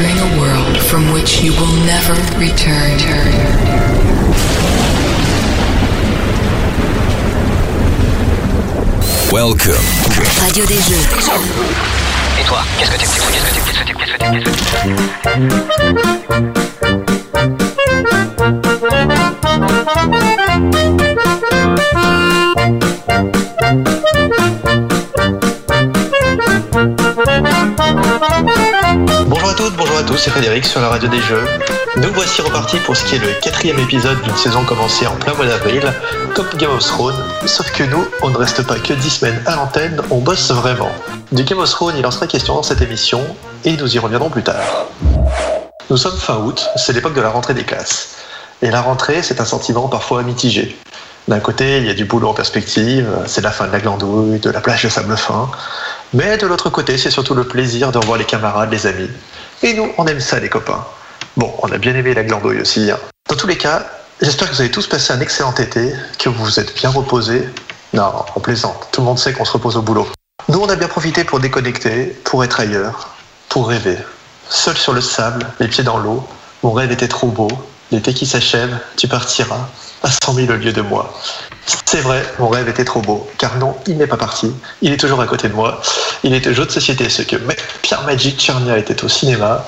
entering a world from which you will never return. Welcome. Radio des Jeux. Et toi, qu'est-ce que tu qu'est-ce que tu qu'est-ce que tu qu'est-ce que tu Bonjour à tous, c'est Frédéric sur la radio des jeux. Nous voici repartis pour ce qui est le quatrième épisode d'une saison commencée en plein mois d'avril, comme Game of Thrones, sauf que nous, on ne reste pas que 10 semaines à l'antenne, on bosse vraiment. Du Game of Thrones, il en sera question dans cette émission, et nous y reviendrons plus tard. Nous sommes fin août, c'est l'époque de la rentrée des classes. Et la rentrée, c'est un sentiment parfois mitigé. D'un côté, il y a du boulot en perspective, c'est la fin de la glandouille, de la plage de sable fin. Mais de l'autre côté, c'est surtout le plaisir de revoir les camarades, les amis. Et nous, on aime ça, les copains. Bon, on a bien aimé la glandouille aussi. hein. Dans tous les cas, j'espère que vous avez tous passé un excellent été, que vous vous êtes bien reposés. Non, on plaisante. Tout le monde sait qu'on se repose au boulot. Nous, on a bien profité pour déconnecter, pour être ailleurs, pour rêver. Seul sur le sable, les pieds dans l'eau, mon rêve était trop beau. L'été qui s'achève, tu partiras à 100 000 au lieu de moi. C'est vrai, mon rêve était trop beau, car non, il n'est pas parti. Il est toujours à côté de moi. Il est jeu de société, ce que Pierre Magic Tchernia était au cinéma.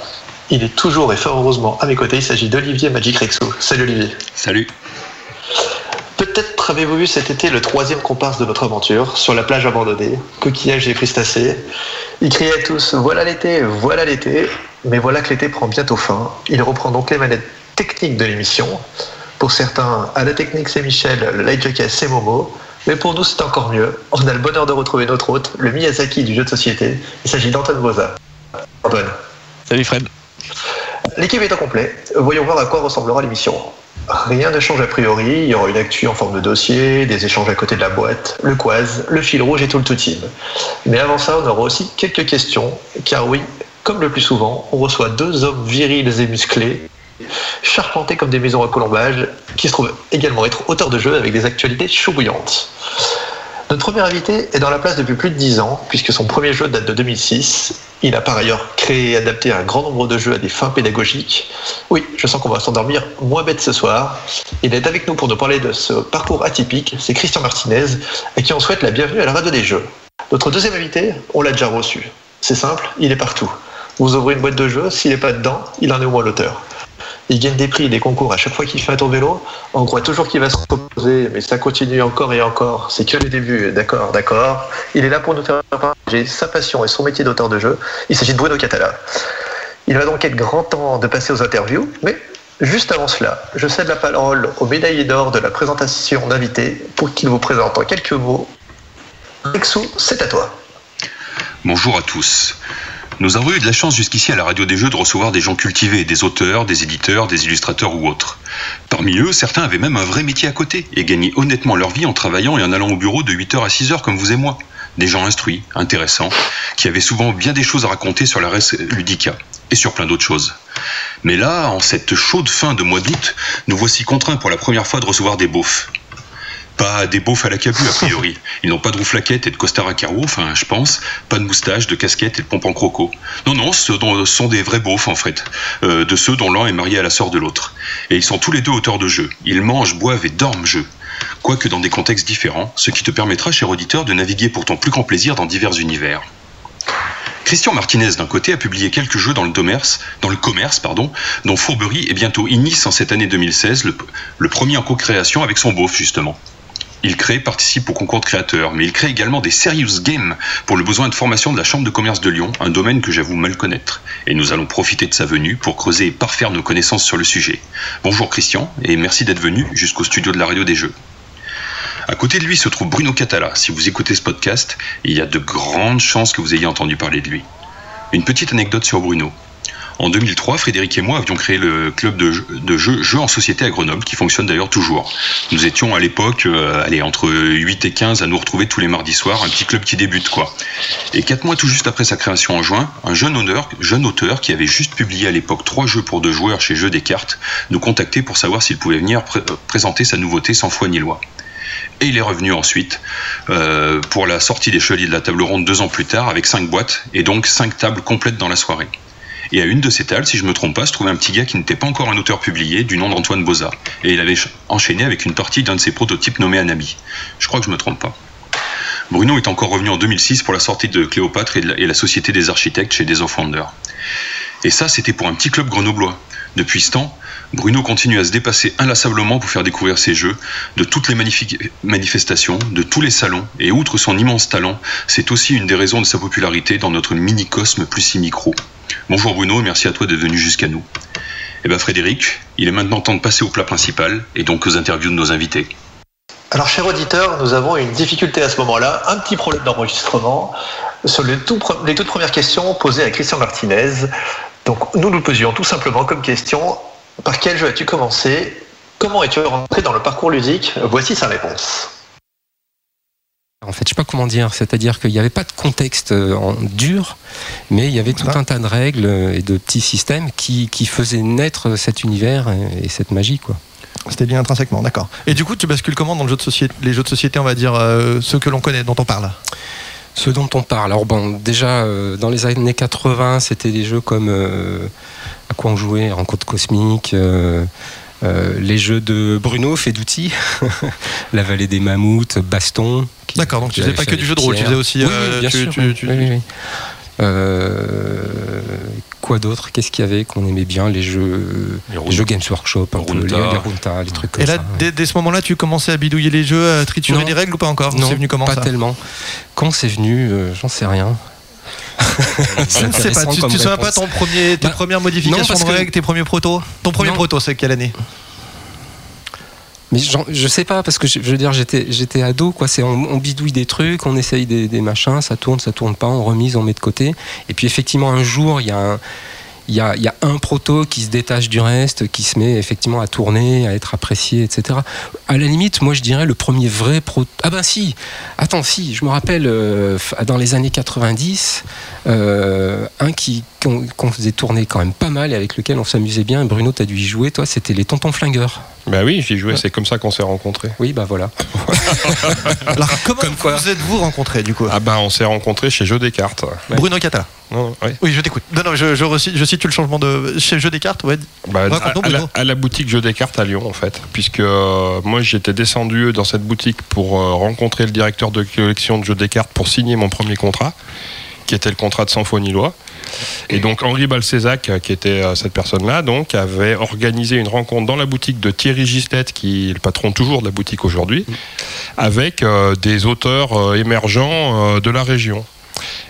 Il est toujours et fort heureusement à mes côtés. Il s'agit d'Olivier Magic Rexo. Salut Olivier. Salut. Peut-être avez-vous vu cet été le troisième comparse de notre aventure, sur la plage abandonnée, coquillages et crustacés. Ils criaient tous Voilà l'été, voilà l'été. Mais voilà que l'été prend bientôt fin. Il reprend donc les manettes techniques de l'émission. Pour certains, à la technique c'est Michel, le light jockey c'est Momo. Mais pour nous c'est encore mieux. On a le bonheur de retrouver notre hôte, le Miyazaki du jeu de société. Il s'agit d'Antoine Boza. Antoine. Salut Fred. L'équipe est au complet. Voyons voir à quoi ressemblera l'émission. Rien ne change a priori. Il y aura une actu en forme de dossier, des échanges à côté de la boîte, le quaz, le fil rouge et tout le tout team. Mais avant ça, on aura aussi quelques questions. Car oui, comme le plus souvent, on reçoit deux hommes virils et musclés, charpentés comme des maisons à colombage, qui se trouvent également être auteurs de jeux avec des actualités chauds bouillantes. Notre premier invité est dans la place depuis plus de 10 ans, puisque son premier jeu date de 2006. Il a par ailleurs créé et adapté un grand nombre de jeux à des fins pédagogiques. Oui, je sens qu'on va s'endormir moins bête ce soir. Il est avec nous pour nous parler de ce parcours atypique. C'est Christian Martinez, à qui on souhaite la bienvenue à la radio des jeux. Notre deuxième invité, on l'a déjà reçu. C'est simple, il est partout. Vous ouvrez une boîte de jeux, s'il n'est pas dedans, il en est au moins l'auteur. Il gagne des prix, des concours à chaque fois qu'il fait un tour vélo. On croit toujours qu'il va se reposer, mais ça continue encore et encore. C'est que le début, d'accord, d'accord. Il est là pour nous faire partager sa passion et son métier d'auteur de jeu. Il s'agit de Bruno Catala. Il va donc être grand temps de passer aux interviews, mais juste avant cela, je cède la parole au médaillé d'or de la présentation d'invité pour qu'il vous présente en quelques mots. Rexou, c'est à toi. Bonjour à tous. Nous avons eu de la chance jusqu'ici à la radio des jeux de recevoir des gens cultivés, des auteurs, des éditeurs, des illustrateurs ou autres. Parmi eux, certains avaient même un vrai métier à côté et gagnaient honnêtement leur vie en travaillant et en allant au bureau de 8h à 6h comme vous et moi. Des gens instruits, intéressants, qui avaient souvent bien des choses à raconter sur la res ludica et sur plein d'autres choses. Mais là, en cette chaude fin de mois d'août, nous voici contraints pour la première fois de recevoir des beaufs. Pas des beaufs à la cabu, a priori. Ils n'ont pas de rouflaquette et de costard à carreaux, enfin, je pense. Pas de moustache, de casquette et de pompe en croco. Non, non, ce sont des vrais beaufs, en fait. Euh, de ceux dont l'un est marié à la sœur de l'autre. Et ils sont tous les deux auteurs de jeux. Ils mangent, boivent et dorment jeux. Quoique dans des contextes différents, ce qui te permettra, cher auditeur, de naviguer pour ton plus grand plaisir dans divers univers. Christian Martinez, d'un côté, a publié quelques jeux dans le commerce, dans le commerce pardon, dont Fourberie et bientôt Inis en cette année 2016, le, le premier en co-création avec son beauf, justement. Il crée, participe au concours de créateurs, mais il crée également des serious games pour le besoin de formation de la Chambre de commerce de Lyon, un domaine que j'avoue mal connaître. Et nous allons profiter de sa venue pour creuser et parfaire nos connaissances sur le sujet. Bonjour Christian, et merci d'être venu jusqu'au studio de la radio des jeux. À côté de lui se trouve Bruno Catala. Si vous écoutez ce podcast, il y a de grandes chances que vous ayez entendu parler de lui. Une petite anecdote sur Bruno. En 2003, Frédéric et moi avions créé le club de jeux, jeux, en société à Grenoble, qui fonctionne d'ailleurs toujours. Nous étions à l'époque, euh, allez, entre 8 et 15 à nous retrouver tous les mardis soirs, un petit club qui débute, quoi. Et quatre mois tout juste après sa création en juin, un jeune auteur, qui avait juste publié à l'époque trois jeux pour deux joueurs chez Jeux des cartes, nous contactait pour savoir s'il pouvait venir euh, présenter sa nouveauté sans foi ni loi. Et il est revenu ensuite euh, pour la sortie des Chevaliers de la Table Ronde deux ans plus tard avec cinq boîtes et donc cinq tables complètes dans la soirée. Et à une de ces tables, si je me trompe pas, se trouvait un petit gars qui n'était pas encore un auteur publié, du nom d'Antoine Boza. Et il avait ch- enchaîné avec une partie d'un de ses prototypes nommé Anami. Je crois que je me trompe pas. Bruno est encore revenu en 2006 pour la sortie de Cléopâtre et, la, Société des architectes chez Days of Wonder. Et ça, c'était pour un petit club grenoblois. Depuis ce temps, Bruno continue à se dépasser inlassablement pour faire découvrir ses jeux, de toutes les magnifiques manifestations, de tous les salons, et outre son immense talent, c'est aussi une des raisons de sa popularité dans notre mini-cosme plus si micro. Bonjour Bruno, et merci à toi d'être venu jusqu'à nous. Eh ben Frédéric, il est maintenant temps de passer au plat principal, et donc aux interviews de nos invités. Alors, cher auditeur, nous avons une difficulté à ce moment-là, un petit problème d'enregistrement sur les toutes premières questions posées à Christian Martinez. Donc, nous nous posions tout simplement comme question par quel jeu as-tu commencé? Comment es-tu rentré dans le parcours ludique? Voici sa réponse. En fait, je sais pas comment dire, c'est-à-dire qu'il n'y avait pas de contexte euh, en dur, mais il y avait tout Ah. un tas de règles euh, et de petits systèmes qui, qui faisaient naître cet univers et, et cette magie, quoi. C'était bien intrinsèquement, d'accord. Et du coup, tu bascules comment dans le jeu de société, les jeux de société, on va dire, euh, ceux que l'on connaît, dont on parle? Ce dont on parle, alors bon, déjà euh, dans les années 80, c'était des jeux comme euh, à quoi on jouait, Rencontre cosmique, euh, euh, les jeux de Bruno, fait d'outils, La vallée des mammouths, Baston. D'accord, donc tu faisais pas que du jeu de rôle, tu faisais aussi. Oui, euh, bien tu- sûr. tu- oui, tu- oui, oui. Euh, quoi d'autre? Qu'est-ce qu'il y avait qu'on aimait bien? Les jeux, Les les jeux Games Workshop, un peu, les, Runta. les Runta, les trucs comme Et là, ça. dès, dès ce moment-là, tu commençais à bidouiller les jeux, à triturer Non. les règles ou pas encore? Non, C'est venu comment pas ça? tellement. Quand c'est venu, j'en sais rien. Je ne sais pas. Tu, tu te souviens pas ton premier, tes Bah, premières non, modifications parce de que- règles, tes premiers protos Ton premier Non. proto, c'est quelle année Mais je sais pas parce que je, veux dire j'étais j'étais ado quoi. C'est on, on bidouille des trucs, on essaye des, des machins, ça tourne, ça tourne pas, on remise, on met de côté. Et puis effectivement un jour il y a un y, a, il y a un proto qui se détache du reste, qui se met effectivement à tourner, à être apprécié, etc. À la limite, moi je dirais le premier vrai proto. Ah ben si, attends, si, je me rappelle euh, dans les années 90, euh, un qui qu'on faisait tourner quand même pas mal et avec lequel on s'amusait bien. Bruno, t'as dû y jouer, toi, c'était les Tontons Flingueurs. Bah oui, j'y jouais, c'est comme ça qu'on s'est rencontrés. Oui, bah voilà. Alors, comment Comme quoi. vous êtes-vous rencontrés du coup? Ah bah on s'est rencontrés chez Jeux des cartes. ouais. Bruno Catala. Non, non, ouais. Oui, je t'écoute. Non, non, je, je, situe le changement de. Chez Jeux des cartes, ouais. Bah, à, la, Bruno. à la boutique Jeux des cartes à Lyon en fait, puisque euh, moi j'étais descendu dans cette boutique pour euh, rencontrer le directeur de collection de Jeux des cartes pour signer mon premier contrat, qui était le contrat de Sanfonilois. Et donc Henri Balcézac, euh, qui était cette personne-là, donc avait organisé une rencontre dans la boutique de Thierry Gislette, qui est le patron toujours de la boutique aujourd'hui, avec euh, des auteurs euh, émergents euh, de la région.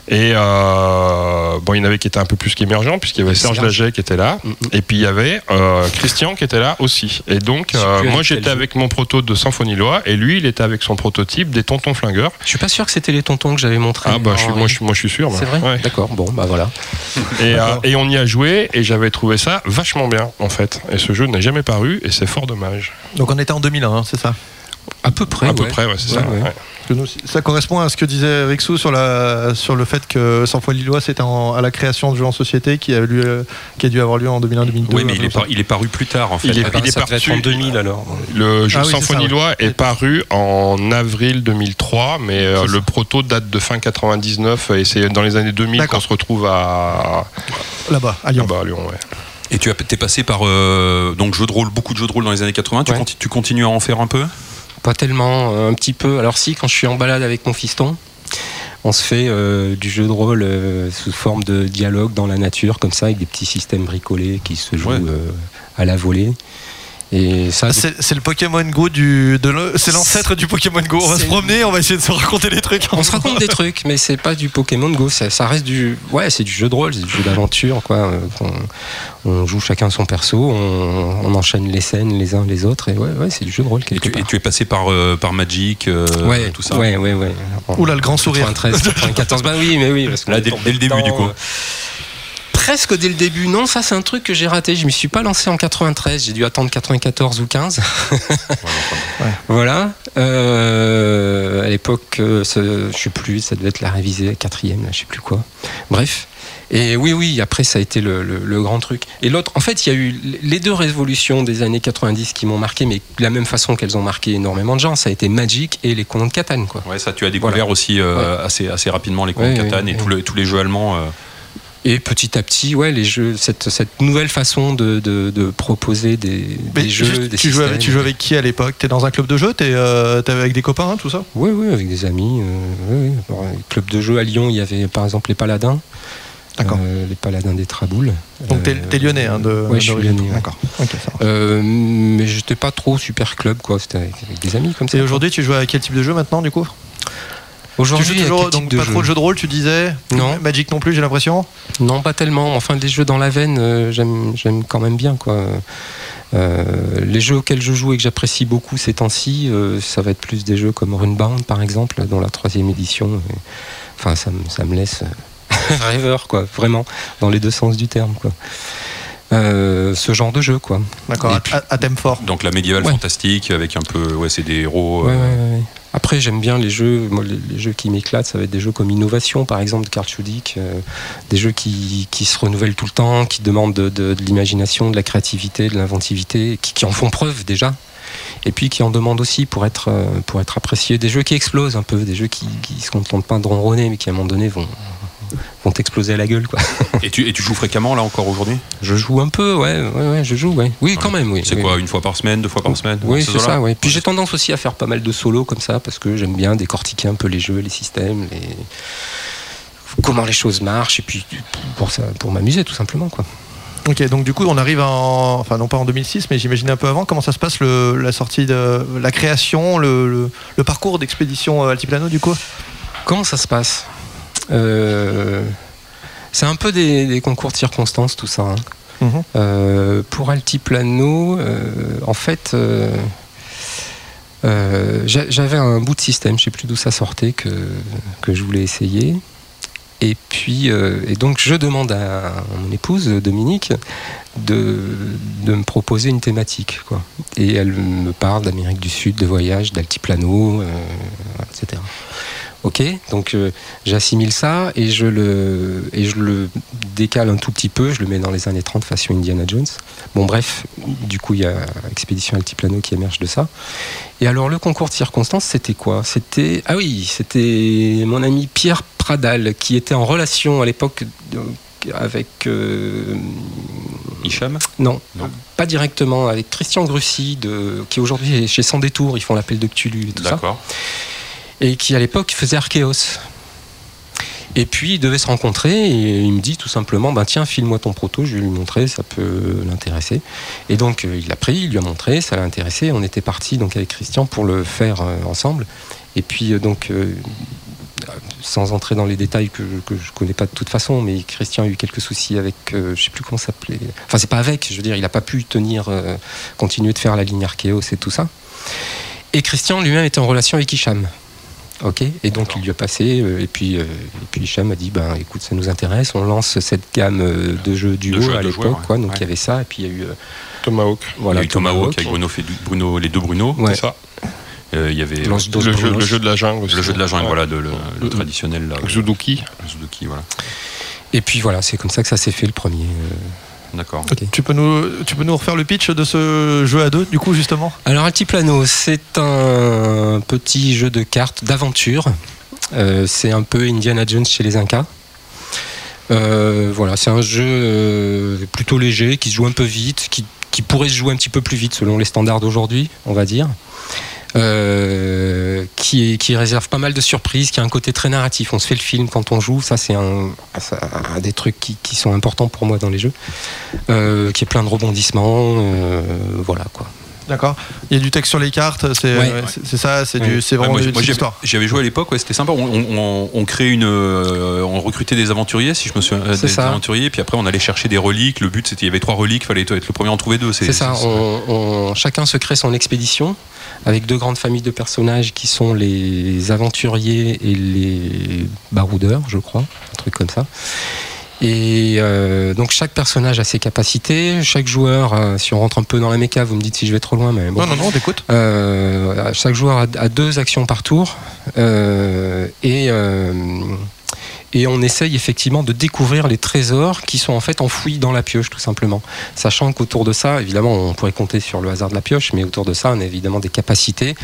Et euh, bon, il y en avait qui étaient un peu plus qu'émergents, puisqu'il y avait Serge. Laget qui était là, Mm, mm. et puis il y avait euh, Christian qui était là aussi. Et donc, euh, moi j'étais avec mon proto de Symphonilois, et lui il était avec son prototype des Tontons Flingueurs. Je suis pas sûr que c'était les tontons que j'avais montré. Ah bah, je suis, moi, je, suis- moi je suis sûr. moi. C'est vrai Ouais. D'accord, bon, bah voilà. Et, euh, et on y a joué, et j'avais trouvé ça vachement bien en fait. Et ce jeu n'a jamais paru, et c'est fort dommage. Donc on était en 2001, hein, c'est ça? À peu près. à peu ouais. près, ouais, c'est Ouais, ça. Que nous, Ça correspond à ce que disait Rixou sur, la, sur le fait que Sans foi Lillois, c'était à la création de jeux en société qui a, lieu, qui a dû avoir lieu en 2001-2002. Oui, mais il est, comme par- il est paru plus tard en fait. Il est- Ah il est ça devait être parti- en 2000 alors. Le jeu Ah oui, c'est ça, Symphonilois est paru en avril 2003, mais euh, le proto date de fin 99 et c'est dans les années 2000 D'accord. qu'on se retrouve à. Là-bas, à Lyon. Bah, à Lyon. ouais. Et tu as- t'es passé par euh, donc jeu de rôle, beaucoup de jeux de rôle dans les années 80. Tu, Ouais. conti- tu continues à en faire un peu? Pas tellement, euh, un petit peu. Alors si, quand je suis en balade avec mon fiston, on se fait euh, du jeu de rôle euh, sous forme de dialogue dans la nature, comme ça, avec des petits systèmes bricolés qui se jouent Ouais. euh, à la volée. Et ça, Ah, C'est c'est le Pokémon Go du. de le- C'est l'ancêtre du Pokémon Go. On va se promener, on va essayer de se raconter des trucs. on se raconte des trucs, mais c'est pas du Pokémon Go, ça, ça reste du, ouais, c'est du jeu de rôle, c'est du jeu d'aventure, quoi. euh, qu'on- on, joue chacun son perso, on, on enchaîne les scènes les uns les autres, et ouais, ouais, c'est du jeu de rôle et quelque tu, part. et tu es passé par, euh, par Magic, euh, ouais, tout ça Ouais, ouais, ouais. Oula, le grand sourire. 93, 94, bah oui, mais oui. Parce qu'on Là, dès- dès le début, dedans, du coup. euh, Presque dès le début, non, ça c'est un truc que j'ai raté. Je m'y suis pas lancé en 93, j'ai dû attendre 94 ou 15. Voilà. Euh, à l'époque, euh, je sais plus, ça devait être la révisée, la quatrième, là, je sais plus quoi. Bref. Et oui, oui, après ça a été le, le- le grand truc. Et l'autre, en fait, il y a eu les deux révolutions des années 90 qui m'ont marqué, mais de la même façon qu'elles ont marqué énormément de gens. Ça a été Magic et les contes de Catane, quoi. Ouais, ça, tu as découvert Voilà. aussi euh, assez, assez rapidement les contes Ouais, Catan ouais, et ouais. tous les, tous les jeux allemands. euh, Et petit à petit, ouais, les jeux, cette, cette nouvelle façon de, de, de proposer des, jeux, juste, des tu, jouais avec, tu jouais avec qui à l'époque? T'es dans un club de jeu T'es euh, avec des copains, tout ça? Oui, oui, avec des amis. euh, oui, oui. Alors, clubs de jeux à Lyon, il y avait par exemple les Paladins. D'accord. Euh, les Paladins des Traboules. Donc t'es Euh, lyonnais hein, de ouais, je suis lyonnais, ouais. D'accord. Ok, ça marche. Euh, mais j'étais pas trop super club, quoi. C'était avec, avec des amis comme ça. Et aujourd'hui, tu joues à quel type de jeu maintenant, du coup? Tu Aujourd'hui, joues toujours, quel type donc de pas jeu trop de jeux de rôle, tu disais Non. Magic non plus, j'ai l'impression. Non, pas tellement. Enfin, des jeux dans la veine, euh, j'aime, j'aime quand même bien, quoi. Euh, les jeux auxquels je joue et que j'apprécie beaucoup ces temps-ci, euh, ça va être plus des jeux comme Runebound, par exemple, dans la troisième édition. Et, Enfin, ça, me- ça me laisse euh, rêveur, quoi. Vraiment, dans les deux sens du terme, quoi. Euh, ce genre de jeu, quoi. D'accord, à, thème fort. Donc la médiévale Ouais. fantastique avec un peu, ouais, c'est des héros. Ouais, ouais, ouais, ouais. Après, j'aime bien les jeux, les, jeux qui m'éclatent, ça va être des jeux comme Innovation, par exemple, de Karl Schudik, euh, des jeux qui, qui se renouvellent tout le temps, qui demandent de, de- l'imagination, de la créativité, de l'inventivité, qui, en font preuve déjà, et puis qui en demandent aussi pour être, euh, pour être appréciés. Des jeux qui explosent un peu, des jeux qui se contentent pas de ronronner, mais qui à un moment donné vont, vont exploser à la gueule. Quoi. Et tu, et tu joues fréquemment là encore aujourd'hui? Je joue un peu, ouais, ouais, ouais je joue, ouais. Oui, quand même, oui. C'est oui. quoi, une fois par semaine, deux fois par semaine? Oui, c'est ça, ouais. Puis j'ai tendance aussi à faire pas mal de solos comme ça, parce que j'aime bien décortiquer un peu les jeux, les systèmes, les... comment les choses marchent, et puis pour, ça, pour m'amuser tout simplement. Quoi. Ok, donc du coup, on arrive en. Enfin, non pas en 2006, mais j'imagine un peu avant. Comment ça se passe, le, la sortie de. la création, le, le- le parcours d'expédition euh, Altiplano, du coup? Comment ça se passe? C'est un peu des, des concours de circonstances, tout ça. hein. Mhm. Euh, pour Altiplano, euh, en fait, euh, euh, j'a- j'avais un bout de système, je sais plus d'où ça sortait, que, que je voulais essayer. Et puis, euh, et donc, je demande à mon épouse, Dominique, de, de me proposer une thématique. Quoi. Et elle me parle d'Amérique du Sud, de voyage, d'altiplano, euh, etc. Ok, donc euh, j'assimile ça et je, le, et je le décale un tout petit peu, je le mets dans les années 30 façon Indiana Jones. Bon bref, du coup il y a Expédition Altiplano qui émerge de ça. Et alors le concours de circonstances, c'était quoi? C'était ah oui, c'était mon ami Pierre Pradal qui était en relation à l'époque avec euh, Hicham? Non, Non. pas directement avec Christian Grussy de, qui aujourd'hui est chez Sans détour, ils font l'appel de Cthulhu et tout ça D'accord. Et qui à l'époque faisait Archeos. Et puis ils devaient se rencontrer et il me dit tout simplement ben tiens file-moi ton proto, je vais lui montrer, ça peut l'intéresser. Et donc euh, il l'a pris, il lui a montré, ça l'a intéressé. On était parti donc avec Christian pour le faire euh, ensemble. Et puis euh, donc sans entrer dans les détails que, que je connais pas de toute façon, mais Christian a eu quelques soucis avec, euh, je sais plus comment s'appelait. Enfin c'est pas avec, je veux dire, il a pas pu tenir, continuer de faire la ligne Archeos et tout ça. Et Christian lui-même était en relation avec Hicham. Ok, et donc il lui a passé, euh, et puis, euh, et puis Hicham a dit ben écoute, ça nous intéresse, on lance cette gamme euh, de jeux duo jeux à l'époque, ouais. Donc Ouais. il y avait ça, et puis il y a eu euh, Tomahawk. voilà, il y a eu Tomahawk avec Bruno, les deux Bruno. Ouais. C'est ça. Euh, il y avait Le jeu, Brunos. le jeu de la jungle aussi. le jeu de la jungle, Ouais. voilà, de, le, le Mm. traditionnel là, Zuduki. voilà. Et puis voilà, c'est comme ça que ça s'est fait le premier. D'accord. Tu, peux nous, tu peux nous refaire le pitch de ce jeu à deux, du coup, justement Alors Altiplano, c'est un petit jeu de cartes d'aventure. Euh, c'est un peu Indiana Jones chez les Incas. Euh, voilà, c'est un jeu euh, plutôt léger, qui se joue un peu vite, qui, qui pourrait se jouer un petit peu plus vite selon les standards d'aujourd'hui, on va dire. Euh, qui, réserve pas mal de surprises, qui a un côté très narratif. On se fait le film quand on joue, ça c'est un, des trucs qui, qui sont importants pour moi dans les jeux, Euh, qui est plein de rebondissements, euh, voilà quoi. D'accord. Il y a du texte sur les cartes, c'est Ouais. ouais, c'est- c'est ça, c'est Ouais. du- c'est Ouais, vraiment moi, du- moi, c'est j'y l'histoire. avais- j'y avais joué à l'époque, ouais, c'était sympa. On, on- on- on créait une, euh, on recrutait des aventuriers, si je me souviens, euh, C'est des ça. aventuriers. Puis après, on allait chercher des reliques. Le but, c'était il y avait trois reliques, fallait être le premier à en trouver deux. C'est ça, on, on- chacun se crée son expédition avec deux grandes familles de personnages qui sont les aventuriers et les baroudeurs, je crois, un truc comme ça. Et euh, donc chaque personnage a ses capacités, chaque joueur, euh, si on rentre un peu dans la méca, vous me dites si je vais trop loin, mais bon. Non, non, non, on t'écoute. Euh, chaque joueur a, a deux actions par tour et, et on essaye effectivement de découvrir les trésors qui sont en fait enfouis dans la pioche tout simplement. Sachant qu'autour de ça, évidemment, on pourrait compter sur le hasard de la pioche, mais autour de ça, on a évidemment des capacités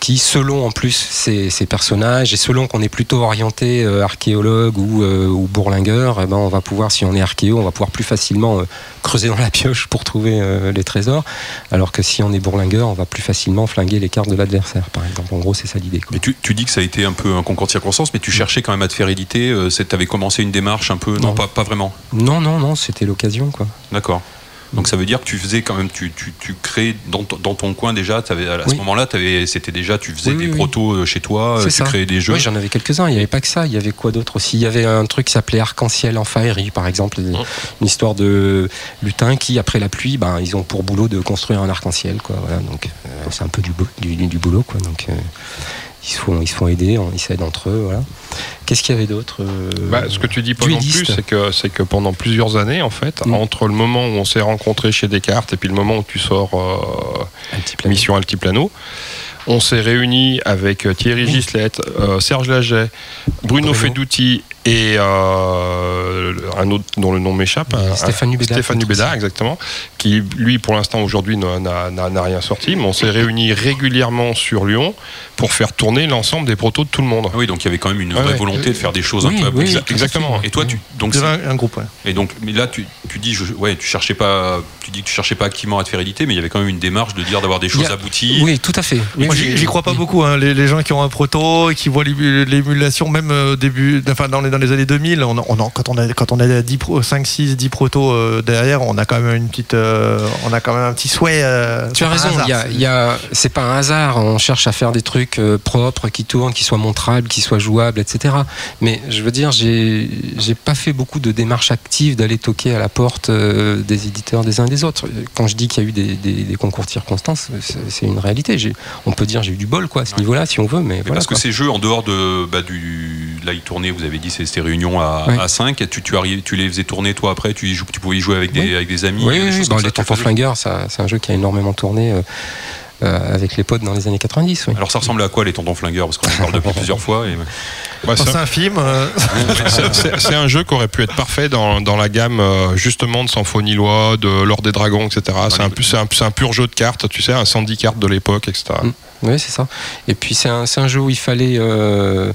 qui, selon en plus ces, ces personnages et selon qu'on est plutôt orienté euh, archéologue ou, euh, ou bourlingueur, eh ben, on va pouvoir, si on est archéo, on va pouvoir plus facilement euh, creuser dans la pioche pour trouver les trésors, alors que si on est bourlingueur, on va plus facilement flinguer les cartes de l'adversaire, par exemple. En gros, c'est ça l'idée. Mais tu, tu dis que ça a été un peu un concours de circonstances, mais tu cherchais quand même à te faire éditer. Tu avais commencé une démarche un peu. Non, Non. pas, pas vraiment. Non, non, non, c'était l'occasion, quoi. D'accord. Donc ça veut dire que tu faisais quand même, tu, tu, tu créais dans, ton- dans ton coin déjà, t'avais- à ce Oui. moment-là, c'était déjà, tu faisais Oui, des oui, protos euh, chez toi, euh, tu ça. créais des jeux. Oui, j'en avais quelques-uns. Il n'y avait pas que ça. Il y avait quoi d'autre aussi? Il y avait un truc qui s'appelait Arc-en-ciel en Faerie, par exemple. Mmh. Une histoire de lutins qui, après la pluie, ben, ils ont pour boulot de construire un arc-en-ciel. Quoi. Voilà, donc, euh, c'est un peu du, du, du boulot. Quoi. Donc, euh, ils, se font, ils se font aider, ils s'aident entre eux. Voilà. Qu'est-ce qu'il y avait d'autre euh, Bah, ce que tu dis pas non plus, c'est que, c'est que pendant plusieurs années, en fait, Mm. entre le moment où on s'est rencontrés chez Descartes et puis le moment où tu sors euh. Mission Altiplano, on s'est réunis avec euh, Thierry Gislette, euh, Serge Laget, Bruno Bruno. Fedouti et euh, un autre dont le nom m'échappe. Stéphane un- Hubeda, Stéphane peut-être Hubeda, aussi. exactement. Qui, lui, pour l'instant, aujourd'hui, n'a- n'a n'a- n'a rien sorti. Mais on s'est réunis régulièrement sur Lyon pour faire tourner l'ensemble des protos de tout le monde. Oui, donc il y avait quand même une Ouais, vraie ouais. volonté de faire des choses Oui, un peu oui, fait. Exactement. Et toi, tu donc Vous avez un, un groupe, ouais. et donc mais là tu, tu dis je, ouais tu cherchais pas tu dis que tu cherchais pas activement à te faire éditer mais il y avait quand même une démarche de dire d'avoir des choses a- abouties. Oui, tout à fait. Oui, Moi, j'y crois pas Oui. beaucoup. hein. Les, les gens qui ont un proto et qui voient l'ému- l'émulation, même euh, début, enfin dans les, dans les années 2000, on, on a- quand on a quand on a 10 pro- 5, 6, 10 protos euh, derrière, on a quand même une petite, euh, on a quand même un petit souhait. euh, Tu as raison, il y a, il y a- c'est pas un hasard, on cherche à faire des trucs euh, propres, qui tournent, qui soient montrables, qui soient jouables, etc. Mais je veux dire, j'ai pas fait beaucoup de démarches actives d'aller toquer à la porte euh, des éditeurs des uns et des autres. Quand je dis qu'il y a eu des, des- des concours de circonstances, c'est une réalité. On peut dire j'ai eu du bol quoi, à ce Ouais. niveau-là, si on veut, mais, Mais voilà. parce que quoi. ces jeux en dehors de bah, du là ils tournaient vous avez dit c'était réunion à, Ouais. à 5 tu, tu, arrives- tu les faisais tourner toi après tu, y joues- tu pouvais y jouer avec des, Oui. avec des amis Oui, oui, oui. Bon, ça, les faisais Flingueurs, c'est un jeu qui a énormément tourné euh, euh, avec les potes dans les années 90. oui. alors ça ressemble à quoi les tontons flingueurs? Parce qu'on en parle depuis plusieurs fois et... Bah, c'est- un film. euh, C'est- un jeu qui aurait pu être parfait dans, dans la gamme euh, justement de Symphonie Loi, de l'Ordre des Dragons, etc. C'est un, pur jeu de cartes, tu sais, un Sandy carte de l'époque, etc. Mm. Oui, c'est ça. Et puis c'est un, c'est un jeu où il fallait. euh,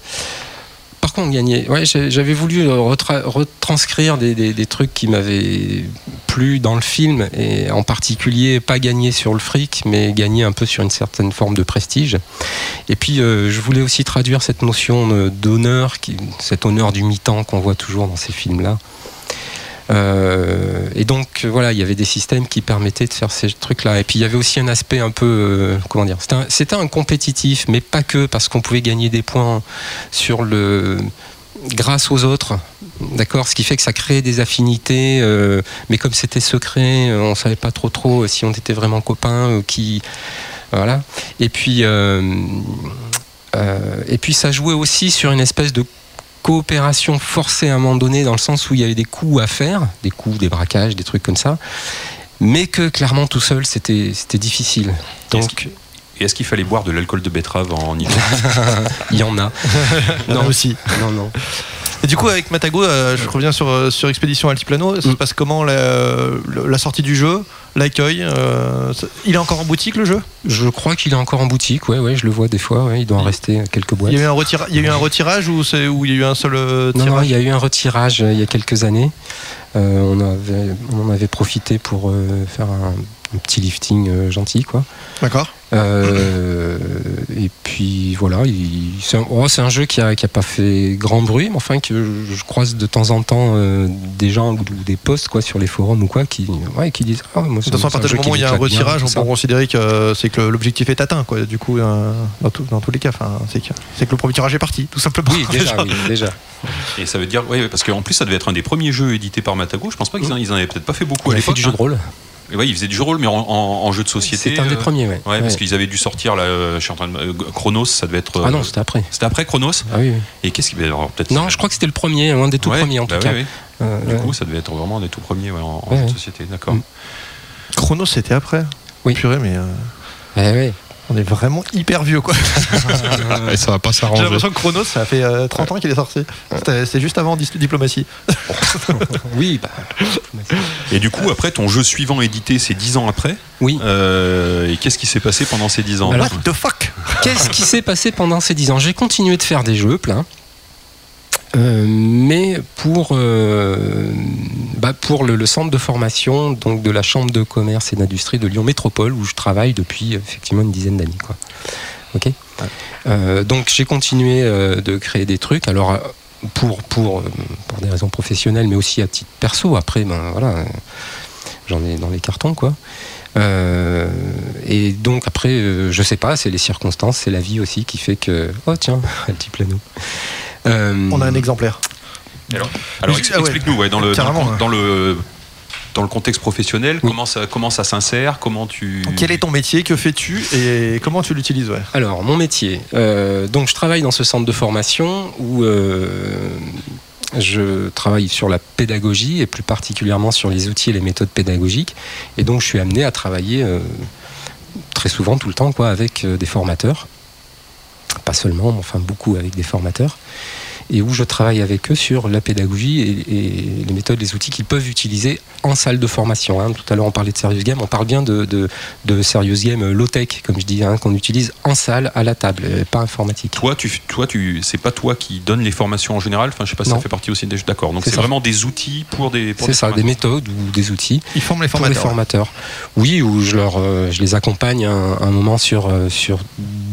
Par contre, gagner. Ouais, j'avais voulu euh, retra- retranscrire des, trucs qui m'avaient plu dans le film, et en particulier pas gagner sur le fric, mais gagner un peu sur une certaine forme de prestige. Et puis, euh, je voulais aussi traduire cette notion de- d'honneur, cet honneur du mi-temps qu'on voit toujours dans ces films-là. Euh, et donc euh, voilà, il y avait des systèmes qui permettaient de faire ces trucs-là. Et puis il y avait aussi un aspect un peu, euh, comment dire, c'était un, compétitif, mais pas que, parce qu'on pouvait gagner des points sur le, grâce aux autres, d'accord. Ce qui fait que ça créait des affinités, mais comme c'était secret, on savait pas trop trop si on était vraiment copains, euh, qui, voilà. Et puis, et puis ça jouait aussi sur une espèce de coopération forcée à un moment donné, dans le sens où il y avait des coups à faire, des coups, des braquages, des trucs comme ça, mais que clairement tout seul c'était c'était difficile. Donc et est-ce qu'il fallait boire de l'alcool de betterave en hiver il y en a. Non. aussi. Non, non. Et du coup, avec Matago, euh, je reviens sur, euh, sur Expédition Altiplano. Ça se Mm. passe comment la, la sortie du jeu, l'accueil euh, Il est encore en boutique le jeu? Je crois qu'il est encore en boutique, ouais, ouais, je le vois des fois, ouais, il doit en rester quelques boîtes. il y, a eu un retira- il y a eu un retirage ou, c'est- ou il y a eu un seul euh, Non, non, tirage? il y a eu un retirage euh, il y a quelques années. Euh, on, avait, on en avait profité pour euh, faire un, un petit lifting euh, gentil, quoi. D'accord. Euh, et puis voilà, il- c'est un, oh, c'est un jeu qui a, qui a pas fait grand bruit, mais enfin que je, je croise de temps en temps euh, des gens ou, des posts quoi sur les forums ou quoi qui, ouais, qui disent ah, moi, De toute façon, à partir du moment où il y a un bien, retirage, on peut considérer que c'est que l'objectif est atteint. Quoi. Du coup, euh, dans, tout- dans tous les cas, c'est que, le premier tirage est parti, tout simplement. Oui, déjà, oui, déjà. et ça veut dire ouais, parce qu'en plus ça devait être un des premiers jeux édités par Matago je pense pas qu'ils en, en avaient peut-être pas fait beaucoup On à l'époque du jeu de hein. rôle. Et ouais, ils faisaient du jeu de rôle mais en, en- en jeu de société C'est un des euh, premiers, ouais. Ouais, parce qu'ils avaient dû sortir là, euh, je suis en train de euh, Chronos, ça devait être. Ah non, c'était après. c'était après Chronos. Ah oui, oui. Et qu'est-ce qui alors, peut-être Non, je crois que c'était le premier, un des tout Ouais, premiers en bah tout ouais, cas. ouais. Euh, Du ouais. coup, ça devait être vraiment un des tout premiers ouais, en, en Ouais, jeu de société, d'accord. Mm. Chronos, c'était après. Oui. Purée, mais. euh, Eh ouais. On est vraiment hyper vieux quoi. Et ça va pas J'ai s'arranger. l'impression que Chronos, ça fait euh, 30 ans qu'il est sorti. C'est juste avant Diplomatie. Oui, bah, Et du coup, après, ton jeu suivant édité, c'est 10 ans après. oui. Euh, et qu'est-ce qui s'est passé pendant ces 10 ans? Alors- What the fuck? Qu'est-ce qui s'est passé pendant ces 10 ans? J'ai continué de faire des jeux, plein. Euh, mais pour, euh, bah, pour le, le centre de formation donc de la Chambre de commerce et d'industrie de Lyon Métropole, où je travaille depuis effectivement une dizaine d'années. quoi. Ok? Euh, donc j'ai continué euh, de créer des trucs. Alors euh, pour, pour, euh, pour des raisons professionnelles, mais aussi à titre perso. Après, ben voilà, euh, j'en ai dans les cartons, quoi. Euh, et donc après, euh, je sais pas, c'est les circonstances, c'est la vie aussi qui fait que. Oh tiens, un petit plano. Euh, On a un exemplaire. Alors, ah explique-nous, ouais, dans, le, dans, Carrément, le, hein. dans le dans le contexte professionnel, Oui. comment ça comment ça s'insère, comment tu Quel est ton métier Que fais-tu Et comment tu l'utilises ouais. Alors, mon métier. Euh, donc, je travaille dans ce centre de formation où euh, je travaille sur la pédagogie et plus particulièrement sur les outils et les méthodes pédagogiques. Et donc, je suis amené à travailler euh, très souvent, tout le temps, quoi, avec euh, des formateurs. Pas seulement, mais enfin beaucoup avec des formateurs. Et où je travaille avec eux sur la pédagogie et, et les méthodes, les outils qu'ils peuvent utiliser en salle de formation. hein. Tout à l'heure, on parlait de Serious Game. On parle bien de, de, de Serious Game euh, low-tech, comme je dis, hein, qu'on utilise en salle, à la table, euh, pas informatique. toi tu toi tu c'est pas toi qui donne les formations en général, enfin je sais pas si Non. ça fait partie aussi des d'accord. Donc C'est vraiment des outils pour des pour C'est ça, des formateurs. méthodes ou des outils Ils forment les pour les formateurs. formateurs. Oui, où je, leur, euh, je les accompagne un, un moment sur, euh, sur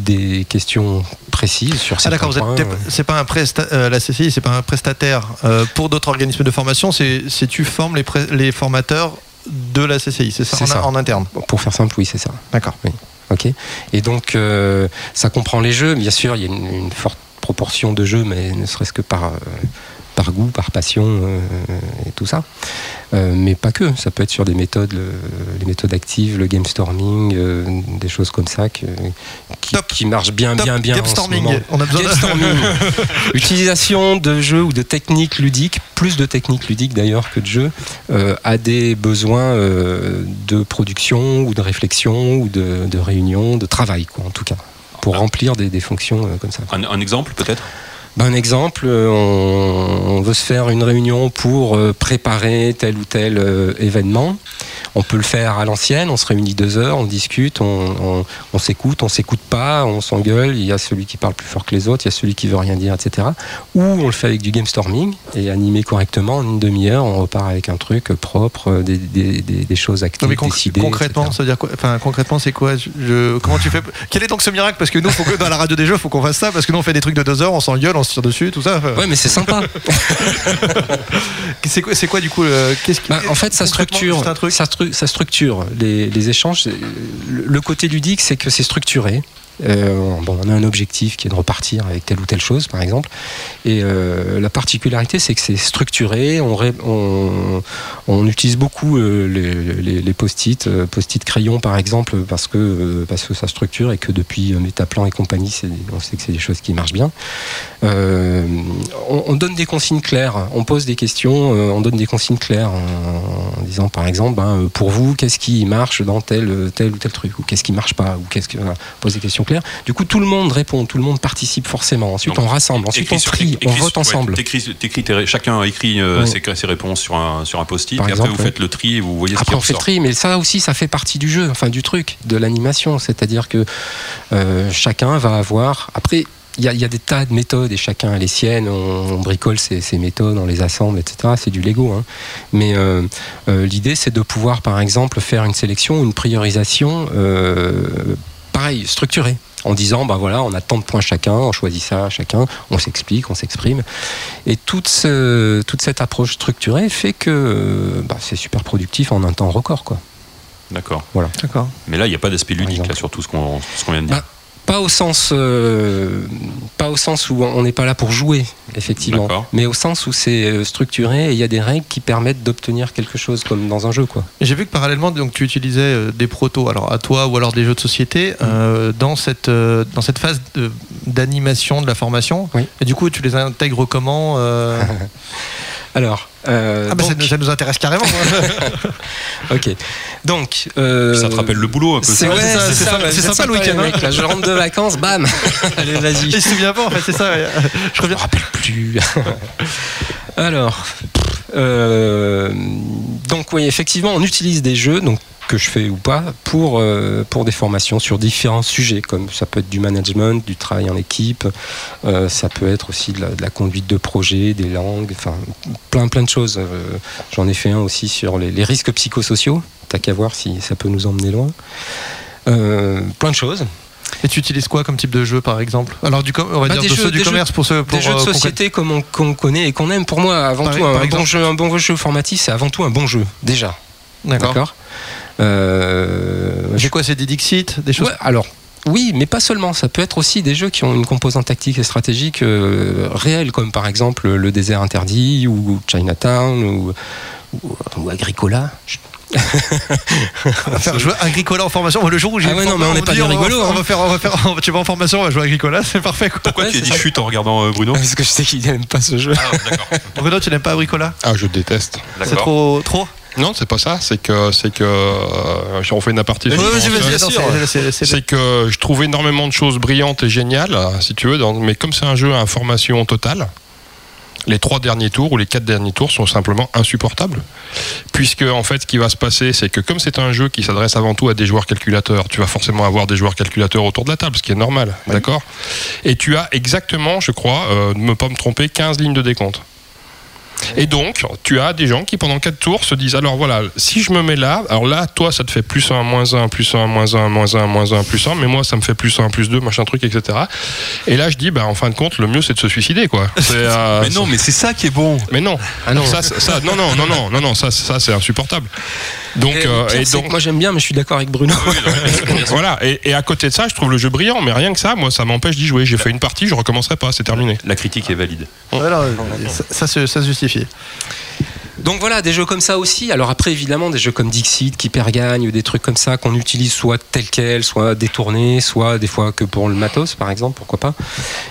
des questions précises, sur Ah certains d'accord, points. êtes- c'est pas un presta- euh, la CCI, c'est pas un prestataire euh, pour d'autres organismes de formation, c'est tu formes les, formateurs de la CCI, c'est ça, en, ça. en interne? Pour faire simple, oui, c'est ça. D'accord. Ok. Et donc, euh, ça comprend les jeux. Bien sûr, il y a une, une forte proportion de jeux, mais ne serait-ce que par, par goût, par passion euh, et tout ça. Euh, mais pas que. Ça peut être sur des méthodes, le- les méthodes actives, le game storming, euh, des choses comme ça que- qui, Top. qui marchent bien, Top, bien, bien. game en storming, on a besoin Game de- storming. Utilisation de jeux ou de techniques ludiques, plus de techniques ludiques d'ailleurs que de jeux, euh, à des besoins euh, de production ou de réflexion ou de, de réunion, de travail, quoi, en tout cas, pour remplir des, des fonctions euh, comme ça. Un, un exemple peut-être? Un exemple, euh, on, veut se faire une réunion pour euh, préparer tel ou tel euh, événement. On peut le faire à l'ancienne, on se réunit deux heures, on discute, on, on- on s'écoute, on s'écoute pas, on s'engueule, il y a celui qui parle plus fort que les autres, il y a celui qui veut rien dire, etc. Ou on le fait avec du game storming et animé correctement, en une demi-heure, on repart avec un truc propre, euh, des, des- des- des choses actives, Non, mais décidées. concrètement, etc. ça veut dire quoi Enfin, concrètement, c'est quoi je, Comment tu fais Quel est donc ce miracle? Parce que nous, faut que dans la radio des jeux, faut qu'on fasse ça. Parce que nous, on fait des trucs de deux heures, on s'engueule, on se tire dessus, tout ça. Ouais, mais c'est sympa. C'est quoi, du coup qui Bah, en fait, ça structure, juste un truc? ça, ça structure les, échanges. Le côté ludique, c'est que c'est structuré. Euh, bon, on a un objectif qui est de repartir avec telle ou telle chose, par exemple. Et euh, la particularité, c'est que c'est structuré. On, on, utilise beaucoup euh, les, les- post-it, post-it crayon, par exemple, parce que, parce que ça structure et que depuis Métaplan et compagnie, on sait que c'est des choses qui marchent bien. On, on donne des consignes claires, on pose des questions, on donne des consignes claires en, disant par exemple, ben, pour vous, qu'est-ce qui marche dans tel, tel ou tel truc, ou qu'est-ce qui marche pas, ou qu'est-ce que. pose des questions. Du coup, tout le monde répond, tout le monde participe forcément. Ensuite, Donc, on rassemble, ensuite on trie, on vote ouais, ensemble. t'écris- t'écris ré- chacun écrit euh, ses, ses réponses sur un, sur un post-it, et Par après exemple, vous ouais. faites le tri et vous voyez ce qui Après, on fait le tri, mais ça aussi, ça fait partie du jeu, enfin du truc, de l'animation. C'est-à-dire que euh, chacun va avoir. Après, il y, a- il y a des tas de méthodes et chacun a les siennes. On, on bricole ses, ses méthodes, on les assemble, etc. C'est du Lego. hein. Mais euh, euh, l'idée, c'est de pouvoir, par exemple, faire une sélection, une priorisation, euh, pareil, structurée. En disant, ben voilà, on a tant de points chacun, on choisit ça chacun, on s'explique, on s'exprime. Et toute, ce- toute cette approche structurée fait que euh, bah, c'est super productif en un temps record. Quoi. D'accord. D'accord. Mais là, il n'y a pas d'aspect ludique là, sur tout ce qu'on ce qu'on vient de dire. Bah, Pas au sens, euh, pas au sens où on n'est pas là pour jouer, effectivement, mais au sens où c'est euh, structuré et il y a des règles qui permettent d'obtenir quelque chose comme dans un jeu, quoi. J'ai vu que parallèlement, donc, tu utilisais euh, des protos, alors à toi ou alors des jeux de société, Mm. euh, dans, cette, euh, dans cette phase de- d'animation de la formation. Oui. Et du coup, tu les intègres comment euh, Alors, euh, Ah bah ça, nous, ça nous intéresse carrément. hein. ok. Donc, euh, Ça te rappelle le boulot un peu. C'est ça. ouais, êtes sympa le sympa, week-end, là, je rentre de vacances, bam Allez, vas-y. Il se souvient pas en fait, c'est ça. ouais. Je Je reviens. me rappelle plus. Alors, donc oui, effectivement, on utilise des jeux, donc que je fais ou pas, pour, euh, pour des formations sur différents sujets, comme ça peut être du management, du travail en équipe, euh, ça peut être aussi de la, conduite de projet, des langues, enfin plein plein de choses. Euh, J'en ai fait un aussi sur les, risques psychosociaux, t'as qu'à voir si ça peut nous emmener loin. Euh, plein de choses. Et tu utilises quoi comme type de jeu par exemple? Alors du on va Bah, dire des de jeux- ceux du jeux- commerce pour ceux pour des jeux de euh, qu'on société comme on, qu'on connaît et qu'on aime. Pour moi, avant tout, un, bon jeu, un bon jeu formatif, c'est avant tout un bon jeu, déjà. D'accord. Euh, C'est quoi C'est des Dixit, des choses ouais, Alors, oui, mais pas seulement. Ça peut être aussi des jeux qui ont une composante tactique et stratégique euh, réelle, comme par exemple le désert interdit ou Chinatown ou, ou, ou Agricola. On va faire jouer Agricola en formation. Le jour où j'ai Ah ouais, non, mais on n'est pas on va- rigolos, On hein. va faire, on va faire, on va- tu vas en formation, on va jouer à Agricola, c'est parfait quoi. Pourquoi Ouais, tu as dit ça. chute en regardant euh, Bruno Parce que je sais qu'il n'aime pas ce jeu. Ah. Bruno, tu n'aimes pas Agricola? Ah, je déteste. C'est trop, trop? Non, c'est pas ça. C'est que, c'est que, euh, on fait une aparté. Bien c'est- que je trouve énormément de choses brillantes et géniales, si tu veux, dans- mais comme c'est un jeu à information totale, les trois derniers tours ou les quatre derniers tours sont simplement insupportables. Puisque, en fait, ce qui va se passer, c'est que comme c'est un jeu qui s'adresse avant tout à des joueurs calculateurs, tu vas forcément avoir des joueurs calculateurs autour de la table, ce qui est normal, d'accord? Et tu as exactement, je crois, euh, ne me pas me tromper, 15 lignes de décompte. Et donc, tu as des gens qui, pendant 4 tours, se disent alors voilà, si je me mets là, alors là, toi, ça te fait plus 1, moins 1, plus 1, moins 1, moins 1, moins 1, plus 1, mais moi, ça me fait plus 1, plus 2, machin truc, etc. Et là, je dis, bah, en fin de compte, le mieux, c'est de se suicider, quoi. C'est, euh, Mais non, mais c'est ça qui est bon. mais non. Ah non. Ça, ça, ça- non, non, non, non, non, non, ça, ça c'est insupportable. Donc, Et, euh, et donc, moi j'aime bien, mais je suis d'accord avec Bruno. voilà. Et, et à côté de ça, je trouve le jeu brillant, mais rien que ça, moi, ça m'empêche d'y jouer. J'ai fait une partie, je recommencerai pas, c'est terminé. La critique est valide. Voilà, ça, ça se, ça se justifie. Donc voilà, des jeux comme ça aussi. Alors après, évidemment, des jeux comme Dixit, Keeper Gagne, des trucs comme ça qu'on utilise soit tel quel, soit détournés, soit des fois que pour le matos, par exemple, pourquoi pas.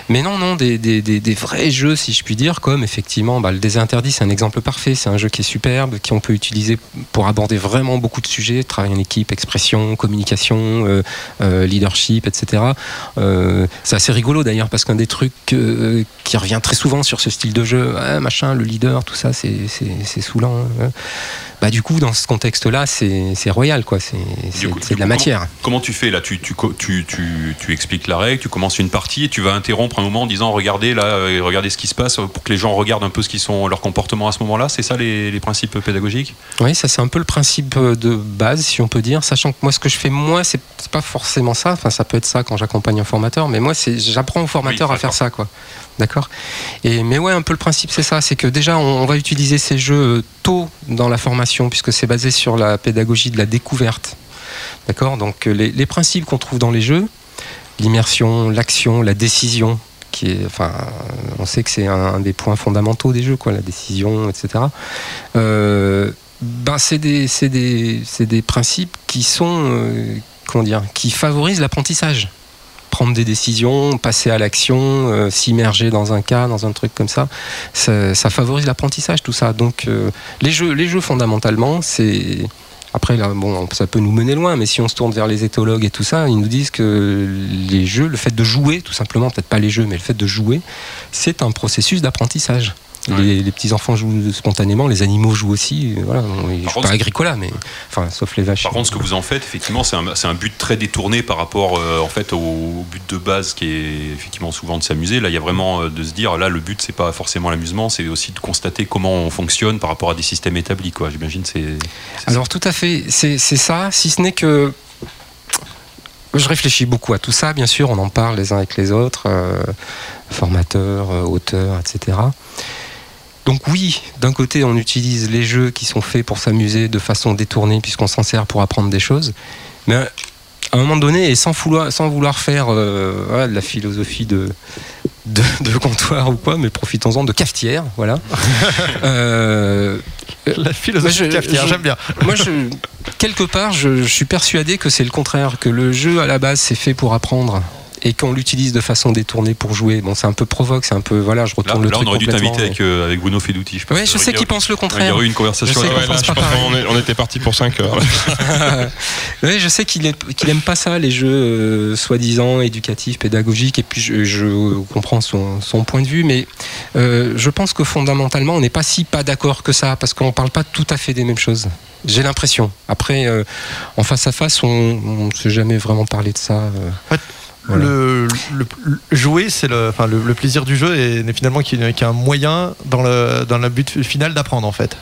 Mais non, non, des, des, des, vrais jeux, si je puis dire, comme effectivement, bah, le Désert Interdit, c'est un exemple parfait. C'est un jeu qui est superbe, qui on peut utiliser pour aborder vraiment beaucoup de sujets, travail en équipe, expression, communication, euh, euh, leadership, etc. Euh, c'est assez rigolo d'ailleurs, parce qu'un des trucs qui revient très souvent sur ce style de jeu, ah, machin, le leader, tout ça, c'est c'est saoulant. hein. Bah, du coup, dans ce contexte-là, c'est c'est royal, quoi. C'est de la matière. Comment tu fais là? Tu, tu, tu, tu, expliques la règle, tu commences une partie et tu vas interrompre un moment en disant regardez là, euh, regardez ce qui se passe pour que les gens regardent un peu ce qui sont leur comportement à ce moment-là. C'est ça les, les principes pédagogiques? Oui, ça c'est un peu le principe de base, si on peut dire, sachant que moi ce que je fais moi, c'est pas forcément ça. Enfin, ça peut être ça quand j'accompagne un formateur, mais moi c'est j'apprends au formateur Oui, à faire ça, quoi. D'accord? Et mais ouais, un peu le principe c'est ça, c'est que déjà on, on va utiliser ces jeux dans la formation puisque c'est basé sur la pédagogie de la découverte. D'accord? Donc euh, les, principes qu'on trouve dans les jeux, l'immersion, l'action, la décision, qui est, enfin, on sait que c'est un, des points fondamentaux des jeux, quoi, la décision, etc. Euh, ben c'est des, des, des principes qui sont, euh, comment dire, qui favorisent l'apprentissage. Prendre des décisions, passer à l'action, euh, s'immerger dans un cas, dans un truc comme ça, ça, favorise l'apprentissage, tout ça. Donc euh, les jeux, les jeux fondamentalement, c'est après, là, bon, ça peut nous mener loin, mais si on se tourne vers les éthologues et tout ça, ils nous disent que les jeux, le fait de jouer, tout simplement, peut-être pas les jeux, mais le fait de jouer, c'est un processus d'apprentissage. Les, les petits enfants jouent spontanément, les animaux jouent aussi. euh, Voilà, ils jouent contre, pas agricola, mais enfin, sauf les vaches. Par contre, ce que vous en faites, effectivement, c'est un, but très détourné par rapport euh, en fait, au, but de base qui est effectivement souvent de s'amuser. Là, il y a vraiment euh, de se dire, là, le but, c'est pas forcément l'amusement, c'est aussi de constater comment on fonctionne par rapport à des systèmes établis. quoi. J'imagine c'est. Alors tout à fait, c'est ça, si ce n'est que je réfléchis beaucoup à tout ça, bien sûr, on en parle les uns avec les autres, euh, formateurs, auteurs, etc. Donc oui, d'un côté, on utilise les jeux qui sont faits pour s'amuser de façon détournée, puisqu'on s'en sert pour apprendre des choses, mais à un moment donné, et sans vouloir, sans vouloir faire euh, voilà, de la philosophie de, de, de comptoir ou quoi, mais profitons-en de cafetière, voilà. Euh, La philosophie je- cafetière, j'aime bien. moi, je, quelque part, je, je suis persuadé que c'est le contraire, que le jeu à la base c'est fait pour apprendre et qu'on l'utilise de façon détournée pour jouer. Bon, c'est un peu provoque, c'est un peu voilà, je Là, retourne le là, truc on aurait dû t'inviter avec, euh, avec Bruno Feduti. Je pense Ouais, je sais qu'il pense le Il y contraire. aurait eu une conversation. Avec- Ouais, là, je on était parti pour 5 heures. Oui, je sais qu'il est- qu'il aime pas ça, les jeux euh, soi-disant éducatifs, pédagogiques, et puis je, je comprends son, son point de vue, mais euh, je pense que fondamentalement, on n'est pas si pas d'accord que ça, parce qu'on parle pas tout à fait des mêmes choses. J'ai l'impression. Après, euh, en face à face, on ne s'est jamais vraiment parlé de ça. euh. Voilà. Le, le- le- jouer, c'est le, enfin, le, le plaisir du jeu et finalement qui, qui est un moyen dans le, dans le but final d'apprendre en fait.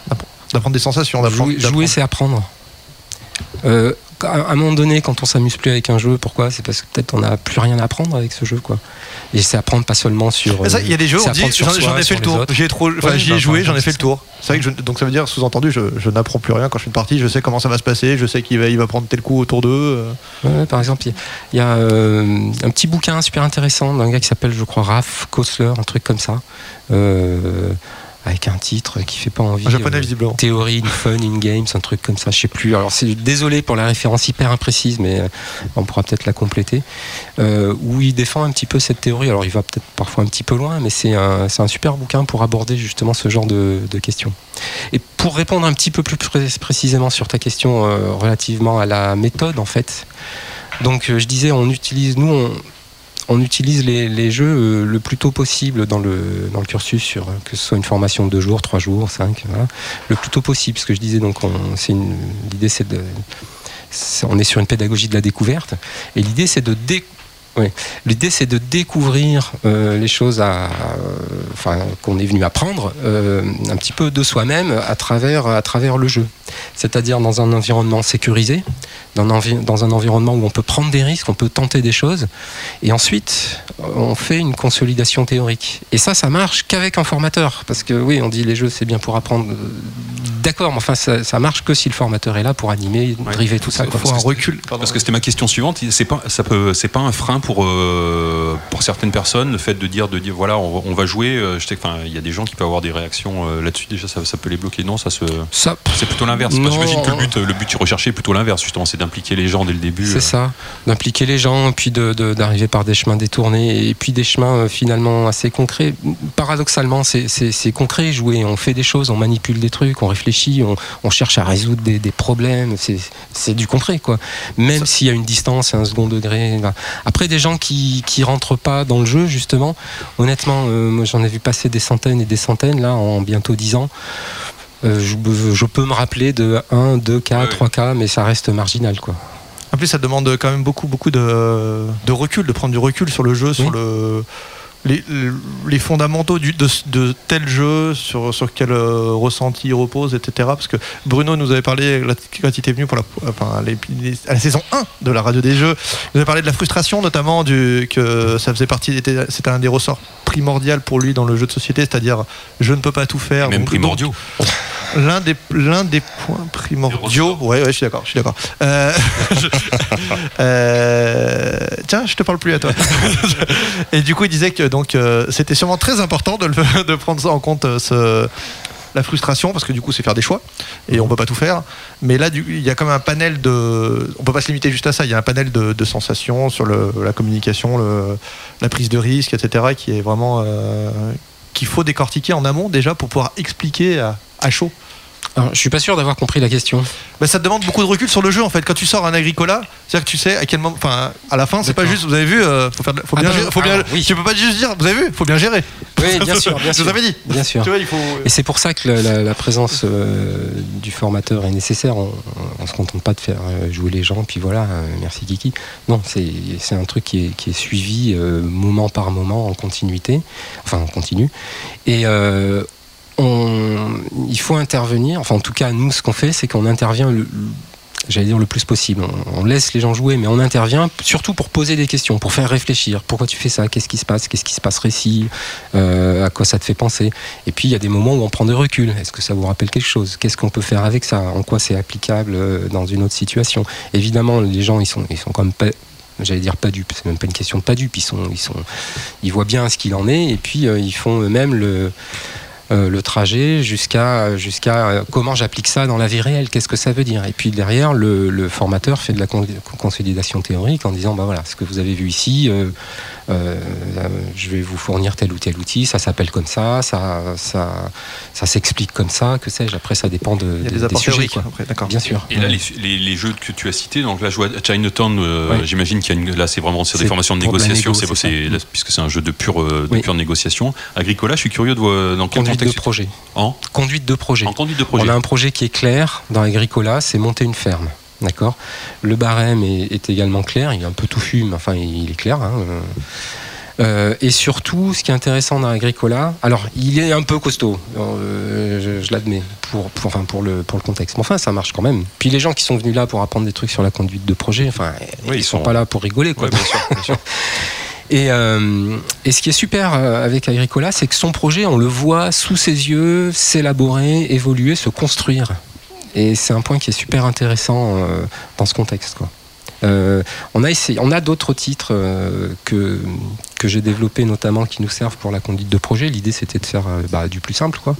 D'apprendre des sensations. d'apprendre- Jouer, d'apprendre. jouer, c'est apprendre. Euh, à un moment donné, quand on s'amuse plus avec un jeu, pourquoi? C'est parce que peut-être on n'a plus rien à apprendre avec ce jeu, quoi. Et c'est apprendre pas seulement sur. Il y a des jeux, euh, on dit, j'en ai fait le tour. J'y ai, trop, enfin, Ouais, j'y bah, ai joué, j'en ai fait le tour. C'est vrai que je- donc ça veut dire, sous-entendu, je, je n'apprends plus rien quand je fais une partie. Je sais comment ça va se passer, je sais qu'il va, il va prendre tel coup autour d'eux. euh. Ouais, par exemple, il y a- il y a, euh, un petit bouquin super intéressant d'un gars qui s'appelle, je crois, Raph Kosler, un truc comme ça, euh, avec un titre qui fait pas envie. En japonais, euh, visiblement. Théorie in Fun in Games, un truc comme ça, je sais plus. Alors, c'est désolé pour la référence hyper imprécise, mais euh, on pourra peut-être la compléter. Euh, où il défend un petit peu cette théorie. Alors, il va peut-être parfois un petit peu loin, mais c'est un, super bouquin pour aborder justement ce genre de, de questions. Et pour répondre un petit peu plus pré- précisément sur ta question euh, relativement à la méthode, en fait. Donc, je disais, on utilise, nous, on, on utilise les, jeux euh, le plus tôt possible dans le, dans le cursus, euh, que ce soit une formation de deux jours, trois jours, cinq, voilà. le plus tôt possible. Ce que je disais, donc, l'idée, c'est de. On est sur une pédagogie de la découverte, et l'idée, c'est de dé- oui. L'idée, c'est de découvrir euh, les choses à, euh, enfin, qu'on est venu apprendre euh, un petit peu de soi-même à travers, à travers le jeu. C'est-à-dire dans un environnement sécurisé, dans un, envi- dans un environnement où on peut prendre des risques, on peut tenter des choses. Et ensuite, on fait une consolidation théorique. Et ça, ça marche qu'avec un formateur. Parce que oui, on dit les jeux, c'est bien pour apprendre. D'accord, mais enfin, ça, ça marche que si le formateur est là pour animer, Ouais. driver tout ça. Il faut un recul. pardon. Parce que c'était ma question suivante. C'est pas, ça peut, c'est pas un frein pour euh, pour certaines personnes le fait de dire de dire voilà on, va- on va jouer. euh, Je sais que, enfin, il y a des gens qui peuvent avoir des réactions euh, là-dessus. Déjà, ça, ça peut les bloquer. Non, ça se. Ça, C'est plutôt l'inverse. J'imagine que le but, le but recherché est plutôt l'inverse. Justement, c'est d'impliquer les gens dès le début. C'est ça, d'impliquer les gens, puis de- de- d'arriver par des chemins détournés, et puis des chemins finalement assez concrets. Paradoxalement, c'est- concret, jouer. On fait des choses, on manipule des trucs, on réfléchit, on, on cherche à résoudre des, des problèmes. C'est- C'est du concret, quoi. Même s'il y a une distance, un second degré. là. Après, des gens qui qui rentrent pas dans le jeu, justement, honnêtement, euh, moi j'en ai vu passer des centaines et des centaines, là, en bientôt 10 ans. Euh, je, je peux me rappeler de 1, 2 cas, Ouais. 3 cas, mais ça reste marginal, quoi. En plus, ça demande quand même beaucoup, beaucoup de, de recul, de prendre du recul sur le jeu, sur le, les, les fondamentaux du, de, de tel jeu, sur, sur quel euh, ressenti il repose, etc. Parce que Bruno nous avait parlé, quand il était venu pour la, enfin, les- les- à la saison 1 de la radio des jeux, il nous avait parlé de la frustration, notamment du, que ça faisait partie, était- c'était un des ressorts primordial pour lui dans le jeu de société, c'est-à-dire je ne peux pas tout faire. Même donc- primordiaux. donc, L'un des, l'un des points primordiaux. Ouais, ouais, je suis d'accord, je suis d'accord. Euh, je- euh, tiens, je te parle plus à toi. Et du coup, il disait que donc euh, c'était sûrement très important de, prendre ça en compte, euh, la frustration, parce que du coup, c'est faire des choix et on peut pas tout faire. Mais là, il y a comme un panel de. On peut pas se limiter juste à ça. Il y a un panel de, sensations sur la communication, la prise de risque, etc., qui est vraiment euh, qu'il faut décortiquer en amont déjà pour pouvoir expliquer à chaud. Alors, je suis pas sûr d'avoir compris la question. Bah, ça te demande beaucoup de recul sur le jeu en fait. Quand tu sors un Agricola, c'est-à-dire que tu sais à quel moment. Enfin, à la fin, c'est pas juste. Vous avez vu, euh, faut faire, faut bien, gérer- faut bien. alors, oui. Tu peux pas juste dire. Vous avez vu, faut bien gérer. Oui, bien sûr, bien Je sûr. vous avais dit. Bien sûr. Tu vois, il faut. Et c'est pour ça que la, la- la présence euh, du formateur est nécessaire. On, on se contente pas de faire euh, jouer les gens, puis voilà, euh, merci Kiki. Non, c'est c'est un truc qui est, qui est suivi euh, moment par moment en continuité, enfin en continu. Et euh, il faut intervenir. Enfin, en tout cas, nous, ce qu'on fait, c'est qu'on intervient. Le, J'allais dire le plus possible. On, laisse les gens jouer, mais on intervient surtout pour poser des questions, pour faire réfléchir. Pourquoi tu fais ça? Qu'est-ce qui se passe? Qu'est-ce qui se passerait si Euh, À quoi ça te fait penser? Et puis il y a des moments où on prend des reculs. Est-ce que ça vous rappelle quelque chose? Qu'est-ce qu'on peut faire avec ça? En quoi c'est applicable euh, dans une autre situation? Évidemment, les gens ils sont ils sont quand même pas J'allais dire pas dupes, c'est même pas une question de pas dupes. Ils voient bien ce qu'il en est et puis euh, ils font eux-mêmes le, euh, le trajet jusqu'à jusqu'à euh, comment j'applique ça dans la vie réelle, qu'est-ce que ça veut dire? Et puis derrière, le, formateur fait de la con- consolidation théorique en disant bah voilà, ce que vous avez vu ici, euh, je vais vous fournir tel ou tel outil, ça s'appelle comme ça, ça ça, ça s'explique comme ça, que sais-je. Après, ça dépend de, Il y a des, des sujets. Quoi. après. Bien sûr. Et là, les, les- les jeux que tu as cités, donc là, je vois Chinatown, euh, Ouais. j'imagine qu'il y a une, là, c'est vraiment sur des C'est formations de négociation, négo, c'est, c'est c'est- là, puisque c'est un jeu de pure, euh, de Oui. pure négociation. Agricola, je suis curieux de voir dans quel Conduite de projet. En, Conduite de projet. en conduite de projet. On a un projet qui est clair dans Agricola, c'est monter une ferme. D'accord Le barème est, est également clair, il est un peu touffu, mais enfin il est clair. hein, euh. Euh, et surtout, ce qui est intéressant dans Agricola, alors il est un peu costaud, euh, je, je l'admets, pour, pour, enfin, pour, le, pour le contexte. Mais enfin, ça marche quand même. Puis les gens qui sont venus là pour apprendre des trucs sur la conduite de projet, enfin, Oui, ils ils sont sont- pas là pour rigoler. Quoi. Ouais, bien sûr, bien sûr. Et, euh, et ce qui est super avec Agricola, c'est que son projet, on le voit sous ses yeux s'élaborer, évoluer, se construire. Et c'est un point qui est super intéressant euh, dans ce contexte. Quoi. Euh, on a, on a d'autres titres euh, que, que j'ai développés notamment qui nous servent pour la conduite de projet. L'idée c'était de faire bah, du plus simple quoi,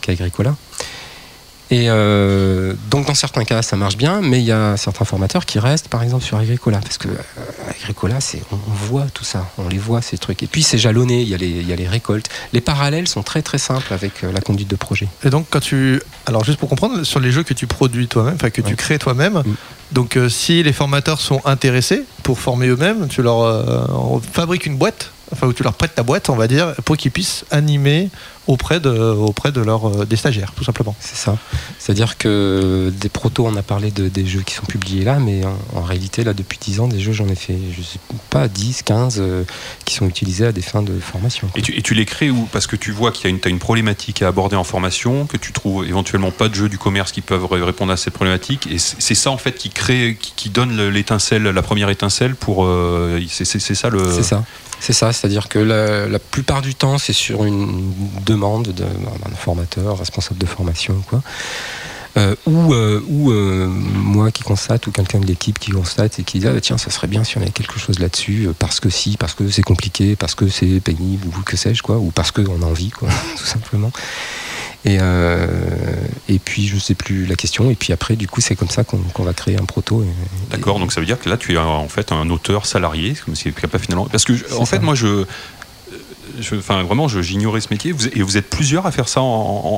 qu'Agricola. Et euh, donc dans certains cas ça marche bien, mais il y a certains formateurs qui restent par exemple sur Agricola parce que euh, Agricola c'est on, on voit tout ça, on les voit ces trucs. Et puis c'est jalonné, il y, a les, il y a les récoltes. Les parallèles sont très très simples avec euh, la conduite de projet. Et donc, quand tu. Alors, juste pour comprendre, sur les jeux que tu produis toi-même, enfin que tu crées toi-même, Mm. donc euh, si les formateurs sont intéressés pour former eux-mêmes, tu leur euh, fabriques une boîte, enfin, où tu leur prêtes ta boîte, on va dire, pour qu'ils puissent animer auprès de, auprès de leur, euh, des stagiaires, tout simplement. C'est ça. C'est-à-dire que des protos, on a parlé de, des jeux qui sont publiés là, mais en, en réalité, là, depuis 10 ans, des jeux, j'en ai fait, je sais pas, 10, 15, euh, qui sont utilisés à des fins de formation. quoi. Et tu, et tu les crées où? Parce que tu vois qu'il y a une, t'as une problématique à aborder en formation, que tu trouves éventuellement pas de jeux du commerce qui peuvent ré- répondre à cette problématique. Et c'est ça en fait qui crée, qui, qui donne le- l'étincelle, la première étincelle pour. euh, c'est ça le. C'est ça. C'est ça, c'est-à-dire que la, la plupart du temps, c'est sur une demande de- d'un formateur, responsable de formation, quoi. Euh, ou euh, ou euh, moi qui constate, ou quelqu'un de l'équipe qui constate et qui dit ah, bah, tiens, ça serait bien si on avait quelque chose là-dessus, parce que si, parce que c'est compliqué, parce que c'est pénible, ou que sais-je, quoi, ou parce qu'on a envie, quoi, tout simplement. Et, et puis, je sais plus la question, et puis après, du coup, c'est comme ça qu'on va créer un proto. D'accord, donc ça veut dire que là tu es en fait un auteur salarié, comme si pas finalement. Parce que en fait, ça. moi je. Je- Enfin, vraiment, j'ignorais ce métier. Vous, et vous êtes plusieurs à faire ça en,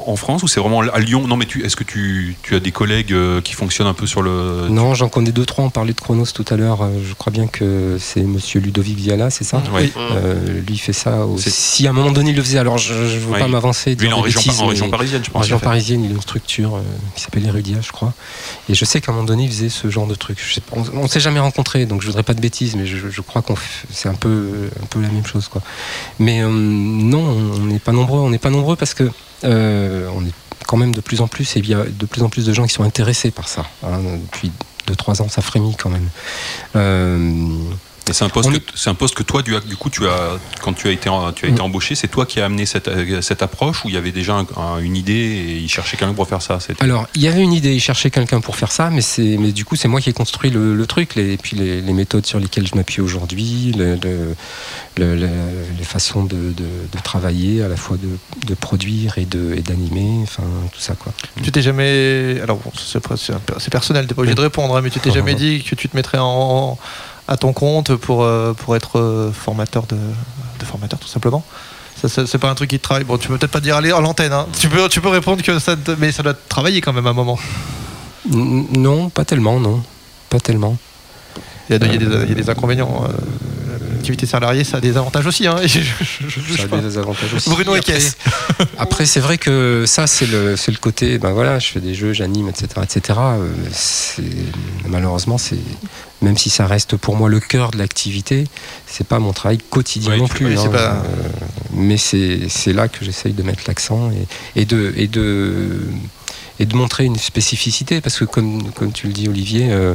en- en France ou c'est vraiment à Lyon? Non, mais tu, est-ce que tu, tu as des collègues euh, qui fonctionnent un peu sur le. Non, j'en connais deux, trois. On parlait de Chronos tout à l'heure. euh, Je crois bien que c'est monsieur Ludovic Viala, c'est ça? Ouais. Euh, Lui il fait ça aussi. Si à un moment donné il le faisait, alors je ne veux pas m'avancer. Lui, il est en région, bêtises, en région mais parisienne, je en pense. région en fait. parisienne, il a une structure euh, qui s'appelle Erudia, je crois. Et je sais qu'à un moment donné, il faisait ce genre de truc. Je sais pas, on ne s'est jamais rencontrés, donc je voudrais pas de bêtises, mais je, je crois qu'on c'est un peu, un peu la même chose, quoi. Mais non, on n'est pas nombreux. On n'est pas nombreux parce que euh, on est quand même de plus en plus, et il y a de plus en plus de gens qui sont intéressés par ça. hein. depuis 2-3 ans, ça frémit quand même. Et c'est un poste que, est- c'est un poste que toi, du, du coup, tu as, quand tu as été, en- tu as été Mm. embauché, c'est toi qui as amené cette, cette approche où il y avait déjà un- un- une idée et il cherchait quelqu'un pour faire ça. c'était- Alors, il y avait une idée, il cherchait quelqu'un pour faire ça, mais, c'est, mais du coup, c'est moi qui ai construit le, le truc, les, et puis les, les méthodes sur lesquelles je m'appuie aujourd'hui, le- le- le- le- les façons de, de- de travailler, à la fois de, de produire et, de, et d'animer, enfin, tout ça, quoi. Tu t'es jamais. Alors, bon, c'est c'est un peu- c'est personnel, t'es pas obligé de répondre, hein, mais tu t'es jamais dit que tu te mettrais en, à ton compte pour, euh, pour être euh, formateur de, de formateur, tout simplement c'est pas un truc qui te travaille. Bon, tu peux peut-être pas dire aller à l'antenne. hein. Tu, peux, tu peux répondre que ça, te- mais ça doit te travailler quand même à un moment. Non, pas tellement, non. Pas tellement. Il y a, des- il y a des, il y a des inconvénients. euh, L'activité salariée, ça a des avantages aussi. Hein. Et je- je- je- je juge Ça a pas. des avantages aussi. Bruno Après, Ekay. Après, c'est vrai que ça, c'est le, c'est le côté, ben voilà, je fais des jeux, j'anime, etc., etc. Euh, malheureusement, c'est même si ça reste pour moi le cœur de l'activité, c'est pas mon travail quotidien non plus. oui, hein. pas- Euh, mais c'est c'est là que j'essaye de mettre l'accent et, et de et de et de montrer une spécificité parce que comme comme tu le dis, Olivier, euh,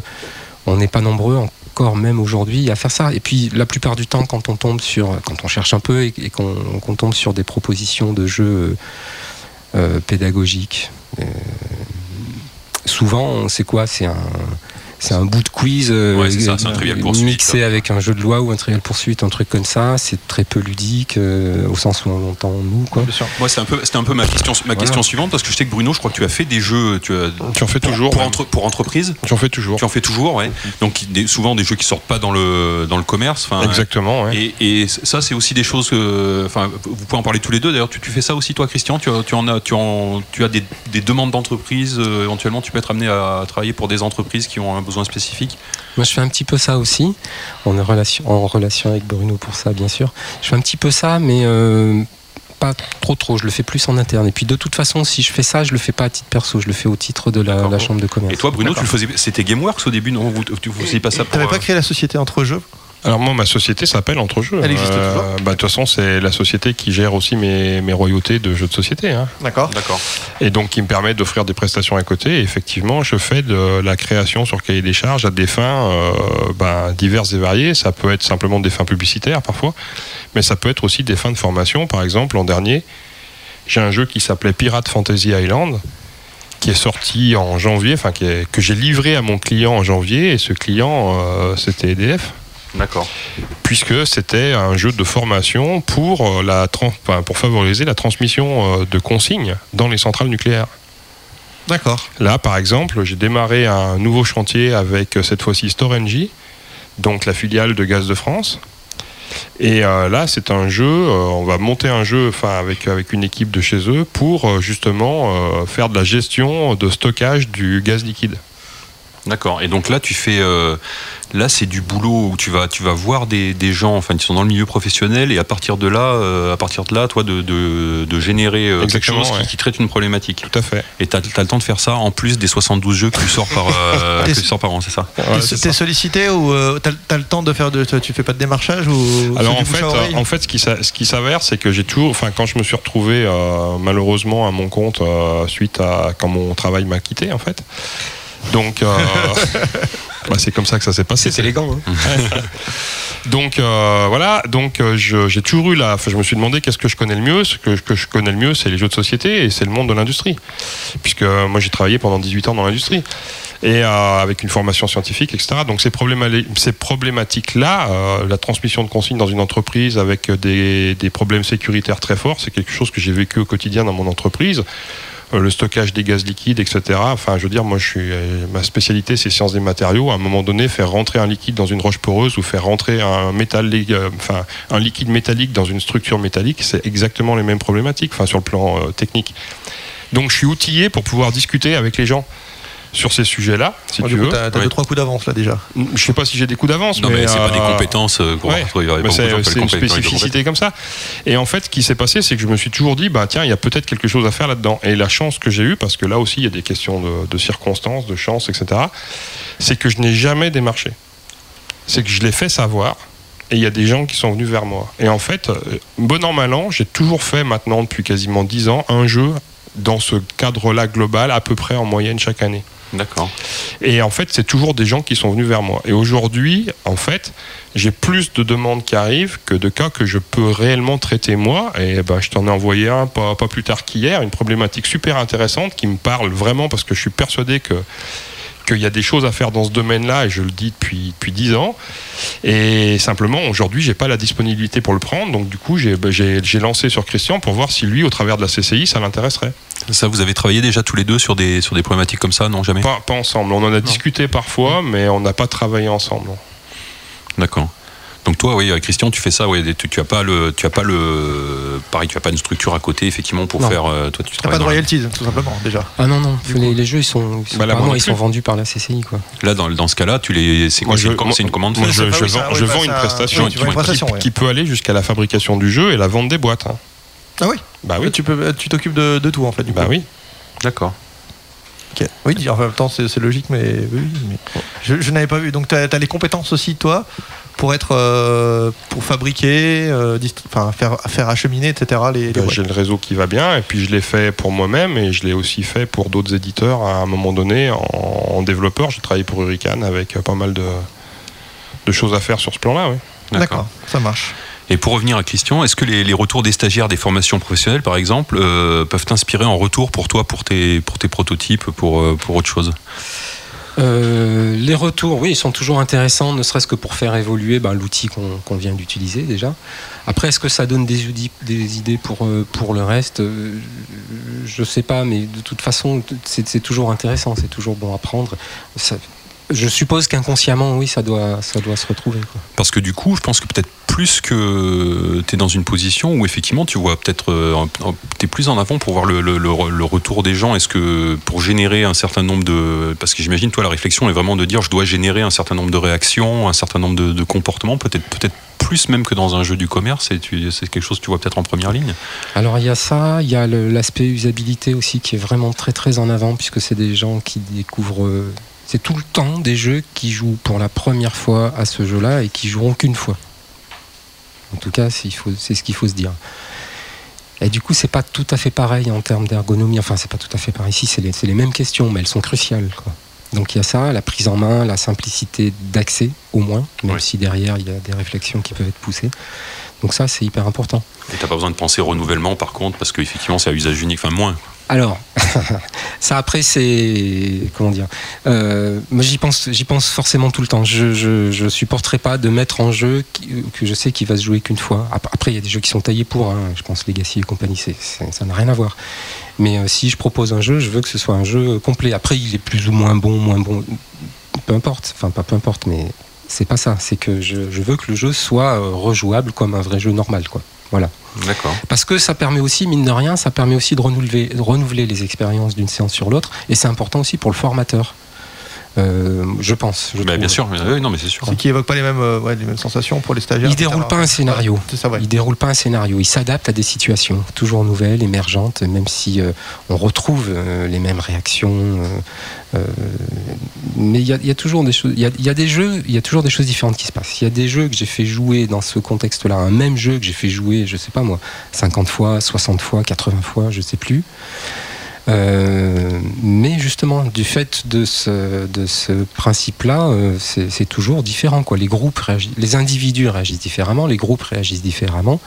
on n'est pas nombreux encore même aujourd'hui à faire ça. Et puis la plupart du temps, quand on tombe sur, quand on cherche un peu et, qu'on tombe sur des propositions de jeux euh, pédagogiques, euh, souvent, c'est quoi C'est un c'est un bout de quiz euh, Ouais, c'est ça, c'est un trivial poursuite, mixé avec un jeu de loi ou un trivial poursuite, un truc comme ça. C'est très peu ludique euh, au sens où on entend nous quoi. Bien sûr. Moi, c'est un peu, c'était un peu ma question, ma question suivante parce que je sais que Bruno, je crois que tu as fait des jeux, tu as Tu en fais toujours. pour, entre- pour entreprise. Tu en fais toujours. Tu en fais toujours, ouais. Donc des- souvent des jeux qui sortent pas dans le dans le commerce. Exactement. ouais. Et, et ça, c'est aussi des choses que, enfin, vous pouvez en parler tous les deux. D'ailleurs, tu, tu fais ça aussi, toi, Christian? Tu as, tu en as, tu en, tu as des, des demandes d'entreprise. euh, éventuellement, tu peux être amené à travailler pour des entreprises qui ont un besoin spécifique. Moi, je fais un petit peu ça aussi, en relation, en relation avec Bruno pour ça, bien sûr. Je fais un petit peu ça, mais euh, pas trop trop. Je le fais plus en interne. Et puis, de toute façon, si je fais ça, je le fais pas à titre perso. Je le fais au titre de la, chambre de commerce. Et toi, Bruno, tu le faisais. C'était GameWorks au début, non? Vous, tu vous faisiez pas ça pour. T'avais pas euh, créé la société entre jeux Alors moi, ma société s'appelle Entrejeux. Elle existe toujours bah, De toute façon, c'est la société qui gère aussi mes, mes royautés de jeux de société. hein. D'accord. D'accord. Et donc qui me permet d'offrir des prestations à côté. Et effectivement, je fais de la création sur cahier des charges à des fins euh, ben, diverses et variées. Ça peut être simplement des fins publicitaires parfois, mais ça peut être aussi des fins de formation. Par exemple, l'an dernier, j'ai un jeu qui s'appelait Pirate Fantasy Island qui est sorti en janvier, enfin que j'ai livré à mon client en janvier, et ce client, euh, c'était EDF D'accord. puisque c'était un jeu de formation pour, euh, la pour favoriser la transmission euh, de consignes dans les centrales nucléaires. D'accord. Là, par exemple, j'ai démarré un nouveau chantier avec euh, cette fois-ci Storengy, donc la filiale de Gaz de France. Et euh, là, c'est un jeu, euh, on va monter un jeu enfin, avec, avec une équipe de chez eux pour euh, justement euh, faire de la gestion de stockage du gaz liquide. D'accord. Et donc là, tu fais. euh, là, c'est du boulot où tu vas, tu vas voir des, des gens, enfin, qui sont dans le milieu professionnel, et à partir de là, euh, à partir de là, toi, de, de, de générer euh, quelque chose qui- ouais. qui, traite une problématique. Tout à fait. Et tu as, le temps de faire ça en plus des 72 jeux que tu sors par, euh, que tu sors par an, c'est ça Voilà, T'es sollicité ou euh, t'as t'as le temps de faire de. Tu fais pas de démarchage ou Alors en fait, en fait, ce qui, s'a- ce qui s'avère, c'est que j'ai toujours, enfin, quand je me suis retrouvé euh, malheureusement à mon compte euh, suite à quand mon travail m'a quitté, en fait. Donc, euh, bah, c'est comme ça que ça s'est passé. C'est élégant. hein. Donc euh, voilà, donc euh, j'ai toujours eu la. je me suis demandé qu'est-ce que je connais le mieux. Ce que, que je connais le mieux, c'est les jeux de société et c'est le monde de l'industrie. Puisque moi j'ai travaillé pendant 18 ans dans l'industrie et euh, avec une formation scientifique, etc. Donc ces, ces problématiques-là, la transmission de consignes dans une entreprise avec des, des problèmes sécuritaires très forts, c'est quelque chose que j'ai vécu au quotidien dans mon entreprise. Euh, le stockage des gaz liquides, etc. Enfin, je veux dire, moi, je suis, euh, ma spécialité, c'est sciences des matériaux. À un moment donné, faire rentrer un liquide dans une roche poreuse ou faire rentrer un métal, euh, enfin, un liquide métallique dans une structure métallique, c'est exactement les mêmes problématiques, enfin, sur le plan technique. Donc, je suis outillé pour pouvoir discuter avec les gens sur ces sujets-là, si Ouais, tu veux. T'as Ouais. deux, trois coups d'avance là déjà. Je sais pas si j'ai des coups d'avance, Non, mais, c'est pas des euh, compétences euh, qu'on ouais. mais c'est une spécificité comme ça. Et en fait, ce qui s'est passé, c'est que je me suis toujours dit, bah tiens, il y a peut-être quelque chose à faire là-dedans. Et la chance que j'ai eue, parce que là aussi, il y a des questions de, de circonstances, de chance, etc., c'est que je n'ai jamais démarché. C'est que je l'ai fait savoir. Et il y a des gens qui sont venus vers moi. Et en fait, euh, bon an, mal an, j'ai toujours fait maintenant, depuis quasiment 10 ans, un jeu dans ce cadre-là global, à peu près en moyenne chaque année. D'accord. Et en fait, c'est toujours des gens qui sont venus vers moi. Et aujourd'hui, en fait, j'ai plus de demandes qui arrivent que de cas que je peux réellement traiter moi. Et ben, je t'en ai envoyé un pas plus tard qu'hier, une problématique super intéressante qui me parle vraiment parce que je suis persuadé que qu'il y a des choses à faire dans ce domaine-là et je le dis depuis depuis dix ans. Et simplement aujourd'hui j'ai pas la disponibilité pour le prendre. Donc du coup j'ai j'ai lancé sur Christian pour voir si lui au travers de la CCI ça l'intéresserait. Ça, vous avez travaillé déjà tous les deux sur des, sur des problématiques comme ça Non, jamais? Pas, pas ensemble. On en a discuté parfois mais on n'a pas travaillé ensemble. D'accord. Donc toi, oui, euh, Christian, tu fais ça, ouais, tu, tu as pas le, tu as pas le, pareil, tu as pas une structure à côté, effectivement, pour Non. faire. euh, toi, tu travailles pas de royalties tout simplement déjà. Ah non, non, les, jeux ils sont, ils sont, Bah, là, apparemment, moi non ils sont plus. vendus par la CCI quoi. Là, dans, dans ce cas-là, tu les, c'est quoi C'est je- une, commande Moi, je, oui, vends, oui, je vends une prestation, oui, tu tu vends une vois, prestation. qui, ouais. qui peut aller jusqu'à la fabrication du jeu et la vente des boîtes. hein. Ah oui. Bah oui, Tu peux, tu t'occupes de, de tout en fait. Du bah coup. oui. D'accord. Ok. Oui, en même temps c'est logique, mais oui, mais je, je n'avais pas vu. Donc tu as, les compétences aussi toi pour être euh, pour fabriquer, euh, faire faire acheminer, etc. Les, les boîtes. J'ai le réseau qui va bien et puis je l'ai fait pour moi-même et je l'ai aussi fait pour d'autres éditeurs à un moment donné en, en développeur. J'ai travaillé pour Hurricane avec euh, pas mal de, de choses à faire sur ce plan-là. Oui. D'accord, ça marche. Et pour revenir à Christian, est-ce que les, les retours des stagiaires des formations professionnelles, par exemple, euh, peuvent t'inspirer en retour pour toi, pour tes, pour tes prototypes, pour, euh, pour autre chose? Euh, les retours, oui, ils sont toujours intéressants, ne serait-ce que pour faire évoluer ben, l'outil qu'on vient d'utiliser déjà. Après, est-ce que ça donne des, des idées pour, euh, pour le reste? Euh, Je sais pas, mais de toute façon, c'est toujours intéressant, c'est toujours bon à prendre. Je suppose qu'inconsciemment, oui, ça doit, ça doit se retrouver. quoi. Parce que du coup, je pense que peut-être plus que tu es dans une position où effectivement tu vois peut-être tu es plus en avant pour voir le, le- le- le retour des gens. Est-ce que pour générer un certain nombre de. Parce que j'imagine, toi, la réflexion est vraiment de dire je dois générer un certain nombre de réactions, un certain nombre de, de comportements, peut-être peut-être plus même que dans un jeu du commerce. Et c'est quelque chose que tu vois peut-être en première ligne. Alors il y a ça, il y a l'aspect usabilité aussi qui est vraiment très très en avant puisque c'est des gens qui découvrent. C'est tout le temps des jeux qui jouent pour la première fois à ce jeu-là et qui joueront qu'une fois. En tout cas, c'est ce qu'il faut se dire. Et du coup, c'est pas tout à fait pareil en termes d'ergonomie. Enfin, c'est pas tout à fait pareil. Ici, c'est les, mêmes questions, mais elles sont cruciales. quoi. Donc il y a ça, la prise en main, la simplicité d'accès, au moins, même Oui. si derrière il y a des réflexions qui peuvent être poussées. Donc ça, c'est hyper important. Et t'as pas besoin de penser renouvellement par contre, parce qu'effectivement c'est à usage unique, enfin moins. Alors, ça après c'est comment dire euh, Moi j'y pense, j'y pense forcément tout le temps. Je, je, supporterai pas de mettre en jeu que je sais qu'il va se jouer qu'une fois. Ap- Après il y a des jeux qui sont taillés pour. hein. Je pense Legacy et compagnie, ça n'a rien à voir. Mais euh, si je propose un jeu, je veux que ce soit un jeu complet. Après il est plus ou moins bon, moins bon, peu importe. Enfin pas peu importe, mais c'est pas ça. C'est que je, je veux que le jeu soit euh, rejouable comme un vrai jeu normal, quoi. Voilà. D'accord. Parce que ça permet aussi, mine de rien, ça permet aussi de renouveler, de renouveler les expériences d'une séance sur l'autre. Et c'est important aussi pour le formateur. Euh, je pense. Je Bah, bien sûr, mais- oui, non mais c'est sûr. C'est qui évoque pas les mêmes, euh, ouais, les mêmes sensations pour les stagiaires. Il etc. déroule pas un scénario. Ouais, ça, ouais. Il déroule pas un scénario. Il s'adapte à des situations toujours nouvelles, émergentes, même si euh, on retrouve euh, les mêmes réactions. euh, euh, mais il y, a- il y a toujours des choses. Il y a, il y a des jeux. Il y a toujours des choses différentes qui se passent. Il y a des jeux que j'ai fait jouer dans ce contexte-là, un même jeu que j'ai fait jouer, je sais pas moi, 50 fois, 60 fois, 80 fois, je sais plus. Euh, mais justement, du fait de ce, de ce principe-là, euh, c'est toujours différent. Quoi. Les groupes les individus réagissent différemment, les groupes réagissent différemment,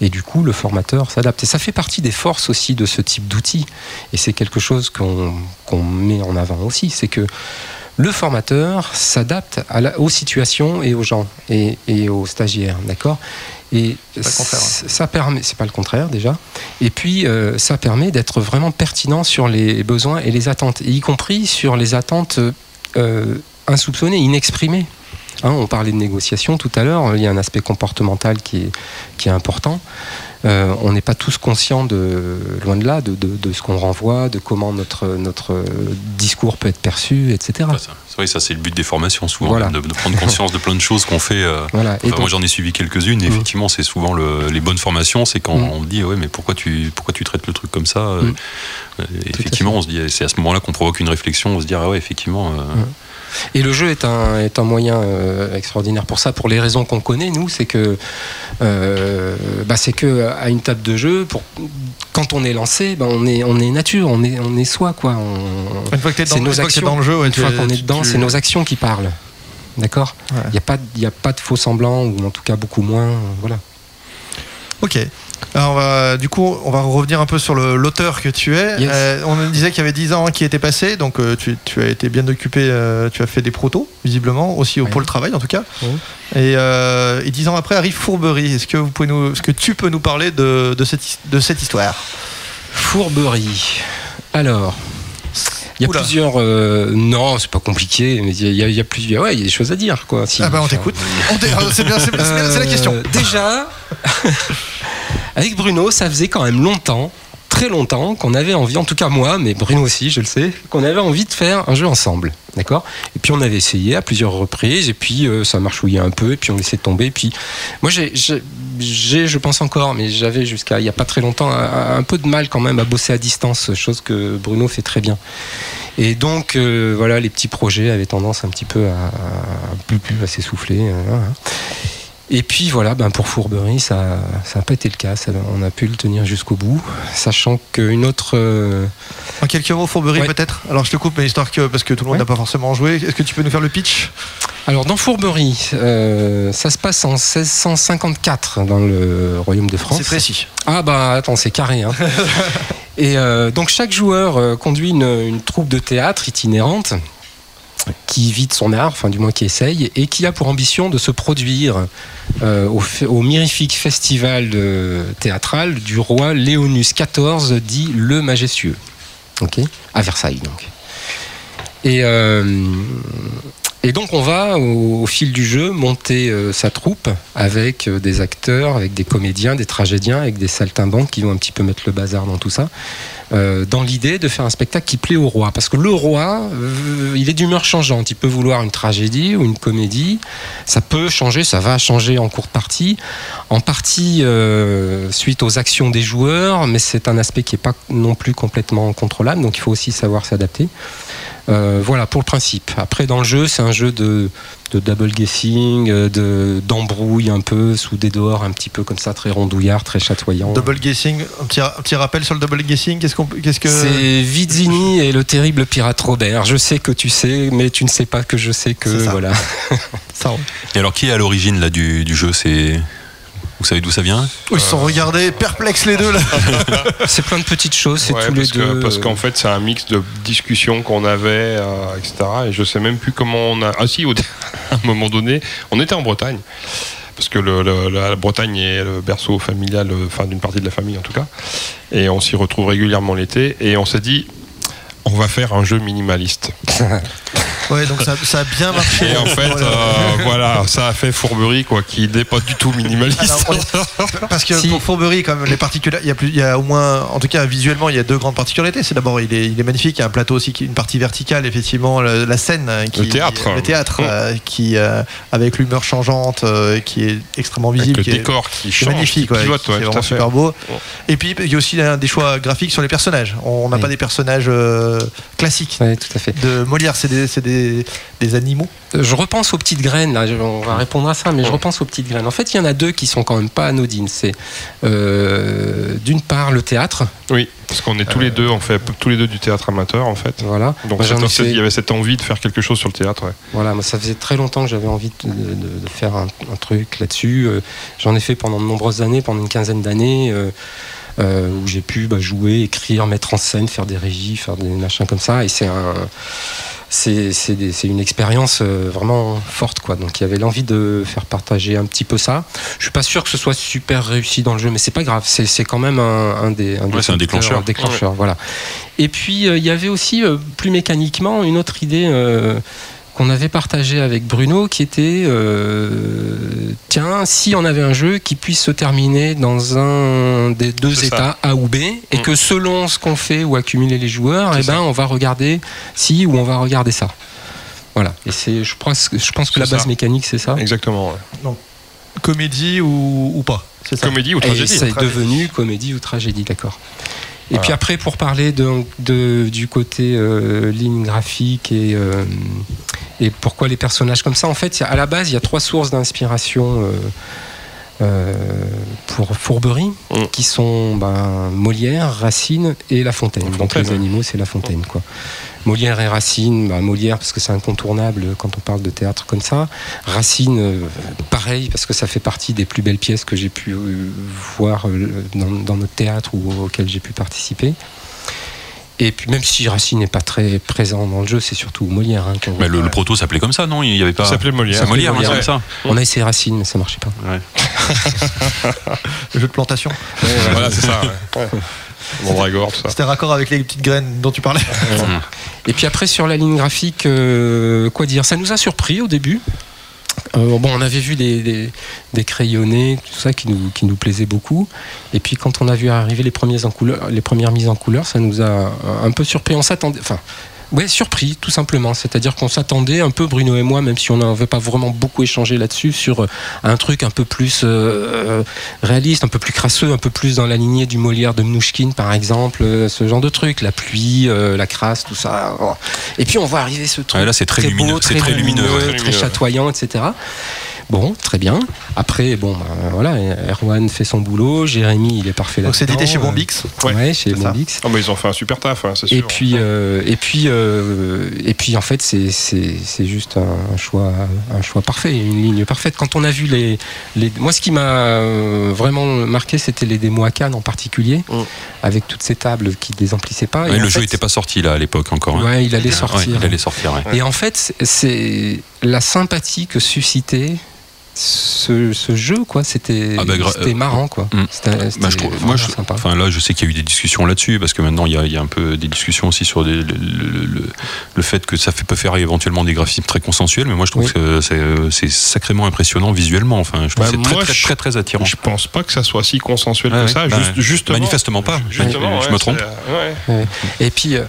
et du coup, le formateur s'adapte. Et ça fait partie des forces aussi de ce type d'outils. Et c'est quelque chose qu'on qu'on met en avant aussi, c'est que le formateur s'adapte aux situations et aux gens et, et aux stagiaires, d'accord? Et pas le contraire, c- ça permet, c'est pas le contraire déjà. Et puis euh, ça permet d'être vraiment pertinent sur les besoins et les attentes, et y compris sur les attentes euh, insoupçonnées, inexprimées. Hein, on parlait de négociation tout à l'heure. Il y a un aspect comportemental qui est, qui est important. Euh, on n'est pas tous conscients de loin de là de, de- de ce qu'on renvoie, de comment notre notre discours peut être perçu, etc. Ah, ça- C'est vrai, ça c'est le but des formations souvent, Voilà. de, de prendre conscience de plein de choses qu'on fait. euh, Voilà. Et Enfin, moi j'en ai suivi quelques-unes et Mhm. effectivement c'est souvent le- les bonnes formations c'est quand Mhm. on dit ouais mais pourquoi tu pourquoi tu traites le truc comme ça euh, euh, effectivement on se dit c'est à ce moment-là qu'on provoque une réflexion on se dit ah ouais effectivement euh, Mhm. Et le jeu est un, est un moyen euh, extraordinaire pour ça, pour les raisons qu'on connaît, nous, c'est que, euh, bah, c'est que à une table de jeu, pour, quand on est lancé, bah, on, est, on est nature, on est, on est soi. Quoi. On- Une fois que t'es actions. dans le jeu, ouais, une tu- fois qu'on est tu- dedans, tu- c'est nos actions qui parlent. D'accord? Il Ouais. n'y a, pas y a pas de faux semblants, ou en tout cas beaucoup moins. euh, Voilà. Ok. Alors, on va- du coup, on va revenir un peu sur l'auteur que tu es. Yes. Euh, on disait qu'il y avait 10 ans qui étaient passés, donc euh, tu, tu as été bien occupé, euh, tu as fait des protos, visiblement, aussi au Ouais. pôle travail en tout cas. Et, euh, et 10 ans après arrive Fourberie. Est-ce que, vous pouvez nous, est-ce que tu peux nous parler de, de, cette, his- de cette histoire? Fourberie. Alors. Il y a Oula. plusieurs. euh, non, c'est pas compliqué, mais il y a, y y plusieurs. Ouais, il y a des choses à dire, quoi. Si- Ah bah on t'écoute. C'est la question. Déjà, avec Bruno, ça faisait quand même longtemps, très longtemps, qu'on avait envie, en tout cas moi, mais Bruno aussi, je le sais, qu'on avait envie de faire un jeu ensemble. D'accord? Et puis on avait essayé à plusieurs reprises, et puis euh, ça marchouillait un peu, et puis on laissait tomber. Puis moi, j'ai, je pense encore, mais j'avais jusqu'à il n'y a pas très longtemps un, peu de mal quand même à bosser à distance, chose que Bruno fait très bien. Et donc, euh, voilà, les petits projets avaient tendance un petit peu à, à, à s'essouffler. euh, voilà. Et puis voilà, ben pour Fourberie, ça n'a pas été le cas. Ça- on a pu le tenir jusqu'au bout, sachant qu'une autre. euh, En quelques mots, Fourberie Ouais. peut-être? Alors je te coupe, mais histoire que, parce que tout le monde Ouais. n'a pas forcément joué, est-ce que tu peux nous faire le pitch? Alors dans Fourberie, euh, ça se passe en 1654 dans le Royaume de France. C'est précis. Ah bah attends, c'est carré. Hein. Et euh, donc chaque joueur conduit une, une troupe de théâtre itinérante. Qui vit de son art, enfin du moins qui essaye, et qui a pour ambition de se produire euh, au, mirifique festival de- théâtral du roi Léonus XIV, dit le majestueux, à Versailles donc. Et, euh, et donc on va au, fil du jeu monter euh, sa troupe avec euh, des acteurs, avec des comédiens, des tragédiens, avec des saltimbanques qui vont un petit peu mettre le bazar dans tout ça, euh, dans l'idée de faire un spectacle qui plaît au roi. Parce que le roi, il est d'humeur changeante. Il peut vouloir une tragédie ou une comédie. Ça peut changer, ça va changer en cours de partie. En partie suite aux actions des joueurs, mais c'est un aspect qui n'est pas non plus complètement contrôlable. Donc il faut aussi savoir s'adapter. Euh, voilà pour le principe. Après, dans le jeu, c'est un jeu de, de double guessing, euh, de d'embrouille un peu sous des dehors un petit peu comme ça, très rondouillard, très chatoyant. Double guessing, un petit, un petit rappel sur le double guessing. Qu'est-ce qu'on, peut- qu'est-ce que C'est Vizzini et le terrible pirate Robert. Je sais que tu sais, mais tu ne sais pas que je sais que ça. voilà. ça Et alors, qui est à l'origine là du, du jeu? C'est vous savez d'où ça vient? Ils se sont regardés perplexes les deux là. C'est plein de petites choses, c'est Ouais, tous les parce, que- deux. parce qu'en fait, c'est un mix de discussions qu'on avait, euh, etc. Et je sais même plus comment on a. Ah si, au- à un moment donné, on était en Bretagne. Parce que le- le- la Bretagne est le berceau familial, euh, enfin d'une partie de la famille en tout cas. Et on s'y retrouve régulièrement l'été. Et on s'est dit, on va faire un jeu minimaliste. Ouais, donc ça, ça a bien marché. Et en fait, Voilà. euh, voilà, ça a fait fourberie, quoi, qui n'est pas du tout minimaliste. Alors, Parce que Si. pour Fourberie, quand même, les particularités, il y a plus, il y a au moins, en tout cas visuellement, il y a deux grandes particularités. C'est d'abord, il est, il est magnifique. Il y a un plateau aussi, une partie verticale, effectivement, la, la scène, euh, qui, Le théâtre. le théâtre, Mm. euh, qui euh, avec l'humeur changeante, euh, qui est extrêmement Avec visible, le qui est- décor qui c'est change, magnifique, qui ouais, pivote, qui ouais, est tout vraiment super beau. Ouais. Et puis il y a aussi des choix graphiques sur les personnages. On n'a Oui. pas des personnages euh, classiques Ouais, tout à fait. de Molière, c'est des, c'est des, des animaux. Euh, Je repense aux petites graines, là, je- on va répondre à ça, mais je repense aux petites graines. En fait, il y en a deux qui sont quand même pas anodines. C'est euh, d'une part le théâtre, Oui, parce qu'on est tous les deux, on fait tous les deux du théâtre amateur, en fait. voilà. Donc ai cette- fait- il y avait cette envie de faire quelque chose sur le théâtre. ouais. Voilà, moi ça faisait très longtemps que j'avais envie de, de- de faire un, un truc là-dessus. Euh, J'en ai fait pendant de nombreuses années, pendant une quinzaine d'années, euh, où j'ai pu bah, jouer, écrire, mettre en scène, faire des régies, faire des machins comme ça. Et c'est un, une expérience euh, vraiment forte, quoi. Donc il y avait l'envie de faire partager un petit peu ça. Je suis pas sûr que ce soit super réussi dans le jeu, mais c'est pas grave. C'est quand même un, un des, un Ouais, un déclencheur. voilà. Et puis euh, il y avait aussi plus mécaniquement une autre idée. Qu'on avait partagé avec Bruno, qui était euh, tiens, si on avait un jeu qui puisse se terminer dans un des deux ça. états A ou B, et Mm. que selon ce qu'on fait ou accumuler les joueurs, eh ben, on va regarder ci ou on va regarder ça. Voilà. Et c'est, je pense, que- je pense que C'est la base ça. mécanique, c'est ça. Exactement. ouais. Comédie ou, ou pas C'est ça. Comédie ou Et tragédie c'est devenu comédie ou tragédie, d'accord. Et Voilà. puis après, pour parler de, de- du côté euh, ligne graphique et, euh, et pourquoi les personnages comme ça, en fait, à la base, il y a trois sources d'inspiration euh, euh, pour Fourberie, Mm. qui sont ben, Molière, Racine et La Fontaine. La Donc les animaux, c'est La Fontaine, quoi. Molière et Racine, ben, Molière parce que c'est incontournable quand on parle de théâtre comme ça. Racine, euh, pareil parce que ça fait partie des plus belles pièces que j'ai pu euh, voir dans, dans notre théâtre ou auxquelles j'ai pu participer. Et puis même si Racine n'est pas très présent dans le jeu, c'est surtout Molière. hein, Mais le, voit. le proto s'appelait comme ça, non? Il y avait pas. Ça s'appelait Molière. C'est Molière, hein, Molière, c'est ouais. comme ça. On a essayé Racine, mais ça marchait pas. Le jeu de plantation. Voilà, c'est ouais. Ça. C'était raccord avec les petites graines dont tu parlais. Et puis après sur la ligne graphique, euh, quoi dire? Ça nous a surpris au début. Euh, on avait vu des, crayonnés, tout ça qui nous, plaisait beaucoup. Et puis quand on a vu arriver les premières mises en couleur, ça nous a un peu surpris. On s'attendait, enfin, ouais, surpris tout simplement. C'est-à-dire qu'on s'attendait un peu, Bruno et moi, même si on n'avait pas vraiment beaucoup échangé là-dessus, sur euh, un truc un peu plus euh, réaliste, un peu plus crasseux, un peu plus dans la lignée du Molière de Mnouchkine par exemple, euh, ce genre de truc, la pluie, euh, la crasse, tout ça. Oh. Et puis on voit arriver ce truc Ouais, là, c'est très lumineux, beau, c'est très lumineux, très Lumineux, ouais. chatoyant, etc. Bon, très bien. Après, bon, bah, voilà, Erwan fait son boulot, Jérémy, il est parfait là. Donc c'est édité chez Bombix. Ouais, chez. Bombix. Ah, bah, ils ont fait un super taf, hein, c'est sûr. Et puis, euh, et puis, euh, et puis, en fait, c'est c'est c'est juste un choix, un choix parfait, une ligne parfaite. Quand on a vu les, les moi, ce qui m'a euh, vraiment marqué, c'était les démos à Cannes en particulier, Mm. avec toutes ces tables qui désemplissaient pas. Et Ouais, en le jeu n'était pas sorti là à l'époque encore. hein. Ouais, il allait Ouais, sortir. il allait sortir. ouais. Et en fait, c'est- c'est la sympathie que suscitait ce, ce jeu, quoi. C'était Ah bah, euh, marrant, quoi. mm. C'était Bah, c'était je trouve, moi, je, sympa. enfin là, je sais qu'il y a eu des discussions là-dessus parce que maintenant il y a, il y a un peu des discussions aussi sur des- le, le- le- le fait que ça fait, peut faire éventuellement des graphismes très consensuels, mais moi je trouve Oui. que c'est, c'est sacrément impressionnant visuellement. Enfin, je trouve Bah, que c'est très, moi, très, je- très, très attirant. Je pense pas que ça soit si consensuel Ouais, que ça. Bah, juste, justement, manifestement pas. Justement, Je ouais, me trompe. c'est- ouais. Et puis, euh,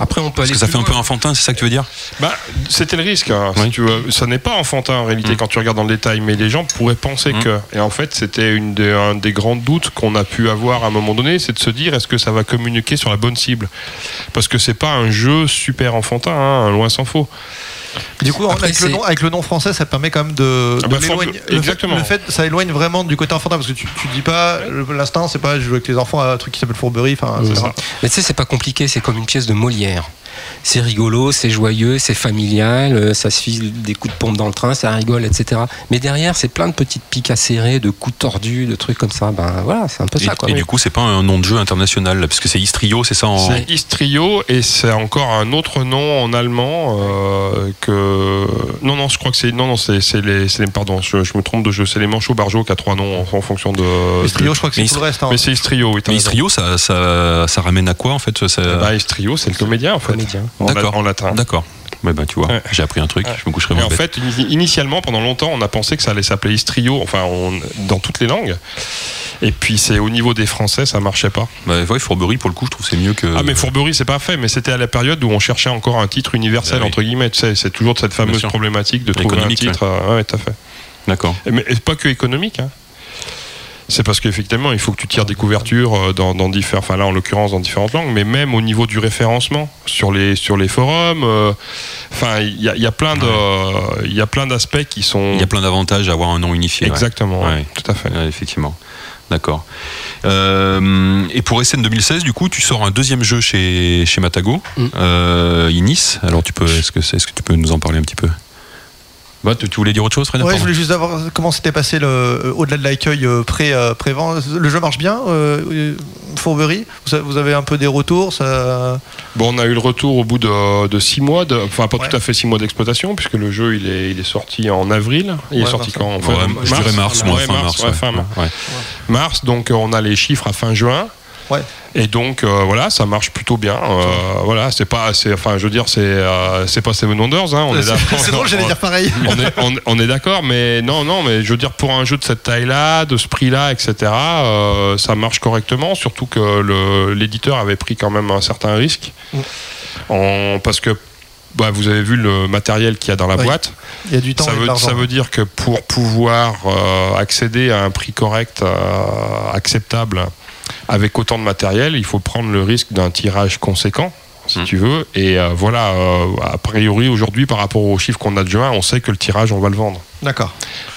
après, on peut Parce aller que ça fait un peu enfantin, c'est ça que tu veux dire? Bah, c'était le risque. hein, si Oui. tu veux. Ça n'est pas enfantin en réalité Mm. quand tu regardes dans le détail, mais les gens pourraient penser Mm. que. Et en fait, c'était une des, un des grands doutes qu'on a pu avoir à un moment donné, c'est de se dire est-ce que ça va communiquer sur la bonne cible? Parce que c'est pas un jeu super enfantin, hein, loin s'en faut. Du coup, Après, avec, le nom, avec le nom français, ça permet quand même de, Ah bah, faut- l'éloigner. Le fait- exactement. Le fait, ça éloigne vraiment du côté enfantin parce que tu, tu dis pas, l'instinct, c'est pas je joue avec les enfants à un truc qui s'appelle fourberie. Enfin, c'est ça. Mais tu sais, c'est pas compliqué, c'est comme une pièce de Molière. C'est rigolo, c'est joyeux, c'est familial, euh, ça se file des coups de pompe dans le train, ça rigole, etc. Mais derrière, c'est plein de petites piques acérées, de coups tordus, de trucs comme ça. Ben voilà, c'est un peu Et, ça, quoi. et du coup, c'est pas un nom de jeu international, là, parce que c'est Istrio, c'est ça en. C'est Istrio et c'est encore un autre nom en allemand euh, que. Non, non, je crois que c'est. Non, non, c'est les, c'est les- Pardon, je, je me trompe de jeu. C'est les Manchots Barjo qui a trois noms en, en fonction de. Les trio, je crois que c'est tout le reste. hein. Mais c'est Istrio, oui. Mais. Istrio, ça, ça, ça ramène à quoi en fait ça- Bah, Istrio, c'est le comédien en fait. D'accord. en latin. D'accord. Ouais, bah, tu vois, Ouais. j'ai appris un truc, Ouais. je me coucherai moins en bête. fait, ini- initialement, pendant longtemps, on a pensé que ça allait s'appeler Istrio, enfin, on- dans toutes les langues. Et puis, c'est au niveau des Français, ça marchait pas. Bah, ouais, Fourberie, pour le coup, je trouve que c'est mieux que. Ah, mais Fourberie, c'est pas fait, mais c'était à la période où on cherchait encore un titre universel, Bah oui. entre guillemets. Tu sais, c'est toujours cette fameuse problématique de trouver un titre. euh, Ouais, tout à fait. D'accord. Mais pas que économique. hein. C'est parce qu'effectivement, il faut que tu tires des couvertures euh, dans, dans différents, enfin là en l'occurrence dans différentes langues, mais même au niveau du référencement sur les sur les forums. euh, Enfin, il y a, il y a plein de, il y a plein d'aspects qui sont Il y a plein d'avantages à avoir un nom unifié. exactement, ouais, Ouais. tout à fait. Ouais, effectivement. D'accord. Euh, et pour SN 2016, du coup, tu sors un deuxième jeu chez, chez Matago, Mm. euh, Inis. Alors, tu peux, est-ce que, c'est- est-ce que tu peux nous en parler un petit peu? Bah, tu, tu voulais dire autre chose, Fred Ouais, je voulais juste savoir comment s'était passé le, euh, au-delà de l'accueil euh, pré, euh, pré-vent. Le jeu marche bien, euh, Fourberie? Vous, avez un peu des retours ça... Bon, on a eu le retour au bout de, de six mois, de, enfin pas Ouais. tout à fait six mois d'exploitation, puisque le jeu il est, il est sorti en avril. Il est sorti quand Ouais, je dirais mars, moi, Ouais, fin mars. ouais, ouais. fin mars. Ouais. mars, donc on a les chiffres à fin juin. Ouais. Et donc euh, voilà, ça marche plutôt bien. Euh, voilà, c'est pas, enfin, je veux dire, c'est, euh, c'est pas Seven Wonders. Hein, on est C'est d'accord. c'est drôle, j'allais dire pareil. on est, on, on est d'accord, mais non, non, mais je veux dire, pour un jeu de cette taille-là, de ce prix-là, etc., euh, ça marche correctement, surtout que l'éditeur avait pris quand même un certain risque. Mm. En- parce que bah, vous avez vu le matériel qu'il y a dans la Oui. boîte. Il y a du temps Ça et veut, ça veut dire que pour pouvoir euh, accéder à un prix correct, euh, acceptable, avec autant de matériel, il faut prendre le risque d'un tirage conséquent, si Mm. tu veux. Et euh, voilà, euh, a priori, aujourd'hui, par rapport aux chiffres qu'on a de juin, on sait que le tirage, on va le vendre. D'accord.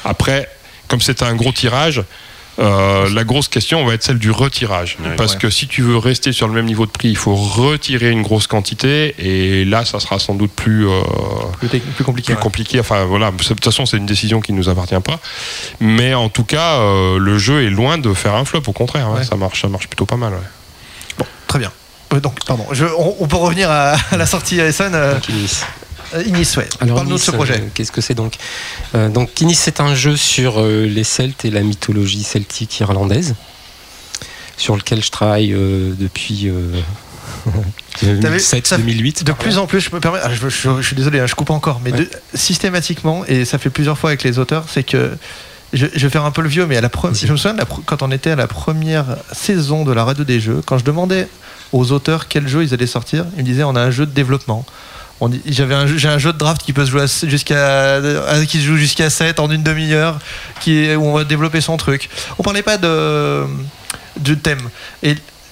Après, comme c'est un gros tirage, euh, la grosse question va être celle du retirage. Ouais. Parce Ouais. que si tu veux rester sur le même niveau de prix, il faut retirer une grosse quantité. Et là, ça sera sans doute plus, euh, Plus, compliqué. plus ouais. compliqué. Enfin voilà, de toute façon, c'est une décision qui ne nous appartient pas. Mais en tout cas, euh, le jeu est loin de faire un flop. Au contraire, ouais, Ouais. ça marche, ça marche plutôt pas mal. ouais. Très bien. Donc, pardon, je- on, on peut revenir à, à la sortie ASN. Euh, Euh, Inis, ouais. Alors, Parle-nous de ce projet. euh, Qu'est-ce que c'est donc Euh, Donc, Inis, c'est un jeu sur euh, les Celtes et la mythologie celtique irlandaise, sur lequel je travaille euh, depuis euh, T'avais- ça- 2007-2008. De plus en plus, je me permets, ah, je, je- je suis désolé, hein, je coupe encore, mais Ouais. de- systématiquement, et ça fait plusieurs fois avec les auteurs, c'est que je, je vais faire un peu le vieux, mais à la pre- Vas-y. je me souviens quand on était à la première saison de la radio des jeux, quand je demandais aux auteurs quel jeu ils allaient sortir, ils me disaient on a un jeu de développement. Un j'ai un jeu de draft qui peut se jouer jusqu'à à- qui se joue jusqu'à 7 en une demi-heure, qui où on va développer son truc. On parlait pas de du thème.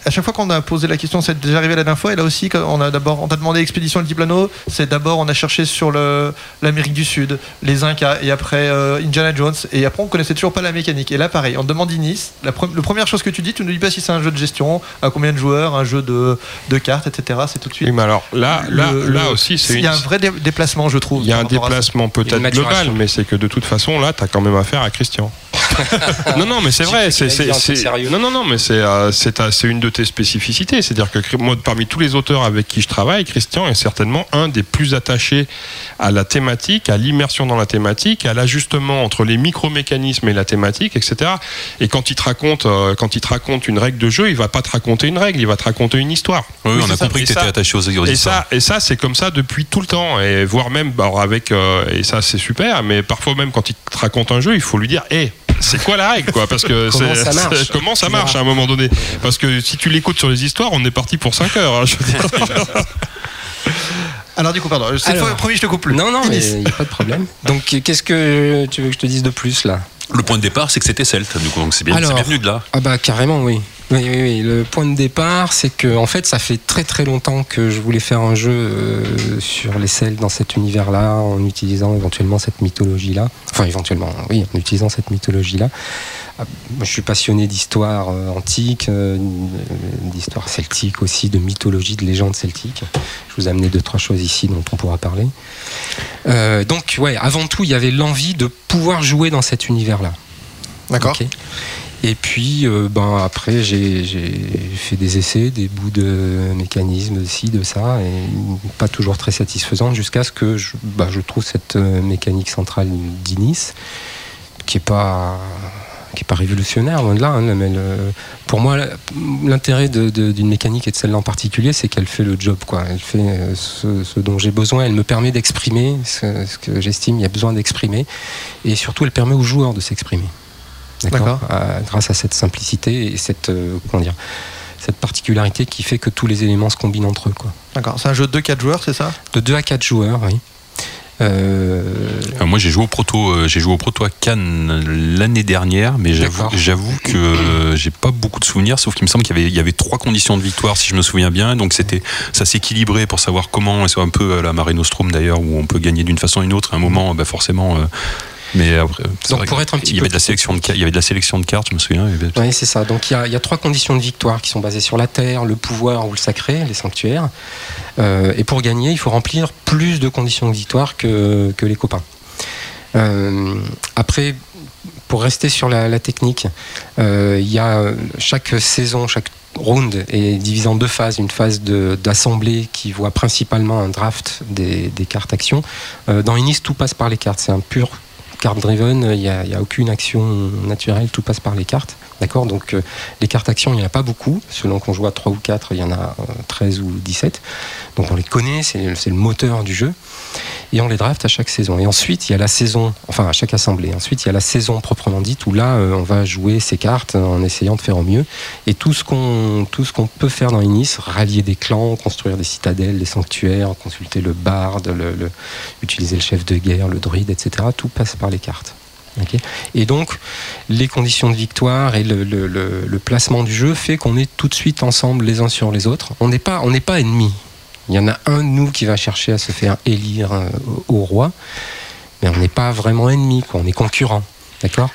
À chaque fois qu'on a posé la question, c'est déjà arrivé la dernière fois. Et là aussi, quand on a d'abord, on t'a demandé expédition Altiplano. C'est d'abord, on a cherché sur le- l'Amérique du Sud, les Incas, et après euh, Indiana Jones. Et après, on connaissait toujours pas la mécanique. Et là, pareil, on te demande Inis. La, pre- la première chose que tu dis, tu ne dis pas si c'est un jeu de gestion, à combien de joueurs, un jeu de, de cartes, etc. C'est tout de suite. Oui, mais alors là, là, Le- là le- aussi, c'est Il y a une- un vrai dé- déplacement, je trouve. Il y a un déplacement peut-être global, mais c'est que de toute façon, là, tu as quand même affaire à Christian. non, non, mais c'est vrai. C'est, sérieux. non, non, non, mais c'est, euh, c'est, ta- c'est une de tes spécificités. C'est-à-dire que moi, parmi tous les auteurs avec qui je travaille, Christian est certainement un des plus attachés à la thématique, à l'immersion dans la thématique, à l'ajustement entre les micro-mécanismes et la thématique, etc. Et quand il te raconte, euh, quand il te raconte une règle de jeu, il va pas te raconter une règle, il va te raconter une histoire. Oui, Oui, on a ça. compris Et que tu ça- étais attaché aux, aux Et histoires. ça, et ça c'est comme ça depuis tout le temps, et voire même bah, alors avec, euh, et ça c'est super, mais parfois même quand il te raconte un jeu, il faut lui dire, hé, c'est quoi la règle quoi? Parce que Comment c'est- ça marche? comment ça marche à un moment donné? Parce que si tu l'écoutes sur les histoires, on est parti pour 5 heures. hein, je veux dire. Alors, du coup, pardon. Cette Alors. fois, promis, je te coupe plus. Non, non, mais il n'y a pas de problème. Donc, qu'est-ce que tu veux que je te dise de plus là? Le point de départ, c'est que c'était Celte, du coup, donc c'est bien, Alors. c'est bienvenu de là. Ah bah carrément oui. Oui, oui, oui. Le point de départ, c'est que en fait, ça fait très très longtemps que je voulais faire un jeu euh, sur les selles dans cet univers-là, en utilisant éventuellement cette mythologie-là. Enfin, éventuellement, oui, en utilisant cette mythologie-là. Moi, je suis passionné d'histoire euh, antique, euh, d'histoire celtique aussi, de mythologie, de légendes celtiques. Je vous ai amené deux trois choses ici dont on pourra parler. Euh, donc, ouais, avant tout, il y avait l'envie de pouvoir jouer dans cet univers-là. D'accord. Et puis, euh, ben, après, j'ai fait des essais, des bouts de mécanismes de ci, de ça, et pas toujours très satisfaisant, jusqu'à ce que je, je trouve cette euh, mécanique centrale d'Inis, qui pas qui est pas révolutionnaire, loin de là. hein, mais le- pour moi, l'intérêt d'une mécanique et de celle-là en particulier, c'est qu'elle fait le job. Quoi. Elle fait euh, ce, ce dont j'ai besoin. Elle me permet d'exprimer ce, ce que j'estime il y a besoin d'exprimer. Et surtout, elle permet aux joueurs de s'exprimer. D'accord. Euh, grâce à cette simplicité et cette, euh, comment dire, cette particularité qui fait que tous les éléments se combinent entre eux. D'accord. C'est un jeu de 4 joueurs, c'est ça? De 2 à 4 joueurs, oui. Euh, Euh, moi, j'ai joué au proto, euh, j'ai joué au proto à Cannes l'année dernière, mais j'avoue, que euh, j'ai pas beaucoup de souvenirs, sauf qu'il me semble qu'il y avait, il y avait trois conditions de victoire, si je me souviens bien. Donc c'était, ça s'équilibrait pour savoir comment, et c'est un peu à la Mare Nostrum d'ailleurs, où on peut gagner d'une façon ou d'une autre. À un moment, bah, forcément. Mais après, c'est Donc, pour être un petit il y peu avait de la sélection de, il y avait de la sélection de cartes, je me souviens. avait- Oui, c'est ça. Donc il y, a- il y a trois conditions de victoire qui sont basées sur la terre, le pouvoir ou le sacré, les sanctuaires. Euh, et pour gagner, il faut remplir plus de conditions de victoire que, que les copains. Euh, après, pour rester sur la, la technique, euh, il y a chaque saison, chaque round est divisé en deux phases. Une phase d'assemblée qui voit principalement un draft des, des cartes actions. Euh, dans Inis, tout passe par les cartes. C'est un pur card driven. Il n'y a, aucune action naturelle. Tout passe par les cartes. D'accord? Donc, euh, les cartes actions, il n'y en a pas beaucoup. Selon qu'on joue à 3 ou 4, il y en a euh, 13 ou 17. Donc, on les connaît. C'est le moteur du jeu. Et on les draft à chaque saison. Et ensuite, il y a la saison, enfin à chaque assemblée. Ensuite, il y a la saison proprement dite où là, euh, on va jouer ces cartes en essayant de faire au mieux. Et tout ce qu'on peut faire dans Inis, rallier des clans, construire des citadelles, des sanctuaires, consulter le barde, utiliser le chef de guerre, le druide, etc. Tout passe par les cartes. Et donc, les conditions de victoire et le- le placement du jeu fait qu'on est tout de suite ensemble les uns sur les autres. On n'est pas, on n'est pas ennemis. Il y en a un de nous qui va chercher à se faire élire euh, au, roi, mais on n'est pas vraiment ennemis, quoi. on est concurrents. D'accord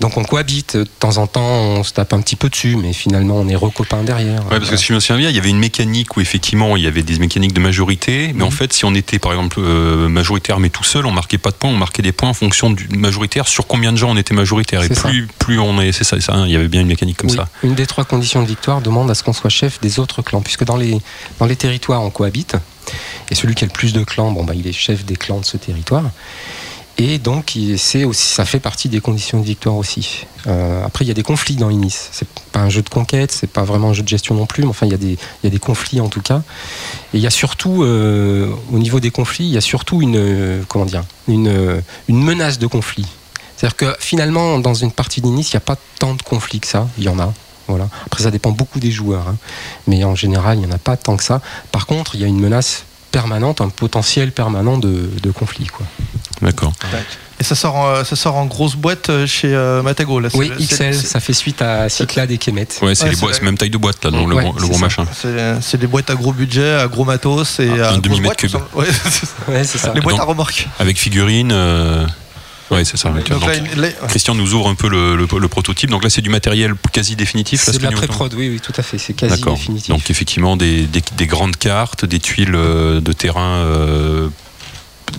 Donc on cohabite, de temps en temps on se tape un petit peu dessus, mais finalement on est recopains derrière. Ouais, parce que si je me souviens bien, il y avait une mécanique où effectivement il y avait des mécaniques de majorité, mais en fait, si on était par exemple euh, majoritaire mais tout seul, on marquait pas de points, on marquait des points en fonction du majoritaire sur combien de gens on était majoritaire. Et plus, plus on est, c'est ça, hein, il y avait bien une mécanique comme Oui, ça. Une des trois conditions de victoire demande à ce qu'on soit chef des autres clans, puisque dans les, dans les territoires on cohabite, et celui qui a le plus de clans, bon, bah, il est chef des clans de ce territoire. Et donc, ça fait partie des conditions de victoire aussi. Euh, après, il y a des conflits dans Inis. C'est pas un jeu de conquête, c'est pas vraiment un jeu de gestion non plus, mais enfin, il y a des, conflits en tout cas. Et il y a surtout, euh, au niveau des conflits, il y a surtout une, euh, comment dire, une menace de conflit. C'est-à-dire que finalement, dans une partie d'Inis, il n'y a pas tant de conflits que ça. Il y en a. Voilà. Après, ça dépend beaucoup des joueurs. hein. Mais en général, il n'y en a pas tant que ça. Par contre, il y a une menace permanente, un potentiel permanent de, de conflit. Quoi. D'accord. Et ça sort, en, ça sort en grosse boîte euh, chez euh, Matago. Là, Oui, XL, ça fait suite à Cyclade et Kemet. Ouais, c'est Ouais, c'est même taille de boîte là, donc le, Ouais, gros- le c'est gros ça. machin. C'est des boîtes à gros budget, à gros matos et Ah, à un demi-mètre cube. Ouais, c'est ça. Ouais, c'est ça. les boîtes Donc- à remorque. Avec figurines. euh, Ouais, c'est ça. Donc Donc, là, une- là- Christian nous ouvre un peu le, le- le prototype. Donc là, c'est du matériel quasi définitif. là, C'est ce de la pré-prod, oui, oui, tout à fait. C'est quasi définitif. Donc effectivement, des, des- des grandes cartes, des tuiles de terrain euh,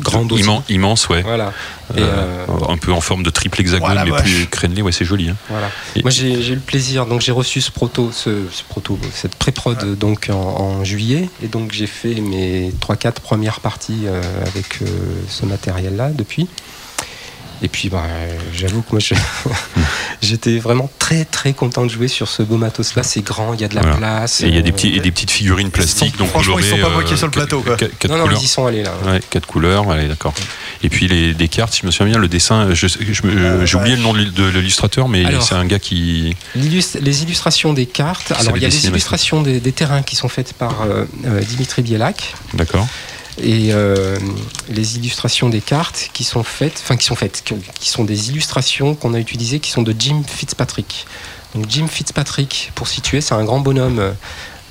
Grandes aussi. immen- immenses, ouais. Voilà. Et, Euh, euh, un peu en forme de triple hexagone, Voilà, mais plus crénelé. Ouais, c'est joli. hein. Voilà. Et- Moi j'ai eu le plaisir, donc j'ai reçu ce proto, ce, ce proto, cette pré-prod donc en, en juillet, et donc j'ai fait mes 3-4 premières parties euh, avec ce matériel-là depuis. Et puis bah, euh, j'avoue que moi je- j'étais vraiment très très content de jouer sur ce beau matos-là. C'est grand, il y a de la Voilà. place. Et il y a des, euh, petits, et des petites figurines plastiques. sont- donc franchement, ils sont pas moqués euh, sur le plateau, quoi. quatre- quatre Non, non, couleurs. ils y sont allés là. Ouais, quatre couleurs, allez, d'accord. Et puis les, des cartes, si je me souviens bien, le dessin, je- je me- Euh, j'ai oublié ouais. le nom de l'il- de l'illustrateur, mais c'est un gars qui. Les illustrations des cartes, alors il y a les illustrations des, des terrains qui sont faites par euh, euh, Dimitri Bielak, D'accord. Et euh, les illustrations des cartes qui sont faites, enfin qui sont faites, qui, sont des illustrations qu'on a utilisées, qui sont de Jim Fitzpatrick. Donc Jim Fitzpatrick, pour situer, c'est un grand bonhomme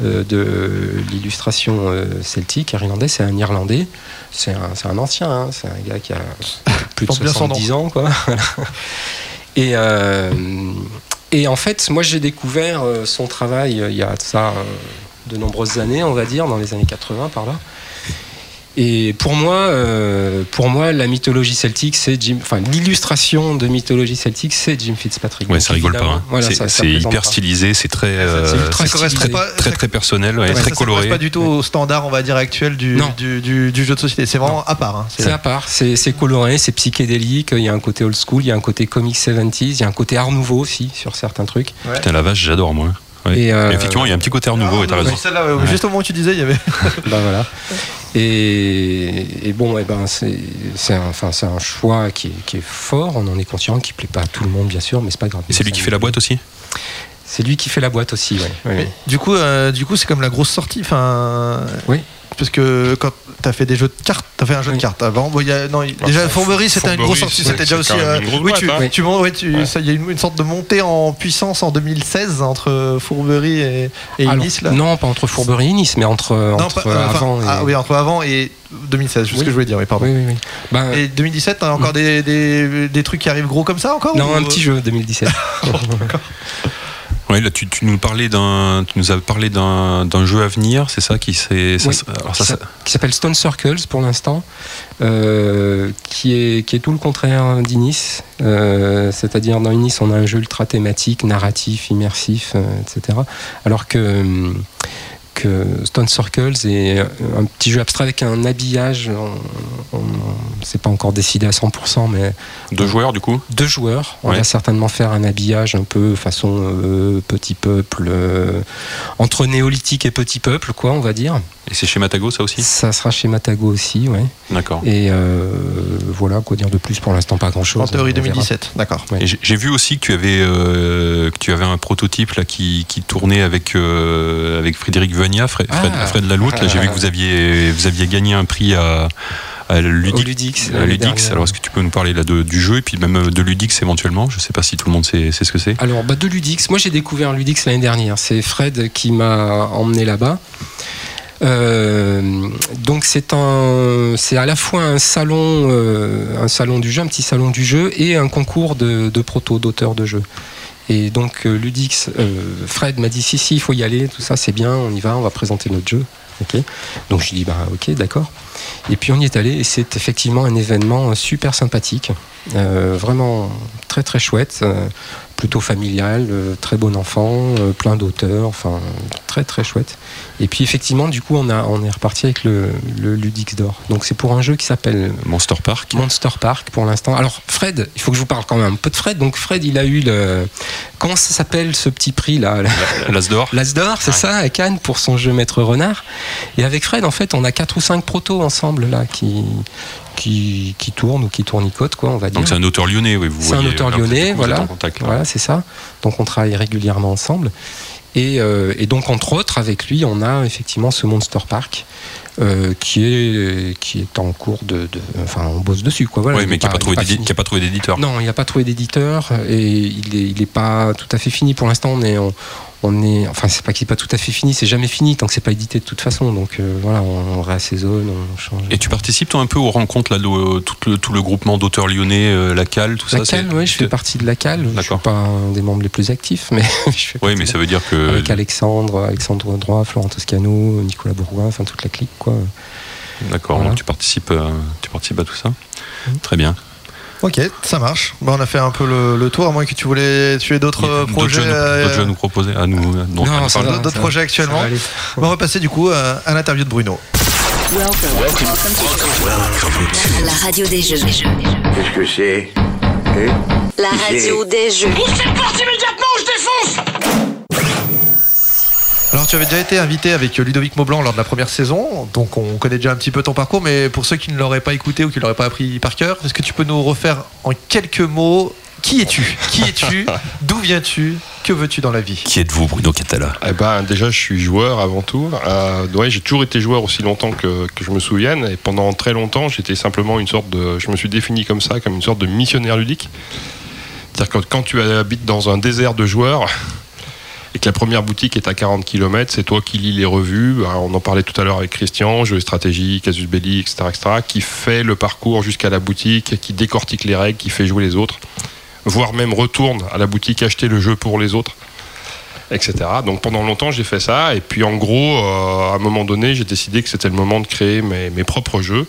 euh, de l'illustration euh, celtique, irlandais, c'est un Irlandais, c'est un, c'est un ancien, hein, c'est un gars qui a plus de Porte bien son 70 ans, quoi. Et, euh, et en fait, moi j'ai découvert son travail il y a ça de nombreuses années, on va dire, dans les années 80 par là. Et pour moi, euh, pour moi, la mythologie celtique, c'est Jim. Enfin, l'illustration de mythologie celtique, c'est Jim Fitzpatrick. Ouais, Donc, ça rigole pas. hein. voilà, c'est ça- ça hyper pas. stylisé, c'est très, euh, Ça stylisé. pas, très très personnel, ouais, Ouais, très ça, ça coloré. correspond pas du tout au standard, on va dire, actuel du, Non. du, du- du jeu de société. C'est vraiment à part. hein. C'est à part, c'est c'est coloré, c'est psychédélique, il y a un côté old school, il y a un côté comic 70s, il y a un côté art nouveau aussi sur certains trucs. Putain, la vache, j'adore moi. Et, euh, Effectivement, il y a un petit côté art nouveau, et t'as Ah, raison. oui, ouais, Juste au moment où tu disais, il y avait. bah voilà. Et, et bon, eh ben, c'est c'est un, enfin, c'est un choix qui est, qui est fort, on en est conscient, qui plaît pas à tout le monde bien sûr, mais c'est pas grave. Et c'est lui qui fait la boîte aussi? C'est lui qui fait la boîte aussi, ouais. Mais Du coup, euh, du coup, c'est comme la grosse sortie. Enfin, Oui. Parce que quand t'as fait des jeux de cartes, t'as fait un jeu de cartes avant. Bon, il y a- non, Bah, déjà Fourberie, c'était une grosse sortie. C'était déjà aussi. euh, oui, tu, hein. tu, montes- ouais, tu- ça, il y a une, une sorte de montée en puissance en 2016 entre Fourberie et, et là. Non, pas entre Fourberie et Nice, mais entre, Non, entre pas- euh, enfin, avant et. ah oui, entre avant et 2016, c'est ce Oui. que je voulais dire. Oui, pardon. oui, oui, oui. Ben, Et 2017, t'as encore des, des, des trucs qui arrivent gros comme ça encore non, ou- un petit jeu 2017. Ouais, là, tu, tu nous parlais d'un, tu nous as parlé d'un, d'un jeu à venir, c'est ça qui Oui. ça- qui s'appelle Stone Circles pour l'instant, euh, qui, est, qui est tout le contraire d'Inis. Euh, c'est-à-dire dans Inis, on a un jeu ultra thématique, narratif, immersif, euh, etc. Alors que, hum, que Stone Circles est un petit jeu abstrait avec un habillage, on, on- c'est pas encore décidé à 100%, mais deux joueurs du coup. deux joueurs. On Ouais. va certainement faire un habillage un peu façon euh, petit peuple, euh, entre néolithique et petit peuple, quoi, on va dire. Et c'est chez Matago ça aussi. Ça sera chez Matago aussi, ouais. D'accord. Et euh, voilà, quoi dire de plus pour l'instant, pas grand chose. En théorie 2017, d'accord. Ouais. J'ai- vu aussi que tu avais euh, que tu avais un prototype là qui, qui tournait avec euh, avec Frédéric Fred, Fred, Ah. Fred Laloute. Là, j'ai vu que vous aviez vous aviez gagné un prix à à Ludix. Ludix, à Ludix. Alors est-ce que tu peux nous parler là de- du jeu et puis même de Ludix éventuellement? Je sais pas si tout le monde sait, sait ce que c'est. Alors, bah, de Ludix, moi j'ai découvert Ludix l'année dernière. C'est Fred qui m'a emmené là-bas. Euh, donc c'est un, c'est à la fois un salon, euh, un salon du jeu, un petit salon du jeu et un concours de, de proto d'auteurs de jeux. Et donc euh, Ludix, euh, Fred m'a dit si si il faut y aller, tout ça c'est bien, on y va, on va présenter notre jeu. Donc je dis bah ok d'accord. Et puis on y est allé et c'est effectivement un événement super sympathique, euh, vraiment très très chouette, plutôt familial, euh, très bon enfant, euh, plein d'auteurs, enfin très très chouette. Et puis effectivement du coup on a on est reparti avec le, le Ludix d'or. Donc c'est pour un jeu qui s'appelle Monster Park. Monster Park pour l'instant. Alors Fred, il faut que je vous parle quand même un peu de Fred. Donc Fred il a eu le comment ça s'appelle ce petit prix là L'As d'or. L'As d'or, c'est Ouais. ça, à Cannes pour son jeu Maître Renard. Et avec Fred, en fait, on a quatre ou cinq protos ensemble là qui qui, qui tournent ou qui tournicotent, quoi, on va dire. Donc c'est un auteur lyonnais, oui. vous C'est un auteur lyonnais, voilà. Voilà, c'est ça. Donc on travaille régulièrement ensemble. Et, euh, et donc, entre autres, avec lui, on a effectivement ce Monster Park. euh, qui est qui est en cours de, de- enfin on bosse dessus quoi voilà Oui, mais qui n'a pas, a pas trouvé d'éditeur. Non, il n'y a pas trouvé d'éditeur et il est, il est pas tout à fait fini pour l'instant. On est, on, on est, enfin c'est pas qu'il est pas tout à fait fini, c'est jamais fini tant que c'est pas édité de toute façon. Donc euh, voilà, on, on réassaisonne, on change. Et tu participes toi un peu aux rencontres là, de, tout, le, tout le groupement d'auteurs lyonnais, euh, la CAL, tout la ça c'est- CAL, oui, je fais partie de la CAL. Je suis pas un des membres les plus actifs, mais je fais Oui, partie mais de- ça veut dire que avec Alexandre, Alexandre Droit, Florent Toscano, Nicolas Bourgoin, enfin toute la clique quoi. d'accord, Voilà. donc tu participes, euh, tu participes à tout ça. Très bien. Ok, ça marche. Bon, on a fait un peu le, le tour, à moins que tu voulais tuer d'autres euh, D'autres projets. nous- euh, d'autres jeux à nous proposer, à nous. euh, Non, à nous va. d'autres projets actuellement. On va repasser du coup à, à l'interview de Bruno. La radio des jeux. Qu'est-ce que c'est La radio des jeux. Alors, tu avais déjà été invité avec Ludovic Maublanc lors de la première saison, donc on connaît déjà un petit peu ton parcours, mais pour ceux qui ne l'auraient pas écouté ou qui ne l'auraient pas appris par cœur, est-ce que tu peux nous refaire en quelques mots qui es-tu? Qui es-tu? D'où viens-tu? Que veux-tu dans la vie? Qui êtes-vous, Bruno Catala? Eh ben, déjà, je suis joueur avant tout. Euh, ouais, j'ai toujours été joueur aussi longtemps que, que je me souvienne. Et pendant très longtemps, j'étais simplement une sorte de. Je me suis défini comme ça, comme une sorte de missionnaire ludique. C'est-à-dire que quand tu habites dans un désert de joueurs et que la première boutique est à 40 km, c'est toi qui lis les revues. Alors, on en parlait tout à l'heure avec Christian, Jeux et stratégie, Casus Belli, etc., etc., qui fait le parcours jusqu'à la boutique, qui décortique les règles, qui fait jouer les autres, voire même retourne à la boutique acheter le jeu pour les autres etc. Donc pendant longtemps j'ai fait ça. Et puis en gros euh, à un moment donné j'ai décidé que c'était le moment de créer mes, propres jeux.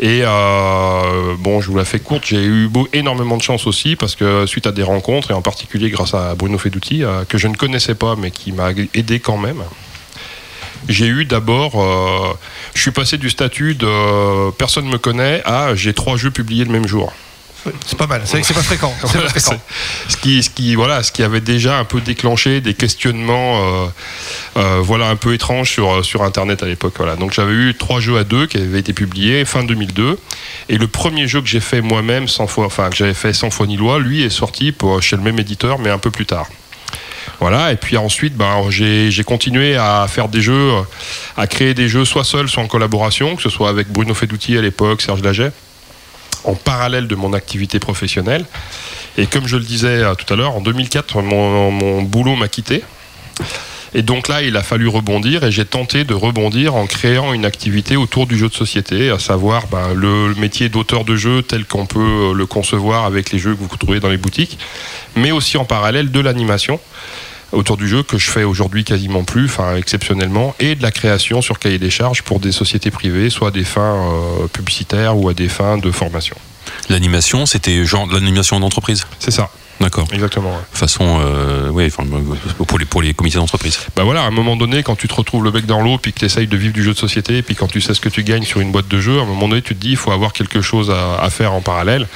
Et euh, bon je vous la fais courte. J'ai eu énormément de chance aussi parce que suite à des rencontres et en particulier grâce à Bruno Feduti euh, que je ne connaissais pas mais qui m'a aidé quand même j'ai eu d'abord je suis passé du statut de personne me connaît à j'ai trois jeux publiés le même jour C'est pas mal, c'est vrai que c'est pas fréquent. Pas voilà, fréquent. ce qui, ce qui, voilà, ce qui avait déjà un peu déclenché des questionnements, euh, euh, voilà, un peu étranges sur sur Internet à l'époque. Voilà. Donc j'avais eu trois jeux à deux qui avaient été publiés fin 2002, et le premier jeu que j'ai fait moi-même, enfin que j'avais fait sans foi ni loi, lui est sorti pour, chez le même éditeur, mais un peu plus tard. Voilà, et puis ensuite, ben, j'ai continué à faire des jeux, euh, à créer des jeux soit seul, soit en collaboration, que ce soit avec Bruno Feduti à l'époque, Serge Laget, en parallèle de mon activité professionnelle. Et comme je le disais euh, tout à l'heure, en 2004, mon, boulot m'a quitté. Et donc là, il a fallu rebondir et j'ai tenté de rebondir en créant une activité autour du jeu de société, à savoir ben, le métier d'auteur de jeu tel qu'on peut euh, le concevoir avec les jeux que vous trouvez dans les boutiques, mais aussi en parallèle de l'animation autour du jeu que je fais aujourd'hui quasiment plus, enfin exceptionnellement, et de la création sur cahier des charges pour des sociétés privées, soit à des fins euh, publicitaires ou à des fins de formation. L'animation, c'était genre de l'animation d'entreprise? C'est ça, D'accord. exactement. ouais. Façon, euh, ouais, enfin, pour les pour les comités d'entreprise. Bah voilà, à un moment donné, quand tu te retrouves le bec dans l'eau, puis que tu essayes de vivre du jeu de société, puis quand tu sais ce que tu gagnes sur une boîte de jeu, à un moment donné, tu te dis, il faut avoir quelque chose à, à faire en parallèle.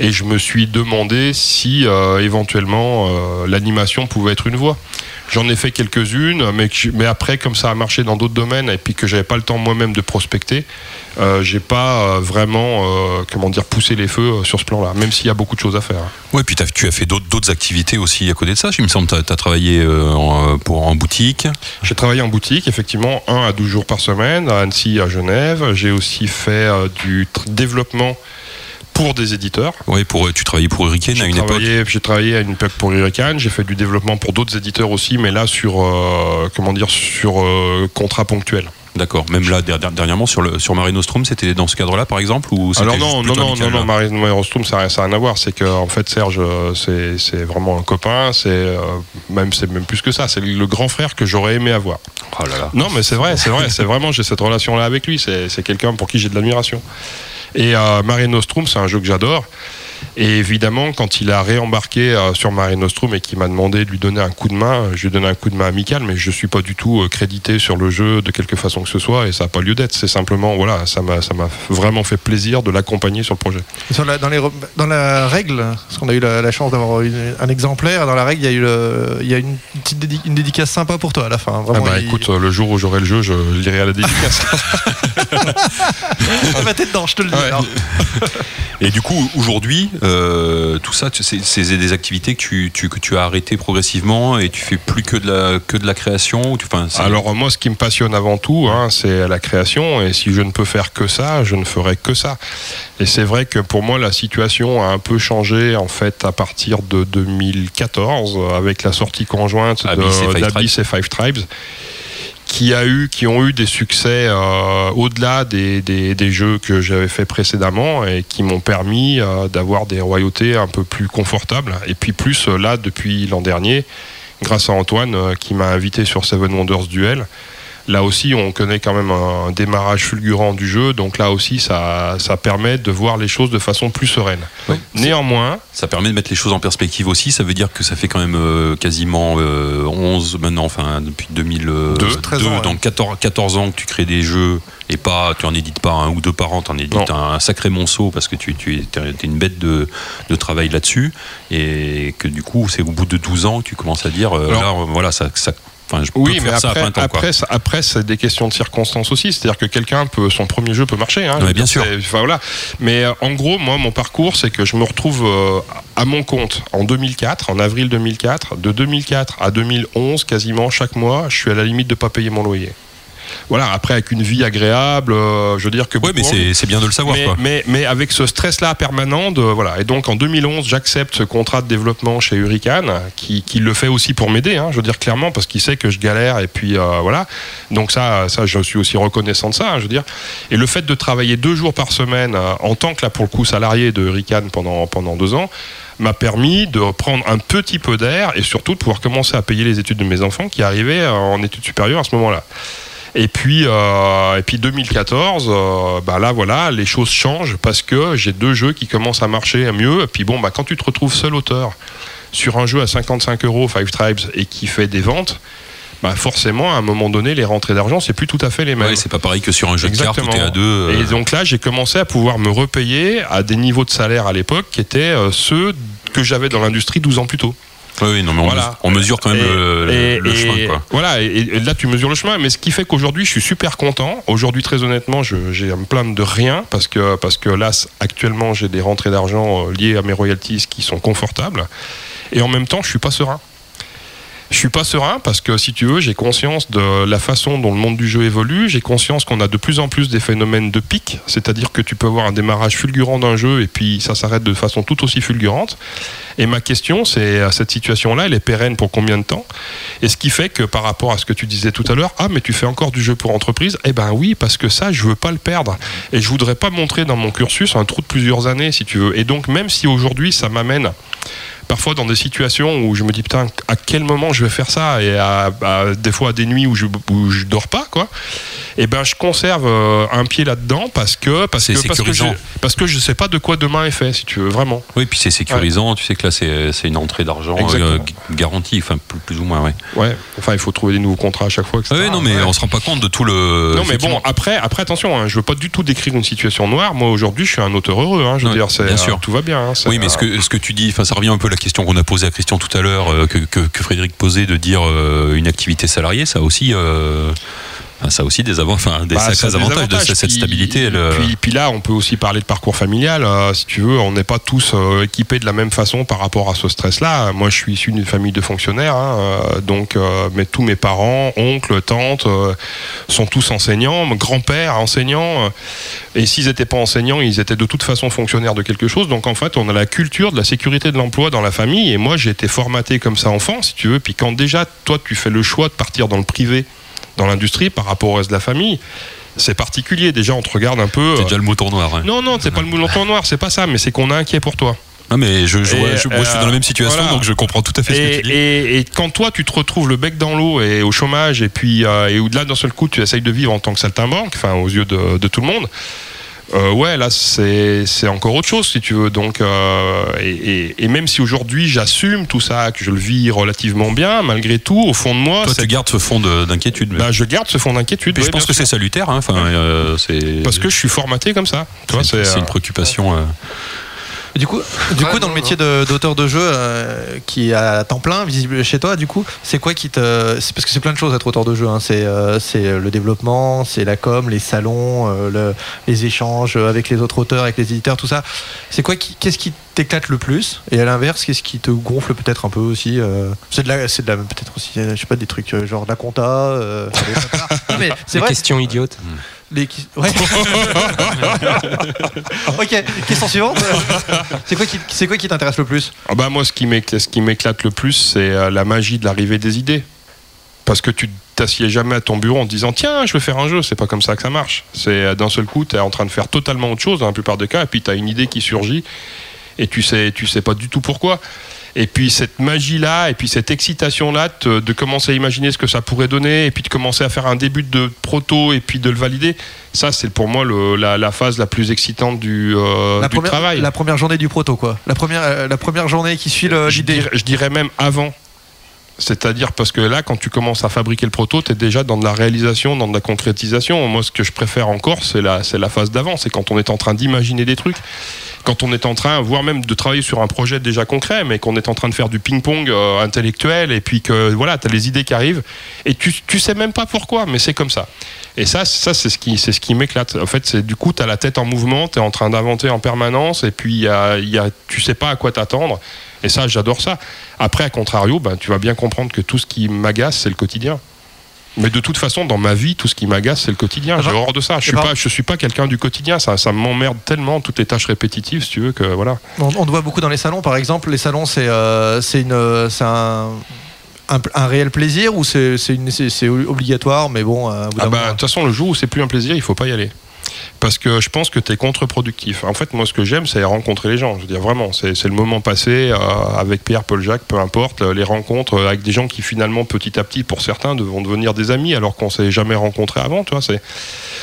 Et je me suis demandé si euh, éventuellement euh, l'animation pouvait être une voie. J'en ai fait quelques-unes, mais, que je- mais après, comme ça a marché dans d'autres domaines, et puis que j'avais pas le temps moi-même de prospecter, euh, j'ai pas euh, vraiment, euh, comment dire, poussé les feux euh, sur ce plan-là, même s'il y a beaucoup de choses à faire. Ouais, puis tu as fait d'autres activités aussi à côté de ça. Il me semble que tu as, travaillé en, pour, en boutique. J'ai travaillé en boutique, effectivement, un à 12 jours par semaine, à Annecy, à Genève. J'ai aussi fait du développement pour des éditeurs. Ouais, pour, tu travaillais pour Hurricane à une époque. j'ai travaillé à une époque pour Hurricane, j'ai fait du développement pour d'autres éditeurs aussi, mais là sur, euh, comment dire, sur euh, contrat ponctuel. D'accord. Même là, der- der- dernièrement, sur, le, sur Mare Nostrum, c'était dans ce cadre-là, par exemple ou Alors non, non, non, non, non, Rostrum, ça n'a rien, à voir. C'est que en fait, Serge, euh, c'est vraiment un copain. C'est euh, même, c'est même plus que ça. C'est le grand frère que j'aurais aimé avoir. Oh là là. Non, mais c'est vrai, c'est vrai, c'est vraiment, j'ai cette relation-là avec lui. C'est quelqu'un pour qui j'ai de l'admiration. Et euh, Mare Nostrum, c'est un jeu que j'adore. Et évidemment, quand il a réembarqué euh, sur Mare Nostrum et qu'il m'a demandé de lui donner un coup de main, euh, je lui ai donné un coup de main amical, mais je suis pas du tout euh, crédité sur le jeu de quelque façon que ce soit, et ça n'a pas lieu d'être. C'est simplement, voilà, ça m'a, vraiment fait plaisir de l'accompagner sur le projet. Sur la- dans, les re- dans la règle, parce qu'on a eu la, la chance d'avoir un exemplaire, dans la règle, il y a eu le- il y a une petite dédi- une dédicace sympa pour toi à la fin. Ah Vraiment, bah il- écoute, le jour où j'aurai le jeu, je lirai à la dédicace. Ah bah, t'es dedans, je te le dis. Ouais. alors. Et du coup, aujourd'hui, aussi. Euh, tout ça, c'est des activités que tu, tu- que tu as arrêtées progressivement et tu fais plus que de la, que de la création. ou tu- Alors moi, ce qui me passionne avant tout, hein, c'est la création. Et si je ne peux faire que ça, je ne ferai que ça. Et c'est vrai que pour moi, la situation a un peu changé en fait à partir de 2014 avec la sortie conjointe d'Abyss et Five Tribes. Qui, a eu, qui ont eu des succès euh, au-delà des, des- jeux que j'avais fait précédemment et qui m'ont permis euh, d'avoir des royautés un peu plus confortables. Et puis plus euh, là, depuis l'an dernier, grâce à Antoine qui m'a invité sur Seven Wonders Duel. Là aussi, on connaît quand même un démarrage fulgurant du jeu, donc là aussi, ça, ça permet de voir les choses de façon plus sereine. Néanmoins, Ça permet de mettre les choses en perspective aussi. Ça veut dire que ça fait quand même euh, quasiment euh, 11 maintenant, enfin depuis 2002, Deux, 13 ans, donc 14, 14 ans que tu crées des jeux et pas, tu en édites pas un ou deux par an, tu en édites un, sacré monceau parce que tu, tu es, une bête de, de travail là-dessus. Et que du coup, c'est au bout de 12 ans que tu commences à dire, euh, Alors- là, euh, voilà, ça, ça Enfin, je peux Oui, mais faire ça à après, quoi. c'est des questions de circonstances aussi. C'est-à-dire que quelqu'un peut, son premier jeu peut marcher. Hein, veux bien sûr. Enfin voilà. Mais euh, en gros, moi, mon parcours, c'est que je me retrouve euh, à mon compte en 2004, en avril 2004. De 2004 à 2011, quasiment chaque mois, je suis à la limite de pas payer mon loyer. Voilà. Après, avec une vie agréable, euh, je veux dire que. Ouais, mais c'est c'est bien de le savoir. mais, quoi. mais, mais avec ce stress-là permanent, de, voilà. Et donc en 2011, j'accepte ce contrat de développement chez Hurricane, qui, qui le fait aussi pour m'aider, hein, je veux dire clairement, parce qu'il sait que je galère, et puis euh, voilà. Donc ça, ça, je suis aussi reconnaissant de ça, hein, je veux dire. Et le fait de travailler deux jours par semaine, euh, en tant que là, pour le coup, salarié de Hurricane pendant, pendant deux ans, m'a permis de prendre un petit peu d'air et surtout de pouvoir commencer à payer les études de mes enfants qui arrivaient en études supérieures à ce moment-là. Et puis, euh, et puis 2014, euh, bah là voilà, les choses changent parce que j'ai deux jeux qui commencent à marcher mieux. Et puis bon, bah quand tu te retrouves seul auteur sur un jeu à 55 euros, Five Tribes, et qui fait des ventes, bah forcément à un moment donné, les rentrées d'argent, c'est plus tout à fait les mêmes. Ouais, c'est pas pareil que sur un jeu de cartes où Exactement. à deux. euh, Et donc là, j'ai commencé à pouvoir me repayer à des niveaux de salaire à l'époque qui étaient ceux que j'avais dans l'industrie 12 ans plus tôt. Ouais, non, mais on, Voilà. mesure, on mesure quand même Et- le, le- et- le et- chemin. Quoi. Voilà, et, là tu mesures le chemin, mais ce qui fait qu'aujourd'hui je suis super content. Aujourd'hui, très honnêtement, je- j'ai à me plaindre de rien parce que, parce que là, actuellement, j'ai des rentrées d'argent euh, liées à mes royalties qui sont confortables. Et en même temps, je suis pas serein. Je suis pas serein parce que si tu veux, j'ai conscience de la façon dont le monde du jeu évolue. J'ai conscience qu'on a de plus en plus des phénomènes de pic, c'est-à-dire que tu peux avoir un démarrage fulgurant d'un jeu et puis ça s'arrête de façon tout aussi fulgurante. Et ma question, c'est cette situation-là, elle est pérenne pour combien de temps? Et ce qui fait que par rapport à ce que tu disais tout à l'heure, ah mais tu fais encore du jeu pour entreprise Eh ben oui, parce que ça, je veux pas le perdre. Et je voudrais pas montrer dans mon cursus un trou de plusieurs années, si tu veux. Et donc même si aujourd'hui ça m'amène parfois dans des situations où je me dis putain à quel moment je vais faire ça et à, à- des fois à des nuits où je, où je dors pas quoi et ben je conserve euh, un pied là-dedans parce que parce que parce que, je, parce que je sais pas de quoi demain est fait si tu veux vraiment Oui, puis c'est sécurisant. Tu sais que là, c'est une entrée d'argent euh, garantie, enfin plus, plus ou moins. Ouais. ouais enfin il faut trouver des nouveaux contrats à chaque fois etc. Ouais, non, mais Ouais. on se rend pas compte de tout le. non mais bon après après attention hein, je veux pas du tout décrire une situation noire moi aujourd'hui je suis un auteur heureux hein, je veux Ouais, dire c'est euh, tout va bien hein, Oui, mais ce que, ce que tu dis, enfin, ça revient un peu à la question qu'on a posée à Christian tout à l'heure, euh, que, que, Frédéric posait, de dire euh, une activité salariée, ça aussi, euh, ça a aussi des, avant, enfin, des Bah, sacrés avantages, de cette, Puis- stabilité. euh, Puis, puis là, on peut aussi parler de parcours familial. euh, si tu veux, on n'est pas tous euh, équipés de la même façon par rapport à ce stress-là. Moi, je suis issu d'une famille de fonctionnaires, hein, euh, donc mais tous mes parents, oncles, tantes, sont tous enseignants. Mon grand-père enseignant. et s'ils n'étaient pas enseignants, ils étaient de toute façon fonctionnaires de quelque chose. Donc en fait, on a la culture de la sécurité de l'emploi dans la famille. Et moi, j'ai été formaté comme ça enfant, si tu veux. Puis quand déjà, toi, tu fais le choix de partir dans le privé, dans l'industrie, par rapport au reste de la famille. C'est particulier, déjà on te regarde un peu. c'est euh, déjà le mouton noir. hein. non, non, c'est pas le moulin noir, c'est pas ça, mais c'est qu'on est inquiet pour toi. Ah, mais je, je, Et, ouais, je- moi, je suis dans la même situation, voilà. donc je comprends tout à fait ce que Et, tu dis. et- et quand toi, tu te retrouves le bec dans l'eau et au chômage, et puis euh, et au-delà d'un seul coup, tu essayes de vivre en tant que saltimbanque, enfin aux yeux de, de tout le monde. Euh, ouais, là, c'est c'est encore autre chose, si tu veux. Donc, euh, et, et- et même si aujourd'hui j'assume tout ça, que je le vis relativement bien, malgré tout, au fond de moi, Toi, tu gardes ce fond de- d'inquiétude. bah, je garde ce fond d'inquiétude. mais je ouais, pense que c'est salutaire. Hein, euh, parce que je suis formaté comme ça. C'est une préoccupation. Euh, Du coup, du coup, dans le métier d'auteur de jeu euh, qui est à temps plein, visible chez toi, du coup, c'est quoi qui te. c'est parce que c'est plein de choses être auteur de jeu. hein. C'est euh, c'est le développement, c'est la com, les salons, euh, le- les échanges avec les autres auteurs, avec les éditeurs, tout ça. C'est quoi qui, Qu'est-ce qui t'éclate le plus? Et à l'inverse, qu'est-ce qui te gonfle peut-être un peu aussi euh, C'est de la, c'est de la peut-être aussi, euh, je sais pas, des trucs euh, genre de la compta. euh, c'est Des questions idiotes. Les qui- ouais. ok, question suivante. C'est quoi qui, c'est quoi qui t'intéresse le plus? Ah bah moi, ce qui m'éclate, ce qui m'éclate le plus, c'est euh, la magie de l'arrivée des idées. Parce que tu t'assieds jamais à ton bureau en te disant tiens, je vais faire un jeu. C'est pas comme ça que ça marche. C'est euh, d'un seul coup, tu es en train de faire totalement autre chose dans la plupart des cas, et puis tu as une idée qui surgit et tu sais, tu sais pas du tout pourquoi. Et puis cette magie-là, et puis cette excitation-là, de commencer à imaginer ce que ça pourrait donner, et puis de commencer à faire un début de proto, et puis de le valider, ça c'est pour moi le- la, la phase la plus excitante du, euh, la, du première, travail. la première journée du proto, quoi. La première, euh, la première journée qui suit je, l'idée. dirais, je dirais même avant. C'est-à-dire parce que là, quand tu commences à fabriquer le proto, tu es déjà dans de la réalisation, dans de la concrétisation. Moi, ce que je préfère encore, c'est la, c'est la phase d'avant. C'est quand on est en train d'imaginer des trucs, quand on est en train, voire même de travailler sur un projet déjà concret, mais qu'on est en train de faire du ping-pong euh, intellectuel, et puis que voilà, tu as les idées qui arrivent, et tu, sais même pas pourquoi, mais c'est comme ça. Et ça, ça c'est ce qui, ce qui m'éclate. En fait, c'est du coup, tu as la tête en mouvement, tu es en train d'inventer en permanence, et puis y a, y a- tu sais pas à quoi t'attendre. Et ça, j'adore ça. Après, à contrario, ben, tu vas bien comprendre que tout ce qui m'agace, c'est le quotidien. Mais de toute façon, dans ma vie, tout ce qui m'agace, c'est le quotidien. J'ai horreur de ça. Je suis bah- pas, je suis pas quelqu'un du quotidien. Ça, ça m'emmerde tellement toutes les tâches répétitives, si tu veux que voilà. On, on te voit beaucoup dans les salons, par exemple. Les salons, c'est euh, c'est une, euh, c'est un, un, un réel plaisir ou c'est obligatoire, mais bon. euh, Ah bah, de toute façon, le jour où c'est plus un plaisir, il faut pas y aller. Parce que je pense que tu es contre-productif. En fait, moi, ce que j'aime, c'est rencontrer les gens. Je veux dire, vraiment, c'est le moment passé euh, avec Pierre, Paul, Jacques, peu importe, les rencontres euh, avec des gens qui, finalement, petit à petit, pour certains, vont devenir des amis alors qu'on s'est jamais rencontrés avant. Tu c'est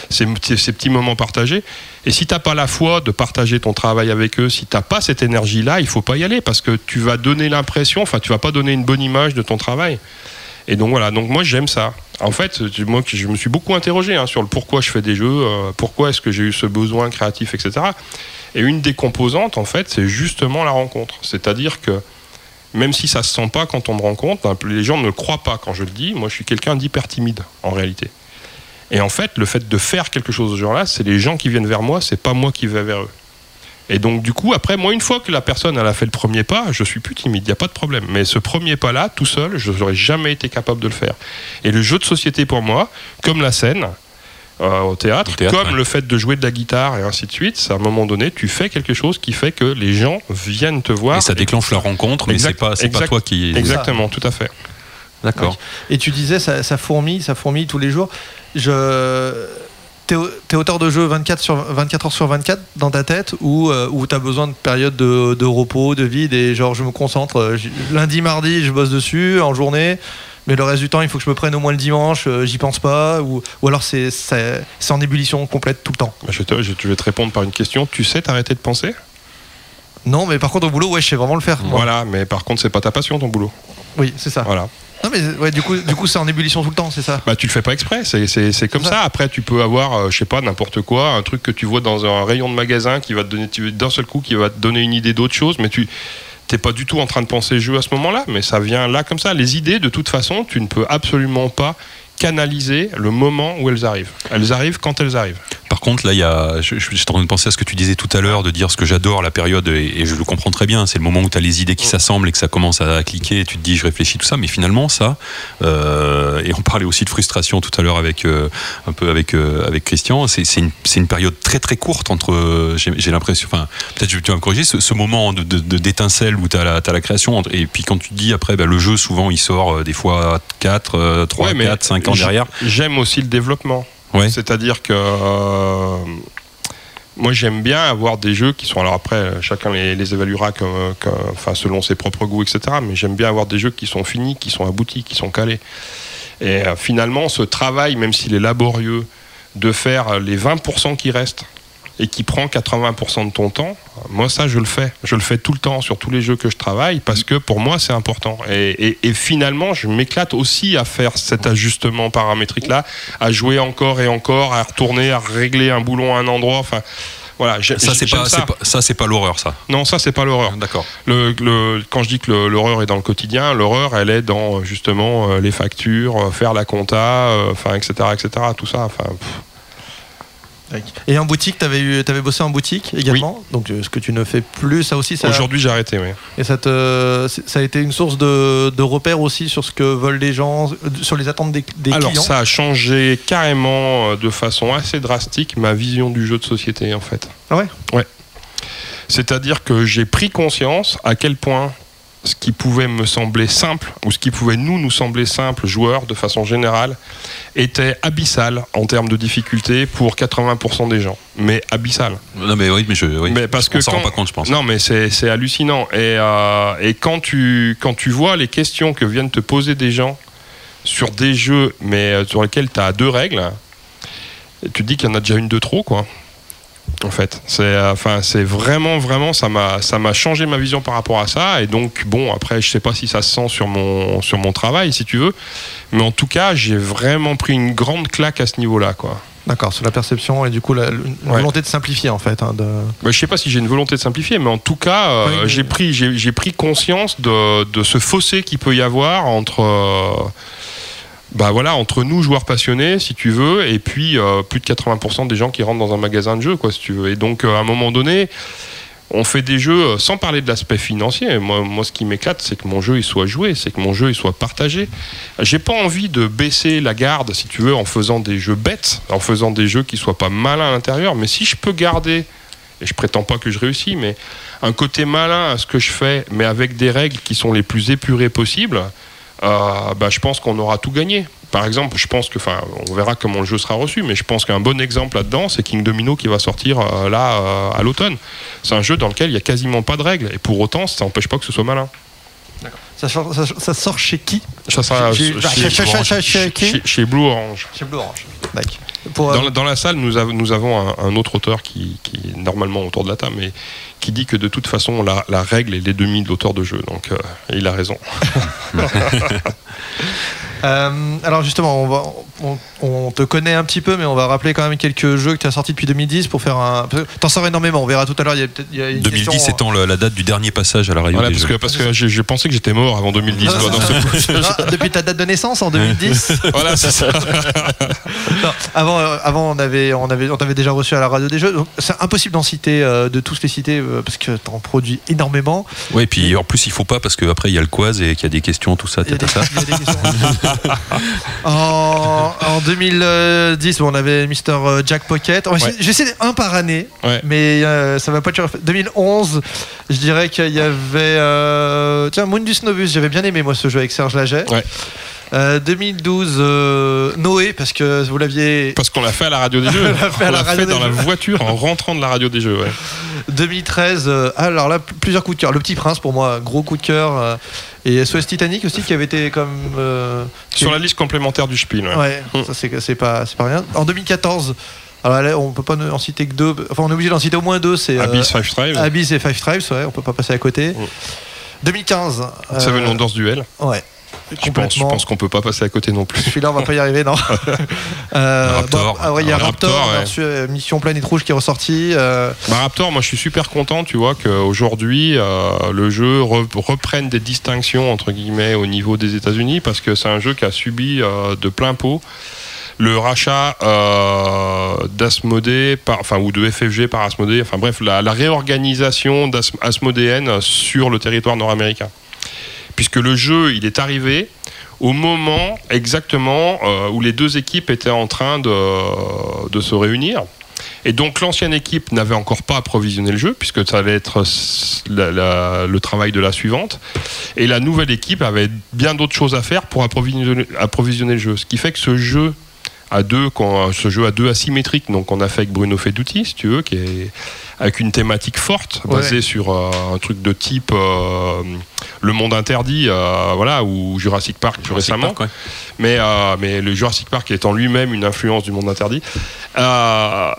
ces petits moments partagés. Et si t'as pas la foi de partager ton travail avec eux, si t'as pas cette énergie-là, il faut pas y aller parce que tu vas donner l'impression, enfin, tu vas pas donner une bonne image de ton travail. Et donc voilà, donc moi j'aime ça. En fait, moi je me suis beaucoup interrogé hein, sur le pourquoi je fais des jeux, euh, pourquoi est-ce que j'ai eu ce besoin créatif, etc. Et une des composantes, en fait, c'est justement la rencontre. C'est-à-dire que même si ça se sent pas quand on me rencontre, hein, les gens ne le croient pas quand je le dis. Moi, je suis quelqu'un d'hyper timide en réalité. Et en fait, le fait de faire quelque chose ce genre-là, c'est les gens qui viennent vers moi, c'est pas moi qui vais vers eux. Et donc, du coup, après, moi, une fois que la personne elle a fait le premier pas, je suis plus timide, il n'y a pas de problème. Mais ce premier pas-là, tout seul, je n'aurais jamais été capable de le faire. Et le jeu de société pour moi, comme la scène, euh, au théâtre, Au théâtre, comme ouais. le fait de jouer de la guitare et ainsi de suite, c'est à un moment donné, tu fais quelque chose qui fait que les gens viennent te voir. Et ça déclenche la rencontre, mais c'est pas, pas toi qui. Exactement, tout à fait. D'accord. Et tu disais, ça, ça fourmille, ça fourmille tous les jours. Je... T'es t'es auteur de jeux 24, sur, 24 heures sur 24 dans ta tête ou euh, ou t'as besoin de périodes de, de repos, de vide et genre je me concentre euh, lundi, mardi, je bosse dessus en journée, mais le reste du temps il faut que je me prenne au moins le dimanche, euh, j'y pense pas ou, ou alors c'est en ébullition complète tout le temps. Je, te- je- je vais te répondre par une question. Tu sais t'arrêter de penser? Non, mais par contre au boulot, ouais, je sais vraiment le faire. moi. Voilà, mais par contre, c'est pas ta passion, ton boulot. Oui, c'est ça. Voilà. Non, mais ouais, du coup, du coup, c'est en ébullition tout le temps, c'est ça. Bah, tu le fais pas exprès, c'est, comme ça. Après, tu peux avoir, euh, je sais pas, n'importe quoi, un truc que tu vois dans un rayon de magasin qui va te donner, d'un seul coup, qui va te donner une idée d'autre chose, mais tu t'es pas du tout en train de penser jeu à ce moment-là, mais ça vient là comme ça. Les idées, de toute façon, tu ne peux absolument pas canaliser le moment où elles arrivent. Elles arrivent quand elles arrivent. Par contre, là, il y a, je, suis en train de penser à ce que tu disais tout à l'heure, de dire ce que j'adore la période, et, et je le comprends très bien. C'est le moment où tu as les idées qui s'assemblent et que ça commence à cliquer, et tu te dis, je réfléchis, tout ça. Mais finalement, ça, euh, et on parlait aussi de frustration tout à l'heure avec euh, un peu avec euh, avec Christian. C'est une, période très très courte entre, j'ai l'impression, enfin, peut-être tu vas me corriger, ce, ce moment de, de- de- d'étincelle où tu as, la création, et puis quand tu te dis après, bah, le jeu, souvent, il sort des fois 4, 3, Ouais, mais 4, 5 ans derrière. J'aime aussi le développement. C'est-à-dire que euh, moi j'aime bien avoir des jeux qui sont alors après chacun les, évaluera comme, comme- enfin selon ses propres goûts etc. Mais j'aime bien avoir des jeux qui sont finis, qui sont aboutis, qui sont calés. Et euh, finalement ce travail, même s'il est laborieux, de faire les 20% qui restent et qui prend 80% de ton temps, moi ça je le fais. Je le fais tout le temps sur tous les jeux que je travaille parce que pour moi c'est important. Et, et- et finalement je m'éclate aussi à faire cet ajustement paramétrique là, à jouer encore et encore, à retourner, à régler un boulon à un endroit. Enfin Voilà, Ça, c'est pas, ça, c'est pas l'horreur, ça. Non, ça c'est pas l'horreur. D'accord. Le, le- quand je dis que l'horreur est dans le quotidien, l'horreur elle est dans justement euh, les factures, euh, faire la compta, euh, enfin etc etc tout ça. Enfin, pff. Et en boutique, tu avais, avais bossé en boutique également. Donc euh, ce que tu ne fais plus, ça aussi, ça. Aujourd'hui j'ai arrêté. Oui. Et ça, te- ça a été une source de, de repères aussi sur ce que veulent les gens, sur les attentes des, des Alors clients. ça a changé carrément euh, de façon assez drastique ma vision du jeu de société en fait. Ah ouais? Ouais. C'est-à-dire que j'ai pris conscience à quel point ce qui pouvait me sembler simple, ou ce qui pouvait nous nous sembler simple, joueurs de façon générale, était abyssal en termes de difficulté pour 80% des gens. Mais abyssal. Non, mais oui, mais je. Oui. Mais parce on que s'en rend pas compte, je pense. Non, mais c'est c'est hallucinant. Et, euh, et quand, tu, quand tu vois les questions que viennent te poser des gens sur des jeux, mais euh, sur lesquels tu as deux règles, tu te dis qu'il y en a déjà une de trop, quoi. En fait, c'est euh, enfin c'est vraiment vraiment ça m'a ça m'a changé ma vision par rapport à ça et donc bon après je sais pas si ça se sent sur mon sur mon travail si tu veux mais en tout cas j'ai vraiment pris une grande claque à ce niveau-là quoi. D'accord, sur la perception et du coup la, une Ouais. volonté de simplifier en fait. hein, de... Bah, je sais pas si j'ai une volonté de simplifier, mais en tout cas, euh, Oui, mais- j'ai pris, j'ai, pris conscience de, de ce fossé qu'il peut y avoir entre, euh, bah voilà, entre nous joueurs passionnés, si tu veux, et puis euh, plus de 80% des gens qui rentrent dans un magasin de jeux, quoi, si tu veux. Et donc, euh, à un moment donné, on fait des jeux euh, sans parler de l'aspect financier. Moi, moi, ce qui m'éclate, c'est que mon jeu il soit joué, c'est que mon jeu il soit partagé. J'ai pas envie de baisser la garde, si tu veux, en faisant des jeux bêtes, en faisant des jeux qui soient pas malins à l'intérieur. Mais si je peux garder, et je prétends pas que je réussis, mais un côté malin à ce que je fais, mais avec des règles qui sont les plus épurées possibles, euh, bah, je pense qu'on aura tout gagné. Par exemple, je pense que, enfin, on verra comment le jeu sera reçu, mais je pense qu'un bon exemple là-dedans, c'est King Domino qui va sortir euh, là euh, à l'automne. C'est un jeu dans lequel il y a quasiment pas de règles, et pour autant, ça n'empêche pas que ce soit malin. Ça, sort- ça- ça sort chez qui? Ça chez, chez- chez- Blue Orange. chez- Blue Orange. Chez Blue Orange. D'accord. Pour, euh, Dans, la- dans la salle, nous, avons- nous avons un, un autre auteur qui, qui est normalement autour de la table, mais qui dit que de toute façon, la, la règle est les demi de l'auteur de jeu. Donc, euh, il a raison. Euh, alors justement, on, va, on, on te connaît un petit peu, mais on va rappeler quand même quelques jeux que tu as sortis depuis 2010 pour faire un. T'en sors énormément. On verra tout à l'heure. Il y a peut-être il y a une 2010 question- étant le- la date du dernier passage à la radio Voilà, des parce jeux. que, parce que j'ai j'ai pensé que j'étais mort avant 2010. Non, quoi, dans c'est- ce- Non, depuis ta date de naissance en 2010. voilà, c'est ça. Non, avant, euh, avant on avait, on avait, on t'avait déjà reçu à la radio des jeux. C'est impossible d'en citer, euh, de tous les citer, euh, parce que t'en produis énormément. Oui, et puis en plus, il faut pas parce qu'après, il y a le quaz et qu'il y a des questions, tout ça, Il y a des- tata, ça. il y a des questions. en, en 2010, on avait Mister Jack Pocket. On va essayer- Ouais. Je vais essayer un par année, Ouais. mais euh, ça va pas durer. 2011, je dirais qu'il y avait. euh, tiens, Mundus Novus, j'avais bien aimé moi ce jeu avec Serge Laget. Ouais. Euh, 2012, euh, Noé, parce que vous l'aviez. Parce qu'on l'a fait à la radio des jeux. l'a fait on la fait dans la voiture en rentrant de la radio des jeux. ouais. 2013, euh, alors là, plusieurs coups de cœur. Le Petit Prince, pour moi, gros coup de cœur. euh, et SOS Titanic aussi, qui avait été comme. euh, Sur la liste complémentaire du Spiel. ouais. Ouais, Mm. ça c'est pas, c'est pas rien. En 2014, alors là, on peut pas en citer que deux. Enfin, on est obligé d'en citer au moins deux. C'est Abyss Five Tribes. Abyss et Five Tribes, ouais, on peut pas passer à côté. Mm. 2015. euh, Seven Wonders Duel. Ouais. Je pense, je pense qu'on peut pas passer à côté non plus. Celui-là, on va pas y arriver, non. Euh, Raptor. bon, ah ouais, il y a Raptor, Raptor, on a ouais. reçu, euh, Mission Planète Rouge qui est ressorti. euh, Bah, Raptor, moi je suis super content, tu vois, qu'aujourd'hui euh, le jeu re- reprenne des distinctions entre guillemets au niveau des États-Unis parce que c'est un jeu qui a subi de plein pot le rachat euh, d'Asmodée, enfin ou de FFG par Asmodée, enfin bref, la, la réorganisation d'Asmodéenne sur le territoire nord-américain. Puisque le jeu, il est arrivé au moment exactement euh, où les deux équipes étaient en train de, se réunir. Et donc l'ancienne équipe n'avait encore pas approvisionné le jeu, puisque ça allait être le travail de la suivante. Et la nouvelle équipe avait bien d'autres choses à faire pour approvisionner le jeu. Ce qui fait que ce jeu à deux, qu'on- ce jeu à deux asymétrique, donc on a fait avec Bruno Feduti, si tu veux, qui est avec une thématique forte, Ouais. basée sur euh, un truc de type euh, Le Monde Interdit, euh, voilà, ou Jurassic Park plus Jurassic récemment. Park, ouais. Mais, euh, mais le Jurassic Park étant lui-même une influence du monde interdit, euh, à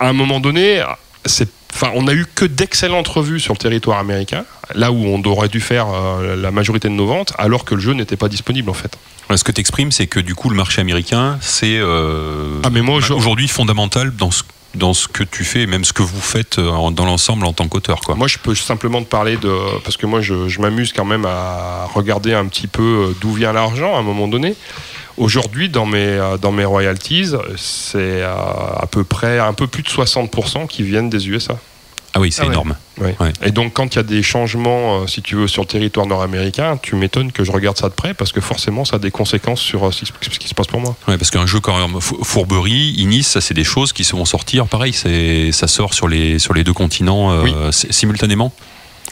un moment donné, c'est Enfin, on a eu que d'excellentes revues sur le territoire américain, là où on aurait dû faire euh, la majorité de nos ventes, alors que le jeu n'était pas disponible en fait. Ce que tu exprimes, c'est que du coup, le marché américain, c'est euh, Ah, je- aujourd'hui fondamental dans ce, dans ce que tu fais, et même ce que vous faites euh, dans l'ensemble en tant qu'auteur. Moi, je peux simplement te parler de. Parce que moi, je, je m'amuse quand même à regarder un petit peu euh, d'où vient l'argent à un moment donné. Aujourd'hui, dans mes, euh, dans mes royalties, c'est à peu près un peu plus de 60% qui viennent des USA. Ah oui, c'est Ah énorme. Ouais. Ouais. Et donc, quand il y a des changements, euh, si tu veux, sur le territoire nord-américain, tu m'étonnes que je regarde ça de près parce que forcément, ça a des conséquences sur euh, ce qui se passe pour moi. Ouais, parce qu'un jeu comme Fou- Fourberie, Inis, ça c'est des choses qui se vont sortir. Pareil, c'est ça sort sur les sur les deux continents euh, Oui. si- simultanément.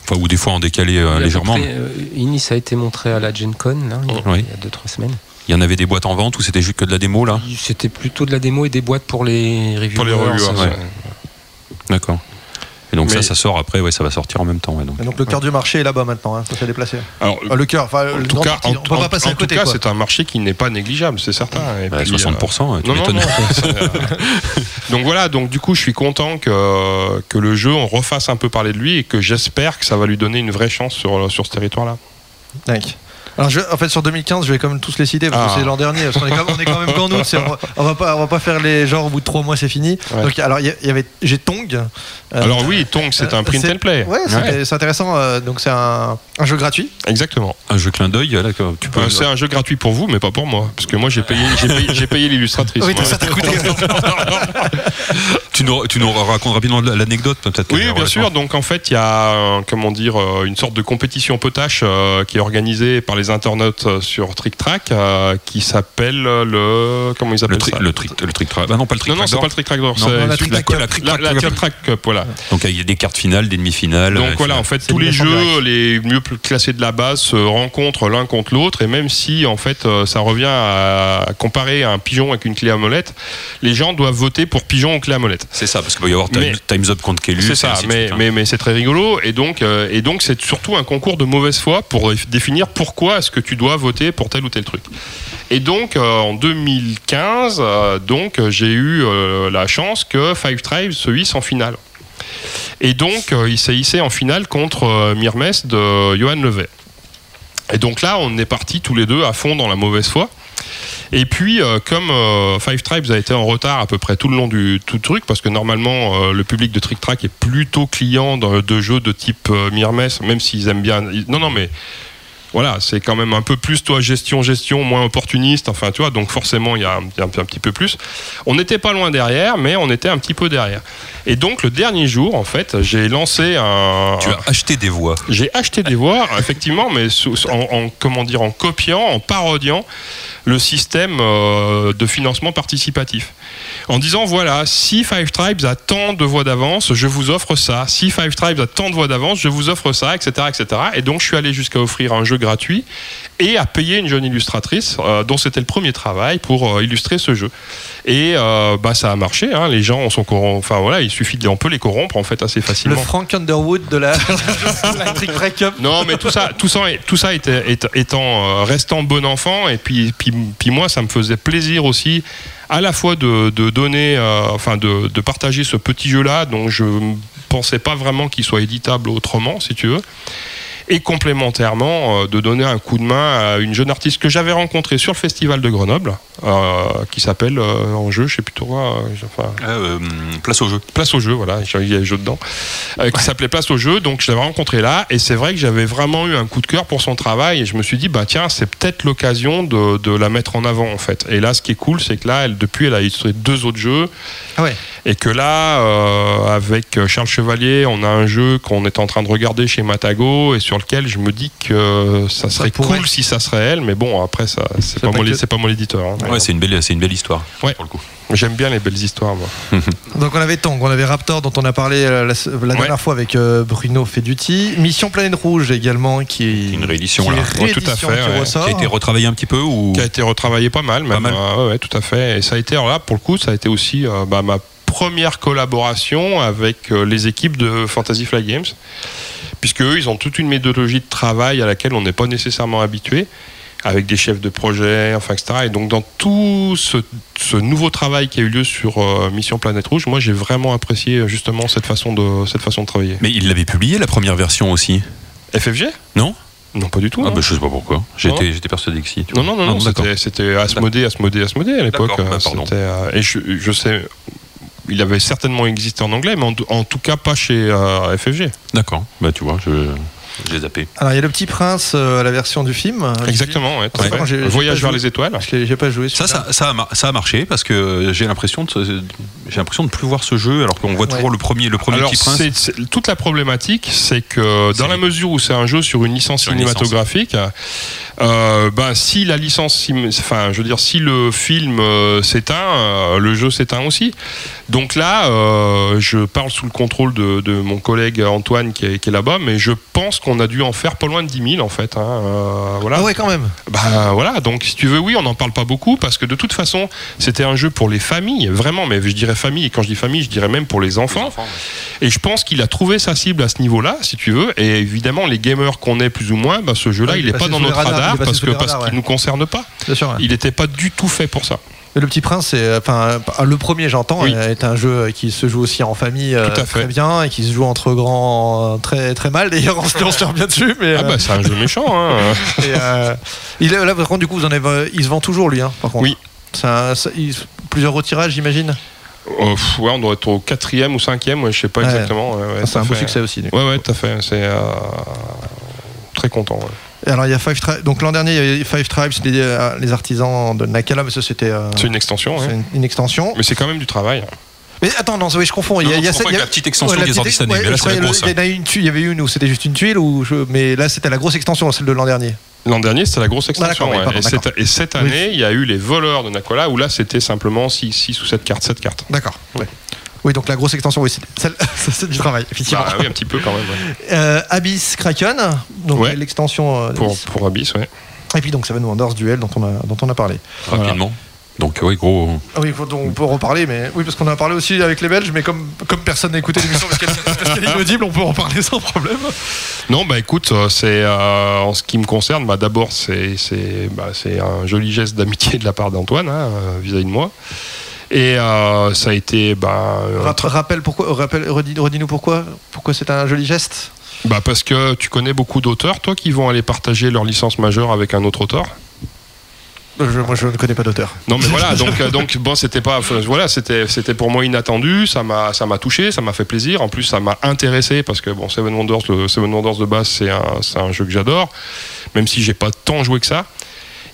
Enfin, ou des fois en décalé euh, légèrement. montré, euh, Inis a été montré à la Gen Con, là, il y a- Oui. il y a 2-3 semaines. Il y en avait des boîtes en vente ou c'était juste que de la démo là? C'était plutôt de la démo et des boîtes pour les reviewers. Pour les ouais. D'accord. Et donc Mais- ça, ça sort après, ouais, ça va sortir en même temps. ouais, donc. Et donc le cœur du marché est là-bas maintenant, hein, ça s'est déplacé. Alors, Ah, le cœur, enfin, en le tout cas, en, on peut en- pas passer en à côté. tout cas, c'est un marché qui n'est pas négligeable, c'est certain. Et Bah, puis, 60%, euh, tu non, non, m'étonnes. non, euh, Donc voilà, donc du coup, je suis content que, que le jeu, on refasse un peu parler de lui et que j'espère que ça va lui donner une vraie chance sur, sur ce territoire-là. Mec. Alors je, en fait sur 2015 je vais quand même tous les citer parce Ah. que c'est l'an dernier parce qu'on est, quand- on est quand même qu'en août on, va- on va pas on va pas faire les genres au bout de trois mois c'est fini Ouais. donc alors il y, y avait j'ai Tong Euh, Alors oui, Tongue, c'est euh, un print c'est- and play. ouais, c'est intéressant euh, donc c'est un, un jeu gratuit Exactement. Un jeu clin d'œil, là, que tu peux. Euh, c'est un jeu gratuit pour vous, mais pas pour moi, parce que moi j'ai payé, j'ai payé, j'ai payé l'illustratrice. oui moi. ça t'a coûté tu, nous, tu nous racontes rapidement l'anecdote peut-être. Oui, bien sûr. Donc en fait, il y a euh, comment dire euh, une sorte de compétition potache euh, qui est organisée par les internautes euh, sur Trick Track euh, qui s'appelle le comment ils Le appellent trick, ça le trick, le trick track. Ah non, pas le trick Non non, c'est track pas le Trick Track d'or, Non, c'est non, la Trick Track Cup. Voilà. Donc il y a des cartes finales, des demi-finales. Donc euh, voilà, en fait, tous les jeux les mieux classés de la base se rencontrent l'un contre l'autre, et même si en fait euh, ça revient à comparer un pigeon avec une clé à molette, les gens doivent voter pour pigeon ou clé à molette. C'est ça, parce qu'il va y avoir Mais- Time's Up contre Kelly. C'est ça, mais, mais, mais c'est très rigolo et donc euh, et donc c'est surtout un concours de mauvaise foi pour euh, définir pourquoi est-ce que tu dois voter pour tel ou tel truc? Et donc euh, en 2015, euh, donc j'ai eu euh, la chance que Five Tribes se hisse en finale. Et donc il s'est hissé en finale contre Mirmes de Johan Levet. Et donc là, on est partis tous les deux à fond dans la mauvaise foi. Et puis, comme Five Tribes a été en retard à peu près tout le long du tout truc, parce que normalement, le public de Trick Track est plutôt client de, de jeux de type Mirmes, même s'ils aiment bien. non, non, mais voilà, c'est quand même un peu plus, toi, gestion, gestion, moins opportuniste, enfin, tu vois, donc forcément, il y a un, un petit peu plus. On n'était pas loin derrière, mais on était un petit peu derrière. Et donc, le dernier jour, en fait, j'ai lancé un. Tu as acheté des voix. J'ai acheté des voix, effectivement, mais sous- en, en- comment dire, en copiant, en parodiant le système euh, de financement participatif. En disant voilà, si Five Tribes a tant de voix d'avance, je vous offre ça. Si Five Tribes a tant de voix d'avance, je vous offre ça, etc., etc. Et donc je suis allé jusqu'à offrir un jeu gratuit et à payer une jeune illustratrice euh, dont c'était le premier travail pour euh, illustrer ce jeu. Et bah ça a marché. hein. Les gens sont. Enfin voilà, il suffit de, on peut les corrompre en fait assez le facilement. Frank Underwood de la, Non, mais tout ça, tout ça, tout ça était, est- étant euh, restant bon enfant, et puis, puis, puis moi, ça me faisait plaisir aussi, à la fois de, de donner, euh, enfin, de, de partager ce petit jeu-là, dont je ne pensais pas vraiment qu'il soit éditable autrement, si tu veux. Et complémentairement, euh, de donner un coup de main à une jeune artiste que j'avais rencontrée sur le festival de Grenoble, euh, qui s'appelle euh, en jeu, je sais plus trop quoi, euh, enfin, Ah, euh, place au jeu. Place au jeu, voilà, il y a jeu dedans, euh, qui s'appelait Place au jeu. Donc je l'avais rencontré là, et c'est vrai que j'avais vraiment eu un coup de cœur pour son travail, et je me suis dit, bah tiens, c'est peut-être l'occasion de, de la mettre en avant en fait. Et là, ce qui est cool, c'est que là, elle, depuis, elle a illustré deux autres jeux, ah ouais et que là, euh, avec Charles Chevalier, on a un jeu qu'on est en train de regarder chez Matago, et sur lequel je me dis que ça serait cool si ça serait elle, mais bon, après, ça, c'est pas, que- c'est pas mon éditeur. hein. Ouais, c'est une belle, c'est une belle histoire. Ouais. Pour le coup. J'aime bien les belles histoires, moi. Donc on avait Tong, on avait Raptor dont on a parlé euh, la, la dernière fois avec euh, Bruno Feduti. Mission Planète Rouge également qui est Une réédition, qui est là. Tout à fait, qui ouais. ressort. Qui a été retravaillé un petit peu ou qui a été retravaillé pas mal, même. Pas mal. Euh, ouais, ouais, tout à fait. Et ça a été, alors là, pour le coup, ça a été aussi euh, bah, ma première collaboration avec euh, les équipes de Fantasy Flight Games, puisque eux, ils ont toute une méthodologie de travail à laquelle on n'est pas nécessairement habitué. avec des chefs de projet, enfin, etc. Et donc, dans tout ce, ce nouveau travail qui a eu lieu sur euh, Mission Planète Rouge, moi, j'ai vraiment apprécié euh, justement cette façon de, cette façon de travailler. Mais il l'avait publié la première version aussi, FFG non? Non, pas du tout. Ah non. bah, je sais pas pourquoi. J'étais j'étais persuadé que si. tu Non, non, non, Ah non, bon, d'accord. c'était- Asmodée, Asmodée, Asmodée à l'époque. Bah, et je, je sais, il avait certainement existé en anglais, mais en, tout cas pas chez euh, FFG. D'accord. Bah tu vois, je j'ai zappé. Alors, il y a le petit prince, euh, la version du film. Exactement, ouais, Ouais. Voyage vers joué. les étoiles. Parce que j'ai pas joué. Ça, ça, ça, a, mar- ça a marché parce que j'ai l'impression de j'ai l'impression de plus voir ce jeu alors qu'on voit toujours Ouais. le premier le premier Alors, petit prince. toute la problématique, c'est que dans la mesure où c'est un jeu sur une licence Sur une licence. cinématographique, euh, ben, si la licence, enfin, je veux dire, si le film euh, s'éteint, euh, le jeu s'éteint aussi. Donc là, euh, je parle sous le contrôle de, de mon collègue Antoine qui est, qui est là-bas, mais je pense qu'on a dû en faire pas loin de 10 000 en fait. hein, euh, voilà. Ah ouais, quand même. Bah voilà, donc si tu veux, oui, on n'en parle pas beaucoup parce que de toute façon, c'était un jeu pour les familles, vraiment, mais je dirais famille, et quand je dis famille, je dirais même pour les enfants. Et je pense qu'il a trouvé sa cible à ce niveau-là, si tu veux. Et évidemment, les gamers qu'on est plus ou moins, bah, ce jeu-là, Ouais, il il est n'est pas dans notre radar parce les parce qu'il ouais. nous concerne pas. Bien sûr. ouais. Il n'était pas du tout fait pour ça. Le petit prince, c'est enfin euh, le premier, j'entends, Oui. euh, est un jeu qui se joue aussi en famille euh, très bien et qui se joue entre grands euh, très très mal. D'ailleurs, on se se revient dessus, mais Ah euh, bah c'est un jeu méchant. Hein. et, euh, il est, là, par contre, du coup, vous en avez, il se vend toujours lui, hein, par contre. Oui. C'est un- ça- il- plusieurs retirages, j'imagine? Oh, pff, ouais, on doit être au quatrième ou cinquième, ouais, je sais pas Ouais. exactement. ouais, Ça, c'est un beau succès aussi. Ouais, ouais, tout à fait. C'est euh, très content. Alors, il y a Five Tribes. Donc l'an dernier, il y avait Five Tribes, les, euh, les artisans de Nakala, mais ça c'était euh, C'est une extension. c'est ouais. une, une extension. Mais c'est quand même du travail. Mais attends, non, oui, je confonds. Il y a, il y a il y a- la petite extension Ouais, petite- ouais, mais là, c'est la grosse. le- Il y a une, tu- il y avait une où c'était juste une tuile, ou je- mais là c'était la grosse extension, celle de l'an dernier. L'an dernier, c'était la grosse extension. ouais. pardon, et, cette, d'accord. et cette année, il y a eu les voleurs de Nakola, où là, c'était simplement 6 ou 7 cartes. 7 cartes. D'accord. Ouais. Oui, donc la grosse extension, oui, c'est ça, du travail, effectivement. Bah, oui, un petit peu quand même. ouais. Euh, Abyss Kraken, donc Ouais. l'extension. euh, Pour, d'Abyss. pour Abyss, ouais. Et puis donc Seven Wonders Duel dont on a, dont on a parlé. rapidement. Donc oui, gros. Ah oui, donc, on peut en reparler, mais oui, parce qu'on a parlé aussi avec les Belges, mais comme, comme personne n'a écouté l'émission parce qu'elle est inaudible, on peut en parler sans problème. Non, bah écoute, euh, c'est euh, en ce qui me concerne, bah, d'abord c'est c'est bah, c'est un joli geste d'amitié de la part d'Antoine hein, euh, vis-à-vis de moi. Et euh, ça a été bah, euh, Rap- rappelle pourquoi, rappelle, redis- redis-nous pourquoi, pourquoi c'est un joli geste? bah, parce que tu connais beaucoup d'auteurs, toi, qui vont aller partager leur licence majeure avec un autre auteur? Euh, je- moi, je ne connais pas d'auteur. Non mais voilà donc donc bon c'était pas voilà c'était c'était pour moi inattendu ça m'a ça m'a touché ça m'a fait plaisir en plus ça m'a intéressé parce que bon Seven Wonders le Seven Wonders de base c'est un c'est un jeu que j'adore même si j'ai pas tant joué que ça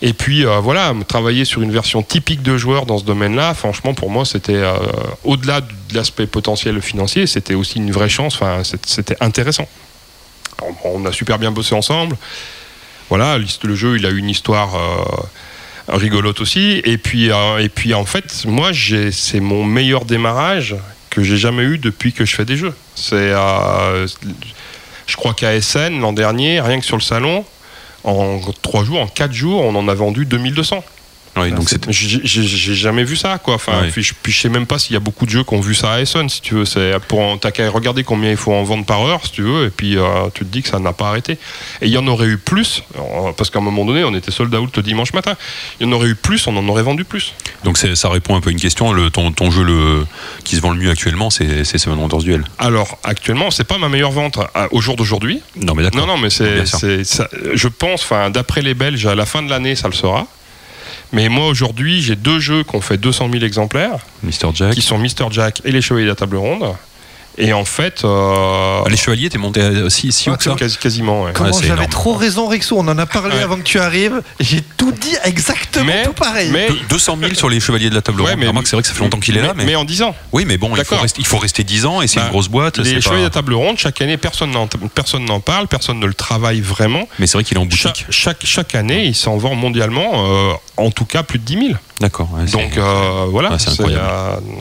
et puis euh, voilà travailler sur une version typique de joueur dans ce domaine-là franchement pour moi c'était euh, au-delà de l'aspect potentiel financier c'était aussi une vraie chance c'était intéressant on, a super bien bossé ensemble voilà le jeu il a une histoire euh, rigolote aussi. Et puis, et puis en fait, moi, c'est mon meilleur démarrage que j'ai jamais eu depuis que je fais des jeux. C'est, je crois qu'à SN l'an dernier, rien que sur le salon, en trois jours, en quatre jours, on en a vendu 2200. Oui, donc c'est J'ai jamais vu ça, quoi. Enfin, puis, je, puis je sais même pas s'il y a beaucoup de jeux qui ont vu ça à Essen, si tu veux. C'est pour t'as qu'à regarder combien il faut en vendre par heure, si tu veux, et puis euh, tu te dis que ça n'a pas arrêté. Et il y en aurait eu plus, euh, parce qu'à un moment donné, on était sold out le dimanche matin. Il y en aurait eu plus, on en aurait vendu plus. donc ça répond un peu à une question. Le, ton, ton jeu le, qui se vend le mieux actuellement, c'est c'est Seven Wonders Duel. Alors actuellement, c'est pas ma meilleure vente à- au jour d'aujourd'hui. Non mais d'accord. Non, non, mais c'est, je pense, enfin, d'après les Belges, à la fin de l'année, ça le sera. Mais moi aujourd'hui, j'ai deux jeux qui ont fait 200 000 exemplaires, Jack. qui sont Mr Jack et les Chevaliers de la Table Ronde. Et en fait, euh, Ah, les chevaliers, t'es monté à- si, si haut que ça quasi- quasiment. ouais. Comment j'avais énorme. trop raison, Rixo. On en a parlé Ouais. avant que tu arrives. J'ai tout dit exactement Mais- tout pareil. mais- Deux- 200 000 sur les chevaliers de la table Ouais, ronde. mais- Remarque, c'est vrai que ça fait longtemps qu'il est là, mais, mais en 10 ans. oui, mais bon, il faut, rester, il faut rester 10 ans et c'est Bah, une grosse boîte. Les c'est Chevaliers de la Table Ronde, chaque année, personne n'en, personne n'en parle, personne ne le travaille vraiment. Mais c'est vrai qu'il est en boutique. Chaque, chaque, chaque année, il s'en vend mondialement, euh, en tout cas plus de 10 000. D'accord. ouais, Donc euh, voilà, Ouais, c'est incroyable.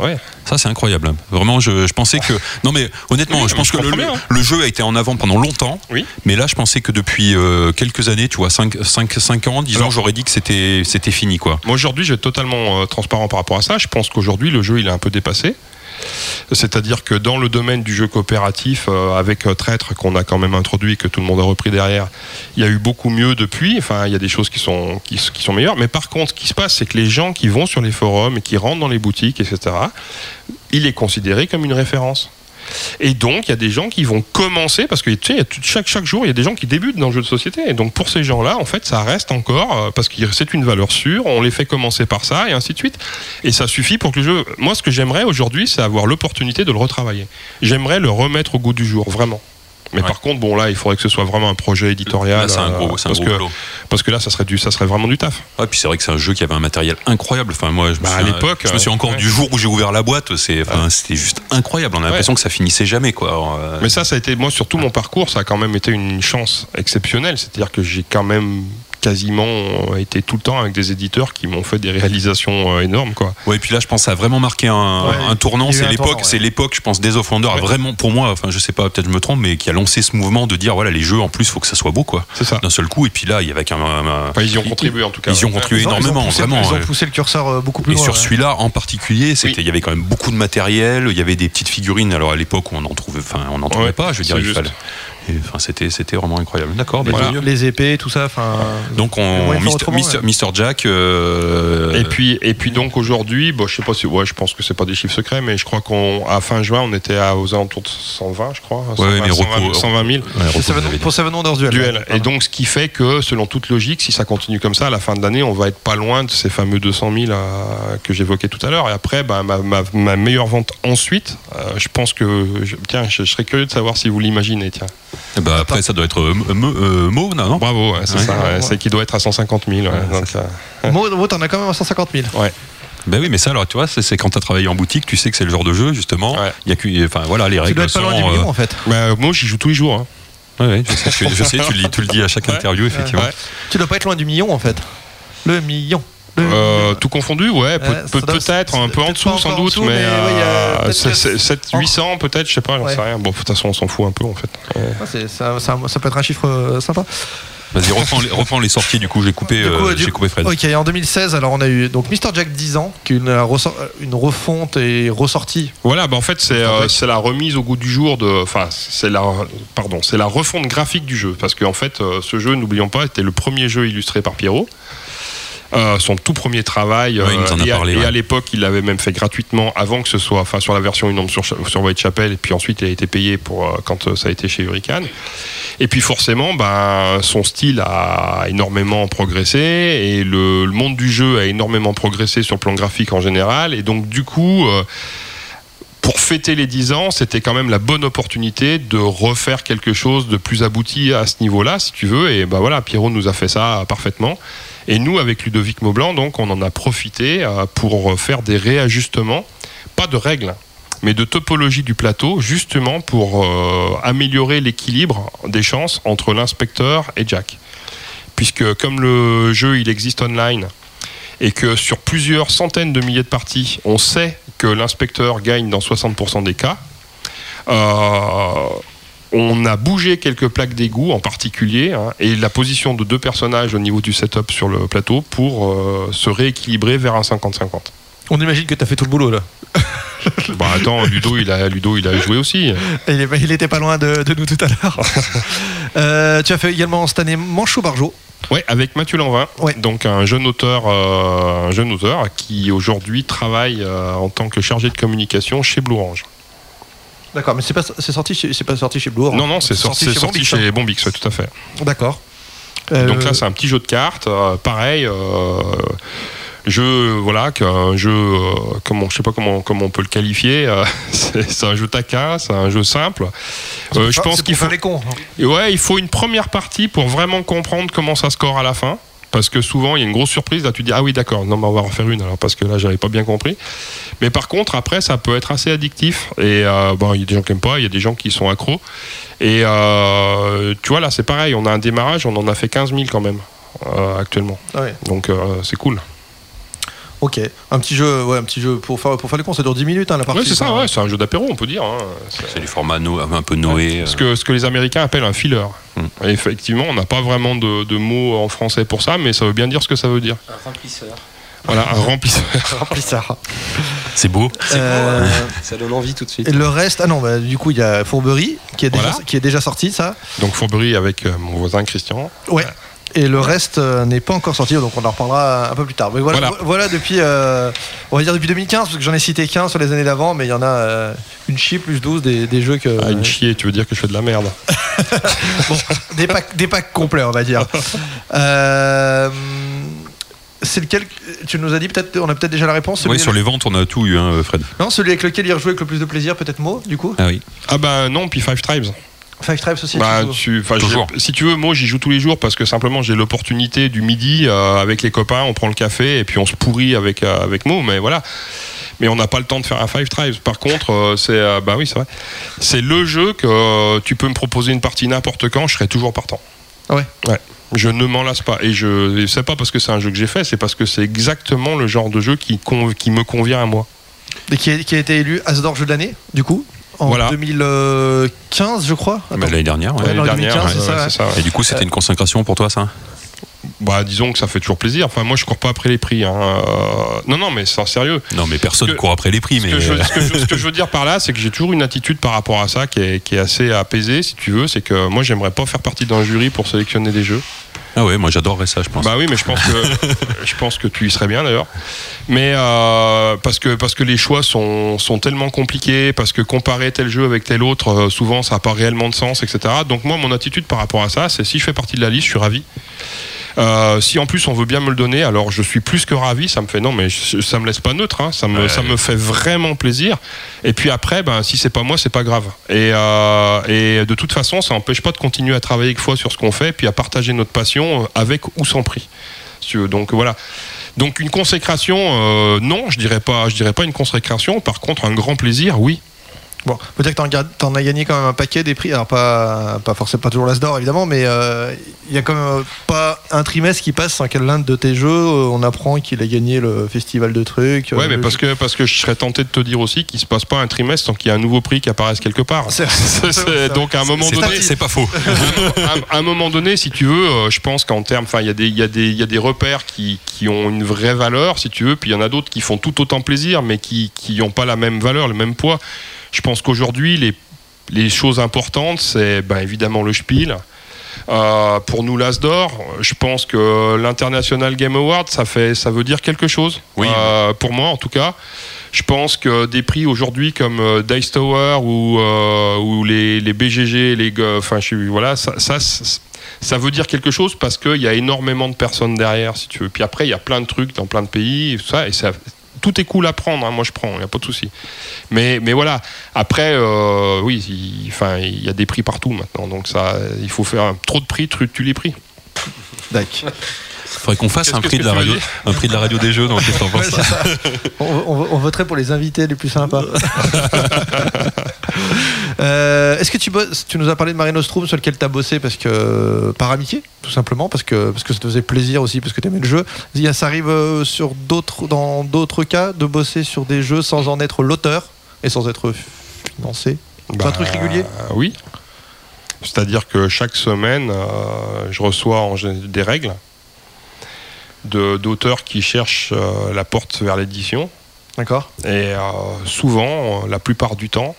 euh, ouais. Ça, c'est incroyable. Vraiment, je, je pensais que. Non, mais honnêtement, Oui, je pense que je le, jeu a été en avant pendant longtemps. Oui. Mais là, je pensais que depuis euh, quelques années, tu vois, 5, 5, 5 ans, 10 ans, j'aurais dit que c'était c'était fini, quoi. Moi aujourd'hui, je vais être totalement transparent par rapport à ça. Je pense qu'aujourd'hui, le jeu, il est un peu dépassé. C'est-à-dire que dans le domaine du jeu coopératif, euh, avec euh, Traître qu'on a quand même introduit, que tout le monde a repris derrière, il y a eu beaucoup mieux depuis. Enfin, il y a des choses qui sont, qui, qui sont meilleures. Mais par contre, ce qui se passe, c'est que les gens qui vont sur les forums et qui rentrent dans les boutiques, etc., il est considéré comme une référence. Et donc, il y a des gens qui vont commencer, parce que tu sais, chaque, chaque jour, il y a des gens qui débutent dans le jeu de société. Et donc, pour ces gens-là, en fait, ça reste encore, euh, parce que c'est une valeur sûre, on les fait commencer par ça, et ainsi de suite. Et ça suffit pour que le jeu. Moi, ce que j'aimerais aujourd'hui, c'est avoir l'opportunité de le retravailler. J'aimerais le remettre au goût du jour, vraiment. Mais par contre, bon, là, il faudrait que ce soit vraiment un projet éditorial. Là, c'est un euh, gros- c'est un parce, gros que, parce que là, ça serait, du, ça serait vraiment du taf. Ouais, puis c'est vrai que c'est un jeu qui avait un matériel incroyable. Enfin, moi, je me Bah, à l'époque, je me suis euh, encore ouais. du jour où j'ai ouvert la boîte. C'est, enfin, c'était juste incroyable. On a l'impression que ça finissait jamais, quoi. Alors, euh, Mais ça, ça a été, moi, sur tout mon parcours, ça a quand même été une chance exceptionnelle. C'est-à-dire que j'ai quand même quasiment euh, été tout le temps avec des éditeurs qui m'ont fait des réalisations euh, énormes, quoi. Ouais, et puis là, je pense que ça a vraiment marqué un, Ouais, un tournant. C'est un l'époque, ouais. c'est l'époque, je pense, des Offlander a Ouais. vraiment, pour moi, enfin, je sais pas, peut-être je me trompe, mais qui a lancé ce mouvement de dire, voilà, les jeux, en plus, faut que ça soit beau, quoi. C'est ça. D'un seul coup, et puis là, il y avait un- Enfin, ils y ont contribué, en tout cas. Ils y ont contribué ont- ils ont énormément, poussé- vraiment. Ils ont poussé le curseur euh, beaucoup plus Et loin. sur ouais. celui-là en particulier, c'était, il y avait quand même beaucoup de matériel. Il y avait des petites figurines. Alors à l'époque, on en trouvait, enfin, on n'en trouvait Ouais, pas. Je veux dire, il fallait. Enfin, c'était, c'était vraiment incroyable. D'accord. bah, Les, les épées, tout ça. Enfin. Donc on, ouais. Mr. Jack. euh, Et puis, et puis donc aujourd'hui, bon, je sais pas si, ouais, je pense que c'est pas des chiffres secrets, mais je crois qu'à fin juin, on était à, aux alentours de 120, je crois. 120, ouais, mais 120, repos- 120 000. ouais, repos, Pour Seven-. Pour Wonders Duel. Duel. Et donc, ce qui fait que, selon toute logique, si ça continue comme ça, à la fin de l'année, on va être pas loin de ces fameux 200 000 euh, que j'évoquais tout à l'heure. Et après, bah, ma, ma- ma meilleure vente ensuite, euh, je pense que, je- tiens, je, je serais curieux de savoir si vous l'imaginez, tiens. Eh ben, après, ça doit être euh, Mo, euh, Mo, non, non? Bravo, ouais, c'est Ouais. ça. ouais, Ouais. c'est qui doit être à 150 000. ouais, donc, euh, Mo, Mo, t'en as quand même à 150 000. Ben oui, mais ça, alors, tu vois, c'est, quand tu as travaillé en boutique, tu sais que c'est le genre de jeu, justement. Ouais. Il y a que, enfin, voilà, les Tu règles dois être pas loin du euh, million en fait. bah, moi, j'y joue tous les jours. hein. ouais, ouais, je sais, je, je sais, tu, le, dis- tu le dis à chaque Ouais. interview, effectivement. Ouais. Tu dois pas être loin du million en fait. Le million. Euh, million. tout confondu, ouais, peut- doit- peut-être un peu en dessous, sans en doute, dessous, mais, mais ouais, il y a euh, peut-être 7, 800 je sais pas, j'en Ouais. sais rien. Bon, de toute façon, on s'en fout un peu en fait. Ça, ça- ça peut être un chiffre euh, sympa. Vas-y, reprends les, reprends les sorties, du coup, j'ai coupé, coup, euh, j'ai coupé Fred. Ok, en 2016, alors on a eu donc Mr. Jack 10 ans, qui est une, euh, refonte et ressortie. Voilà, bah en fait, c'est euh, la remise au goût du jour de. Enfin, c'est la, pardon, c'est la refonte graphique du jeu. Parce qu'en fait, euh, ce jeu, n'oublions pas, était le premier jeu illustré par Pierrot. Euh, son tout premier travail. Ouais, il nous en a et à, et l'époque, il l'avait même fait gratuitement avant que ce soit, enfin, sur la version Une ombre sur, sur Whitechapel. Et puis ensuite, il a été payé pour euh, quand euh, ça a été chez Hurricane. Et puis forcément, ben, son style a énormément progressé et le, le monde du jeu a énormément progressé sur le plan graphique en général. Et donc, du coup. pour fêter les 10 ans, c'était quand même la bonne opportunité de refaire quelque chose de plus abouti à ce niveau-là, si tu veux. Et ben voilà, Pierrot nous a fait ça parfaitement. Et nous, avec Ludovic Maublanc, donc, on en a profité euh, pour faire des réajustements, pas de règles, mais de topologie du plateau, justement pour euh, améliorer l'équilibre des chances entre l'inspecteur et Jack. Puisque comme le jeu il existe online et que sur plusieurs centaines de milliers de parties, on sait que l'inspecteur gagne dans 60% des cas, euh, on a bougé quelques plaques d'égout en particulier hein, et la position de deux personnages au niveau du setup sur le plateau pour euh, se rééquilibrer vers un 50-50. On imagine que tu as fait tout le boulot là. Bah attends, Ludo il a, Ludo, il a joué aussi. Il, est- il était pas loin de, de nous tout à l'heure. Euh, tu as fait également cette année Manchot Barjo. Ouais, avec Mathieu Lanvin, Ouais. donc un jeune auteur, euh, un jeune auteur qui aujourd'hui travaille euh, en tant que chargé de communication chez Blue Orange. D'accord, mais c'est pas c'est sorti chez c'est pas sorti chez Blue Orange. Non, non, c'est sorti, c'est sorti Bombix, hein. chez Bombix, ouais, tout à fait. D'accord. Donc Euh, là, c'est un petit jeu de cartes, euh, pareil. euh, jeu, voilà, qu'un jeu, euh, comment, je sais pas comment, comment on peut le qualifier. c'est c'est un jeu taquin, c'est un jeu simple. Je pense c'est qu'il faut, les cons. hein. ouais, il faut une première partie pour vraiment comprendre comment ça score à la fin. Parce que souvent, il y a une grosse surprise. Là, tu dis, ah oui, d'accord, non, mais on va en refaire une, alors, parce que là, j'avais pas bien compris. Mais par contre, après, ça peut être assez addictif. Et euh, bon, il y a des gens qui aiment pas, il y a des gens qui sont accros. Et euh, tu vois, là, c'est pareil. On a un démarrage, on en a fait 15 000 quand même, euh, actuellement. Ah ouais. Donc, c'est cool. Ok. Un petit jeu, ouais, un petit jeu pour faire pour faire les cons, ça dure 10 minutes hein, la partie. Ouais, c'est ça, ouais, c'est un jeu d'apéro, on peut dire. hein. C'est- du format no- un peu Noé. Ce euh, que, ce que les Américains appellent un filler. Hmm. Et effectivement, on n'a pas vraiment de, de mots en français pour ça, mais ça veut bien dire ce que ça veut dire. Un remplisseur. Voilà, un remplisseur. remplisseur. C'est beau. Euh, Ça donne envie tout de suite. et le reste, ah non, bah, du coup, il y a Fourberie qui est, déjà, Voilà. qui est déjà sorti, ça. Donc Fourberie avec euh, mon voisin Christian. Ouais. Et le reste euh, n'est pas encore sorti, donc on en reparlera un peu plus tard. Mais voilà, Voilà. vo- voilà depuis, euh, on va dire depuis 2015, parce que j'en ai cité 15 sur les années d'avant, mais il y en a euh, une chie plus 12 des, des jeux que. Ah, une chier, tu veux dire que je fais de la merde des, packs, des packs complets, on va dire. Euh, c'est lequel Tu nous as dit peut-être, on a peut-être déjà la réponse. Oui, sur les ventes, on a tout eu, hein, Fred. Non, celui avec lequel il rejouait avec le plus de plaisir, peut-être Mo, du coup? Ah oui. Ah bah non, puis Five Tribes. Five Tribes aussi. Bah, tu Toujours. si tu veux, moi j'y joue tous les jours parce que simplement j'ai l'opportunité du midi euh, avec les copains, on prend le café et puis on se pourrit avec, euh, avec Mo, mais voilà. Mais on n'a pas le temps de faire un Five Tribes. Par contre, euh, c'est euh, bah oui, c'est vrai. C'est le jeu que euh, tu peux me proposer une partie n'importe quand, je serai toujours partant. Ah ouais. Ouais. Je ne m'en lasse pas. Et je c'est pas parce que c'est un jeu que j'ai fait, c'est parce que c'est exactement le genre de jeu qui, qui me convient à moi. Et qui, a, qui a été élu Asdor jeu de l'année, du coup, en Voilà. 2015, je crois. Bah. L'année dernière. ouais. Ouais, L'année dans le dernière, 2015, c'est ouais, ça, ouais, c'est ça, ouais. Et du coup, c'était une consécration pour toi, ça Bah, disons que ça fait toujours plaisir. Enfin, moi, je cours pas après les prix. hein. Euh, Non, non, mais c'est sérieux. Non, mais personne Que- court après les prix. Ce Mais que, je, ce que je- ce que je veux dire par là, c'est que j'ai toujours une attitude par rapport à ça qui est, qui est assez apaisée, si tu veux. C'est que moi, j'aimerais pas faire partie d'un jury pour sélectionner des jeux. Ah ouais, moi j'adorerais ça, je pense. Bah oui, mais je pense que je pense que tu y serais bien d'ailleurs. Mais euh, parce que parce que les choix sont, sont tellement compliqués, parce que comparer tel jeu avec tel autre, euh, souvent ça n'a pas réellement de sens, etc. Donc moi, mon attitude par rapport à ça, c'est si je fais partie de la liste, je suis ravi. Euh, si en plus on veut bien me le donner, alors je suis plus que ravi. Ça me fait non, mais je- ça me laisse pas neutre. hein. Ça me Ouais. ça me fait vraiment plaisir. Et puis après, ben si c'est pas moi, c'est pas grave. Et, euh, et de toute façon, ça n'empêche pas de continuer à travailler avec foi sur ce qu'on fait, puis à partager notre passion euh, avec ou sans prix. Donc voilà. Donc une consécration, euh, non, je dirais pas, je dirais pas une consécration. Par contre, un grand plaisir, oui. Bon, faut dire que t'en as gagné quand même un paquet des prix. Alors pas, pas forcément pas toujours l'Asdor évidemment, mais euh, il y a quand même euh, pas un trimestre qui passe sans qu'à l'un de tes jeux, euh, on apprend qu'il a gagné le festival de trucs. Ouais, euh, mais parce jeu- que parce que je serais tenté de te dire aussi qu'il se passe pas un trimestre sans qu'il y ait un nouveau prix qui apparaisse quelque part. C'est- donc à un moment donné, c'est pas faux. à, un moment donné, si tu veux, euh, je pense qu'en termes, enfin, il y a des, il il repères qui, qui ont une vraie valeur, si tu veux, puis il y en a d'autres qui font tout autant plaisir, mais qui, qui n'ont pas la même valeur, le même poids. Je pense qu'aujourd'hui, les, les choses importantes, c'est ben, évidemment le Spiel. Euh, pour nous, l'As d'or, je pense que l'International Game Award, ça, fait, ça veut dire quelque chose. Oui. Euh, pour moi, en tout cas. Je pense que des prix aujourd'hui comme euh, Dice Tower ou, euh, ou les, les BGG, les, enfin, je, voilà, ça, ça, ça, ça veut dire quelque chose parce qu'il y a énormément de personnes derrière, si tu veux. Puis après, il y a plein de trucs dans plein de pays, et tout ça, et ça, tout est cool à prendre. hein, moi, je prends, il n'y a pas de souci. Mais, voilà. Après, euh, oui, il, y a des prix partout maintenant, donc ça, il faut faire trop de prix, tu, tu les prix. D'accord. Faudrait qu'on fasse un prix de la radio, un prix de la radio des jeux. Donc, qu'est-ce que t'en penses Ouais, c'est ça. on, on- on voterait pour les invités les plus sympas. Euh, Est-ce que tu bosses Tu nous as parlé de Marino Strum sur lequel tu as bossé parce que par amitié, tout simplement, parce que parce que ça te faisait plaisir aussi, parce que tu aimais le jeu. Il y a- Ça arrive euh, sur d'autres dans d'autres cas de bosser sur des jeux sans en être l'auteur et sans être financé? C'est un truc régulier? Oui. C'est-à-dire que chaque semaine, euh, je reçois des règles d'auteurs qui cherchent euh, la porte vers l'édition. D'accord. Et euh, souvent, euh, la plupart du temps,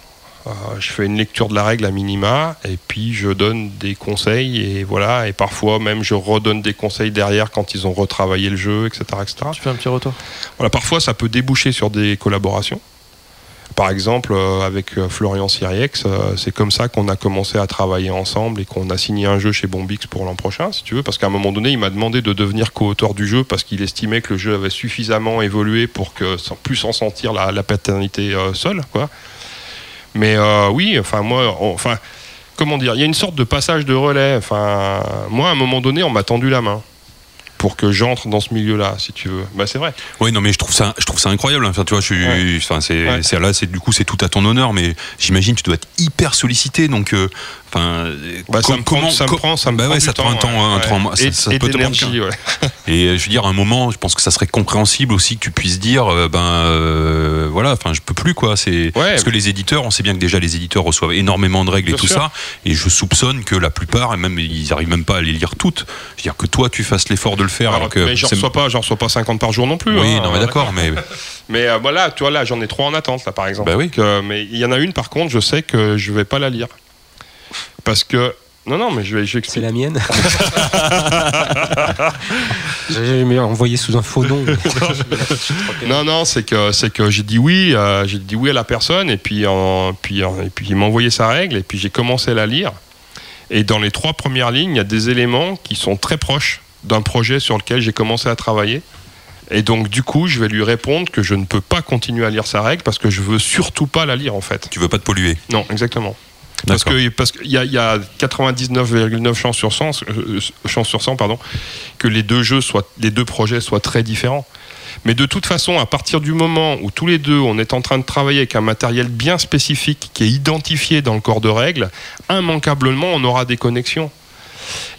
euh, je fais une lecture de la règle à minima et puis je donne des conseils et voilà. Et parfois même, je redonne des conseils derrière quand ils ont retravaillé le jeu, etc., etc. Tu fais un petit retour? Voilà, parfois, ça peut déboucher sur des collaborations. Par exemple, euh, avec euh, Florian Siriex, euh, c'est comme ça qu'on a commencé à travailler ensemble et qu'on a signé un jeu chez Bombix pour l'an prochain, si tu veux, parce qu'à un moment donné, il m'a demandé de devenir co-auteur du jeu parce qu'il estimait que le jeu avait suffisamment évolué pour que sans plus s'en sentir la, paternité seule. Mais oui, enfin moi, enfin comment dire, il y a une sorte de passage de relais. Moi, à un moment donné, on m'a tendu la main pour que j'entre dans ce milieu-là, si tu veux. Bah c'est vrai. Oui, non, mais je trouve ça, je trouve ça incroyable. Enfin, tu vois, je suis, Ouais. enfin, c'est, Ouais. là, c'est du coup, c'est tout à ton honneur, mais j'imagine que tu dois être hyper sollicité, donc, euh, enfin, Bah, ça me prend, ça me prend, ça me bah prend ouais, du ça te prend un temps, un ouais. temps- ça, Et- ça et peut te prendre. Et euh, je veux dire, à un moment, je pense que ça serait compréhensible aussi que tu puisses dire, euh, ben, euh, voilà, enfin, je peux plus, quoi. C'est parce que les éditeurs, on sait bien que déjà les éditeurs reçoivent énormément de règles et tout sûr. ça, et je soupçonne que la plupart, et même ils arrivent même pas à les lire toutes. Je veux dire que toi, tu fasses l'effort de le faire, alors, que mais j'en reçois pas, j'en reçois pas 50 par jour non plus. oui, hein, non, mais d'accord, mais Mais euh, voilà, tu vois, là, j'en ai trois en attente, là, par exemple. Bah oui. Donc, mais il y en a une, par contre, je sais que je vais pas la lire. Parce que. Non, non, mais je vais, je vais C'est expliquer. la mienne. J'ai j'ai envoyé sous un faux nom. Non, non, c'est que, c'est que j'ai dit oui, euh, j'ai dit oui à la personne, et puis, en- puis, en- et puis il m'a envoyé sa règle, et puis j'ai commencé à la lire. Et dans les trois premières lignes, il y a des éléments qui sont très proches d'un projet sur lequel j'ai commencé à travailler. Et donc, du coup, je vais lui répondre que je ne peux pas continuer à lire sa règle parce que je veux surtout pas la lire, en fait. Tu veux pas te polluer? Non, exactement. Parce que parce qu'il y a, il y a 99,9 chances sur 100, euh, chances sur 100 pardon, que les deux jeux soient, les deux projets soient très différents. Mais de toute façon, à partir du moment où tous les deux, on est en train de travailler avec un matériel bien spécifique qui est identifié dans le corps de règles, immanquablement, on aura des connexions.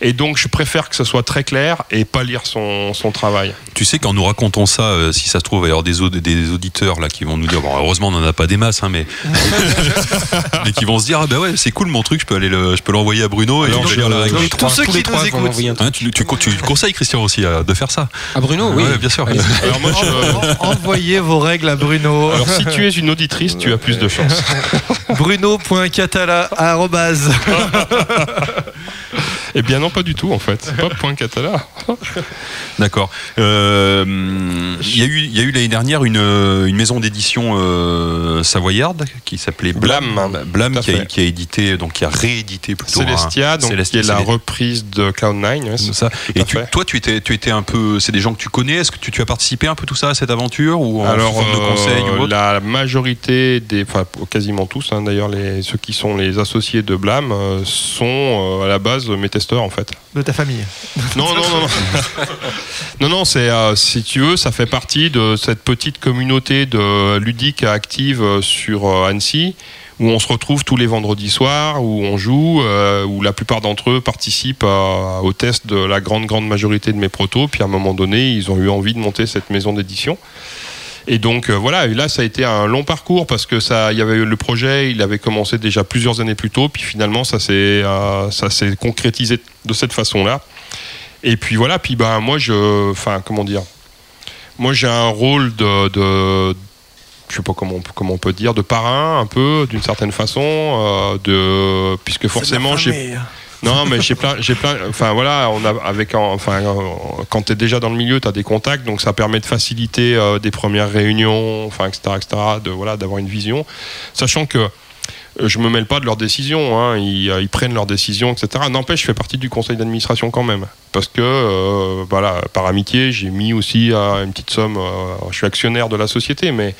Et donc, je préfère que ce soit très clair et pas lire son, son travail. Tu sais qu'en nous racontant ça, euh, si ça se trouve, il va y avoir des, aud- des auditeurs là qui vont nous dire, bon, heureusement on n'en a pas des masses, hein, mais, mais qui vont se dire, ah bah ouais, c'est cool mon truc, je peux aller le, je peux l'envoyer à Bruno et Alors, je vais lire la règle. tous ceux qui les nous écoutent. Hein, tu, tu, tu conseilles Christian aussi euh, de faire ça. Ah Bruno, oui. Ouais, bien sûr. Alors, moi, je- Envoyez vos règles à Bruno. alors, si tu es une auditrice, tu as plus de chance. Bruno.catala arrobase. Eh bien, non, pas du tout, en fait. C'est pas point catala. D'accord. Euh, Il y a eu, il y a eu l'année dernière une, une maison d'édition euh, savoyarde qui s'appelait Blam, Blam. Qui a, fait. qui a édité, donc qui a réédité plutôt. Celestia, un- donc, Celestia, qui est la reprise de Cloud9. ouais, c'est ça. Et tu- toi, tu étais, tu étais un peu. C'est des gens que tu connais. Est-ce que tu, tu as participé un peu tout ça à cette aventure ou en Alors, forme de euh, conseil ou autre? la majorité des, enfin quasiment tous hein, d'ailleurs, les, ceux qui sont les associés de Blam euh, sont euh, à la base mes testeurs en fait. De ta famille. Non, non, non, non. non, non, c'est euh, si tu veux, ça fait partie de cette petite communauté de ludiques active euh, sur euh, Annecy où on se retrouve tous les vendredis soirs, où on joue, euh, où la plupart d'entre eux participent à- au test de la grande grande majorité de mes protos. Puis à un moment donné, ils ont eu envie de monter cette maison d'édition. Et donc euh, voilà, et là ça a été un long parcours parce que ça, il y avait eu le projet, il avait commencé déjà plusieurs années plus tôt, puis finalement ça s'est euh, ça s'est concrétisé de cette façon-là. Et puis voilà, puis ben moi je, enfin comment dire, moi j'ai un rôle de, de je sais pas comment on, comment on peut dire, de parrain un peu d'une certaine façon, euh, de puisque forcément j'ai non, mais j'ai plein, j'ai plein. Enfin voilà, on a avec, en- enfin, quand t'es déjà dans le milieu, t'as des contacts, donc ça permet de faciliter euh, des premières réunions, enfin, etc., etc. De voilà, d'avoir une vision, sachant que euh, je me mêle pas de leurs décisions, hein, ils, euh, ils prennent leurs décisions, etc. N'empêche, je fais partie du conseil d'administration quand même, parce que voilà, par amitié, j'ai mis aussi une petite somme. je suis actionnaire de la société, mais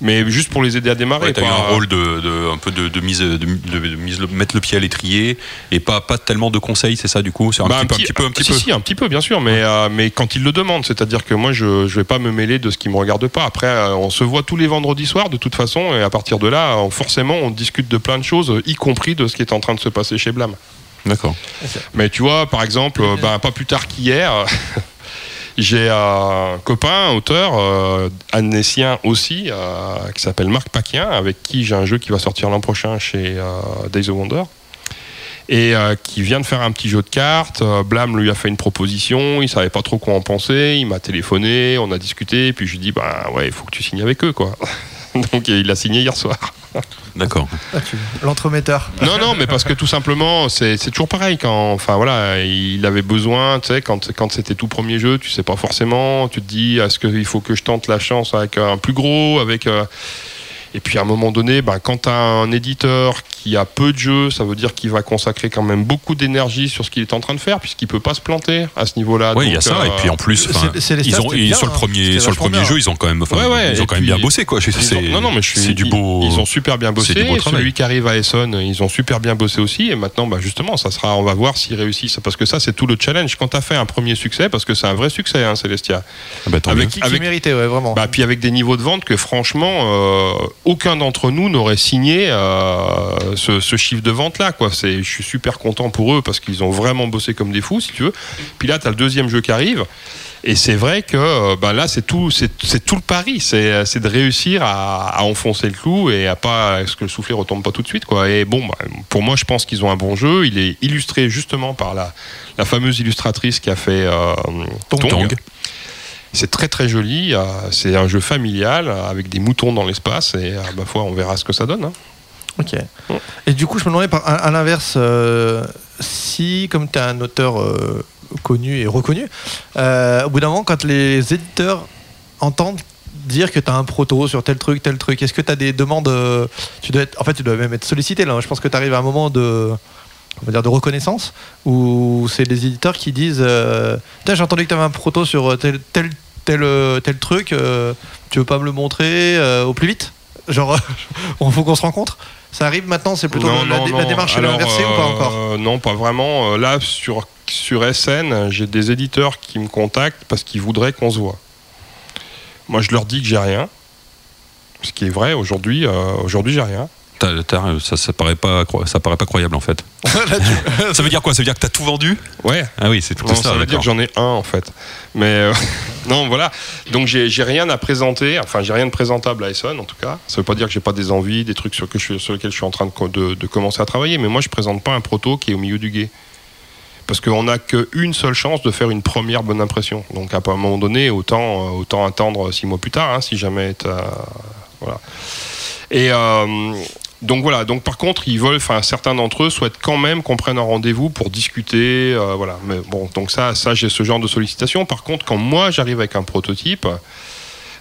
mais juste pour les aider à démarrer. Ouais, t'as eu pas- un rôle de, de- un peu de, de mise, de, de- de mise le- mettre le pied à l'étrier et pas, pas tellement de conseils, c'est ça du coup? C'est un, Bah, petit, peu, un petit peu, un petit si, peu. si, un petit peu, bien sûr, mais, euh, mais quand ils le demandent, c'est-à-dire que moi, je je vais pas me mêler de ce qui me regarde pas. Après, euh, on se voit tous les vendredis soirs, de toute façon, et à partir de là, on- forcément, on discute de plein de choses, y compris de ce qui est en train de se passer chez Blam. D'accord. Mais tu vois, par exemple, euh, ben, pas plus tard qu'hier, j'ai un copain, auteur, euh, aussi, euh, qui s'appelle Marc Paquin, avec qui j'ai un jeu qui va sortir l'an prochain chez euh, Days of Wonder. Et euh, qui vient de faire un petit jeu de cartes. Blam lui a fait une proposition, il savait pas trop quoi en penser. Il m'a téléphoné, on a discuté, puis je lui ai dit bah ouais, il faut que tu signes avec eux quoi. Donc il a signé hier soir. D'accord. L'entremetteur. Non, non, mais parce que tout simplement, c'est c'est toujours pareil. Quand, enfin voilà, il avait besoin, tu sais, quand, quand c'était tout premier jeu, tu sais pas forcément. Tu te dis, est-ce qu'il faut que je tente la chance avec un plus gros, avec. euh, Et puis à un moment donné, ben, quand tu as un éditeur qui a peu de jeux, ça veut dire qu'il va consacrer quand même beaucoup d'énergie sur ce qu'il est en train de faire, puisqu'il peut pas se planter à ce niveau-là. Oui, il y a ça. euh, Et puis en plus, c'est- les ils ont, bien, sur le hein. premier, sur le premier bien. jeu, ils ont quand même, enfin, Ouais, ouais, ils ont et quand même puis, bien bossé quoi. Ont- non, non, mais je suis- c'est du beau. Ils ont super bien bossé. c'est du beau travail. Celui qui arrive à Essonne, ils ont super bien bossé aussi. Et maintenant, bah, justement, ça sera, on va voir s'ils réussissent. Parce que ça, c'est tout le challenge. Quand tu as fait un premier succès, parce que c'est un vrai succès, hein, Celestia. Ah bah, Avec-. Qui, qui méritait, ouais, vraiment. Bah, puis avec des niveaux de vente que franchement, euh, aucun d'entre nous n'aurait signé euh, ce, ce chiffre de vente là. Quoi. Je suis super content pour eux parce qu'ils ont vraiment bossé comme des fous, si tu veux. Puis là, tu as le deuxième jeu qui arrive. Et c'est vrai que euh, bah, là, c'est tout, c'est, c'est tout le pari. C'est, de réussir à, à enfoncer le clou et à pas ce que le soufflet retombe pas tout de suite. Quoi. Et bon, bah, pour moi, je pense qu'ils ont un bon jeu. Il est illustré justement par la, la fameuse illustratrice qui a fait euh, Tong. Tong. C'est très très joli. euh, C'est un jeu familial euh, avec des moutons dans l'espace et à ma foi, on verra ce que ça donne. hein. Ok. Et du coup, je me demandais, à, l'inverse, euh, si, comme tu es un auteur euh, connu et reconnu, euh, au bout d'un moment, quand les éditeurs entendent dire que tu as un proto sur tel truc, tel truc, est-ce que tu as des demandes euh, tu dois être, En fait, tu dois même être sollicité. Je pense que tu arrives à un moment de. On va dire de reconnaissance où c'est les éditeurs qui disent euh, Tiens, j'ai entendu que tu avais un proto sur tel, tel, tel, euh, tel truc, euh, tu veux pas me le montrer euh, au plus vite? Genre, il faut qu'on se rencontre? Ça arrive maintenant, c'est plutôt Non, la, non, la- démarche est inversée ou pas euh, encore? Non, pas vraiment. Euh, Là, sur, sur SN, j'ai des éditeurs qui me contactent parce qu'ils voudraient qu'on se voit. Moi, je leur dis que j'ai rien. Ce qui est vrai, aujourd'hui, euh, aujourd'hui j'ai rien. Ça, ça paraît pas, ça paraît pas croyable en fait. ça veut dire quoi? Ça veut dire que t'as tout vendu? Ouais. Ah oui, c'est Non, ça. ça veut dire que j'en ai un en fait. Mais euh, non, voilà. Donc j'ai rien à présenter. Enfin, j'ai rien de présentable à Essonne en tout cas. Ça veut pas dire que j'ai pas des envies, des trucs sur, que je, sur lesquels je suis en train de- de commencer à travailler. Mais moi, je présente pas un proto qui est au milieu du guet. Parce qu'on n'a qu'une seule chance de faire une première bonne impression. Donc à un moment donné, autant, euh, autant attendre six mois plus tard, hein, si jamais t'as- voilà. Et euh, donc voilà. Donc par contre, ils veulent, enfin certains d'entre eux souhaitent quand même qu'on prenne un rendez-vous pour discuter, euh, voilà. Mais bon, donc ça, ça j'ai ce genre de sollicitation. Par contre, quand moi j'arrive avec un prototype,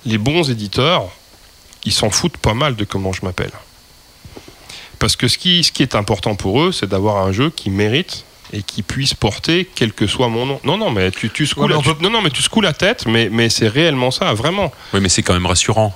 les bons éditeurs, ils s'en foutent pas mal de comment je m'appelle. Parce que ce qui, ce qui est important pour eux, c'est d'avoir un jeu qui mérite et qui puisse porter quel que soit mon nom. Non, non, mais tu, tu secoues, Ouais, mais la, peut- non, non, mais tu secoues la tête, mais, mais c'est réellement ça, vraiment. Oui, mais c'est quand même rassurant.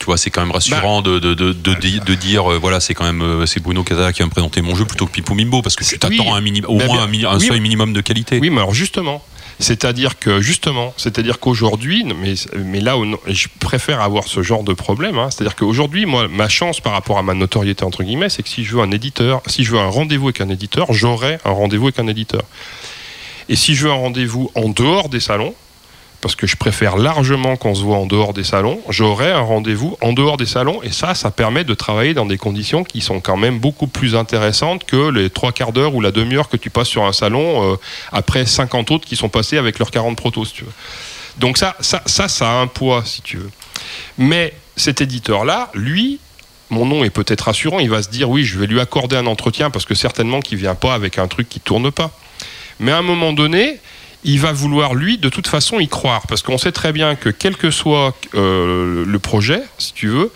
Tu vois, c'est quand même rassurant de, de, de, de, de dire, euh, voilà, c'est quand même euh, c'est Bruno Casala qui va me présenter mon jeu plutôt que Pipo Mimbo, parce que tu t'attends Oui, au mais moins bien- un, mini- un oui, seuil minimum de qualité. Oui, mais alors justement, c'est-à-dire que justement, c'est-à-dire qu'aujourd'hui, mais, mais là, je préfère avoir ce genre de problème. hein. c'est-à-dire qu'aujourd'hui, moi, ma chance par rapport à ma notoriété entre guillemets, c'est que si je veux un éditeur, si je veux un rendez-vous avec un éditeur, j'aurai un rendez-vous avec un éditeur. Et si je veux un rendez-vous en dehors des salons, parce que je préfère largement qu'on se voit en dehors des salons, j'aurai un rendez-vous en dehors des salons, et ça, ça permet de travailler dans des conditions qui sont quand même beaucoup plus intéressantes que les trois quarts d'heure ou la demi-heure que tu passes sur un salon euh, après 50 autres qui sont passés avec leurs 40 protos, si tu veux. Donc ça, ça, ça, a un poids, si tu veux. Mais cet éditeur-là, lui, mon nom est peut-être rassurant, il va se dire oui, je vais lui accorder un entretien parce que certainement qu'il vient pas avec un truc qui tourne pas. Mais à un moment donné, il va vouloir lui de toute façon y croire parce qu'on sait très bien que quel que soit euh, le projet, si tu veux,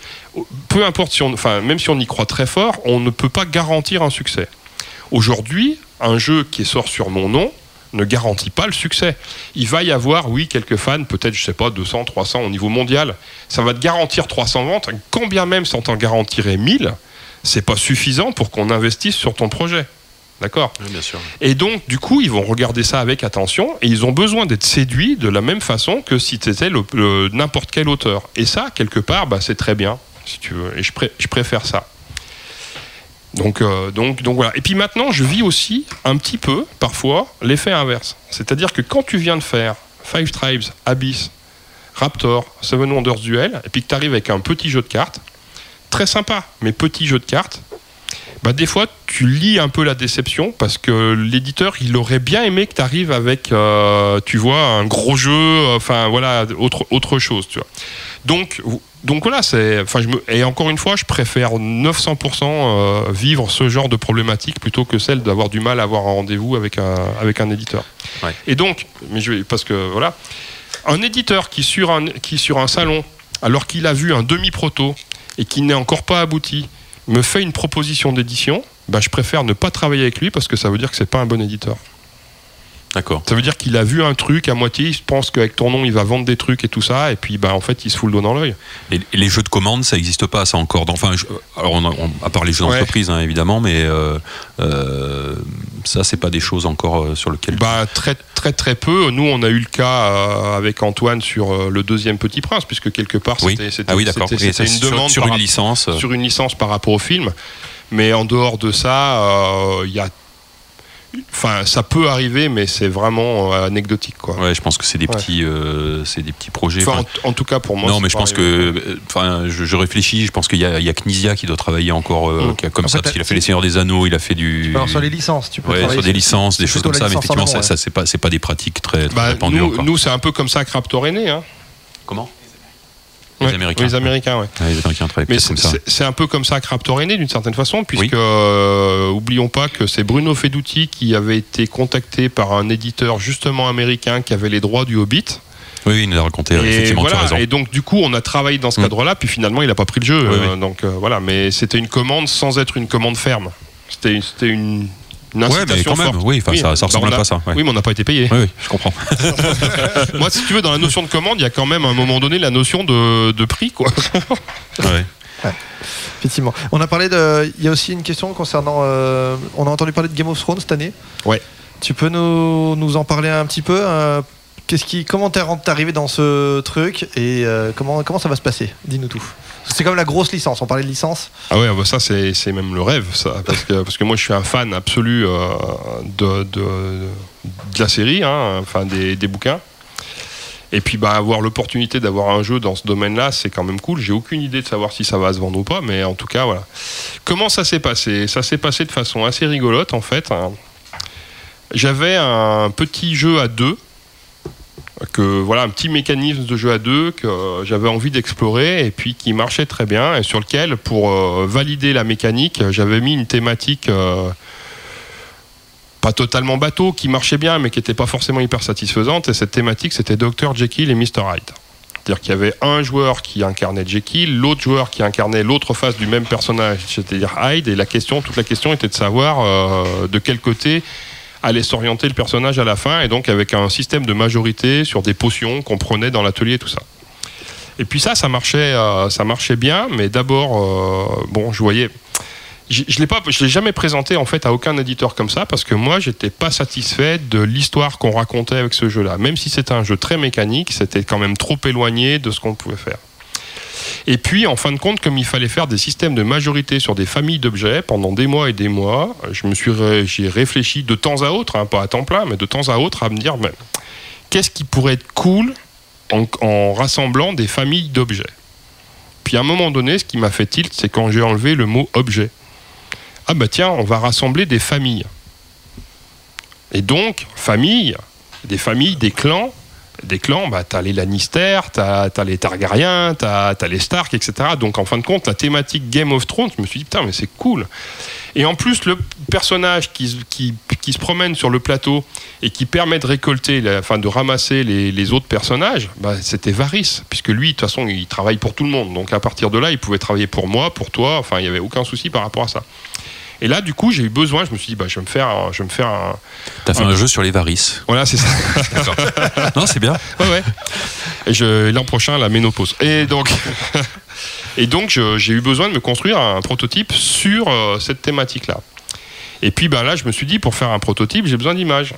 peu importe si on, enfin même si on y croit très fort, on ne peut pas garantir un succès. Aujourd'hui, un jeu qui sort sur mon nom ne garantit pas le succès. Il va y avoir, oui, quelques fans, peut-être, je sais pas, 200, 300 au niveau mondial. Ça va te garantir 300 ventes. Quand bien même ça t'en garantirait 1000, c'est pas suffisant pour qu'on investisse sur ton projet. D'accord Oui, bien sûr. Et donc, du coup, ils vont regarder ça avec attention et ils ont besoin d'être séduits de la même façon que si tu étais n'importe quel auteur. Et ça, quelque part, bah, c'est très bien, si tu veux. Et je, pré- je préfère ça. Donc, euh, donc, donc voilà. Et puis maintenant, je vis aussi un petit peu, parfois, l'effet inverse. C'est-à-dire que quand tu viens de faire Five Tribes, Abyss, Raptor, Seven Wonders Duel, et puis que tu arrives avec un petit jeu de cartes, très sympa, mais petit jeu de cartes, bah, des fois, tu lis un peu la déception parce que l'éditeur, il aurait bien aimé que tu arrives avec, euh, tu vois, un gros jeu, enfin voilà, autre, autre chose, tu vois. Donc, donc voilà, c'est, enfin, je me, et encore une fois, je préfère 900% euh, vivre ce genre de problématique plutôt que celle d'avoir du mal à avoir un rendez-vous avec un, avec un éditeur. Ouais. Et donc, mais je parce que voilà, un éditeur qui sur un, qui sur un salon, alors qu'il a vu un demi-proto et qui n'est encore pas abouti, me fait une proposition d'édition, bah, je préfère ne pas travailler avec lui parce que ça veut dire que c'est pas un bon éditeur. D'accord. Ça veut dire qu'il a vu un truc à moitié, il pense qu'avec ton nom il va vendre des trucs et tout ça, et puis bah, en fait il se fout le doigt dans l'œil. Et, et les jeux de commande, ça n'existe pas, ça encore? Enfin, je- alors, on a- on- à part les jeux Ouais. d'entreprise, hein, évidemment, mais euh, euh, ça, c'est pas des choses encore euh, sur lesquelles. Bah, très très très peu. Nous on a eu le cas euh, avec Antoine sur euh, le deuxième Petit Prince, puisque quelque part c'était Ah oui, une demande sur une licence. sur une licence par rapport au film. Mais en dehors de ça, euh, il y a Enfin, ça peut arriver, mais c'est vraiment euh, anecdotique, quoi. Ouais, je pense que c'est des Ouais. petits, euh, c'est des petits projets. Enfin, en, en tout cas pour moi. non, c'est mais je pense arrivé. que, euh, enfin, je, je réfléchis. Je pense qu'il y a, il y a Knizia qui doit travailler encore euh, Mm. qui a- comme ça, parce qu'il a fait les Seigneurs des Anneaux, il a fait du. Alors sur les licences, tu peux Ouais, travailler sur des licences, des choses comme ça, mais effectivement, ça, ouais. ça c'est pas, c'est pas des pratiques très, très Bah, répandues nous, encore. nous, c'est un peu comme ça que Raptor est né. Hein. Comment? Ouais, Les Américains. Les Américains, ouais. Ouais, les Américains Mais c'est un peu comme ça que Raptor est né d'une certaine façon, puisque Oui. euh, oublions pas que c'est Bruno Feduti qui avait été contacté par un éditeur justement américain qui avait les droits du Hobbit. Oui, oui, il nous a raconté, Et, voilà, raison. et donc du coup on a travaillé dans ce Mm. cadre-là, puis finalement il n'a pas pris le jeu. Oui, euh, Donc euh, voilà, mais c'était une commande sans être une commande ferme. C'était c'était une, Ouais, mais quand même, forte. oui, ça- ça bah, ressemble à ça, ouais. Oui, mais on n'a pas été payé. Oui, oui, je comprends. Moi, si tu veux, dans la notion de commande, il y a quand même à un moment donné la notion de, de prix, quoi. Ouais. Effectivement. On a parlé de. Il y a aussi une question concernant. euh, on a entendu parler de Game of Thrones cette année. Ouais. Tu peux nous, nous en parler un petit peu euh, Qu'est-ce qui, comment t'es t'es arrivé dans ce truc et euh, comment, comment ça va se passer? Dis-nous tout. C'est comme la grosse licence. On parlait de licence. Ah ouais, bah ça c'est même le rêve, ça, parce que, parce que moi je suis un fan absolu euh, de, de, de la série, hein, enfin des, des bouquins. Et puis bah, avoir l'opportunité d'avoir un jeu dans ce domaine-là, c'est quand même cool. J'ai aucune idée de savoir si ça va se vendre ou pas, mais en tout cas voilà. Comment ça s'est passé? Ça s'est passé de façon assez rigolote en fait. hein. J'avais un petit jeu à deux que voilà un petit mécanisme de jeu à deux que euh, j'avais envie d'explorer et puis qui marchait très bien et sur lequel pour euh, valider la mécanique j'avais mis une thématique euh, pas totalement bateau qui marchait bien mais qui n'était pas forcément hyper satisfaisante. Et cette thématique c'était Dr Jekyll et Mr Hyde. C'est-à-dire qu'il y avait un joueur qui incarnait Jekyll, l'autre joueur qui incarnait l'autre face du même personnage, c'est-à-dire Hyde, et la question, toute la question était de savoir de quel côté allait s'orienter le personnage à la fin, et donc avec un système de majorité sur des potions qu'on prenait dans l'atelier tout ça. Et puis ça, ça marchait, euh, ça marchait bien, mais d'abord, euh, bon, je voyais. Je je l'ai je l'ai jamais présenté en fait à aucun éditeur comme ça parce que moi j'étais pas satisfait de l'histoire qu'on racontait avec ce jeu-là. Même si c'était un jeu très mécanique, c'était quand même trop éloigné de ce qu'on pouvait faire. Et puis, en fin de compte, comme il fallait faire des systèmes de majorité sur des familles d'objets pendant des mois et des mois, je me suis j'ai réfléchi de temps à autre, hein, pas à temps plein, mais de temps à autre, à me dire, mais, qu'est-ce qui pourrait être cool en, rassemblant des familles d'objets? Puis à un moment donné, ce qui m'a fait tilt, c'est quand j'ai enlevé le mot objet. Ah bah tiens, on va rassembler des familles. Et donc, famille, des familles, des clans, des clans, bah, t'as les Lannister, t'as as les Targaryens, t'as as les Stark, etc. Donc en fin de compte, la thématique Game of Thrones, je me suis dit, putain, mais c'est cool. Et en plus, le personnage qui, qui, qui se promène sur le plateau et qui permet de récolter, enfin de ramasser les, les autres personnages, bah, c'était Varys, puisque lui, de toute façon, il travaille pour tout le monde. Donc à partir de là, il pouvait travailler pour moi, pour toi, enfin, il n'y avait aucun souci par rapport à ça. Et là, du coup, j'ai eu besoin, je me suis dit, bah, je vais me faire un- je vais me faire un, T'as fait un jeu sur les varices. voilà, c'est ça. Non, c'est bien. Ouais, ouais. Et je- l'an prochain, la ménopause. Et donc, et donc je- j'ai eu besoin de me construire un prototype sur euh, cette thématique-là. Et puis ben, là, je me suis dit, pour faire un prototype, j'ai besoin d'images.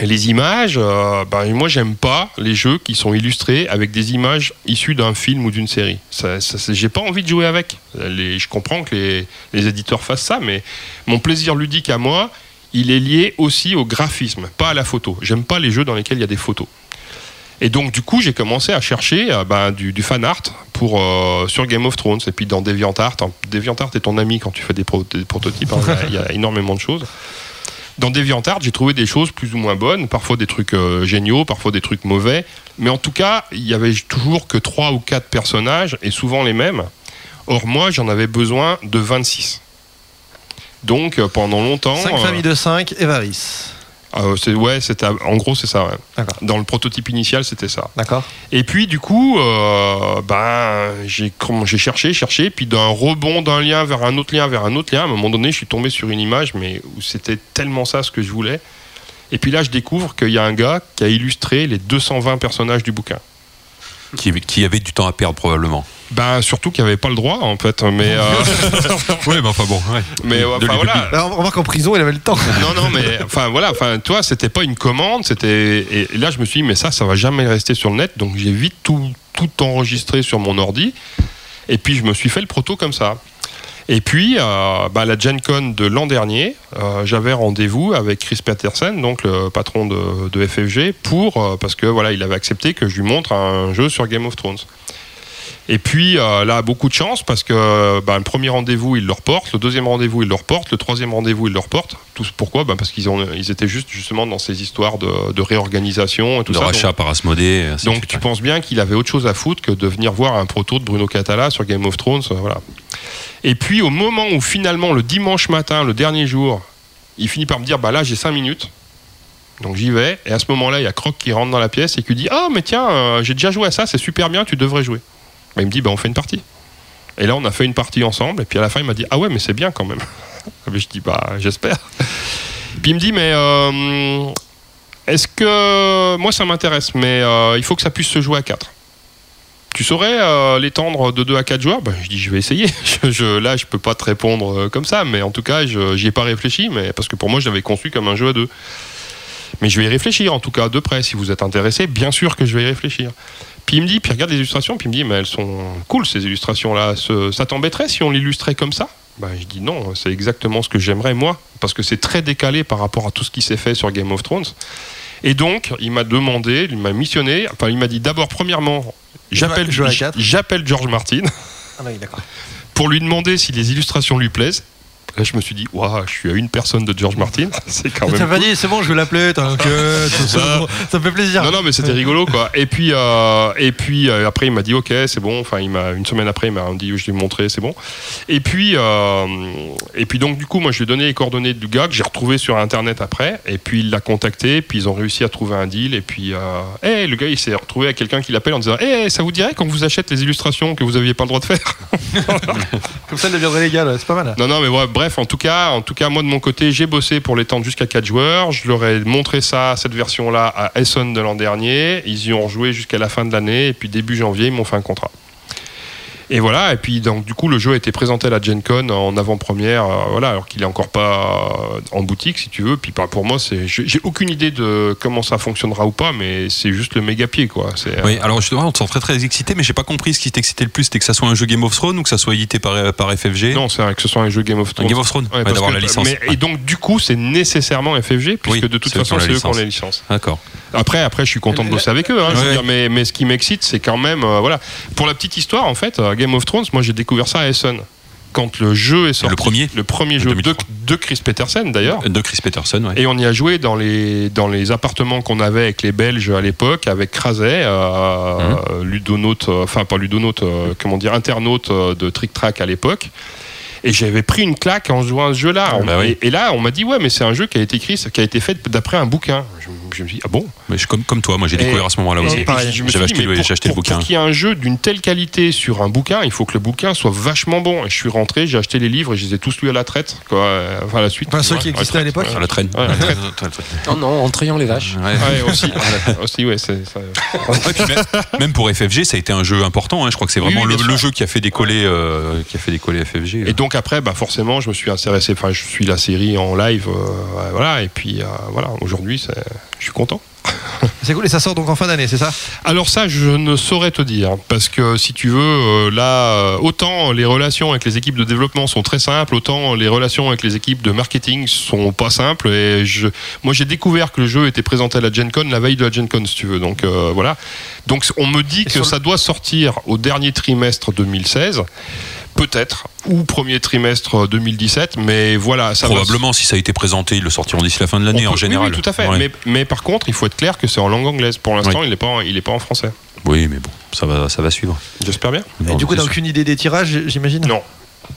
Les images, euh, ben, moi, j'aime pas les jeux qui sont illustrés avec des images issues d'un film ou d'une série. Ça, ça, j'ai pas envie de jouer avec. Je comprends que les, éditeurs fassent ça, mais mon plaisir ludique à moi, il est lié aussi au graphisme, pas à la photo. J'aime pas les jeux dans lesquels il y a des photos. Et donc, du coup, j'ai commencé à chercher euh, ben, du, fan art pour, euh, sur Game of Thrones. Et puis dans DeviantArt, hein, DeviantArt est ton ami quand tu fais des, pro- des prototypes. hein. Il y, a énormément de choses. Dans DeviantArt, j'ai trouvé des choses plus ou moins bonnes, parfois des trucs euh, géniaux, parfois des trucs mauvais. Mais en tout cas, il y avait toujours que trois ou quatre personnages, et souvent les mêmes. Or, moi, j'en avais besoin de 26. Donc, euh, pendant longtemps. 5 euh, familles de 5 et Varys. Euh, c'est- ouais, en gros c'est ça. ouais. Dans le prototype initial, c'était ça. D'accord. Et puis du coup, euh, ben j'ai cherché, cherché, puis d'un rebond d'un lien vers un autre lien vers un autre lien, à un moment donné, je suis tombé sur une image, mais où c'était tellement ça ce que je voulais. Et puis là, je découvre qu'il y a un gars qui a illustré les 220 personnages du bouquin. Qui, qui avait du temps à perdre, probablement. Ben surtout qu'il n'y avait pas le droit en fait, mais euh, Oui, mais enfin bon. ouais. mais enfin, voilà. Alors, on remarque qu'en prison, il avait le temps. Non, non, mais enfin voilà, enfin toi, c'était pas une commande, c'était. Et là, je me suis dit, mais ça, ça va jamais rester sur le net, donc j'ai vite tout, tout enregistré sur mon ordi, et puis je me suis fait le proto comme ça. Et puis, euh, bah, la Gen Con de l'an dernier, euh, j'avais rendez-vous avec Chris Petersen, donc le patron de, de FFG, pour, euh, parce que voilà, il avait accepté que je lui montre un jeu sur Game of Thrones. Et puis euh, là, beaucoup de chance parce que bah, le premier rendez-vous, ils le reportent, le deuxième rendez-vous, ils le reportent, le troisième rendez-vous, ils le reportent. Tous pourquoi? Bah, Parce qu'ils ils étaient juste justement dans ces histoires de, de réorganisation et tout De ça. rachat Donc- par Asmodée. donc suite, tu ouais. penses bien qu'il avait autre chose à foutre que de venir voir un proto de Bruno Catala sur Game of Thrones, euh, voilà. Et puis au moment où finalement le dimanche matin, le dernier jour, il finit par me dire bah là j'ai 5 minutes. Donc j'y vais et à ce moment-là il y a Croc qui rentre dans la pièce et qui dit ah mais tiens euh, j'ai déjà joué à ça c'est super bien tu devrais jouer. Bah, il me dit bah on fait une partie. Et là on a fait une partie ensemble et puis à la fin il m'a dit ah ouais mais c'est bien quand même. Je dis bah j'espère. Puis il me dit mais euh, est-ce que moi ça m'intéresse mais euh, il faut que ça puisse se jouer à 4 tu saurais euh, l'étendre de 2 à 4 joueurs? Ben, Je dis, je vais essayer. Je, je- là, je peux pas te répondre comme ça, mais en tout cas, je j'y ai pas réfléchi, mais parce que pour moi, je l'avais conçu comme un jeu à deux. Mais je vais y réfléchir, en tout cas, de près. Si vous êtes intéressé, bien sûr que je vais y réfléchir. Puis il me dit, puis il regarde les illustrations, puis il me dit, mais elles sont cool ces illustrations-là. Ça t'embêterait si on l'illustrait comme ça? Ben, Je dis non, c'est exactement ce que j'aimerais moi, parce que c'est très décalé par rapport à tout ce qui s'est fait sur Game of Thrones. Et donc, il m'a demandé, il m'a missionné, enfin, il m'a dit d'abord, premièrement, j'appelle George Martin Ah oui, pour lui demander si les illustrations lui plaisent. Je me suis dit, waouh, je suis à une personne de George Martin. C'est quand même. m'as pas dit, c'est bon, je vais l'appeler, t'inquiète, ça, ça, ça me fait plaisir. Non, non, mais c'était rigolo, quoi. Et puis, euh, et puis euh, après, il m'a dit, ok, c'est bon. Enfin, il m'a une semaine après, il m'a dit, je lui ai montré, c'est bon. Et puis, euh, et puis donc, du coup, moi, je lui ai donné les coordonnées du gars que j'ai retrouvé sur Internet après. Et puis, il l'a contacté. Puis, ils ont réussi à trouver un deal. Et puis, hey, le gars, il s'est retrouvé avec quelqu'un qui l'appelle en disant, hey, ça vous dirait qu'on vous achète les illustrations que vous aviez pas le droit de faire? Comme ça, elle deviendrait légale, c'est pas mal. Non, non, mais ouais, bref, en tout cas, en tout cas, moi de mon côté, j'ai bossé pour l'étendre jusqu'à 4 joueurs. Je leur ai montré ça, cette version-là, à Essen de l'an dernier. Ils y ont rejoué jusqu'à la fin de l'année, et puis début janvier, ils m'ont fait un contrat. Et voilà, et puis donc du coup le jeu a été présenté à la Gen Con en avant-première, euh, voilà, alors qu'il est encore pas euh, en boutique si tu veux. Puis bah, pour moi, c'est, j'ai aucune idée de comment ça fonctionnera ou pas, mais c'est juste le méga pied quoi. C'est, Oui, alors justement, on te sent très très excité, mais j'ai pas compris ce qui t'excitait le plus. C'était que ça soit un jeu Game of Thrones ou que ça soit édité par, par FFG Non, c'est vrai que ce soit un jeu Game of Thrones. Game of Thrones, ouais, parce d'avoir que- la licence. mais- Et donc du coup, c'est nécessairement FFG puisque Oui, de toute c'est eux qui façon, ont la c'est eux qui ont licence. les licences. D'accord. Après, après, je suis content de bosser avec eux. hein, je veux Ouais. dire, mais, mais ce qui m'excite, c'est quand même, euh, voilà. Pour la petite histoire, en fait, euh, Game of Thrones, moi, j'ai découvert ça à Essen. Quand le jeu est sorti. Le premier Le premier jeu de, 2003. de Chris Petersen, d'ailleurs. De Chris Peterson, ouais. Et on y a joué dans les, dans les appartements qu'on avait avec les Belges à l'époque, avec Crazet, euh, Mhm. ludonaute, euh, enfin pas ludonaute, euh, comment dire, internaute euh, de Trick Track à l'époque. Et j'avais pris une claque en jouant à ce jeu-là. On- bah oui. et, et là, on m'a dit, ouais, mais c'est un jeu qui a été écrit, qui a été fait d'après un bouquin. Je, je me suis dit, ah bon? Mais je, comme, comme toi, moi j'ai découvert à ce moment-là aussi. et je me suis J'avais acheté, pour- acheté le bouquin. Pour qu'il y ait un jeu d'une telle qualité sur un bouquin, il faut que le bouquin soit vachement bon. Et je suis rentré, j'ai acheté les livres et je les ai tous lus à la traite. Quoi. Euh, Enfin, à la suite. Enfin, ceux Ouais, qui existaient à traite, l'époque ouais. À la traîne. Ouais, traite. Non, non, en trayant les vaches. Ouais. Aussi, aussi, ouais, ça. Même, même pour FFG, ça a été un jeu important. hein. Je crois que c'est vraiment oui, le, jeu qui a fait décoller, euh, qui a fait décoller FFG. Et donc après, bah forcément, je me suis intéressé. Enfin, je suis la série en live, euh, voilà. Et puis euh, voilà, aujourd'hui, je suis content. C'est cool, et ça sort donc en fin d'année, c'est ça? Alors ça, je ne saurais te dire, parce que si tu veux, euh, là, autant les relations avec les équipes de développement sont très simples, autant les relations avec les équipes de marketing sont pas simples. Et je, moi, j'ai découvert que le jeu était présenté à la Gen Con la veille de la Gen Con, si tu veux. Donc euh, voilà. Donc on me dit que le- ça doit sortir au dernier trimestre 2016. Peut-être, ou premier trimestre 2017, mais voilà, ça va- Probablement, si ça a été présenté, ils le sortiront d'ici la fin de l'année peut- en général. Oui, tout à fait. Ouais. Mais, mais par contre, il faut être clair que c'est en langue anglaise. Pour l'instant, Oui. il n'est pas, en- il est pas en français. Oui, mais bon, ça va, ça va suivre. J'espère bien. Et Non, du coup, t'as aucune idée des tirages, j'imagine? Non,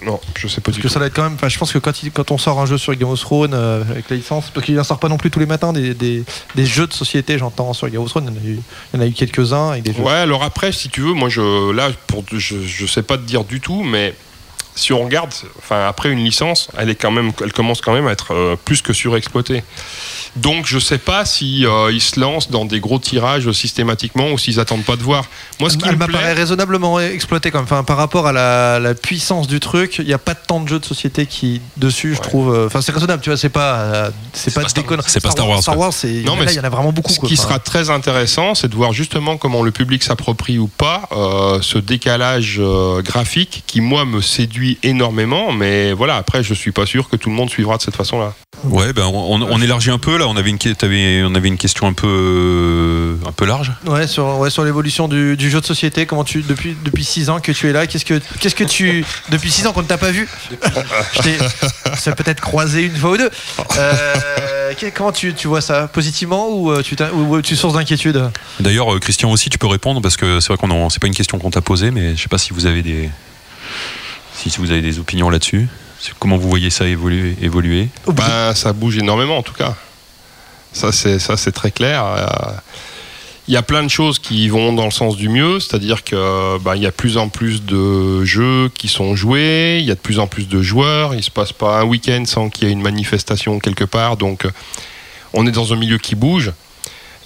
non, je sais pas Parce du que tout. ça va être quand même. enfin, je pense que quand, il- quand on sort un jeu sur Game of Thrones euh, avec la licence, parce qu'il en sort pas non plus tous les matins des, des, des jeux de société, j'entends sur Game of Thrones, il y en a eu, il y en a eu quelques-uns avec des jeux. Ouais, alors après, si tu veux, moi, je, là, pour, je, je sais pas te dire du tout, mais si on regarde, enfin, après une licence, elle est quand même, elle commence quand même à être euh, plus que surexploitée. Donc, je sais pas si euh, ils se lancent dans des gros tirages systématiquement ou s'ils attendent pas de voir. Moi, ce qui Elle me m'apparaît plaît, raisonnablement exploitée quand même. Enfin, par rapport à la, la puissance du truc, il n'y a pas tant de jeux de société qui dessus, je trouve. euh, Enfin, c'est raisonnable, tu vois. C'est pas, euh, c'est pas, pas déconnant. c'est pas Star Wars, Star. Wars, c'est. Non, mais là, il y en a vraiment beaucoup. Ce quoi. qui Enfin, sera très intéressant, c'est de voir justement comment le public s'approprie ou pas euh, ce décalage euh, graphique qui, moi, me séduit énormément. Mais voilà, après, je suis pas sûr que tout le monde suivra de cette façon-là. Ouais, ben on, on élargit un peu là. On avait une, on avait une question un peu, euh, un peu large. Ouais, sur, ouais, sur l'évolution du, du jeu de société, comment tu depuis depuis six ans que tu es là, qu'est-ce que qu'est-ce que tu depuis six ans qu'on ne t'a pas vu, je peut-être croisé une fois ou deux. Euh, que- comment tu, tu vois ça? Positivement ou euh, tu t'as- ou, ou tu sources d'inquiétude? D'ailleurs, Christian aussi, tu peux répondre parce que c'est vrai qu'on c'est pas une question qu'on t'a posée, mais je sais pas si vous avez des, si, vous avez des opinions là-dessus. Comment vous voyez ça évoluer, évoluer Ben, ça bouge énormément en tout cas. Ça c'est ça c'est très clair. Euh, Il y a plein de choses qui vont dans le sens du mieux, c'est-à-dire que ben, il y a de plus en plus de jeux qui sont joués, il y a de plus en plus de joueurs. Il se passe pas un week-end sans qu'il y ait une manifestation quelque part. Donc, euh, on est dans un milieu qui bouge.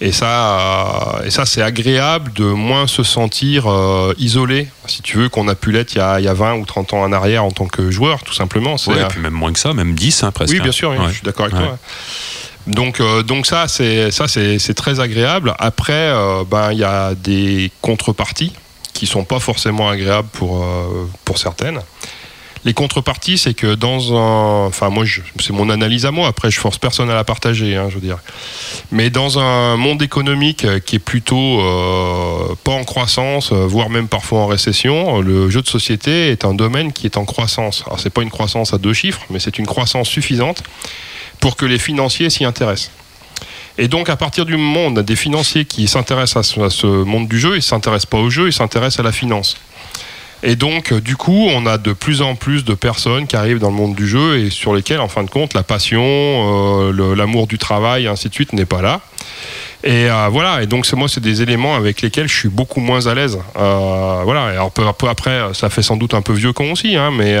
Et ça, euh, et ça c'est agréable de moins se sentir euh, isolé, si tu veux, qu'on a pu l'être il y, a, il y a 20 ou 30 ans en arrière en tant que joueur, tout simplement. Euh, et puis même moins que ça, même 10 hein, presque. oui, bien hein. sûr, oui, Ouais. je suis d'accord avec Ouais. toi. Donc, euh, donc ça, c'est ça, c'est c'est très agréable. Après, euh, ben, il y a des contreparties qui sont pas forcément agréables pour euh, pour certaines. Les contreparties, c'est que dans un, enfin moi, c'est mon analyse à moi. Après, je force personne à la partager, hein, je veux dire. Mais dans un monde économique euh, qui est plutôt euh, pas en croissance, euh, voire même parfois en récession, le jeu de société est un domaine qui est en croissance. Alors c'est pas une croissance à deux chiffres, mais c'est une croissance suffisante pour que les financiers s'y intéressent. Et donc, à partir du moment où on a des financiers qui s'intéressent à ce monde du jeu, ils ne s'intéressent pas au jeu, ils s'intéressent à la finance. Et donc, euh, du coup, on a de plus en plus de personnes qui arrivent dans le monde du jeu et sur lesquelles, en fin de compte, la passion, euh, l'amour du travail, ainsi de suite, n'est pas là. Et euh, voilà, et donc moi, c'est des éléments avec lesquels je suis beaucoup moins à l'aise. Voilà, et alors peu, après, ça fait sans doute un peu vieux con aussi, hein, mais,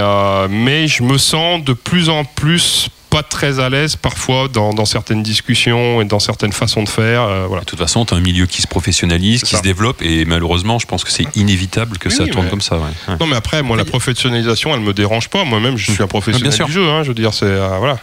mais je me sens de plus en plus pas très à l'aise parfois dans, dans certaines discussions et dans certaines façons de faire. euh, voilà. De toute façon, tu as un milieu qui se professionnalise, qui ça. se développe, et malheureusement, je pense que c'est inévitable que Oui, ça oui, tourne mais- comme ça. ouais. Ouais. Non, mais après, moi, la professionnalisation, elle me dérange pas. Moi-même, je suis un professionnel Bien sûr. du jeu. hein, je veux dire, c'est euh, voilà.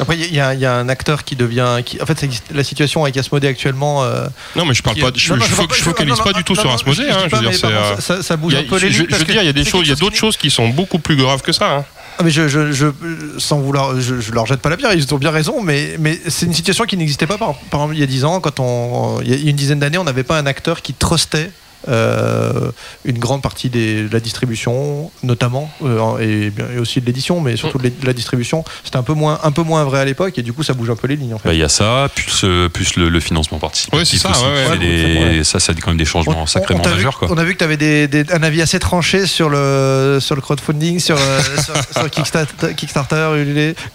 Après, il y, a- il y a un acteur qui devient. Qui, en fait, la situation avec Asmodée actuellement. euh, Non, mais je parle qui- pas. Je, pas- focalise pas du tout sur Asmodée. je hein, je veux dire, euh, ça, bouge un peu les je, lignes. je veux dire, il y a des c'est choses, il y a quelque chose d'autres choses qui sont beaucoup plus graves que ça. Ah, mais je, je, leur jette pas la pierre, ils ont bien raison, mais, c'est une situation qui n'existait pas par, exemple il y a 10 ans, quand il y a une dizaine d'années, on n'avait pas un acteur qui trustait une grande partie des- de la distribution, notamment, euh, et, bien- et aussi de l'édition, mais surtout de la distribution. C'était un peu moins, un peu moins vrai à l'époque, et du coup ça bouge un peu les lignes en fait. Bah, Il y a ça, plus, euh, plus le, le financement participatif. Ouais, c'est ça, ouais, ouais. des-. Ça, ça a quand même des changements sacrément t'a vu- majeurs. Quoi. on a vu que tu avais des, des- un avis assez tranché sur le, sur le crowdfunding, sur, euh, sur, sur Kickstarter.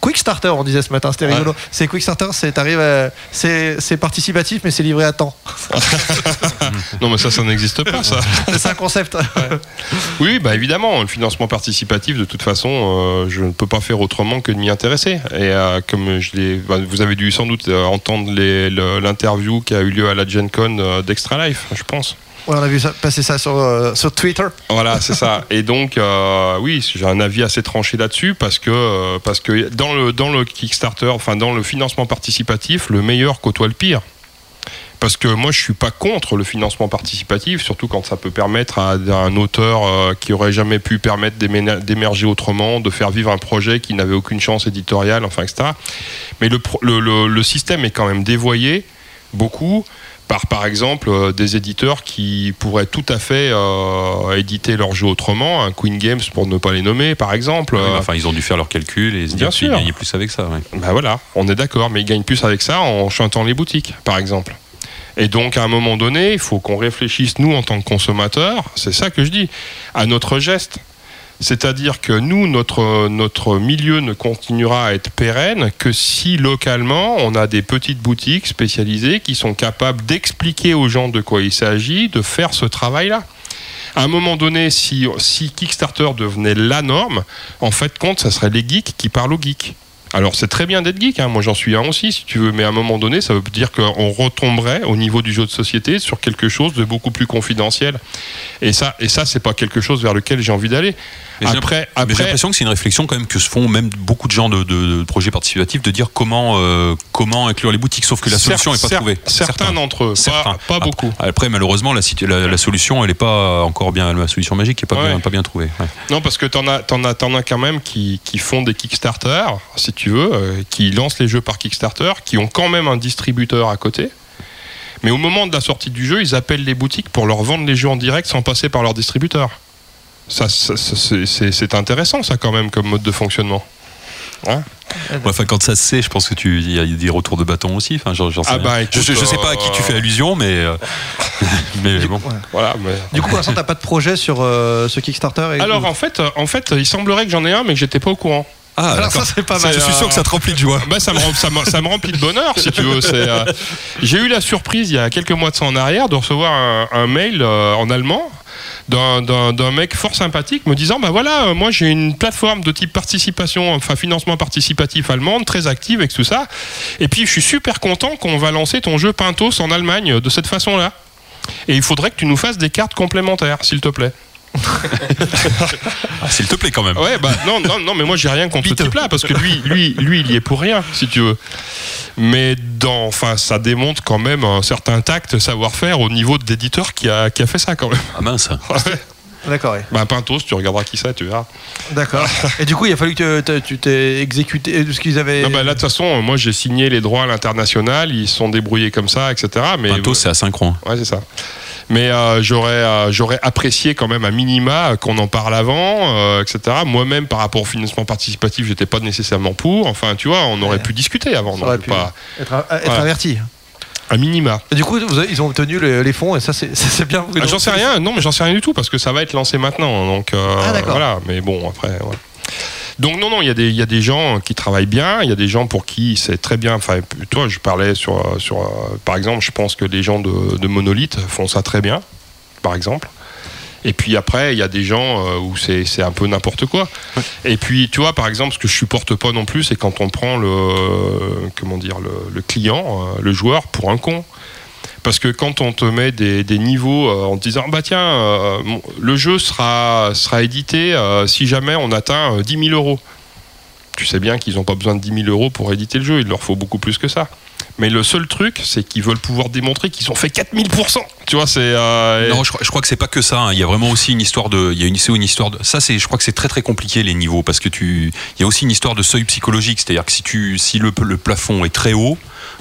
Quickstarter, on disait ce matin, c'était Ouais. rigolo. C'est Quickstarter, c'est participatif, mais c'est livré à temps. Non, mais ça, ça n'existe pas, ça. c'est un concept. Oui, bah évidemment, le financement participatif, de toute façon, euh, je ne peux pas faire autrement que de m'y intéresser. Et euh, comme je l'ai, bah, vous avez dû sans doute euh, entendre l'interview qui a eu lieu à la Gen Con d'Extra Life, je pense. Ouais, on a vu ça, passer ça sur, euh, sur Twitter. Voilà, c'est ça. Et donc, euh, oui, j'ai un avis assez tranché là-dessus parce que, euh, parce que dans, le, dans le Kickstarter, enfin dans le financement participatif, le meilleur côtoie le pire. Parce que moi, je suis pas contre le financement participatif, surtout quand ça peut permettre à un auteur euh, qui aurait jamais pu permettre d'émerger autrement, de faire vivre un projet qui n'avait aucune chance éditoriale, enfin, etc. Mais le, pro- le, le- le système est quand même dévoyé beaucoup par, par exemple, euh, des éditeurs qui pourraient tout à fait euh, éditer leur jeu autrement, un Queen Games pour ne pas les nommer, par exemple. Euh, enfin, ils ont dû faire leurs calculs et se dire qu'ils gagnaient plus avec ça. ouais. ben voilà, on est d'accord, mais ils gagnent plus avec ça en chantant les boutiques, par exemple. Et donc, à un moment donné, il faut qu'on réfléchisse, nous, en tant que consommateurs, c'est ça que je dis, à notre geste. C'est-à-dire que nous, notre, milieu ne continuera à être pérenne que si localement, on a des petites boutiques spécialisées qui sont capables d'expliquer aux gens de quoi il s'agit, de faire ce travail-là. À un moment donné, si, si Kickstarter devenait la norme, en fait, compte, ça serait les geeks qui parlent aux geeks. Alors c'est très bien d'être geek, hein. moi j'en suis un aussi si tu veux, mais à un moment donné ça veut dire qu'on retomberait au niveau du jeu de société sur quelque chose de beaucoup plus confidentiel. Et ça, et ça c'est pas quelque chose vers lequel j'ai envie d'aller. Mais j'ai Après, j'ai l'impression que c'est une réflexion quand même que se font même beaucoup de gens de, de- de projets participatifs de dire comment euh, comment inclure les boutiques, sauf que la solution n'est pas trouvée. certains d'entre eux, pas- Certains. pas beaucoup. Après, malheureusement, la, situ- la, la solution, elle n'est pas encore bien la solution magique, qui est pas Ouais. bien, pas bien trouvée. Ouais. Non, parce que t'en as, t'en as, t'en as quand même qui, qui font des Kickstarter, si tu veux, euh, qui lancent les jeux par Kickstarter, qui ont quand même un distributeur à côté. Mais au moment de la sortie du jeu, ils appellent les boutiques pour leur vendre les jeux en direct sans passer par leur distributeur. Ça, ça- ça, c'est- intéressant, ça, quand même, comme mode de fonctionnement. Ouais, enfin, quand ça se sait, je pense que tu y a des retours de bâton aussi. Enfin, sais Ah bah, je, écoute, je- je sais pas à qui tu euh, fais allusion, mais euh, mais bon. Voilà, mais... Du coup, pour l'instant, t'as pas de projet sur euh, ce Kickstarter et- Alors, en fait, euh, en fait, il semblerait que j'en ai un, mais que j'étais pas au courant. Ah, Alors ça, c'est pas mal. je suis sûr que ça te remplit de joie. Bah, ça, me, rem- ça, me, ça me remplit de bonheur, si tu veux. Euh, J'ai eu la surprise, il y a quelques mois de ça en arrière, de recevoir un, un mail euh, en allemand d'un, mec fort sympathique me disant bah voilà euh, moi j'ai une plateforme de type participation enfin financement participatif allemande très active avec tout ça. Et puis je suis super content qu'on va lancer ton jeu Pintos en Allemagne de cette façon là et il faudrait que tu nous fasses des cartes complémentaires s'il te plaît Ah, s'il te plaît, quand même. Ouais, bah non, non, non, mais moi j'ai rien contre ce type-là parce que lui, lui, lui, il y est pour rien, si tu veux. Mais dans, enfin, ça démontre quand même un certain tact, savoir-faire au niveau de l'éditeur qui a, qui a fait ça quand même. Ah mince. D'accord, ouais. Bah Pintos, tu regarderas qui c'est, tu verras. D'accord. Et du coup, il a fallu que tu t'es exécuté ce qu'ils avaient. Non, bah là de toute façon, moi j'ai signé les droits à l'international, ils se sont débrouillés comme ça, etc. Mais Pintos, c'est asynchron. Ouais, c'est ça. Mais euh, j'aurais euh, j'aurais apprécié quand même à minima qu'on en parle avant, euh, etc. Moi-même, par rapport au financement participatif, j'étais pas nécessairement pour. Enfin, tu vois, on aurait pu discuter avant. Ça non, aurait pu pas... être, averti. À minima. Et du coup, vous avez- ils ont obtenu les, les fonds et ça, c'est bien. Ah, j'en sais rien, non, mais j'en sais rien du tout parce que ça va être lancé maintenant. Donc, euh, Ah, voilà, mais bon, après. Donc, non, non, il y, a des- il y a des gens qui travaillent bien, il y a des gens pour qui c'est très bien. Enfin, toi, je parlais sur. sur euh, par exemple, je pense que les gens de, de Monolith font ça très bien, par exemple. Et puis après, il y a des gens euh, où c'est un peu n'importe quoi. Et puis, tu vois, par exemple, ce que je supporte pas non plus, c'est quand on prend le, comment dire, le, le client, euh, le joueur, pour un con. Parce que quand on te met des, des niveaux euh, en te disant, bah tiens, euh, le jeu sera, sera édité euh, si jamais on atteint euh, 10 000 euros. Tu sais bien qu'ils n'ont pas besoin de 10 000 euros pour éditer le jeu, il leur faut beaucoup plus que ça. Mais le seul truc, c'est qu'ils veulent pouvoir démontrer qu'ils ont fait 4000%. Tu vois, c'est. euh, Non, je, crois- je crois que c'est pas que ça. hein. Il y a vraiment aussi une histoire de. Il y a une, une histoire de. Ça, c'est. Je crois que c'est très très compliqué les niveaux parce que tu. Il y a aussi une histoire de seuil psychologique. C'est-à-dire que si tu, si le, le plafond est très haut,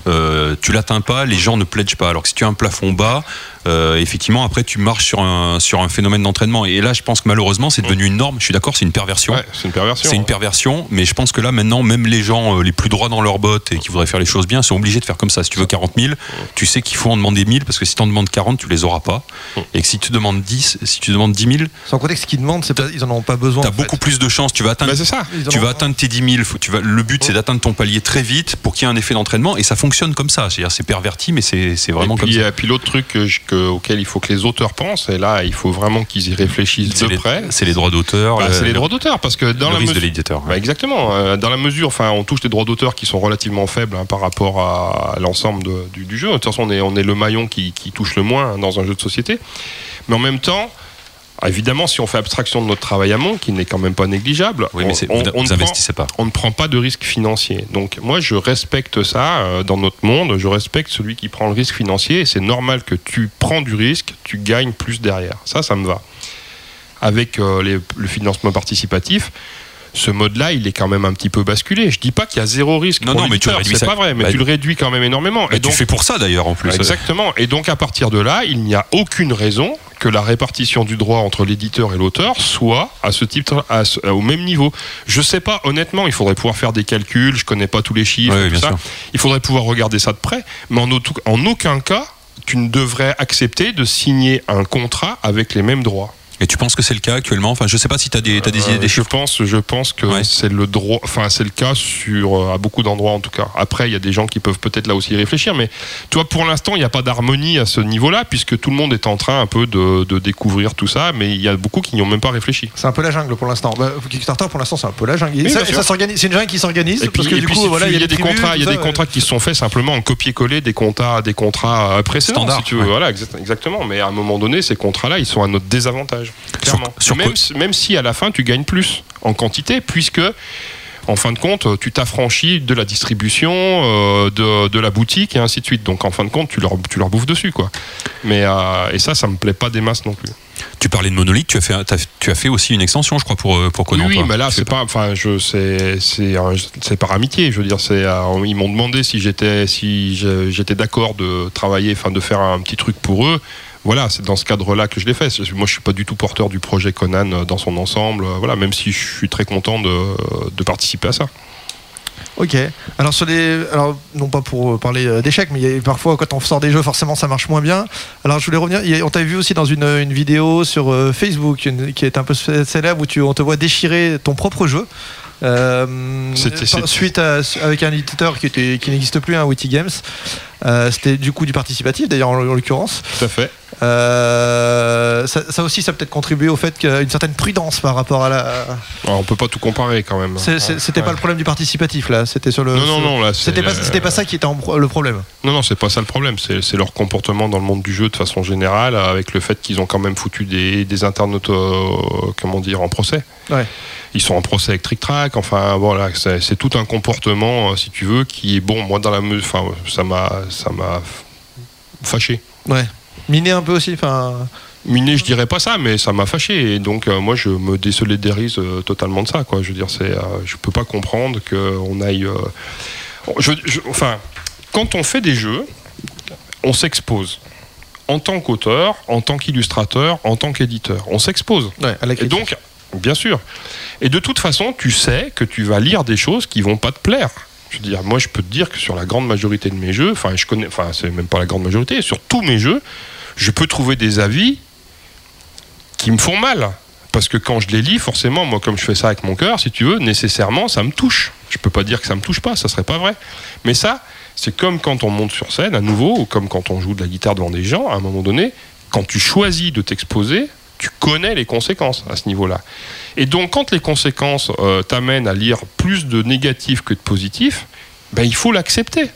euh, tu l'atteins pas, les gens ne pledgent pas. Alors que si tu as un plafond bas, euh, effectivement, après tu marches sur un sur un phénomène d'entraînement. Et là, je pense que malheureusement, c'est devenu une norme. Je suis d'accord, c'est une perversion. ouais, c'est une perversion. C'est une perversion, mais je pense que là maintenant, même les gens euh, les plus droits dans leurs bottes et qui voudraient faire les choses bien sont obligés de faire comme ça. Si tu veux 40 000, tu sais qu'il faut en demander 1000 parce que si tu en demandes 40, tu les auras pas. Et que si tu demandes 10, si tu demandes 10 000, Sans compter que ce qu'ils demandent, c'est ils en ont pas besoin. tu as en fait. beaucoup plus de chances. Tu vas atteindre, Bah, c'est ça. Tu vas atteindre tes 10 000. Faut- tu vas, le but, c'est d'atteindre ton palier très vite pour qu'il y ait un effet d'entraînement et ça fonctionne comme ça. C'est-à-dire, c'est perverti, mais c'est c'est vraiment puis, comme ça. et puis l'autre truc que je- que- auquel il faut que les auteurs pensent, et là, il faut vraiment qu'ils y réfléchissent de les, près. c'est les droits d'auteur, Bah, c'est les le- droits d'auteur parce que dans le la risque de l'éditeur. Bah, exactement. Euh, dans la mesure, enfin, on touche des droits d'auteur qui sont relativement faibles hein, par rapport à l'ensemble du, du jeu. De toute façon, on est, on est le maillon qui, qui touche le moins dans un jeu de société. Mais en même temps, évidemment, si on fait abstraction de notre travail amont, qui n'est quand même pas négligeable, Oui, mais on, on- vous, prend- pas. on ne prend pas de risque financier. Donc moi, je respecte ça euh, dans notre monde. Je respecte celui qui prend le risque financier. Et c'est normal que tu prends du risque, tu gagnes plus derrière. Ça, ça me va. Avec euh, les- le financement participatif, ce mode-là, il est quand même un petit peu basculé. Je dis pas qu'il y a zéro risque. Non, pour non, mais tu c'est ça. pas vrai, mais Bah, tu le réduis quand même énormément. Et Et donc, tu fais pour ça d'ailleurs en plus. Exactement. Et donc à partir de là, il n'y a aucune raison que la répartition du droit entre l'éditeur et l'auteur soit à ce type, à ce- au même niveau. Je sais pas, honnêtement, il faudrait pouvoir faire des calculs. Je connais pas tous les chiffres. Tout ça. Il faudrait pouvoir regarder ça de près. Mais en aucun cas, tu ne devrais accepter de signer un contrat avec les mêmes droits. Et tu penses que c'est le cas actuellement? Enfin, je sais pas si tu as des, t'as des Euh, idées, des je chiffres. pense, je pense que Ouais. c'est le droit, enfin c'est le cas sur euh, à beaucoup d'endroits en tout cas. Après, il y a des gens qui peuvent peut-être là aussi y réfléchir, mais toi, pour l'instant, il n'y a pas d'harmonie à ce niveau-là, puisque tout le monde est en train un peu de, de découvrir tout ça, mais il y a beaucoup qui n'y ont même pas réfléchi. C'est un peu la jungle pour l'instant. Bah, Kickstarter, pour l'instant, c'est un peu la jungle. Oui, ça, c'est une jungle qui s'organise Et puis, parce que et du puis, coup, si voilà, il y a des contrats, il y a des contrats qui se sont faits simplement en copier-coller des contrats, des contrats euh, précédents, Standard, si tu veux. ouais. Voilà, exact- exactement. Mais à un moment donné, ces contrats-là, ils sont à notre désavantage. Clairement. Sur- sur même, si- même si à la fin tu gagnes plus en quantité, puisque en fin de compte, tu t'affranchis de la distribution, euh, de, de la boutique et ainsi de suite. Donc en fin de compte, tu leur, tu leur bouffes dessus. Quoi. Mais, euh, et ça, ça me plaît pas des masses non plus. Tu parlais de monolithe, tu as fait, t'as- tu as fait aussi une extension, je crois, pour, euh, pour Conan. oui, mais là, c'est pas. Enfin, je, c'est, c'est par amitié. Je veux dire, c'est. euh, ils m'ont demandé si j'étais, si j'étais d'accord de travailler, enfin, de faire un petit truc pour eux. Voilà, c'est dans ce cadre-là que je l'ai fait. Moi, je suis pas du tout porteur du projet Conan euh, dans son ensemble. euh, Voilà, même si je suis très content de, de participer à ça. Ok. Alors sur les, alors non pas pour parler euh, d'échecs, mais il y a- parfois quand on sort des jeux, forcément ça marche moins bien. Alors je voulais revenir. on t'a vu aussi dans une, une vidéo sur euh, Facebook une- qui est un peu cé- célèbre où tu, on te voit déchirer ton propre jeu. Euh, suite à, avec un éditeur qui, était, qui n'existe plus, un Witty Games. Euh, C'était du coup du participatif d'ailleurs en, en l'occurrence. Tout à fait. Euh, ça, ça aussi, ça peut-être contribué au fait qu'il y a une certaine prudence par rapport à la. Alors, on peut pas tout comparer quand même. C'était Ouais. pas le problème du participatif là, c'était sur le. Non, non, non, là, C'était pas, ça qui était le problème. Non, non, c'est pas ça le problème. C'est leur comportement dans le monde du jeu de façon générale, avec le fait qu'ils ont quand même foutu des, des internautes, euh, comment dire, en procès. Ouais. Ils sont en procès avec Trick Track. Enfin, voilà, c'est tout un comportement, si tu veux, qui est bon. Moi, dans la mesure, enfin, ça m'a, ça m'a fâché. Ouais. Miné un peu aussi, enfin. Miné, je dirais pas ça, mais ça m'a fâché. Et donc, euh, moi, je me désolidarise euh, totalement de ça. Quoi. Je veux dire, c'est, euh, je peux pas comprendre qu'on aille. euh, je- je- enfin, quand on fait des jeux, on s'expose. En tant qu'auteur, en tant qu'illustrateur, en tant qu'éditeur. On s'expose. Ouais, à la Et donc, bien sûr. Et de toute façon, tu sais que tu vas lire des choses qui vont pas te plaire. Je veux dire, moi, je peux te dire que sur la grande majorité de mes jeux, enfin, je connais, enfin, c'est même pas la grande majorité, sur tous mes jeux, je peux trouver des avis qui me font mal. Parce que quand je les lis, forcément, moi, comme je fais ça avec mon cœur, si tu veux, nécessairement, ça me touche. Je peux pas dire que ça me touche pas, ça serait pas vrai. Mais ça, c'est comme quand on monte sur scène, à nouveau, ou comme quand on joue de la guitare devant des gens, à un moment donné, quand tu choisis de t'exposer, tu connais les conséquences à ce niveau-là. Et donc, quand les conséquences euh, t'amènent à lire plus de négatifs que de positifs, ben, il faut l'accepter.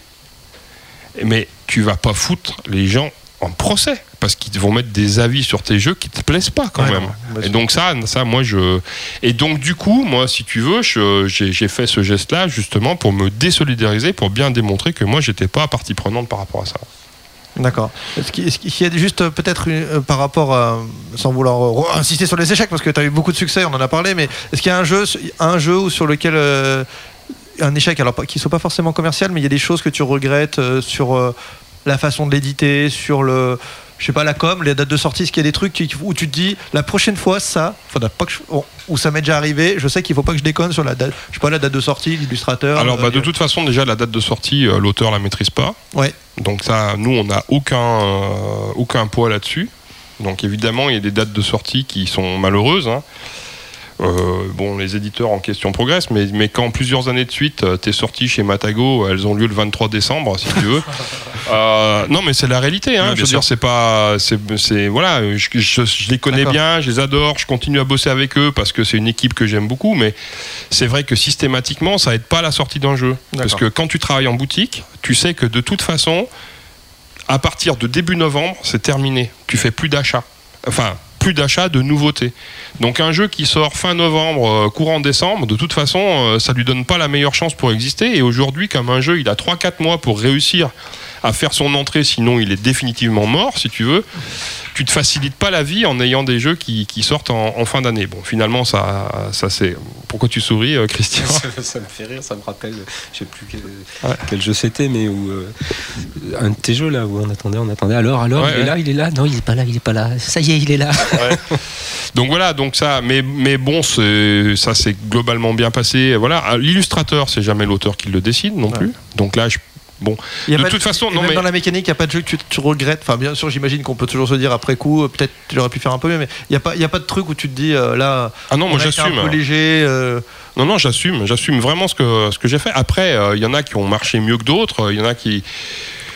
Mais tu vas pas foutre les gens en procès parce qu'ils vont mettre des avis sur tes jeux qui te plaisent pas quand Ouais, même. non, et donc ça, ça, moi je. Et donc du coup, moi, si tu veux, j'ai fait ce geste-là justement pour me désolidariser, pour bien démontrer que moi, j'étais pas partie prenante par rapport à ça. D'accord. Est-ce qu'il y a juste euh, peut-être euh, par rapport sans vouloir euh, insister sur les échecs parce que tu as eu beaucoup de succès, on en a parlé, mais est-ce qu'il y a un jeu, un jeu sur lequel un échec, alors qui soit pas forcément commercial, mais il y a des choses que tu regrettes sur la façon de l'éditer, sur le, je sais pas la com, les dates de sortie, est-ce qu'il y a des trucs qui- où tu te dis la prochaine fois ça, faudra pas que je- bon, où ça m'est déjà arrivé, je sais qu'il faut pas que je déconne sur la date, je sais pas la date de sortie, l'illustrateur. Alors, euh, bah, de toute façon, déjà, la date de sortie, euh, l'auteur la maîtrise pas. Ouais. Donc ça, nous, on n'a aucun, euh, aucun poids là-dessus. Donc évidemment, il y a des dates de sortie qui sont malheureuses. hein. Euh, bon, les éditeurs en question progressent, mais, mais quand plusieurs années de suite, euh, tes sorties chez Matago, elles ont lieu le 23 décembre, si tu veux. Euh, non, mais c'est la réalité. Hein. Je veux sûr. dire, c'est pas, c'est, voilà, je, je- je les connais bien, je les adore, je continue à bosser avec eux parce que c'est une équipe que j'aime beaucoup, mais c'est vrai que systématiquement, ça aide pas à la sortie d'un jeu. Parce que quand tu travailles en boutique, tu sais que de toute façon, à partir de début novembre, c'est terminé. Tu fais plus d'achats. Enfin, plus d'achats de nouveautés. Donc un jeu qui sort fin novembre, euh, courant décembre, de toute façon, euh, ça lui donne pas la meilleure chance pour exister. Et aujourd'hui, comme un jeu, il a 3-4 mois pour réussir à faire son entrée, sinon il est définitivement mort, si tu veux. Tu te facilites pas la vie en ayant des jeux qui, qui sortent en, en fin d'année. Bon, finalement, ça, ça c'est. Pourquoi tu souris, euh, Christian ça, ça me fait rire, ça me rappelle, je sais plus quel, Ouais. quel jeu c'était, mais où euh, un de tes jeux là où on attendait, on attendait. Alors, alors, Ouais, il est là, il est là. Non, il est pas là, il est pas là. Ça y est, il est là. Donc voilà, donc ça, mais, mais bon, ça s'est globalement bien passé. Voilà, l'illustrateur, c'est jamais l'auteur qui le décide non plus. Donc là, je, bon, Il y a de toute façon, non même mais dans la mécanique, il n'y a pas de jeu que tu, tu regrettes. Enfin, bien sûr, j'imagine qu'on peut toujours se dire après coup, euh, peut-être tu aurais pu faire un peu mieux, mais il n'y a, pas- il y a pas de truc où tu te dis euh, là. ah non, on moi j'assume. un peu léger. euh, Non, non, j'assume, j'assume vraiment ce que ce que j'ai fait. Après, euh, il y en a qui ont marché mieux que d'autres. Il y en a qui,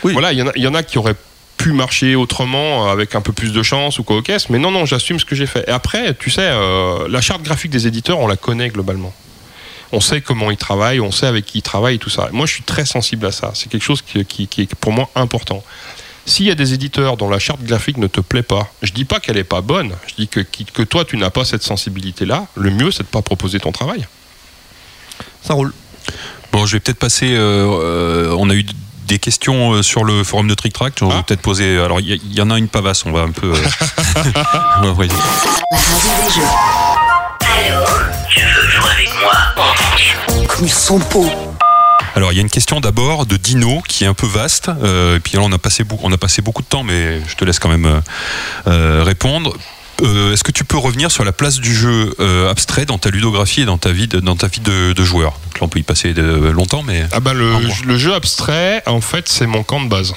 Oui. voilà, il y en a, il y en a qui auraient pu marcher autrement avec un peu plus de chance ou quoi au caisse. Mais non, non, j'assume ce que j'ai fait. Et après, tu sais, euh, la charte graphique des éditeurs, on la connaît globalement. On sait comment ils travaillent, on sait avec qui ils travaillent et tout ça. Moi, je suis très sensible à ça. C'est quelque chose qui, qui- qui est pour moi important. S'il y a des éditeurs dont la charte graphique ne te plaît pas, je dis pas qu'elle est pas bonne, je dis que, que toi tu n'as pas cette sensibilité-là, le mieux c'est de pas proposer ton travail. Ça roule. Bon, je vais peut-être passer. euh, euh, on a eu des questions euh, sur le forum de Trick Track. Je vais Ah. peut-être poser. Alors, il y, en a une pavasse. On va un peu. euh, on va voir. La radio des jeux. Allô Tu veux jouer avec moi. Comme ils sont beaux. Alors, il y a une question d'abord de Dino qui est un peu vaste. euh, et puis là, on a passé beaucoup, on a passé beaucoup de temps, mais je te laisse quand même euh, euh, répondre. Euh, Est-ce que tu peux revenir sur la place du jeu euh, abstrait dans ta ludographie et dans ta vie de, dans ta vie de, de joueur? Donc là, on peut y passer de- longtemps, mais Ah bah le jeu abstrait, en fait, c'est mon camp de base.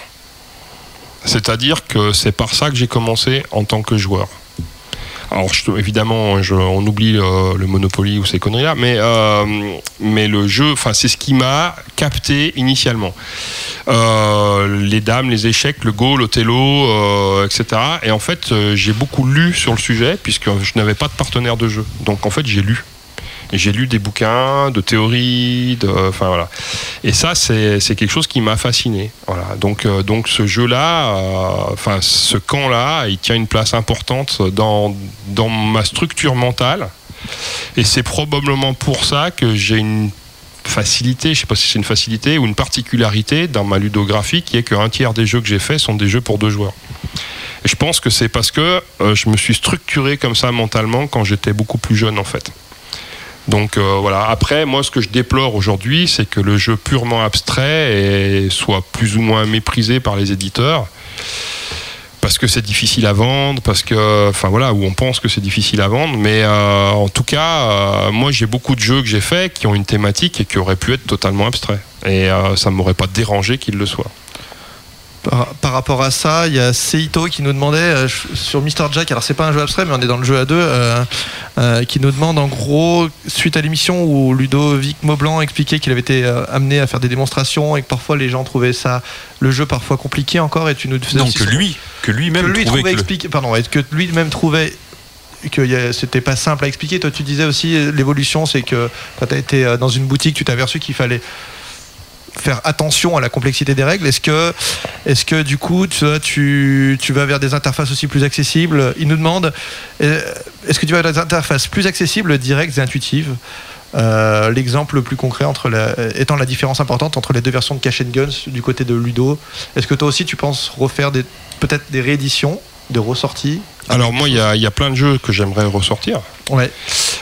C'est-à-dire que c'est par ça que j'ai commencé en tant que joueur. Alors évidemment, on oublie euh, le Monopoly ou ces conneries-là, mais, euh, le jeu, c'est ce qui m'a capté initialement. Euh, les dames, les échecs, le Go, l'Othello, etc. Et en fait, j'ai beaucoup lu sur le sujet puisque je n'avais pas de partenaire de jeu. Donc en fait, j'ai lu. J'ai lu des bouquins de théorie, de, enfin voilà. Et ça, c'est quelque chose qui m'a fasciné. Voilà. Donc, euh, donc ce jeu-là, euh, enfin ce camp-là, il tient une place importante dans, dans ma structure mentale. Et c'est probablement pour ça que j'ai une facilité, je sais pas si c'est une facilité ou une particularité dans ma ludographie, qui est qu'un tiers des jeux que j'ai faits sont des jeux pour deux joueurs. Et je pense que c'est parce que euh, je me suis structuré comme ça mentalement quand j'étais beaucoup plus jeune en fait. Donc euh, voilà. Après, moi, ce que je déplore aujourd'hui, c'est que le jeu purement abstrait soit plus ou moins méprisé par les éditeurs. Parce que c'est difficile à vendre, parce que, enfin voilà, où on pense que c'est difficile à vendre. Mais euh, en tout cas, euh, moi j'ai beaucoup de jeux que j'ai faits qui ont une thématique et qui auraient pu être totalement abstraits. Et ça m'aurait pas dérangé qu'ils le soient. Par, par rapport à ça, il y a Seito qui nous demandait euh, sur Mr. Jack, alors c'est pas un jeu abstrait, mais on est dans le jeu à deux, euh, euh, qui nous demande en gros, suite à l'émission où Ludovic Maublanc expliquait qu'il avait été amené à faire des démonstrations et que parfois les gens trouvaient ça, le jeu parfois compliqué encore, et tu nous faisais non, que son- lui, que lui-même lui trouvait que le- pardon, et que lui-même trouvait que c'était pas simple à expliquer. Toi, tu disais aussi l'évolution, c'est que quand tu as été dans une boutique, tu t'es aperçu qu'il fallait faire attention à la complexité des règles. Est-ce que, est-ce que du coup, tu, tu, vas vers des interfaces aussi plus accessibles? Il nous demande euh, est-ce que tu vas vers des interfaces plus accessibles, directes et intuitives? Euh, L'exemple le plus concret étant la différence importante entre les deux versions de Cash and Guns du côté de Ludo. Est-ce que toi aussi tu penses refaire peut-être des rééditions, des ressorties Alors moi, il y a, il y a plein de jeux que j'aimerais ressortir. Ouais.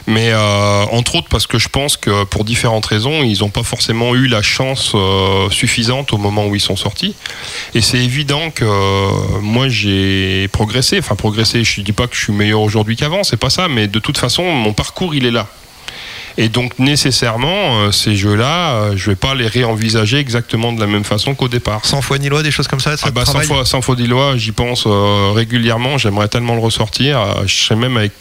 Mais euh, entre autres parce que je pense que pour différentes raisons, ils n'ont pas forcément eu la chance euh, suffisante au moment où ils sont sortis. Et c'est évident que euh, moi j'ai progressé. Enfin progressé, je ne dis pas que je suis meilleur aujourd'hui qu'avant, c'est pas ça. Mais de toute façon, mon parcours il est là. Et donc nécessairement, euh, ces jeux-là, euh, je vais pas les réenvisager exactement de la même façon qu'au départ. Sans foi ni loi, des choses comme ça, ça Ah bah, sans, foi, sans faute d'Ilois, j'y pense euh, régulièrement. J'aimerais tellement le ressortir. Je même avec.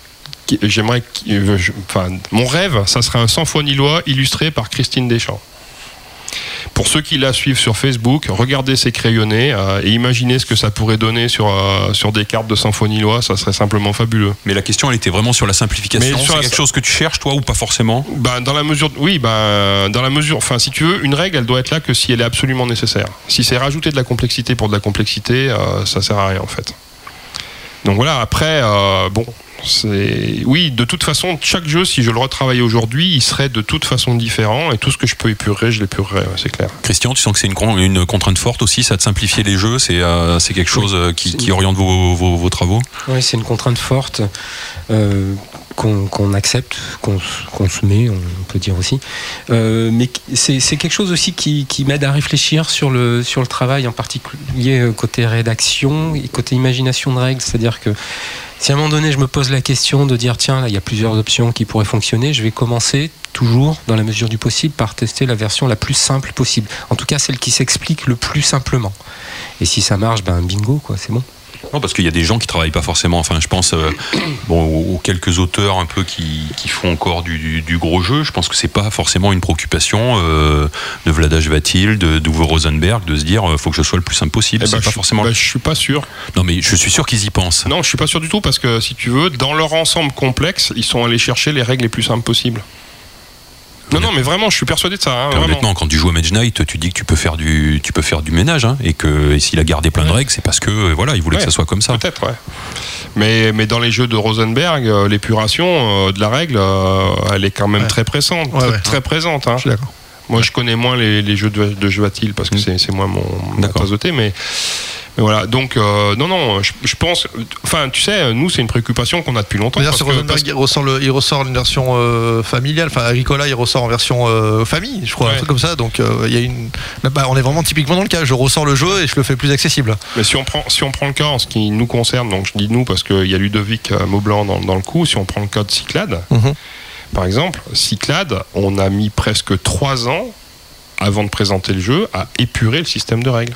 J'aimerais. je- Enfin, mon rêve, ça serait un sans foi ni loi illustré par Christine Deschamps. Pour ceux qui la suivent sur Facebook, regardez ces crayonnés euh, et imaginez ce que ça pourrait donner sur, euh, sur des cartes de symphonie loi, ça serait simplement fabuleux. Mais la question, elle était vraiment sur la simplification. C'est quelque chose que tu cherches, toi, ou pas forcément Bah, dans la mesure, oui, bah, dans la mesure, enfin, si tu veux, une règle, elle doit être là que si elle est absolument nécessaire. Si c'est rajouter de la complexité pour de la complexité, euh, ça sert à rien en fait. Donc voilà. Après, euh, bon, c'est, oui, de toute façon, chaque jeu, si je le retravaillais aujourd'hui, il serait de toute façon différent et tout ce que je peux épurer, je l'épurerais, ouais, c'est clair. Christian, tu sens que c'est une, con- une contrainte forte aussi, ça de simplifier les jeux, c'est euh, c'est quelque chose euh, qui, qui oriente vos, vos- vos travaux? Oui, c'est une contrainte forte euh, qu'on accepte, qu'on se met, on peut dire aussi. Euh, mais c'est quelque chose aussi qui, qui m'aide à réfléchir sur le, sur le travail, en particulier euh, côté rédaction et côté imagination de règles. C'est-à-dire que si à un moment donné je me pose la question de dire tiens, là il y a plusieurs options qui pourraient fonctionner, je vais commencer toujours, dans la mesure du possible, par tester la version la plus simple possible. En tout cas, celle qui s'explique le plus simplement. Et si ça marche, ben bingo, quoi, c'est bon. Non, parce qu'il y a des gens qui travaillent pas forcément. Enfin, je pense euh, bon, aux, aux quelques auteurs un peu qui, qui font encore du, du- du gros jeu. Je pense que c'est pas forcément une préoccupation euh, de Vladash Vatil, de d'Uwe Rosenberg, de se dire euh, faut que je sois le plus simple possible. Eh c'est ben, pas je, forcément. bah, je suis pas sûr. Non, mais je suis sûr qu'ils y pensent. Non, je suis pas sûr du tout parce que si tu veux, dans leur ensemble complexe, ils sont allés chercher les règles les plus simples possibles. Non, non, mais vraiment, je suis persuadé de ça. hein, honnêtement, quand tu joues à Mage Knight, tu dis que tu peux faire du, tu peux faire du ménage, hein, et que s'il a gardé plein de règles, c'est parce que euh, voilà, il voulait Ouais. que ça soit comme ça. Peut-être, ouais. Mais, mais dans les jeux de Rosenberg, euh, l'épuration euh, de la règle, elle est quand même Ouais. très présente. Ouais, très, ouais. très présente. hein. Je suis d'accord. Moi, je connais moins les, les jeux de, de Joatil parce que c'est c'est moins mon, ma D'accord. tasse de thé, mais, mais voilà. Donc, euh, non, non, je, je pense. Enfin, tu sais, nous, c'est une préoccupation qu'on a depuis longtemps. Parce que- parce- il ressort, le- il ressort une version euh, familiale. Enfin, Agricola, il ressort en version euh, famille, je crois, un truc comme ça. Donc, il y a une. Bah, on est vraiment typiquement dans le cas. Je ressors le jeu et je le fais plus accessible. Mais si on prend, si on prend le cas en ce qui nous concerne, donc je dis nous parce qu'il y a Ludovic Maublanc dans, dans le coup, si on prend le cas de Cyclade, Mhm. Par exemple, Cyclade, on a mis presque trois ans avant de présenter le jeu à épurer le système de règles.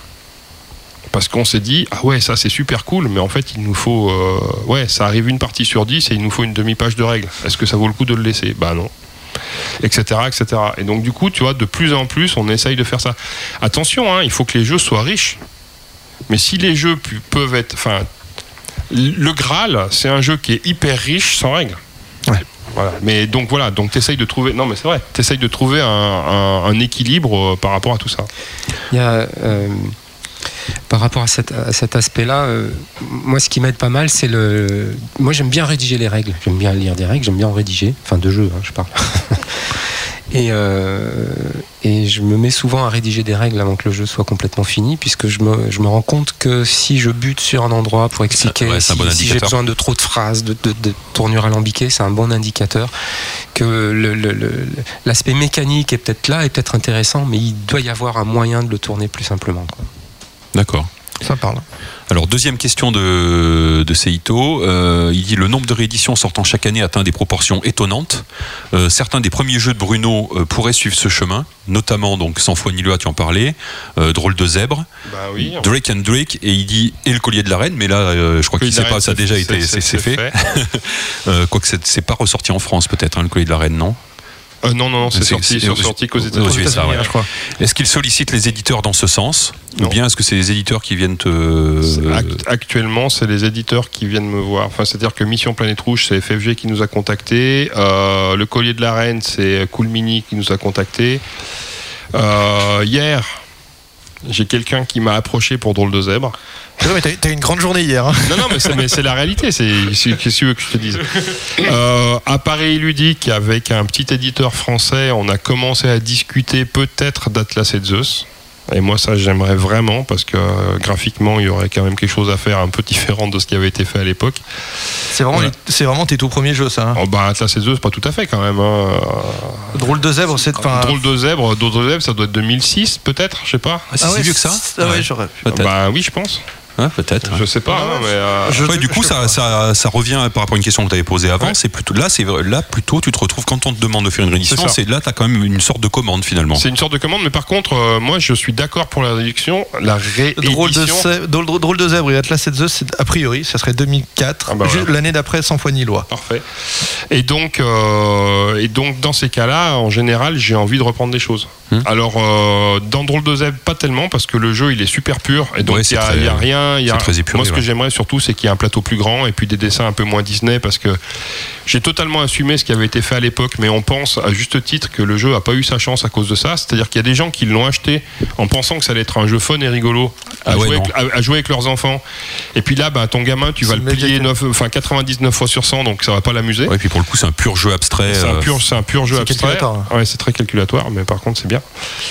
Parce qu'on s'est dit, ah ouais, ça c'est super cool, mais en fait il nous faut, euh, ouais, ça arrive une partie sur dix et il nous faut une demi-page de règles. Est-ce que ça vaut le coup de le laisser? Bah non. Etc, etc. Et donc du coup, tu vois, de plus en plus, on essaye de faire ça. Attention, hein, il faut que les jeux soient riches. Mais si les jeux peuvent être. Enfin, le Graal, c'est un jeu qui est hyper riche sans règles. Mais donc voilà, donc t'essayes de trouver. Non, mais c'est vrai, t'essayes de trouver un, équilibre euh, par rapport à tout ça. Euh, par rapport à cet aspect-là, euh, moi, ce qui m'aide pas mal, c'est le. Moi, j'aime bien rédiger les règles. J'aime bien lire des règles. J'aime bien en rédiger. Enfin, de jeu, hein, je parle. et, euh, et je me mets souvent à rédiger des règles avant que le jeu soit complètement fini, puisque je me, je me rends compte que si je bute sur un endroit pour expliquer, ouais, si, bon si j'ai besoin de trop de phrases, de, de, de tournures alambiquées, c'est un bon indicateur que le- le- le- l'aspect mécanique est peut-être là, est peut-être intéressant, mais il doit y avoir un moyen de le tourner plus simplement. D'accord. Ça parle. Alors deuxième question de, de Seito, Euh, il dit le nombre de rééditions sortant chaque année atteint des proportions étonnantes. Euh, certains des premiers jeux de Bruno euh, pourraient suivre ce chemin, notamment donc Sans foi ni loi, tu en parlais, euh, Drôle de zèbre, Bah oui. Drake and Drake, et il dit et le collier de la reine, mais là euh, je crois qu'il sait pas, ça a déjà été c'est fait. Euh, Quoique c'est c'est pas ressorti en France peut-être, hein, le collier de la reine, non? Euh, non, non, non, c'est sorti, qu'aux aux États-Unis. USA, ouais. je crois. Est-ce qu'il sollicite les éditeurs dans ce sens Non. Ou bien est-ce que c'est les éditeurs qui viennent te... Act- Actuellement, c'est les éditeurs qui viennent me voir. Enfin, c'est-à-dire que Mission Planète Rouge, c'est FFG qui nous a contactés. Euh, le collier de la reine, c'est Cool Mini qui nous a contactés. Euh, hier, j'ai quelqu'un qui m'a approché pour Drôle de Zèbre. Mais t'as- eu une grande journée hier. hein. Non, non, mais c'est, mais c'est la réalité. Qu'est-ce que tu veux que je te dise? Euh, Appareil ludique avec un petit éditeur français, on a commencé à discuter peut-être d'Atlas et de Zeus. Et moi, ça, j'aimerais vraiment parce que euh, graphiquement, il y aurait quand même quelque chose à faire un peu différent de ce qui avait été fait à l'époque. C'est vraiment, Voilà. les- c'est vraiment tes tout premiers jeux, ça. hein. Oh, bah, Atlas et Zeus, pas tout à fait quand même. hein. Drôle de zèbre, c'est. enfin, Drôle de zèbre, Drôle de zèbre, ça doit être 2006 peut-être, je sais pas. Ah, c'est ah si ouais, vieux que ça Ah ouais, j'aurais pu. Peut-être. Bah oui, je pense. Hein, peut-être. Je sais pas, hein, mais. euh, Je- Ouais, du coup, ça, ça, ça revient par rapport à une question que tu avais posée avant. Ouais. C'est plutôt là, c'est là plutôt, tu te retrouves quand on te demande de faire une réédition, C'est là, tu as quand même une sorte de commande finalement. C'est une sorte de commande, mais par contre, euh, moi, je suis d'accord pour la réduction, la réédition. Drôle de, drôle, drôle- drôle de zèbre et Atlas et Zeus, c'est- a priori, ça serait 2004. Ah bah. L'année d'après, sans foi ni loi. Parfait. Et donc, euh, et donc dans ces cas-là, en général, j'ai envie de reprendre des choses. Hmm. Alors, euh, dans Drôle de Zèbre, pas tellement, parce que le jeu, il est super pur. Et donc, il c'est n'y a, très- il y a rien. Il Y a, c'est très épuré, moi, ce que ouais. j'aimerais surtout, c'est qu'il y ait un plateau plus grand et puis des dessins un peu moins Disney, parce que j'ai totalement assumé ce qui avait été fait à l'époque, mais on pense à juste titre que le jeu a pas eu sa chance à cause de ça. C'est-à-dire qu'il y a des gens qui l'ont acheté en pensant que ça allait être un jeu fun et rigolo à, Ah ouais, jouer, avec, à- à jouer avec leurs enfants. Et puis là, bah, ton gamin, tu vas le plier médiatique. 9, enfin 99 fois sur 100, donc ça va pas l'amuser. Ouais, et puis pour le coup, c'est un pur jeu abstrait. C'est un euh, pur, c'est un pur jeu c'est abstrait. calculatoire. Ouais, c'est très calculatoire, mais par contre c'est bien.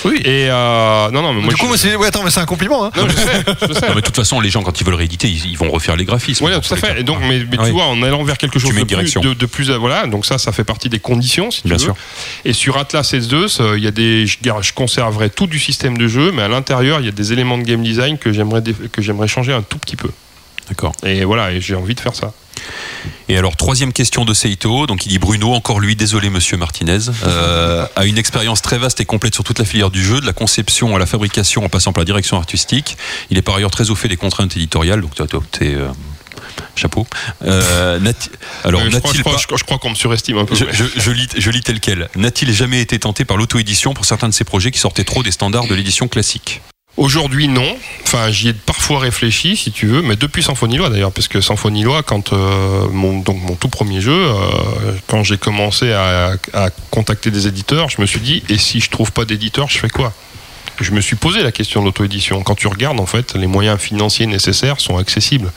Oui. Et euh, non, non, mais moi du coup, je- moi, c'est. Ouais, attends, mais c'est un compliment. Hein. non, je sais, je sais. non, mais de toute façon, les gens, quand ils veulent rééditer, ils, ils vont refaire les graphismes. Voilà, tout à fait. Et donc, mais, mais Ouais. tu vois, en allant vers quelque chose de plus, de, de plus, voilà. Donc ça, ça fait partie des conditions, si tu Bien veux. sûr. Et sur Atlas et Zeus, euh, il y a des, je, je conserverai tout du système de jeu, mais à l'intérieur, il y a des éléments de game design que j'aimerais dé- que j'aimerais changer un tout petit peu. D'accord. Et voilà, et j'ai envie de faire ça. Et alors, troisième question de Seito. Donc, il dit Bruno, encore lui, désolé, monsieur Martinez, euh, a une expérience très vaste et complète sur toute la filière du jeu, de la conception à la fabrication en passant par la direction artistique. Il est par ailleurs très au fait des contraintes éditoriales. Donc, toi, t'es. euh, chapeau. Euh, alors, Euh, je, crois, je crois- pas. je- je crois qu'on me surestime un peu. Je lis, je lis tel quel. N'a-t-il jamais été tenté par l'auto-édition pour certains de ses projets qui sortaient trop des standards de l'édition classique? Aujourd'hui, non. Enfin, j'y ai parfois réfléchi, si tu veux, mais depuis Symphonie Loi d'ailleurs, parce que Symphonie Loi, quand euh, mon, donc mon tout premier jeu, euh, quand j'ai commencé à, à contacter des éditeurs, je me suis dit, et si je trouve pas d'éditeur, je fais quoi? Je me suis posé la question de l'auto-édition. Quand tu regardes, en fait, les moyens financiers nécessaires sont accessibles.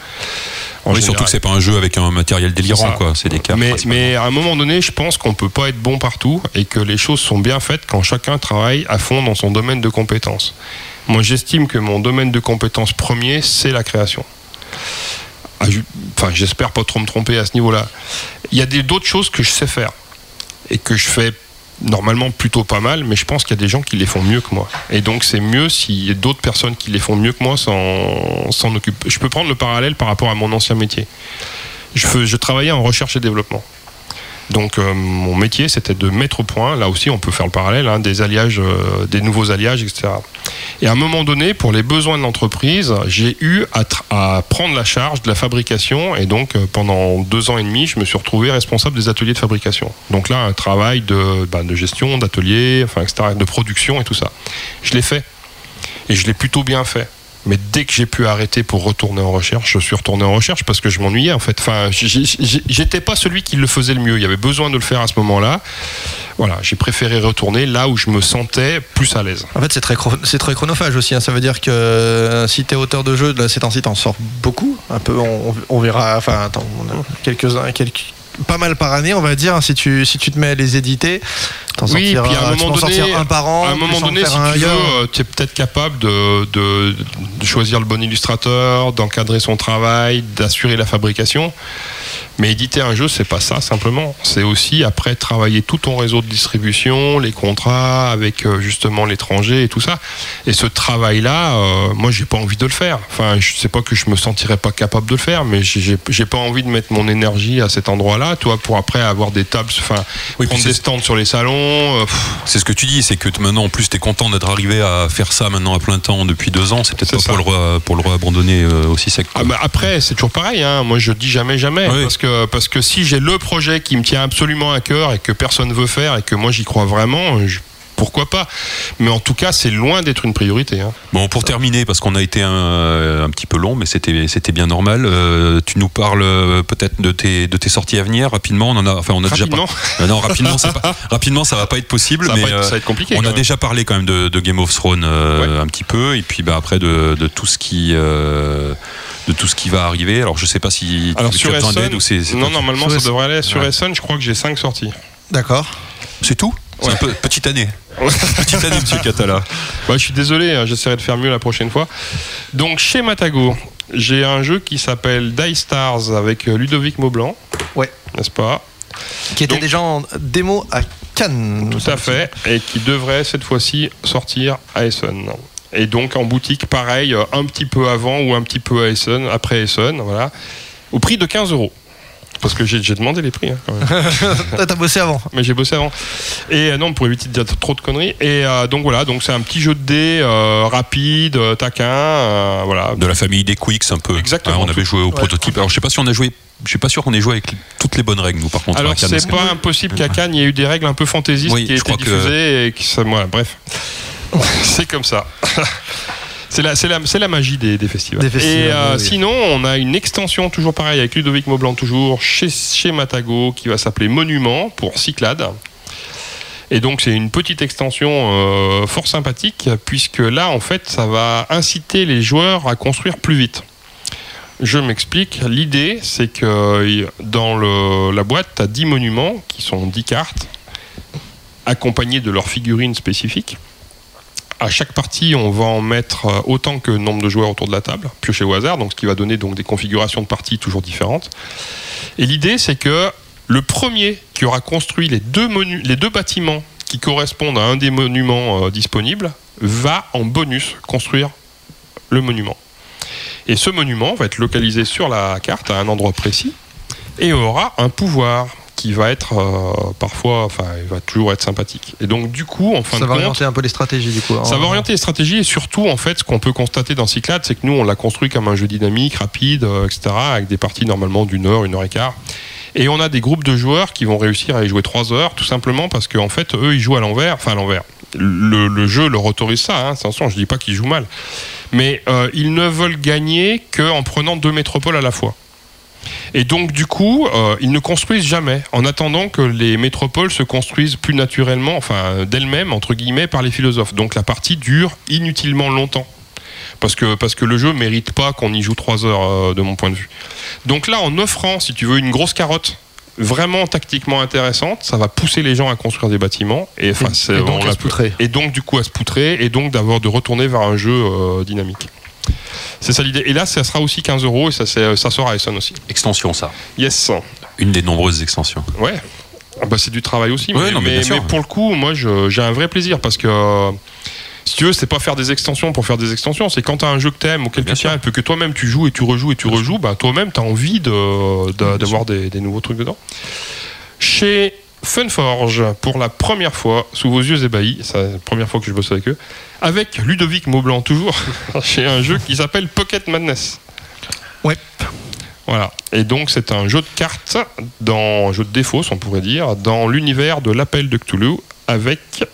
En Oui, général. surtout que c'est pas un jeu avec un matériel délirant, quoi. C'est des cas. Mais à un moment donné, je pense qu'on peut pas être bon partout et que les choses sont bien faites quand chacun travaille à fond dans son domaine de compétences. Moi, j'estime que mon domaine de compétences premier, c'est la création. Ah, Enfin, j'espère pas trop me tromper à ce niveau-là. Il y a d'autres choses que je sais faire et que je fais normalement plutôt pas mal, mais je pense qu'il y a des gens qui les font mieux que moi. Et donc, c'est mieux s'il y a d'autres personnes qui les font mieux que moi s'en occupent. Je peux prendre le parallèle par rapport à mon ancien métier. Je, je travaillais en recherche et développement. Donc euh, mon métier c'était de mettre au point, là aussi on peut faire le parallèle, hein, des alliages, euh, des nouveaux alliages, etc. Et à un moment donné, pour les besoins de l'entreprise, j'ai eu à, prendre la charge de la fabrication et donc euh, pendant deux ans et demi, je me suis retrouvé responsable des ateliers de fabrication. Donc là, un travail de, bah, de gestion, d'atelier, enfin, etc., de production et tout ça. Je l'ai fait et je l'ai plutôt bien fait. Mais dès que j'ai pu arrêter pour retourner en recherche, je suis retourné en recherche parce que je m'ennuyais en fait. Enfin, j'étais pas celui qui le faisait le mieux. Il y avait besoin de le faire à ce moment-là. Voilà, j'ai préféré retourner là où je me sentais plus à l'aise. En fait, c'est très, très chronophage aussi. hein. Ça veut dire que euh, si tu es auteur de jeu, là, ces temps-ci, t'en sors beaucoup. Un peu, on, on verra. Enfin, attends, on a quelques-uns, quelques, pas mal par année, on va dire. Si tu, si tu te mets à les éditer, Oui, sortiras, puis à un moment donné, sortir un par an. à un moment en donné, si tu veux, tu es peut-être capable de, de- de choisir le bon illustrateur, d'encadrer son travail, d'assurer la fabrication. Mais éditer un jeu, c'est pas ça simplement. C'est aussi après travailler tout ton réseau de distribution, les contrats avec euh, justement l'étranger et tout ça. Et ce travail-là, euh, moi, j'ai pas envie de le faire. Enfin, je sais pas que je me sentirais pas capable de le faire, mais j'ai pas envie de mettre mon énergie à cet endroit-là, toi, pour après avoir des tables, enfin, Oui, prendre des stands sur les salons. euh, C'est ce que tu dis, c'est que maintenant en plus tu es content d'être arrivé à faire ça maintenant à plein temps depuis deux ans. C'est peut-être pas ça. pour le, pour le euh, aussi sec. Ah bah après, c'est toujours pareil. Hein. Moi, je dis jamais jamais Oui. parce que parce que si j'ai le projet qui me tient absolument à cœur et que personne veut faire et que moi j'y crois vraiment, je- pourquoi pas. Mais en tout cas, c'est loin d'être une priorité. hein. Bon, pour terminer, parce qu'on a été un, un petit peu long, mais c'était c'était bien normal. euh, tu nous parles euh, peut-être de tes de tes sorties à venir rapidement. On en a, enfin, on a déjà Rapidement. pas. Euh, non, rapidement, pas, rapidement, ça va pas être possible. Ça va, mais pas être, euh, ça va être compliqué. on a même. déjà parlé quand même de, de Game of Thrones euh, un petit peu, et puis bah, après de, de tout ce qui euh, de tout ce qui va arriver. Alors je sais pas si Alors tu sur as besoin Essen, d'aide ou c'est non normalement Sur ça devrait aller. Sur Ouais. Essen, je crois que j'ai 5 sorties. D'accord. c'est tout? C'est Ouais. un peu- petite année. petite année, Monsieur Catala. Bah, je suis désolé, hein, j'essaierai de faire mieux la prochaine fois. Donc chez Matago, j'ai un jeu qui s'appelle Die Stars avec euh, Ludovic Maublanc. Ouais. N'est-ce pas? Qui était Donc- déjà en démo à Cannes. Tout à fait, et qui devrait cette fois-ci sortir à Essen. Et donc en boutique, pareil, euh, un petit peu avant ou un petit peu à Essen, après Essen, voilà, au prix de 15 euros. Parce que j'ai demandé les prix, hein, quand même. T'as bossé avant. mais j'ai bossé avant. Et euh, non, pour éviter de dire trop de conneries. Et euh, donc voilà, donc c'est un petit jeu de dés euh, rapide, taquin, euh, voilà. De la famille des Quicks un peu. Exactement. On avait joué au prototype. Alors je sais pas si on a joué. Je suis pas sûr qu'on ait joué avec toutes les bonnes règles nous par contre. à Alors Cannes, c'est pas impossible qu'à Cannes il y ait eu des règles un peu fantaisistes Oui, qui aient je été crois que- diffusées et qui ça, voilà, bref. c'est comme ça. C'est la, c'est la, c'est la magie des, des festivals. Des festivals, et euh, oui, sinon, on a une extension toujours pareil avec Ludovic Maublanc toujours chez, chez Matago qui va s'appeler Monument pour Cyclade. Et donc c'est une petite extension euh, fort sympathique puisque là en fait ça va inciter les joueurs à construire plus vite. Je m'explique. L'idée, c'est que euh, dans le- la boîte, tu as 10 monuments qui sont 10 cartes, accompagnées de leurs figurines spécifiques. À chaque partie, on va en mettre euh, autant que nombre de joueurs autour de la table, pioché au hasard, donc ce qui va donner donc des configurations de parties toujours différentes. Et l'idée, c'est que le premier qui aura construit les deux, bâtiments qui correspondent à un des monuments euh, disponibles va en bonus construire le monument. Et ce monument va être localisé sur la carte à un endroit précis et aura un pouvoir qui va être euh, parfois, enfin, il va toujours être sympathique. Et donc, du coup, en fin Ça de va compte, orienter un peu les stratégies du coup. ça hein. va orienter les stratégies et surtout, en fait, ce qu'on peut constater dans Cyclade, c'est que nous, on l'a construit comme un jeu dynamique, rapide, euh, etc., avec des parties normalement d'une heure, une heure et quart. Et on a des groupes de joueurs qui vont réussir à y jouer trois heures, tout simplement parce qu'en fait, eux, ils jouent à l'envers, enfin à l'envers. le, le jeu leur autorise ça, hein, attention, je dis pas qu'ils jouent mal. Mais euh, ils ne veulent gagner qu'en prenant deux métropoles à la fois. Et donc, du coup, euh, ils ne construisent jamais, en attendant que les métropoles se construisent plus naturellement, enfin, d'elles-mêmes, entre guillemets, par les philosophes. Donc, la partie dure inutilement longtemps. Parce que, parce que le jeu mérite pas qu'on y joue trois heures, euh, de mon point de vue. Donc là, en offrant, si tu veux, une grosse carotte, vraiment tactiquement intéressante, ça va pousser les gens à construire des bâtiments. Et, donc on à se poutrer. Et donc, du coup, à se poutrer, et donc d'avoir de retourner vers un jeu euh, dynamique. C'est ça l'idée. Et là, ça sera aussi 15 euros et ça, ça sera à Essen aussi. Extension, ça. Yes. Une des nombreuses extensions. Ouais. Ah bah, c'est du travail aussi. Ouais, mais, non, mais bien mais- sûr. mais pour le coup, moi, j'ai un vrai plaisir parce que. euh, Si tu veux, c'est pas faire des extensions pour faire des extensions, c'est quand tu as un jeu que t'aimes ou quelque chose et que toi-même tu joues et tu rejoues et tu rejoues, bah, toi-même tu as envie de- de- d'avoir des, des nouveaux trucs dedans. Chez Funforge, pour la première fois, sous vos yeux ébahis, c'est la première fois que je bosse avec eux, avec Ludovic Maublanc toujours, chez un jeu qui s'appelle Pocket Madness. Ouais. Voilà. Et donc, c'est un jeu de cartes, dans, un jeu de défausse, on pourrait dire, dans l'univers de l'appel de Cthulhu, avec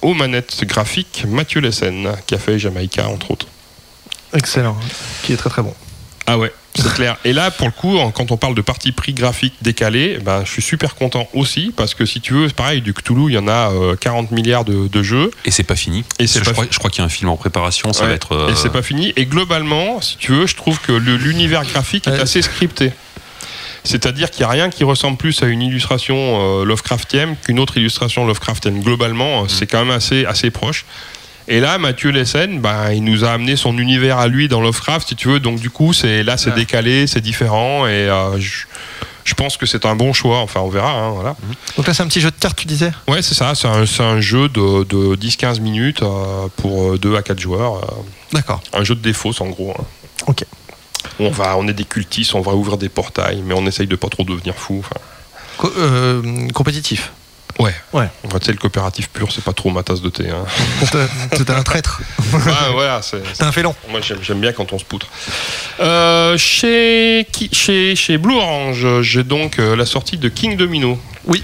aux manettes graphiques Mathieu Lessen, qui a fait Jamaïca, entre autres. Excellent. Qui est très très bon. Ah ouais, c'est clair. Et là, pour le coup, quand on parle de parti pris graphique décalé, ben, je suis super content aussi, parce que si tu veux, c'est pareil, du Cthulhu, il y en a euh, 40 milliards de, de jeux. Et c'est pas fini. Et c'est je, pas crois, je crois qu'il y a un film en préparation, ça Ouais. va être. euh, Et c'est pas fini. Et globalement, si tu veux, je trouve que l'univers graphique est assez scripté. C'est-à-dire qu'il n'y a rien qui ressemble plus à une illustration euh, Lovecraftienne qu'une autre illustration Lovecraftienne. Globalement, euh, c'est quand même assez, assez proche. Et là, Mathieu Lessen, ben, il nous a amené son univers à lui dans Lovecraft, si tu veux. Donc, du coup, c'est là, c'est Ouais. décalé, c'est différent. Et euh, je, je pense que c'est un bon choix. Enfin, on verra. hein, voilà. Donc là, c'est un petit jeu de cartes, tu disais? Ouais, c'est ça. C'est un, jeu de, de 10-15 minutes euh, pour 2 à 4 joueurs. euh, D'accord. un jeu de défausse en gros. hein. Ok. On va, on est des cultistes, on va ouvrir des portails, mais on essaye de pas trop devenir fou. Co- euh, compétitif. Ouais. Ouais. Enfin, tu sais, le coopératif pur, c'est pas trop ma tasse de thé. Hein. T'es un traître. Ouais, voilà, c'est. T'es un félon. Moi, j'aime, j'aime bien quand on se poutre. Euh, chez, qui- chez, chez Blue Orange, j'ai donc euh, la sortie de King Domino. Oui.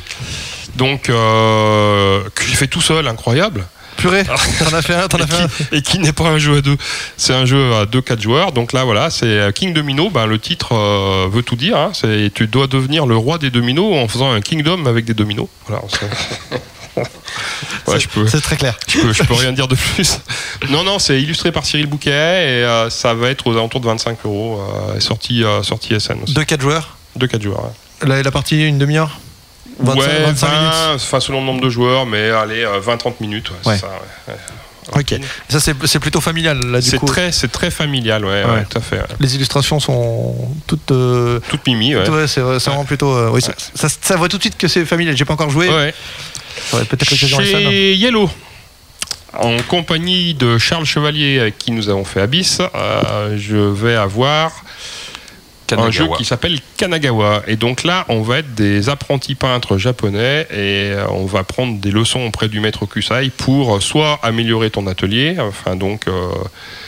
Donc, euh, que j'ai fait tout seul, incroyable. Purée, t'en as fait un, t'en as et, fait un. qui, et qui n'est pas un jeu à deux? C'est un jeu à 2-4 joueurs. Donc là, voilà, c'est euh, King Domino. Ben, le titre euh, veut tout dire. hein. C'est tu dois devenir le roi des dominos en faisant un kingdom avec des dominos. Voilà. c'est- Ouais, je peux. C'est très clair. Je peux, je peux rien dire de plus. Non, non, c'est illustré par Cyril Bouquet et euh, ça va être aux alentours de 25 euros. Euh, et sorti, euh, sorti SN aussi. Deux, quatre joueurs? 2-4 joueurs. ouais. La, la partie, une demi-heure? 25, ouais, 25 20, minutes. enfin, selon le nombre de joueurs, mais allez, euh, 20-30 minutes. ouais, ça. Ok. Ça, c'est plutôt familial, là, du coup. très, c'est très familial, ouais, Ouais. ouais, tout à fait. ouais. Les illustrations sont toutes. euh, Toute mimi, ouais. c'est vraiment plutôt. euh, oui, ça, ça, ça voit tout de suite que c'est familial. J'ai pas encore joué. Ouais. Peut-être non Chez Yellow, en compagnie de Charles Chevalier, avec qui nous avons fait Abyss, euh, je vais avoir un jeu qui s'appelle Kanagawa. Et donc là, on va être des apprentis peintres japonais et euh, on va prendre des leçons auprès du maître Kusai pour soit améliorer ton atelier, enfin donc euh,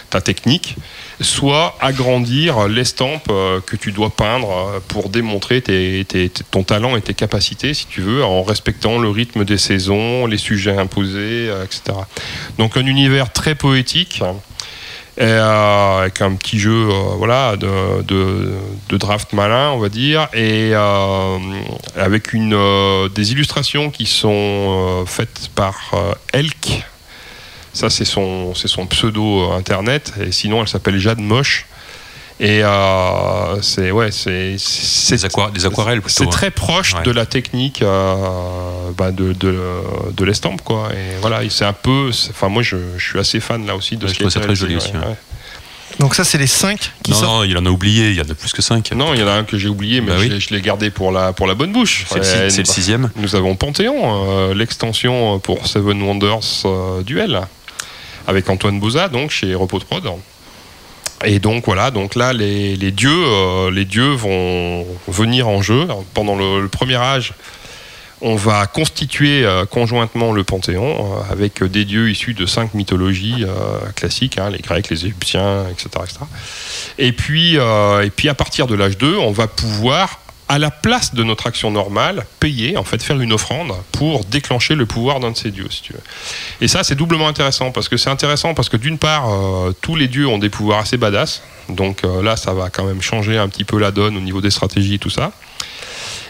ta technique, soit agrandir l'estampe euh, que tu dois peindre pour démontrer ton talent et tes capacités, si tu veux, en respectant le rythme des saisons, les sujets imposés, etc. Donc un univers très poétique. Et, euh, avec un petit jeu euh, voilà, de, de- draft malin, on va dire, et euh, avec une, des illustrations qui sont faites par Elk. Ça, c'est son, son pseudo internet, et sinon, elle s'appelle Jade Moche. Et euh, c'est ouais, c'est c'est Des, aqua- des aquarelles plutôt. c'est hein. très proche Ouais. de la technique euh, bah, de, de, de l'estampe quoi et voilà c'est un peu enfin moi je, je suis assez fan là aussi de Ouais, ce je trouve ça très joli aussi, ouais. Donc, ça, c'est les 5 qui Non, sortent. non, il en a oublié, il y en a plus que 5. non il y en a un que j'ai oublié mais Bah je, oui. l'ai- je l'ai gardé pour la pour la bonne bouche C'est le, Ouais, bah, sixième. nous avons Panthéon euh, l'extension pour Seven Wonders euh, Duel avec Antoine Bouza donc chez Repos de Prod et donc voilà, donc là les, dieux, euh, les dieux vont venir en jeu pendant le, premier âge. On va constituer euh, conjointement le panthéon euh, avec des dieux issus de cinq mythologies classiques, hein, les Grecs, les Égyptiens, etc.. Et puis, et puis à partir de l'âge 2, on va pouvoir à la place de notre action normale, payer, en fait, faire une offrande pour déclencher le pouvoir d'un de ces dieux, si tu. Et ça, c'est doublement intéressant, parce que c'est intéressant parce que d'une part, euh, tous les dieux ont des pouvoirs assez badass, donc euh, là, ça va quand même changer un petit peu la donne au niveau des stratégies et tout ça.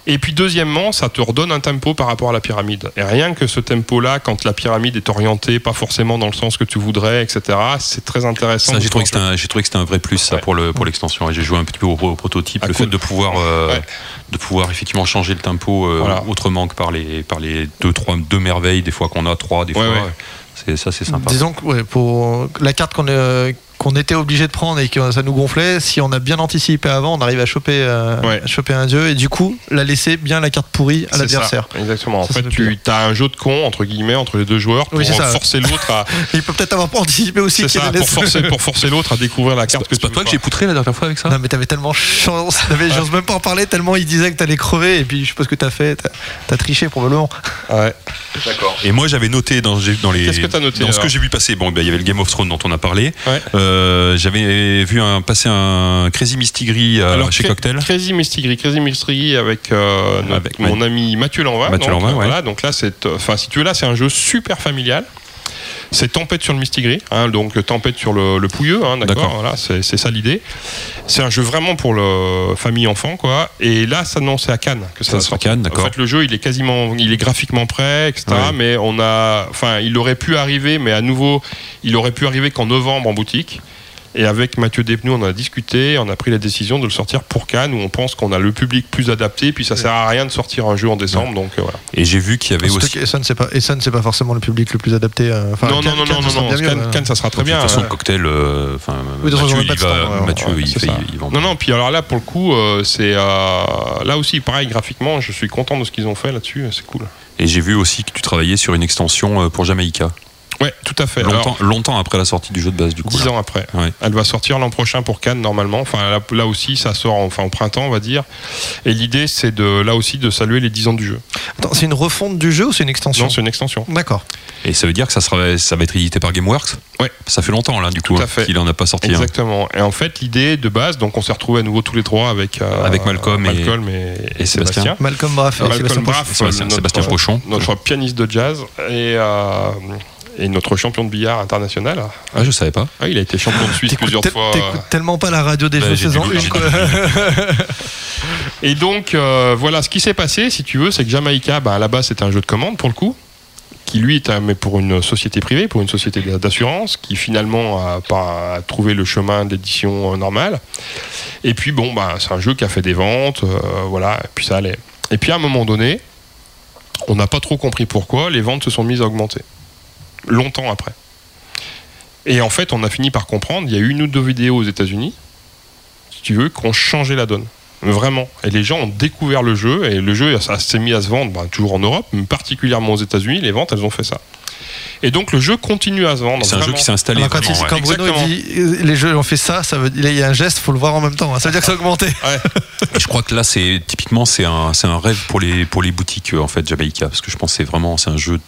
Et puis deuxièmement, ça te redonne un tempo par rapport à la pyramide. Et rien que ce tempo-là, quand la pyramide est orientée, pas forcément dans le sens que tu voudrais, etc., c'est très intéressant. J'ai trouvé que c'était un, j'ai trouvé que c'était un vrai plus ça pour le pour l'extension. J'ai joué un petit peu au, au prototype, le fait de pouvoir euh, Ouais. de pouvoir effectivement changer le tempo euh, Voilà. autrement que par les par les deux trois deux merveilles des fois qu'on a trois des Ouais, fois. ouais. C'est ça c'est sympa. Disons que ouais, pour la carte qu'on euh, qu'on était obligé de prendre et que ça nous gonflait, si on a bien anticipé avant, on arrive à choper, euh, Ouais. à choper un dieu et du coup, la laisser bien la carte pourrie à l'adversaire. Exactement. En Ça, fait, tu as un jeu de con entre guillemets entre les deux joueurs pour Oui, forcer l'autre à. Il peut peut-être avoir pas anticipé aussi ça, pour forcer, pour forcer l'autre à découvrir la carte que C'est pas toi que j'ai poutré la dernière fois avec ça? Non mais t'avais tellement chance, t'avais- j'ose même pas en parler tellement il disait que t'allais crever et puis je sais pas ce que t'as fait, t'as as triché probablement. Ouais. D'accord. Et moi j'avais noté dans, dans les Qu'est-ce que t'as noté, dans ce que j'ai vu passer. Bon, ben, il y avait le Game of Thrones dont on a parlé. Ouais. Euh, j'avais vu un, passer un Crazy Mistigri euh, Alors, chez Cocktail. Crazy Mistigri, Crazy Mistigri avec, euh, Avec mon ami Mathieu Lanvin. Mathieu donc, Lanvin, ouais. voilà, donc là, c'est, euh, enfin, si tu veux, là, c'est un jeu super familial. C'est Tempête sur le Mistigri, hein, donc Tempête sur le, le Pouilleux, hein, d'accord. Voilà, c'est, ça l'idée. C'est un jeu vraiment pour le famille enfant, quoi. Et là, ça non, c'est à Cannes que ça, Ça sera. Cannes, d'accord. En fait, le jeu, il est quasiment, il est graphiquement prêt, etc. Ouais. Mais on a, enfin, il aurait pu arriver, mais à nouveau, il aurait pu arriver qu'en novembre en boutique. Et avec Mathieu Despnous, on a discuté, on a pris la décision de le sortir pour Cannes, où on pense qu'on a le public plus adapté, puis ça sert à rien de sortir un jeu en décembre, donc euh, voilà. Et j'ai vu qu'il y avait aussi. Essen c'est pas c'est pas forcément le public le plus adapté. euh, non, Cannes- non, non, Cannes, non, ça sera bien euh. Cannes, ça sera très de toute bien. façon, hein. cocktail. euh, Enfin, Oui, de toute façon, Mathieu, il va, ouais, Mathieu, ouais, il, c'est fait- ça. il vend. Non, non, puis alors là, pour le coup, euh, c'est euh, là aussi, pareil, graphiquement, je suis content de ce qu'ils ont fait là-dessus, c'est cool. Et j'ai vu aussi que tu travaillais sur une extension pour Jamaïca. Ouais, tout à fait. Longtemps, Alors, longtemps après la sortie du jeu de base, du coup. Dix ans après. Ouais. Elle va sortir l'an prochain pour Cannes normalement. Enfin là, là aussi, ça sort enfin au printemps, on va dire. Et l'idée, c'est de là aussi de saluer les 10 ans du jeu. Attends, c'est une refonte du jeu ou c'est une extension Non, c'est une extension. D'accord. Et ça veut dire que ça, sera, ça va être édité par Gameworks Ouais. Ça fait longtemps, là, du coup, à hein, fait. qu'il en a pas sorti un. Exactement. Et en fait, l'idée de base, donc on s'est retrouvés à nouveau tous les trois avec euh, Avec Malcolm et- Malcolm et, et et Sébastien. Sébastien. Malcolm Braff et Malcolm Sébastien. Braff, Sébastien- notre- Sébastien Pochon. notre pianiste de jazz et, euh, et notre champion de billard international. Ah, je savais pas. Ah, il a été champion de Suisse plusieurs fois. t'écoutes tellement pas la radio des Bah, jeux j'ai saison dû- 1 j'ai quoi. Et donc, euh, voilà, ce qui s'est passé, si tu veux, c'est que Jamaïca, bah, à la base, c'était un jeu de commande pour le coup, qui lui est un- mais pour une société privée, pour une société d'assurance, qui finalement a pas trouvé le chemin d'édition euh, normale. Et puis, bon, bah, c'est un jeu qui a fait des ventes, euh, voilà, et puis ça allait. Et puis, à un moment donné, on n'a pas trop compris pourquoi, les ventes se sont mises à augmenter. Longtemps après. Et en fait, on a fini par comprendre, il y a eu une ou deux vidéos aux États-Unis, si tu veux, qui ont changé la donne. Vraiment. Et les gens ont découvert le jeu, et le jeu ça s'est mis à se vendre, bah, toujours en Europe, mais particulièrement aux États-Unis, les ventes, elles ont fait ça. Et donc le jeu continue à se vendre. C'est un jeu qui s'est installé. Alors, quand, vraiment, il- ouais. quand Bruno dit les jeux ont fait ça, ça veut dire il y a un geste, faut le voir en même temps. hein. Ça veut dire que ça a augmenté. Et je crois que là, c'est typiquement, c'est un, rêve pour les, pour les boutiques, en fait, Jamaïca. Parce que je pense que c'est vraiment, c'est un jeu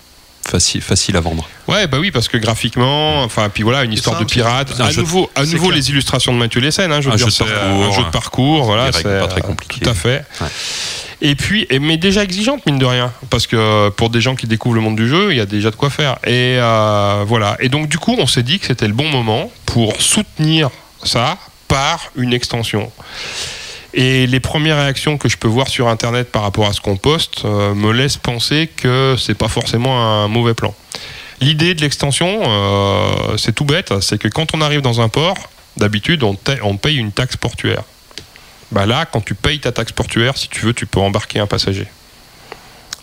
facile, facile à vendre. Ouais, bah oui, parce que graphiquement, enfin, puis voilà, une histoire de pirate. À jeu- nouveau, à nouveau clair. les illustrations de Mathieu Lessen, hein, je veux Un dire, jeu de c'est parcours, un jeu de parcours, voilà, c'est pas très euh, compliquées. Tout à fait. Ouais. Et puis, mais déjà exigeante mine de rien, parce que euh, pour des gens qui découvrent le monde du jeu, il y a déjà de quoi faire. Et euh, voilà. Et donc du coup, on s'est dit que c'était le bon moment pour soutenir ça par une extension. Et les premières réactions que je peux voir sur Internet par rapport à ce qu'on poste euh, me laissent penser que c'est pas forcément un mauvais plan. L'idée de l'extension, euh, c'est tout bête, c'est que quand on arrive dans un port, d'habitude, on, paye une taxe portuaire. Bah là, quand tu payes ta taxe portuaire, si tu veux, tu peux embarquer un passager.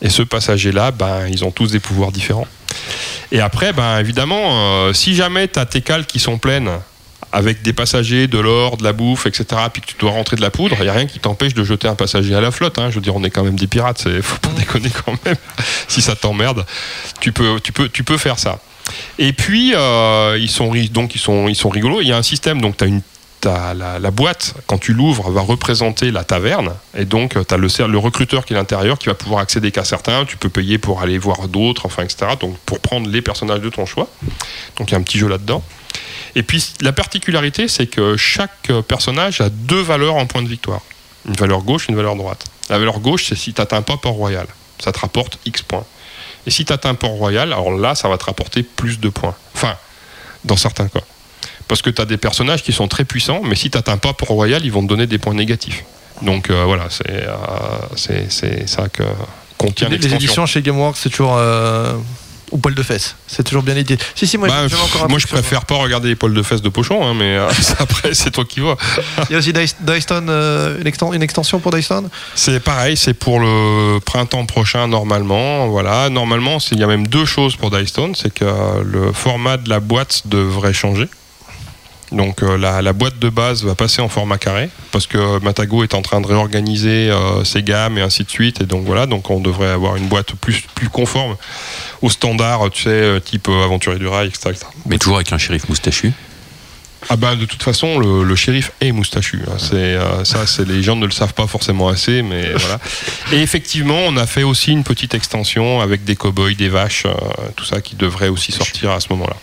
Et ce passager-là, ben, ils ont tous des pouvoirs différents. Et après, ben, évidemment, euh, si jamais tu as tes cales qui sont pleines avec des passagers, de l'or, de la bouffe, etc., puis que tu dois rentrer de la poudre, il n'y a rien qui t'empêche de jeter un passager à la flotte. hein. Je veux dire, on est quand même des pirates, il faut pas déconner quand même. si ça t'emmerde, tu peux, tu, peux, tu peux faire ça. Et puis, euh, ils, sont, donc, ils, sont, ils sont rigolos. Il y a un système, donc tu as une la, boîte, quand tu l'ouvres, va représenter la taverne. Et donc, tu as le, le recruteur qui est à l'intérieur qui va pouvoir accéder qu'à certains. Tu peux payer pour aller voir d'autres, enfin, etc. Donc, pour prendre les personnages de ton choix. Donc, il y a un petit jeu là-dedans. Et puis, la particularité, c'est que chaque euh, personnage a deux valeurs en point de victoire. Une valeur gauche, une valeur droite. La valeur gauche, c'est si tu n'atteins pas Port-Royal. Ça te rapporte X points. Et si tu atteins Port-Royal, alors là, ça va te rapporter plus de points. Enfin, dans certains cas. Parce que tu as des personnages qui sont très puissants, mais si tu n'atteins pas Port-Royal, ils vont te donner des points négatifs. Donc euh, voilà, c'est euh, ça que contient Les, les éditions chez Gameworks, c'est toujours euh, au poil de fesses. C'est toujours bien idée. Si, si, moi, Bah, encore un moi, je préfère pas regarder les poils de fesses de pochon, hein, mais euh, après, c'est toi qui vois. Il y a aussi Dyston, euh, une, exten- une extension pour Dyston C'est pareil, c'est pour le printemps prochain normalement. Voilà, normalement, il y a même deux choses pour Dystone, c'est que le format de la boîte devrait changer. Donc euh, la, la boîte de base va passer en format carré parce que Matago est en train de réorganiser euh, ses gammes et ainsi de suite et donc voilà donc on devrait avoir une boîte plus plus conforme aux standards tu sais euh, type euh, aventurier du rail etc., etc. Mais toujours avec un shérif moustachu? Ah bah de toute façon le, le shérif est moustachu. hein. C'est euh, ça, c'est les gens ne le savent pas forcément assez, mais voilà. Et effectivement, on a fait aussi une petite extension avec des cow-boys, des vaches, euh, tout ça qui devrait aussi sortir à ce moment-là.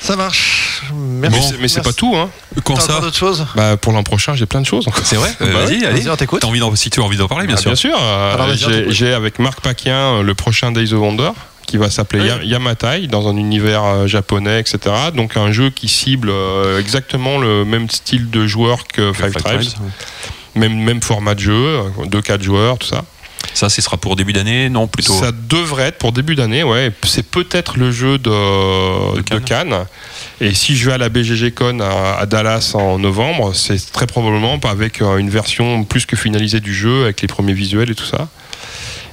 Ça marche. Merci. mais c'est- mais c'est Merci. pas tout, hein. Quand T'as ça encore d'autres choses? Bah pour l'an prochain, j'ai plein de choses. encore. C'est vrai? Bah Euh, Vas-y, allez. Vas-y, on t'écoute. T'as envie d'en- si tu as envie d'en parler, bien Ah, sûr. Bien sûr. euh, Alors, j'ai- avec Marc Paquin euh, le prochain Days of Wonder qui va s'appeler Oui. Yamatai dans un univers japonais, etc. Donc un jeu qui cible exactement le même style de joueur que Five, Five Tribes, Tribes, ouais. même même format de jeu, 2-4 joueurs, tout ça. Ça, ce sera pour début d'année Non, plutôt. Ça devrait être pour début d'année, ouais. C'est peut-être le jeu de, De de Cannes. Et si je vais à la BGG Con à, à Dallas en novembre, c'est très probablement avec euh, une version plus que finalisée du jeu, avec les premiers visuels et tout ça.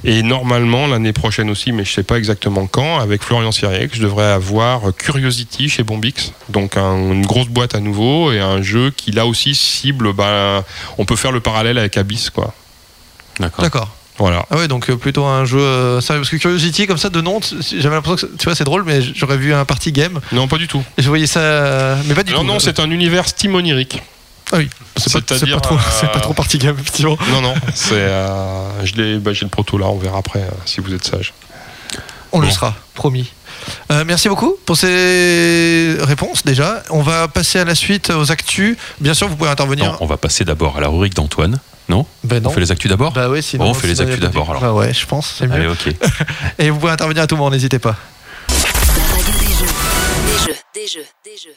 Et normalement, l'année prochaine aussi, mais je sais pas exactement quand, avec Florian Siriec, je devrais avoir Curiosity chez Bombix. Donc un- une grosse boîte à nouveau et un jeu qui là aussi cible, ben, on peut faire le parallèle avec Abyss, quoi. D'accord. Voilà. Ah ouais, donc euh, plutôt un jeu euh, sérieux. Parce que Curiosity, comme ça, de nom, j'avais l'impression que tu vois, c'est drôle, mais j'aurais vu un party game. Non, pas du tout. Et je voyais ça. euh, Mais pas du Non, tout. non, c'est un univers Steam onirique. Ah oui, c'est pas, c'est C'est-à-dire, pas trop, euh, c'est pas trop party game, effectivement. Non, non, c'est. euh, je l'ai, bah, j'ai le proto là, on verra après euh, si vous êtes sage. On le Bon. sera, promis. Euh, merci beaucoup pour ces réponses déjà. On va passer à la suite aux actus. Bien sûr, vous pouvez intervenir. Non, on va passer d'abord à la rubrique d'Antoine. Non Ben non. On fait les actus d'abord Bah ouais, sinon. Bon, on fait les actus d'abord, alors. Bah ouais, je pense, c'est mieux. Allez, ok. Et vous pouvez intervenir à tout moment, n'hésitez pas. Des jeux. Des jeux.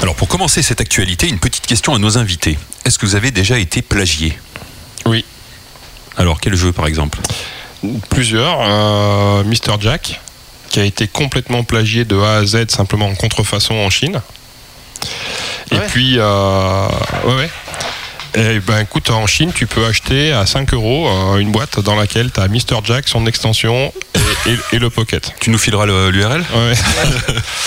Alors, pour commencer cette actualité, une petite question à nos invités. Est-ce que vous avez déjà été plagié? Oui. Alors, quel jeu, par exemple? Plusieurs. euh, Mr. Jack, qui a été complètement plagié de A à Z simplement en contrefaçon en Chine. Et Ah ouais? puis, euh, ouais, ouais. Et ben écoute, en Chine, tu peux acheter à 5 euros euh, une boîte dans laquelle tu as Mr. Jack, son extension et, et- et le Pocket. Tu nous fileras le- l'URL Ouais.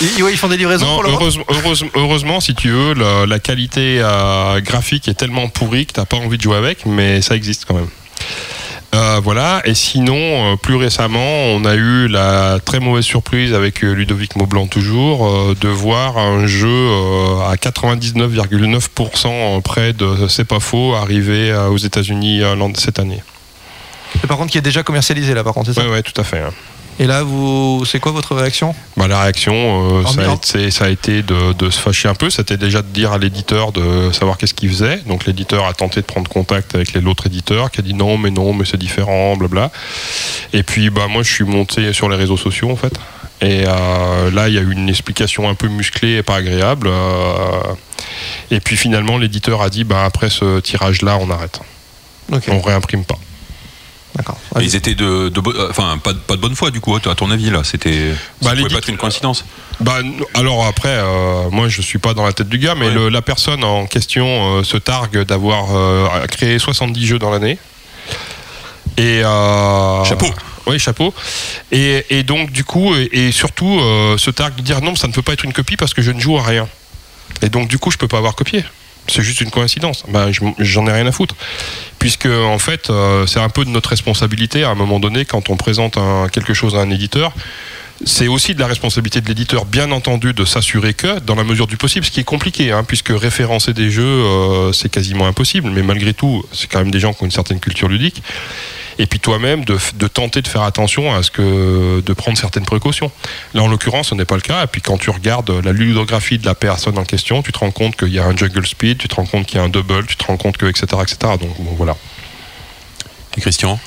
Ils, ouais, ils font des livraisons Non, pour le heureusement, heureusement, heureusement, si tu veux, la, la qualité euh, graphique est tellement pourrie que t'as pas envie de jouer avec, mais ça existe quand même. Euh, voilà, et sinon, euh, plus récemment, on a eu la très mauvaise surprise avec euh, Ludovic Maublanc toujours, euh, de voir un jeu à 99,9% près de C'est pas faux arriver aux États-Unis cette année. Et par contre, qui est déjà commercialisé là, par contre, c'est ça? Ouais, tout à fait. hein. Et là, vous, c'est quoi votre réaction? Bah, la réaction, euh, ça, a été, ça a été de, de se fâcher un peu. C'était déjà de dire à l'éditeur de savoir qu'est-ce qu'il faisait. Donc l'éditeur a tenté de prendre contact avec l'autre éditeur qui a dit non, mais non, mais c'est différent, blabla. Et puis bah moi je suis monté sur les réseaux sociaux en fait. Et euh, là il y a eu une explication un peu musclée et pas agréable. euh, et puis finalement l'éditeur a dit bah après ce tirage là on arrête. Ok, On réimprime pas. D'accord. Ils étaient de, euh, enfin pas, de- pas de bonne foi du coup à ton avis là. C'était, ça Bah, les pouvait pas être une coïncidence. Bah, alors après, euh, moi je suis pas dans la tête du gars, mais Ouais. le- la personne en question euh, se targue d'avoir euh, créé 70 jeux dans l'année. Et Chapeau. Oui, chapeau. Et, et donc du coup, et, et surtout se targue de dire non, ça ne peut pas être une copie parce que je ne joue à rien. Et donc du coup, je peux pas avoir copié. C'est juste une coïncidence. Je- j'en ai rien à foutre. Puisque en fait, euh, c'est un peu de notre responsabilité à un moment donné quand on présente un- quelque chose à un éditeur. C'est aussi de la responsabilité de l'éditeur, bien entendu, de s'assurer que, dans la mesure du possible, ce qui est compliqué, hein, puisque référencer des jeux, euh, c'est quasiment impossible, mais malgré tout, c'est quand même des gens qui ont une certaine culture ludique. Et puis toi-même, de, tenter de faire attention à ce que, de prendre certaines précautions. Là, en l'occurrence, ce n'est pas le cas. Et puis quand tu regardes la ludographie de la personne en question, tu te rends compte qu'il y a un juggle speed, tu te rends compte qu'il y a un double, tu te rends compte que, etc., etc. Donc bon, voilà. Et Christian?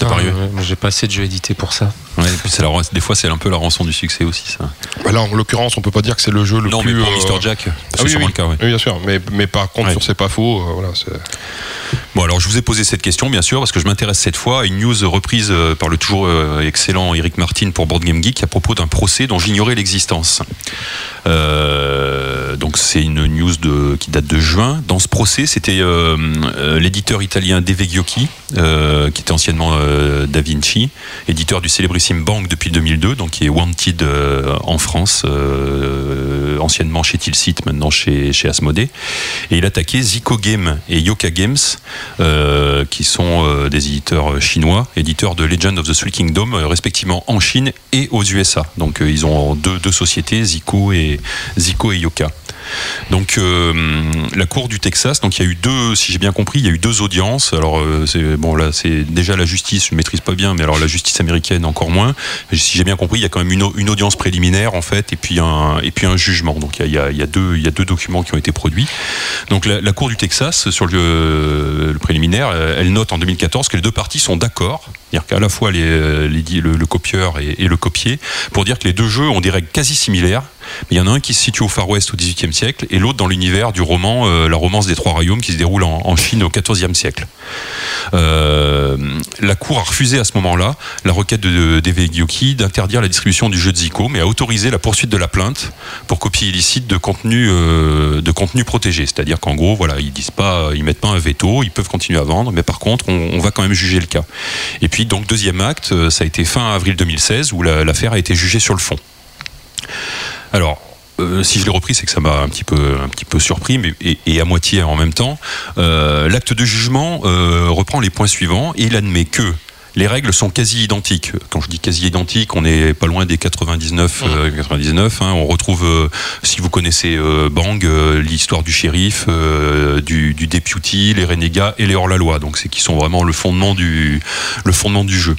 Ah, pas arrivé ouais, moi, J'ai pas assez de jeux édités pour ça. Ouais, et puis c'est la- des fois, c'est un peu la rançon du succès aussi, ça. Bah là, en l'occurrence, on peut pas dire que c'est le jeu le non, plus. mais pour euh, Mr. Jack, ah c'est oui, sûrement oui. le cas. Oui, bien sûr. Mais, mais par contre, Ouais. sur C'est pas faux, euh, voilà. Bon, alors je vous ai posé cette question, bien sûr, parce que je m'intéresse cette fois à une news reprise euh, par le toujours excellent Eric Martin pour Board Game Geek à propos d'un procès dont j'ignorais l'existence. Euh, donc c'est une news de, qui date de juin. Dans ce procès, c'était euh, euh, l'éditeur italien Deve Ghiocchi, euh, qui était anciennement Da Vinci, éditeur du célébrissime Bank depuis 2002, donc qui est Wanted en France, anciennement chez Tilsit, maintenant chez, chez Asmodée. Et il attaquait Zico Game et Yoka Games, qui sont des éditeurs chinois, éditeurs de Legend of the Three Kingdom, respectivement en Chine et aux USA. Donc ils ont deux, deux sociétés, Zico et, Zico et Yoka. Donc euh, la cour du Texas, donc il y a eu deux, si j'ai bien compris, il y a eu deux audiences. Alors euh, c'est bon là, c'est déjà la justice, je maîtrise pas bien, mais alors la justice américaine encore moins. Si j'ai bien compris, il y a quand même une, au- une audience préliminaire en fait, et puis un et puis un jugement. Donc il y a, deux il y a deux documents qui ont été produits. Donc la, cour du Texas sur le, le préliminaire, elle note en 2014 que les deux parties sont d'accord, c'est-à-dire qu'à la fois les, les- le, copieur et, le copié, pour dire que les deux jeux ont des règles quasi similaires. Mais il y en a un qui se situe au Far West au XVIIIe siècle et l'autre dans l'univers du roman euh, La romance des trois royaumes qui se déroule en, Chine au XIVe siècle. Euh, la Cour a refusé à ce moment-là la requête de d'Eve Gyoki d'interdire la distribution du jeu de Zico, mais a autorisé la poursuite de la plainte pour copie illicite de contenu, euh, de contenu protégé. C'est-à-dire qu'en gros, voilà, ils disent pas, ils mettent pas un veto, ils peuvent continuer à vendre, mais par contre, on, on va quand même juger le cas. Et puis, donc, deuxième acte, euh, ça a été fin avril 2016 où la- l'affaire a été jugée sur le fond. Alors, euh, si je l'ai repris, c'est que ça m'a un petit peu, surpris, mais à moitié en même temps. Euh, L'acte de jugement reprend les points suivants et il admet que les règles sont quasi identiques. Quand je dis quasi identiques, on n'est pas loin des 99. euh, 99 hein. On retrouve, euh, si vous connaissez euh, Bang, euh, l'histoire du shérif, euh, du, du deputy, les renégats et les hors-la-loi. Donc c'est qui sont vraiment le fondement du, le fondement du jeu.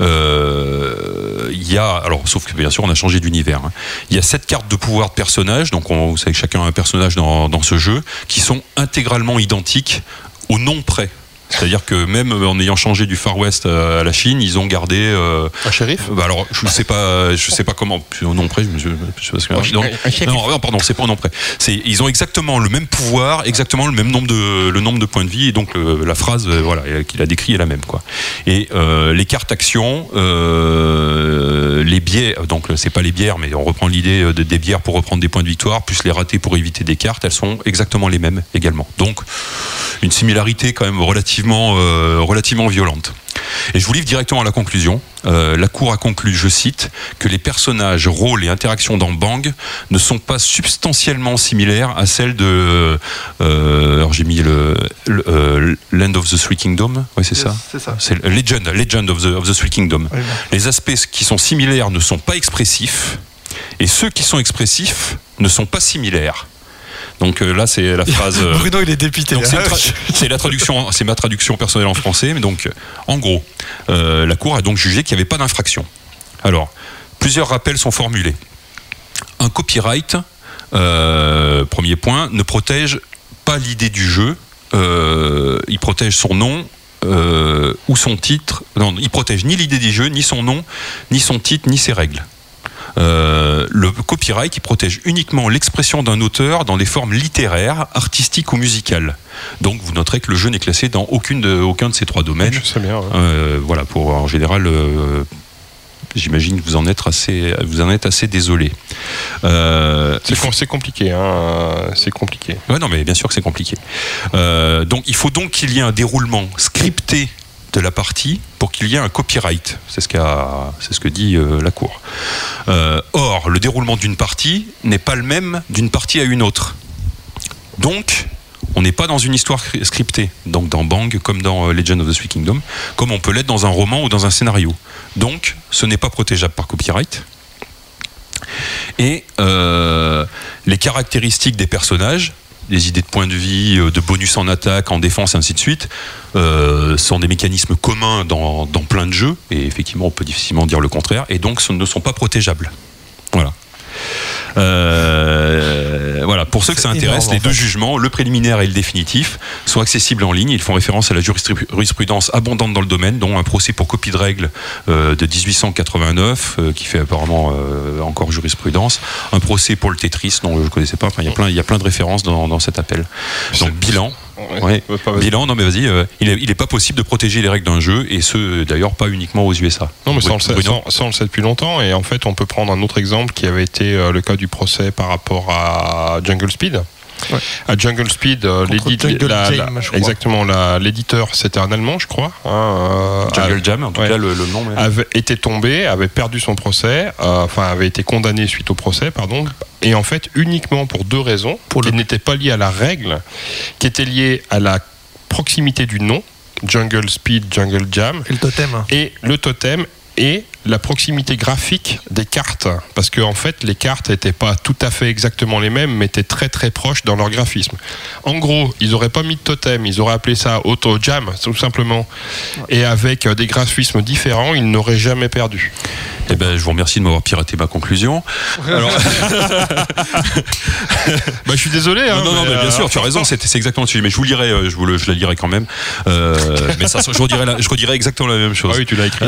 Euh, Il y a, alors sauf que bien sûr on a changé d'univers. hein. Il y a sept cartes de pouvoir de personnages, donc on, vous savez que chacun a un personnage dans, dans ce jeu, qui sont intégralement identiques au nom près. C'est-à-dire que même en ayant changé du Far West à la Chine, ils ont gardé. euh, Un shérif bah alors, je sais pas, je sais pas comment. Au nom près, je, je, je sais pas ce que- non, non, non, pardon, c'est pas au nom près. C'est, ils ont exactement le même pouvoir, exactement le même nombre de, le nombre de points de vie, et donc le- la phrase, euh, voilà, euh, qu'il a décrit est la même, quoi. Et euh, les cartes actions, euh, les biais, donc c'est pas les bières, mais on reprend l'idée euh, de- des bières pour reprendre des points de victoire, plus les ratés pour éviter des cartes, elles sont exactement les mêmes également. Donc une similarité quand même relativement, euh, relativement violente. Et je vous livre directement à la conclusion. Euh, la Cour a conclu, je cite, que les personnages, rôles et interactions dans Bang ne sont pas substantiellement similaires à celles de. euh, alors j'ai mis le, le, euh, Land of the Three Kingdoms. Oui, c'est ça? C'est ça. C'est Legend, Legend of the, of the Three Kingdoms. Oui, bon. Les aspects qui sont similaires ne sont pas expressifs, et ceux qui sont expressifs ne sont pas similaires. Donc euh, là, c'est la phrase. euh, Bruno, il est dépité. c'est tra- la traduction, c'est ma traduction personnelle en français. Mais donc, en gros, euh, la Cour a donc jugé qu'il n'y avait pas d'infraction. Alors, plusieurs rappels sont formulés. Un copyright, euh, premier point, ne protège pas l'idée du jeu. euh, il protège son nom. euh, ou son titre, non, il protège ni l'idée du jeu, ni son nom, ni son titre, ni ses règles. Euh, le copyright qui protège uniquement l'expression d'un auteur dans des formes littéraires, artistiques ou musicales. Donc vous noterez que le jeu n'est classé dans aucune de, aucun de ces trois domaines. Je sais bien. ouais. Euh, voilà, pour en général, euh, j'imagine que vous en êtes assez, vous en êtes assez désolé. C'est com- c'est compliqué, hein. C'est compliqué. Ouais, non, mais bien sûr que c'est compliqué. Donc, il faut donc qu'il y ait un déroulement scripté de la partie pour qu'il y ait un copyright. C'est ce, ce que dit euh, la Cour. Euh, or, le déroulement d'une partie n'est pas le même d'une partie à une autre. Donc, on n'est pas dans une histoire cri- scriptée, donc dans Bang comme dans euh, Legend of the Three Kingdoms, comme on peut l'être dans un roman ou dans un scénario. Donc, ce n'est pas protégeable par copyright. Et les caractéristiques des personnages, les idées de points de vie, euh, de bonus en attaque, en défense, ainsi de suite, euh, sont des mécanismes communs dans, dans plein de jeux, et effectivement on peut difficilement dire le contraire, et donc ne sont pas protégeables. Voilà. Euh, voilà, pour ceux que ça intéresse, énorme, les deux fait. jugements, le préliminaire et le définitif, sont accessibles en ligne. Ils font référence à la jurisprudence abondante dans le domaine, dont un procès pour copie de règles euh, de 1889, euh, qui fait apparemment euh, encore jurisprudence, un procès pour le Tetris, dont je ne connaissais pas. Enfin, il y a plein, il y a plein de références dans, dans cet appel. Donc bilan. Ouais. Bilan, non mais vas-y, euh, il n'est pas possible de protéger les règles d'un jeu, et ce d'ailleurs pas uniquement aux USA. Non, mais ça on, le ça, on le sait depuis longtemps. Et en fait, on peut prendre un autre exemple qui avait été euh, le cas du procès par rapport à Jungle Speed. À Jungle Speed, euh, Jungle la- Jam, la- exactement, l'éditeur, c'était un Allemand, je crois. hein, euh, Jungle Jam, en tout ouais. cas le, le nom. mais- avait été tombé, avait perdu son procès, euh, enfin avait été condamné suite au procès, pardon, et en fait uniquement pour deux raisons, Pour qui le- n'étaient pas liées à la règle, qui étaient liées à la proximité du nom, Jungle Speed, Jungle Jam, Et le totem. hein. et le totem et la proximité graphique des cartes. Parce que en fait, les cartes n'étaient pas tout à fait exactement les mêmes, mais étaient très très proches dans leur graphisme. En gros, ils n'auraient pas mis de totem, ils auraient appelé ça Auto Jam, tout simplement. Et avec euh, des graphismes différents, ils n'auraient jamais perdu. Eh ben, je vous remercie de m'avoir piraté ma conclusion. Alors, Bah, je suis désolé. Hein, non, non, mais, mais bien euh, sûr, tu as raison, c'est exactement le sujet. Mais je vous lirai, euh, je, vous le, je la lirai quand même. Euh, mais ça, je redirai, la- je redirai exactement la même chose. Ah oui, tu l'as écrit.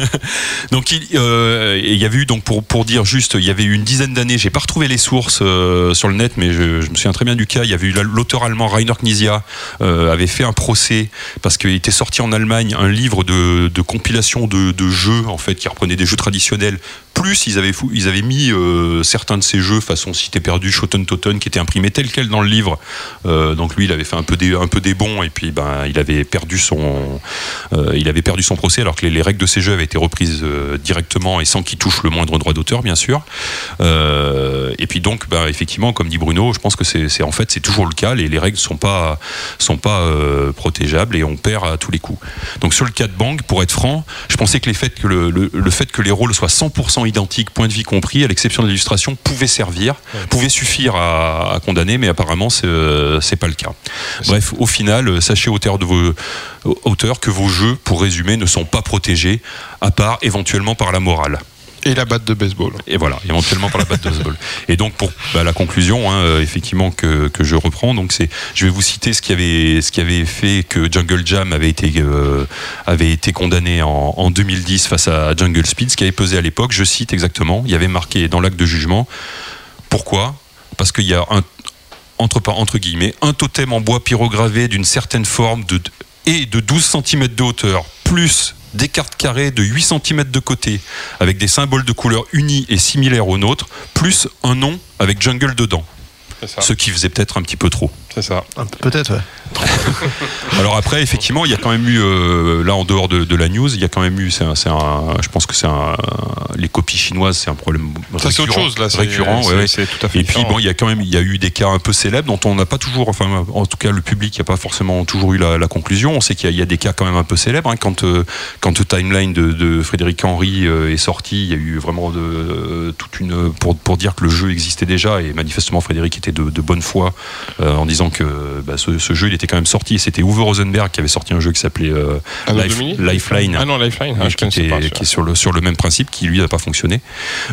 donc il, euh, il y avait eu donc pour pour dire juste, il y avait eu une dizaine d'années. J'ai pas retrouvé les sources euh, sur le net, mais je, me souviens très bien du cas. Il y avait eu la- l'auteur allemand Rainer Knizia euh, avait fait un procès parce qu'il était sorti en Allemagne un livre de, compilation de jeux en fait qui reprenait des jeux traditionnels. Plus ils avaient mis euh, certains de ces jeux façon Cité perdue, Schotten Totten qui étaient imprimés tel quel dans le livre. Euh, donc lui, il avait fait un peu des bons et puis ben il avait perdu son euh, il avait perdu son procès alors que les, les règles de ces jeux avaient été reprises directement et sans qu'il touche le moindre droit d'auteur, bien sûr. Et puis donc, bah, effectivement, comme dit Bruno, je pense que c'est en fait c'est toujours le cas. Les, les règles pas sont pas protégeables et on perd à tous les coups. Donc sur le cas de Bang, pour être franc, je pensais que le fait que les rôles soient 100% identiques, point de vie compris, à l'exception de l'illustration, pouvait servir, pouvait suffire à, à condamner, mais apparemment c'est euh, pas le cas. Bref, au final, euh, sachez auteur de vos auteurs que vos jeux, pour résumer, ne sont pas protégés, à part éventuellement par la morale. Et la batte de baseball. Et voilà, éventuellement par la batte de baseball. Et donc pour bah, la conclusion, hein, euh, effectivement que, que je reprends, donc c'est, je vais vous citer ce qui avait, ce qui avait fait que Jungle Jam avait été, euh, avait été condamné en, en 2010 face à Jungle Speed, ce qui avait pesé à l'époque. Je cite exactement, il y avait marqué dans l'acte de jugement. Pourquoi? Parce qu'il y a un entre, entre guillemets, un totem en bois pyrogravé d'une certaine forme de, et de 12 cm de hauteur, plus des cartes carrées de 8 cm de côté, avec des symboles de couleur unis et similaires aux nôtres, plus un nom avec jungle dedans. C'est ça. Ce qui faisait peut-être un petit peu trop. C'est ça. Un peu- Peut-être, ouais. Alors après, effectivement, il y a quand même eu, euh, là en dehors de, de la news, il y a quand même eu, c'est un, c'est un- je pense que c'est un, les copies chinoises, c'est un problème Ça, c'est autre récurrent- chose, là. c'est- récurrent. ouais, c'est- ouais. C'est tout à fait Et puis bon, il y a quand même, il y a eu des cas un peu célèbres dont on n'a pas toujours, enfin, en tout cas, le public n'a pas forcément toujours eu la, la conclusion. On sait qu'il y, a- il y a des cas quand même un peu célèbres. hein. Quand euh, quand le timeline de, de Frédéric Henry euh, est sorti, il y a eu vraiment de, euh, toute une pour pour dire que le jeu existait déjà et manifestement Frédéric était de, de bonne foi en disant que bah, ce, ce jeu il était quand même sorti. C'était Uwe Rosenberg qui avait sorti un jeu qui s'appelait Life- Lifeline. Ah non, Lifeline, ah, je qui, était- pas. qui est sur le, sur le même principe, qui lui n'a pas fonctionné.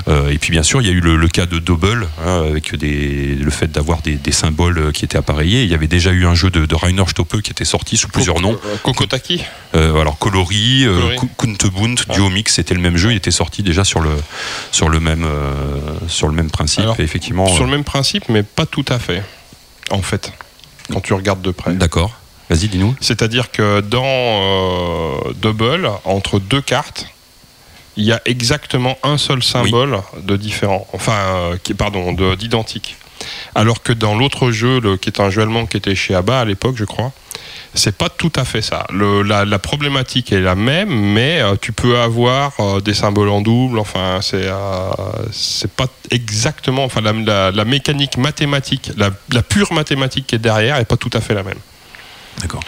Euh, et puis bien sûr, il y a eu le, le cas de Double, hein, avec des, le fait d'avoir des, des symboles qui étaient appareillés. Il y avait déjà eu un jeu de, de Rainer Stoppe qui était sorti sous plusieurs noms. Euh, Kokotaki Euh, alors Colori, Colori. Ku- Kuntebunt, Duomix, c'était le même jeu. Il était sorti déjà sur le, sur le, même, sur le même principe. Alors, et effectivement, Sur le même principe, mais pas tout à fait. En fait, quand tu regardes de près. d'accord. Vas-y, dis-nous. C'est-à-dire que dans euh, Double, entre deux cartes, il y a exactement un seul symbole de différent. Enfin, euh, qui, pardon, de- d'identique. Alors que dans l'autre jeu, le- qui est un jeu allemand qui était chez ABBA à l'époque, je crois, c'est pas tout à fait ça. Le- la, la problématique est la même, mais euh, tu peux avoir euh, des symboles en double. Enfin, c'est euh, c'est pas exactement. Enfin, la, la- la mécanique mathématique, la, la pure mathématique qui est derrière, est pas tout à fait la même. D'accord.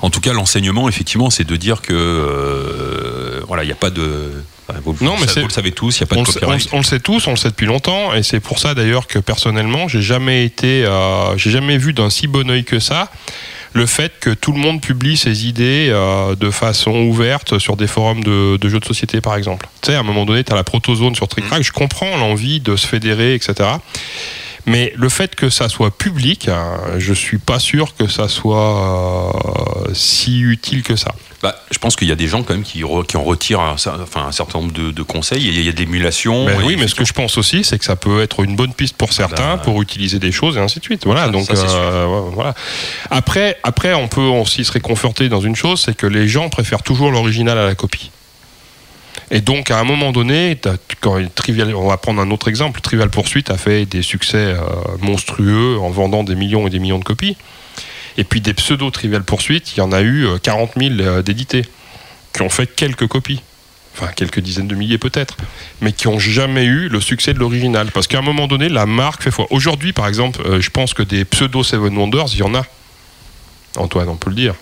En tout cas, l'enseignement, effectivement, c'est de dire que euh, voilà, il n'y a pas de. Vous, Non, mais vous le savez tous, il n'y a pas on, de le sait, copyright. on- on le sait tous, on le sait depuis longtemps, et c'est pour ça d'ailleurs que personnellement, j'ai jamais été, euh, j'ai jamais vu d'un si bon œil que ça le fait que tout le monde publie ses idées euh, de façon ouverte sur des forums de, de jeux de société, par exemple. Tu sais, à un moment donné, tu as la protozone sur Trick Track, je comprends l'envie de se fédérer, etc. Mais le fait que ça soit public, hein, je suis pas sûr que ça soit euh, si utile que ça. Bah, je pense qu'il y a des gens quand même qui, re- qui en retirent un, cer- enfin, un certain nombre de, de conseils. Il y a, il y a de l'émulation. Ben oui, mais ce que je pense aussi, c'est que ça peut être une bonne piste pour certains bah, pour utiliser des choses et ainsi de suite. Voilà. Ça, donc ça, euh, voilà. Après, après, on peut aussi se réconforter dans une chose, c'est que les gens préfèrent toujours l'original à la copie. Et donc, à un moment donné, quand on va prendre un autre exemple. Trivial Pursuit a fait des succès euh, monstrueux en vendant des millions et des millions de copies. Et puis des pseudo Trivial Pursuit, il y en a eu euh, 40 000 euh, d'édités qui ont fait quelques copies. Enfin, quelques dizaines de milliers peut-être, mais qui n'ont jamais eu le succès de l'original. Parce qu'à un moment donné, la marque fait foi. Aujourd'hui, par exemple, euh, je pense que des pseudo Seven Wonders, il y en a. Antoine, on peut le dire.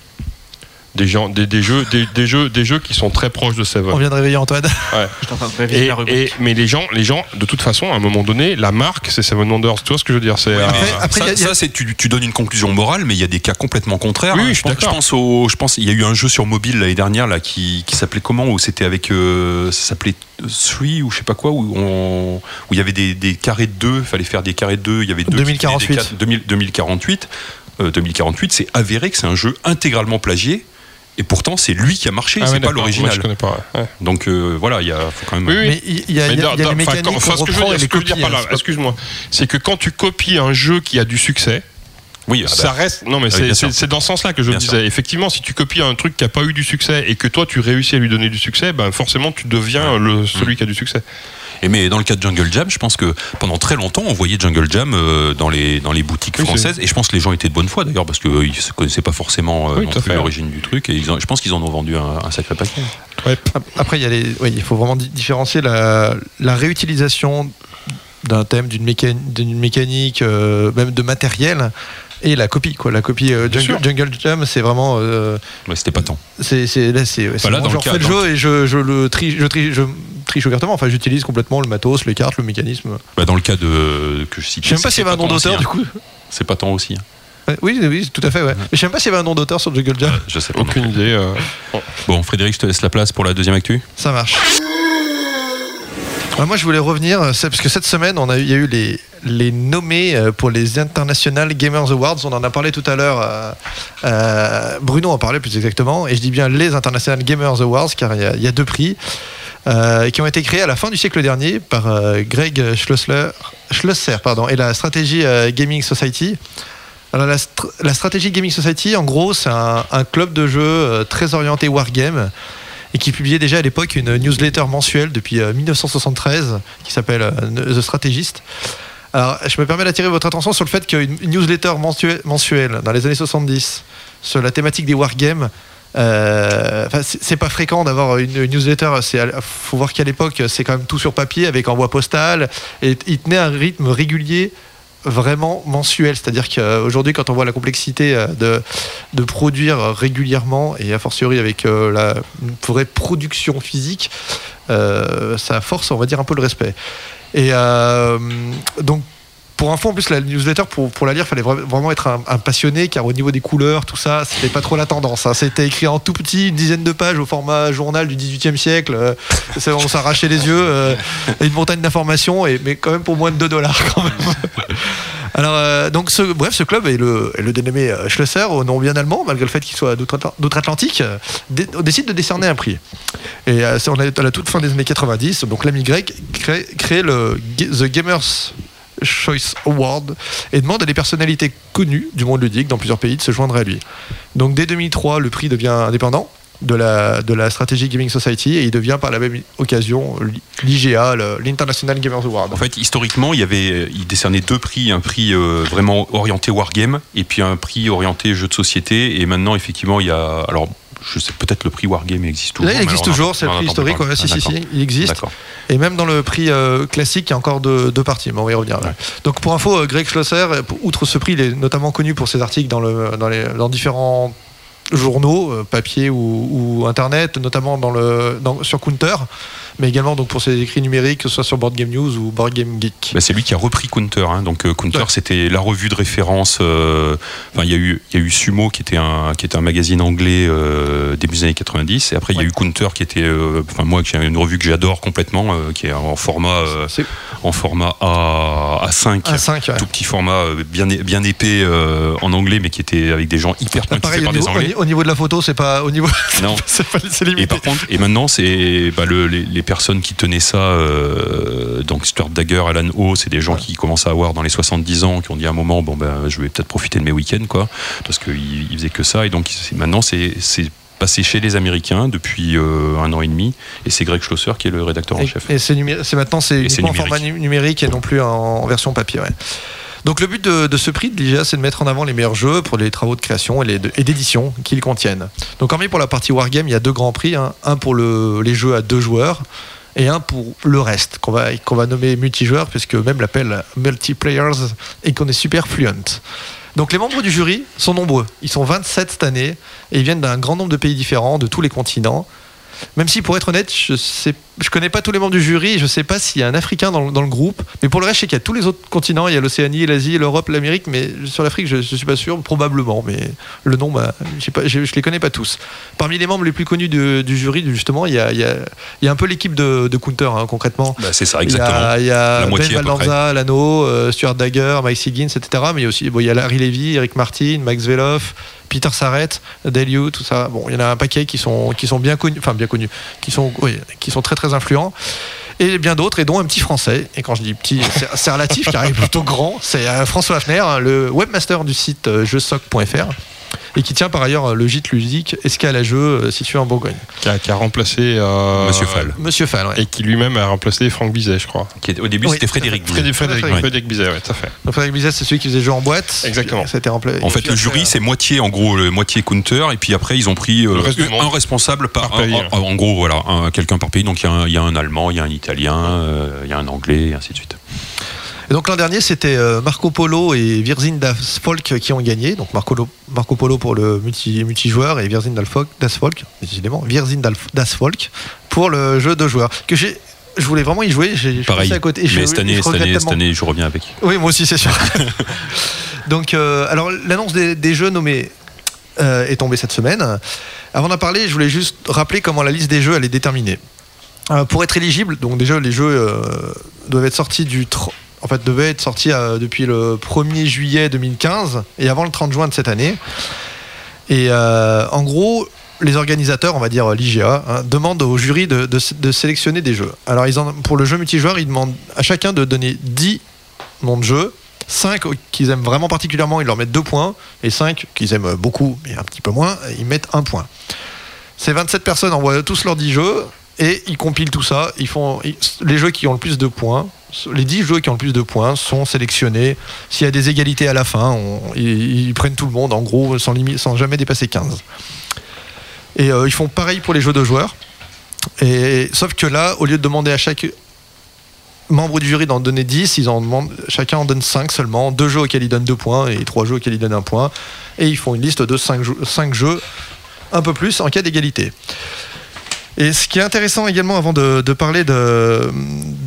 Des, gens, des, des jeux, des, des jeux, des jeux qui sont très proches de Seven. On vient de réveiller Antoine. Ouais. Je suis en train de Et, la rubrique. et- mais les gens, les gens, de toute façon, à un moment donné, la marque, c'est Seven Wonders. Tu vois ce que je veux dire C'est Oui, euh, ça, a- c'est tu, tu donnes une conclusion morale, mais il y a des cas complètement contraires. Oui, hein. je pense, je d'accord. pense au, je pense, il y a eu un jeu sur mobile l'année dernière là qui, qui s'appelait comment Où c'était avec, euh, ça s'appelait Three ou je sais pas quoi, où on, où il y avait des, des carrés de deux, il fallait faire des carrés de deux, il y avait deux. qui faisaient des 2048. quatre- 2000 2048. euh, 2048, c'est avéré que c'est un jeu intégralement plagié. Et pourtant, c'est lui qui a marché, ah ouais, c'est pas l'original. je connais pas. ouais. Ouais. Donc euh, voilà, il y a, faut quand même. Oui, oui. Mais il y a, il y a- Mais y a dans- les dans- enfin, mécaniques quand- enfin, qu'on ce que je veux dire, et ce les que je veux dire copies. par là, hein, excuse-moi, c'est que quand tu copies un jeu qui a du succès, Oui, ah bah, ça reste. Non, mais oui, c'est- dans ce sens-là que je Bien disais. Effectivement, si tu copies un truc qui a pas eu du succès et que toi tu réussis à lui donner du succès, ben forcément tu deviens le, celui qui a du succès. Et mais dans le cas de Jungle Jam, je pense que pendant très longtemps, on voyait Jungle Jam euh, dans les dans les boutiques Oui, françaises. Et je pense que les gens étaient de bonne foi d'ailleurs parce qu'ils ne connaissaient pas forcément euh, Oui, l'origine du truc. Et ils ont- je pense qu'ils en ont vendu un, un sacré paquet. Après, il, y a les, oui, il faut vraiment di- différencier la, la réutilisation d'un thème, d'une mécanique, d'une mécanique euh, même de matériel, et la copie. Quoi. La copie euh, Jungle. Jungle Jam, c'est vraiment. euh, Mais c'était pas tant. c'est, c'est, là, c'est, c'est là, bon, dans je cas- le jeu et je, je le tri, je, tri, je triche ouvertement. Enfin, j'utilise complètement le matos, les cartes, le mécanisme. Bah, dans le cas de que je cite. Je sais même pas s'il y avait un nom d'auteur, du coup. C'est pas tant aussi. hein. Ouais, Oui, oui, tout à fait. Ouais. Mais je sais même pas s'il y avait un nom d'auteur sur Jungle Jam. Je sais pas. Aucune idée. euh. Bon, Frédéric, je te laisse la place pour la deuxième actu. Ça marche. Moi, je voulais revenir, euh, parce que cette semaine, il y a eu les, nommés euh, pour les International Gamers Awards. On en a parlé tout à l'heure. euh, Bruno en parlait plus exactement. Et je dis bien les International Gamers Awards, car il y a, deux prix qui ont été créés à la fin du siècle dernier par Greg Schlossler, Schlosser pardon, et la Strategy euh, Gaming Society. Alors, la, la Strategy Gaming Society, en gros, c'est un, un club de jeux très orienté wargame et qui publiait déjà à l'époque une newsletter mensuelle depuis euh, 1973 qui s'appelle euh, The Strategist. Alors, je me permets d'attirer votre attention sur le fait qu'une une newsletter mensuelle, dans les années 70 sur la thématique des wargames, euh, c'est pas fréquent d'avoir une newsletter. C'est, faut voir qu'à l'époque, c'est quand même tout sur papier avec envoi postal et il tenait un rythme régulier vraiment mensuel. C'est-à-dire qu'aujourd'hui, quand on voit la complexité euh, de, de produire régulièrement, et a fortiori avec euh, la vraie production physique, euh, ça force, on va dire, un peu le respect. Et euh, donc, pour info, en plus, la newsletter, pour, pour la lire, il fallait vra- vraiment être un, un passionné, car au niveau des couleurs, tout ça, c'était pas trop la tendance. hein. C'était écrit en tout petit, une dizaine de pages au format journal du 18e siècle. Euh, on s'arrachait les yeux, euh, une montagne d'informations, et, mais quand même pour moins de 2 dollars, quand même. Alors, euh, donc, ce, bref, ce club est le, est le dénommé Schlosser, au nom bien allemand, malgré le fait qu'il soit d'outre- d'outre-Atlantique, décide de décerner un prix. Et on est à la toute fin des années 90, donc l'ami grec crée, crée le The Gamers Choice Award et demande à des personnalités connues du monde ludique dans plusieurs pays de se joindre à lui. Donc dès 2003, le prix devient indépendant de la, de la Gaming Society et il devient par la même occasion l'IGA, l'International Gamers Award. En fait, historiquement, il y avait, il décernait deux prix, un prix euh, vraiment orienté wargame et puis un prix orienté jeu de société. Et maintenant, effectivement, il y a, alors, je sais peut-être le prix wargame existe toujours. Là, il existe toujours, c'est le prix historique, parler. ouais, si, Ah, si, d'accord. si, il existe. Et même dans le prix euh, classique, il y a encore deux, deux parties, mais on va y revenir. ouais. Donc pour info, euh, Greg Schlosser, euh, outre ce prix, il est notamment connu pour ses articles dans, le, dans, les, dans différents journaux, papier ou, ou internet, notamment dans le, dans- sur Counter, mais également donc pour ses écrits numériques, que ce soit sur Board Game News ou Board Game Geek. Bah, c'est lui qui a repris Counter. hein. Donc euh, Counter, Ouais. c'était la revue de référence. euh, il y a eu, il y a eu Sumo qui était un, qui était un magazine anglais euh, début des années 90. Et après, il y a eu Counter qui était, euh, enfin moi, qui une revue que j'adore complètement, qui est en format, en format A, A5. A5, ouais. Tout petit format, bien, bien épais en anglais, mais qui était avec des gens hyper au par niveau, anglais. au niveau de la photo, c'est pas au niveau. Non. c'est c'est Et limité. par contre, et maintenant, c'est bah, le- les, les personnes qui tenaient ça, euh, donc Stuart Dagger, Alan Ho, c'est des gens qui commencent à avoir dans les 70 ans, qui ont dit à un moment, bon ben, je vais peut-être profiter de mes week-ends, quoi, parce qu'ils ils faisaient que ça. Et donc maintenant, c'est passé chez les Américains depuis euh, un an et demi, et c'est Greg Schlosser qui est le rédacteur en chef. et c'est maintenant c'est uniquement en format nu- numérique et non plus en, en version papier. ouais. Donc le but de, ce prix de l'IGA, c'est de mettre en avant les meilleurs jeux pour les travaux de création et d'édition qu'ils contiennent. Donc hormis pour la partie Wargame, il y a deux grands prix, hein. un pour le- les jeux à deux joueurs et un pour le reste, qu'on va, qu'on va nommer multijoueur, puisque même l'appelle multiplayers et qu'on est super fluent. Donc les membres du jury sont nombreux. Ils sont 27 cette année et ils viennent d'un grand nombre de pays différents, de tous les continents. Même si, pour être honnête, je sais, je connais pas tous les membres du jury, je sais pas s'il y a un Africain dans, le- dans le groupe, mais pour le reste, je sais qu'il y a tous les autres continents, il y a l'Océanie, l'Asie, l'Europe, l'Amérique, mais sur l'Afrique, je, je suis pas sûr, probablement, mais le nom, bah, pas, je, je les connais pas tous. Parmi les membres les plus connus du, du jury, justement, il y a, il y a- il y a un peu l'équipe de, de Counter, hein, concrètement. Bah, c'est ça, Il y exactement. a, il y a Ben. Baldanza, Lano, euh, Stuart Dagger, Mike Siggins, etc. Mais il y a aussi bon, il y a Larry Levy, Eric Martin, Max Veloff, Peter Sarrett, Dale Yu, tout ça. Bon, il y en a un paquet qui sont, qui sont bien connus, enfin bien connus, qui sont, oui, qui sont très très influents. Et bien d'autres, et dont un petit français. Et quand je dis petit, c'est- relatif, car il est plutôt grand. C'est euh, François Hafner, le webmaster du site euh, jeusoc.fr, et qui tient par ailleurs le gîte ludique Escale à jeu euh, situé en Bourgogne. Qui a, qui a remplacé. euh, Monsieur Fall. Monsieur Fall, ouais. Et qui lui-même a remplacé Franck Bizet, je crois. Qui est- au début, Oui. c'était Frédéric Bizet. Frédéric, Frédéric, Frédéric. Frédéric Bizet, ouais, tout à fait. Donc Frédéric Bizet, c'est celui qui faisait jeu en boîte. Exactement. Ça a été rempli- En fait, le jury, euh, c'est moitié, en gros, le moitié counter, et puis après, ils ont pris euh, un responsable par, Par pays, en- ouais. en, gros, voilà, un- quelqu'un par pays. Donc, il y, a un- il y a un Allemand, il y a un Italien, euh, il y a un Anglais, et ainsi de suite. Et donc l'an dernier, c'était euh, Marco Polo et Virzin Das Folk qui ont gagné. Donc Marco, Lo- Marco Polo pour le multi, multijoueur et Virzin Das Folk, Das Folk, décidément, Virzin Dal- Das Folk pour le jeu de joueurs. Que j'ai, je voulais vraiment y jouer. J'ai je Pareil. à côté. Et je- Mais cette je année, cette regrette année, cette année, je reviens avec. Oui, moi aussi, c'est sûr. Donc, euh, alors, l'annonce des, des jeux nommés euh, est tombée cette semaine. Avant d'en parler, je voulais juste rappeler comment la liste des jeux elle est déterminée. Euh, pour être éligible, donc déjà les jeux doivent être sortis du en fait devaient être sortis euh, depuis le 1er juillet 2015 et avant le 30 juin de cette année. Et euh, en gros, les organisateurs, on va dire l'IGA, hein, demandent au jury de, sélectionner des jeux. Alors ils pour le jeu multijoueur, ils demandent à chacun de donner 10 noms de jeux. 5 qu'ils aiment vraiment particulièrement, ils leur mettent 2 points. Et 5 qu'ils aiment beaucoup, mais un petit peu moins, ils mettent 1 point. Ces 27 personnes envoient tous leurs 10 jeux et ils compilent tout ça. Ils font les jeux qui ont le plus de points. Les 10 jeux qui ont le plus de points sont sélectionnés. S'il y a des égalités à la fin, ils, prennent tout le monde, en gros, sans, jamais dépasser 15. Et euh, ils font pareil pour les jeux de joueurs. Sauf que là, au lieu de demander à chaque membre du jury d'en donner 10, ils en demandent, chacun en donne 5 seulement. Deux jeux auxquels ils donnent 2 points et trois jeux auxquels ils donnent 1 point. Et ils font une liste de 5 jeux, cinq jeux un peu plus en cas d'égalité. Et ce qui est intéressant également avant de, de parler de,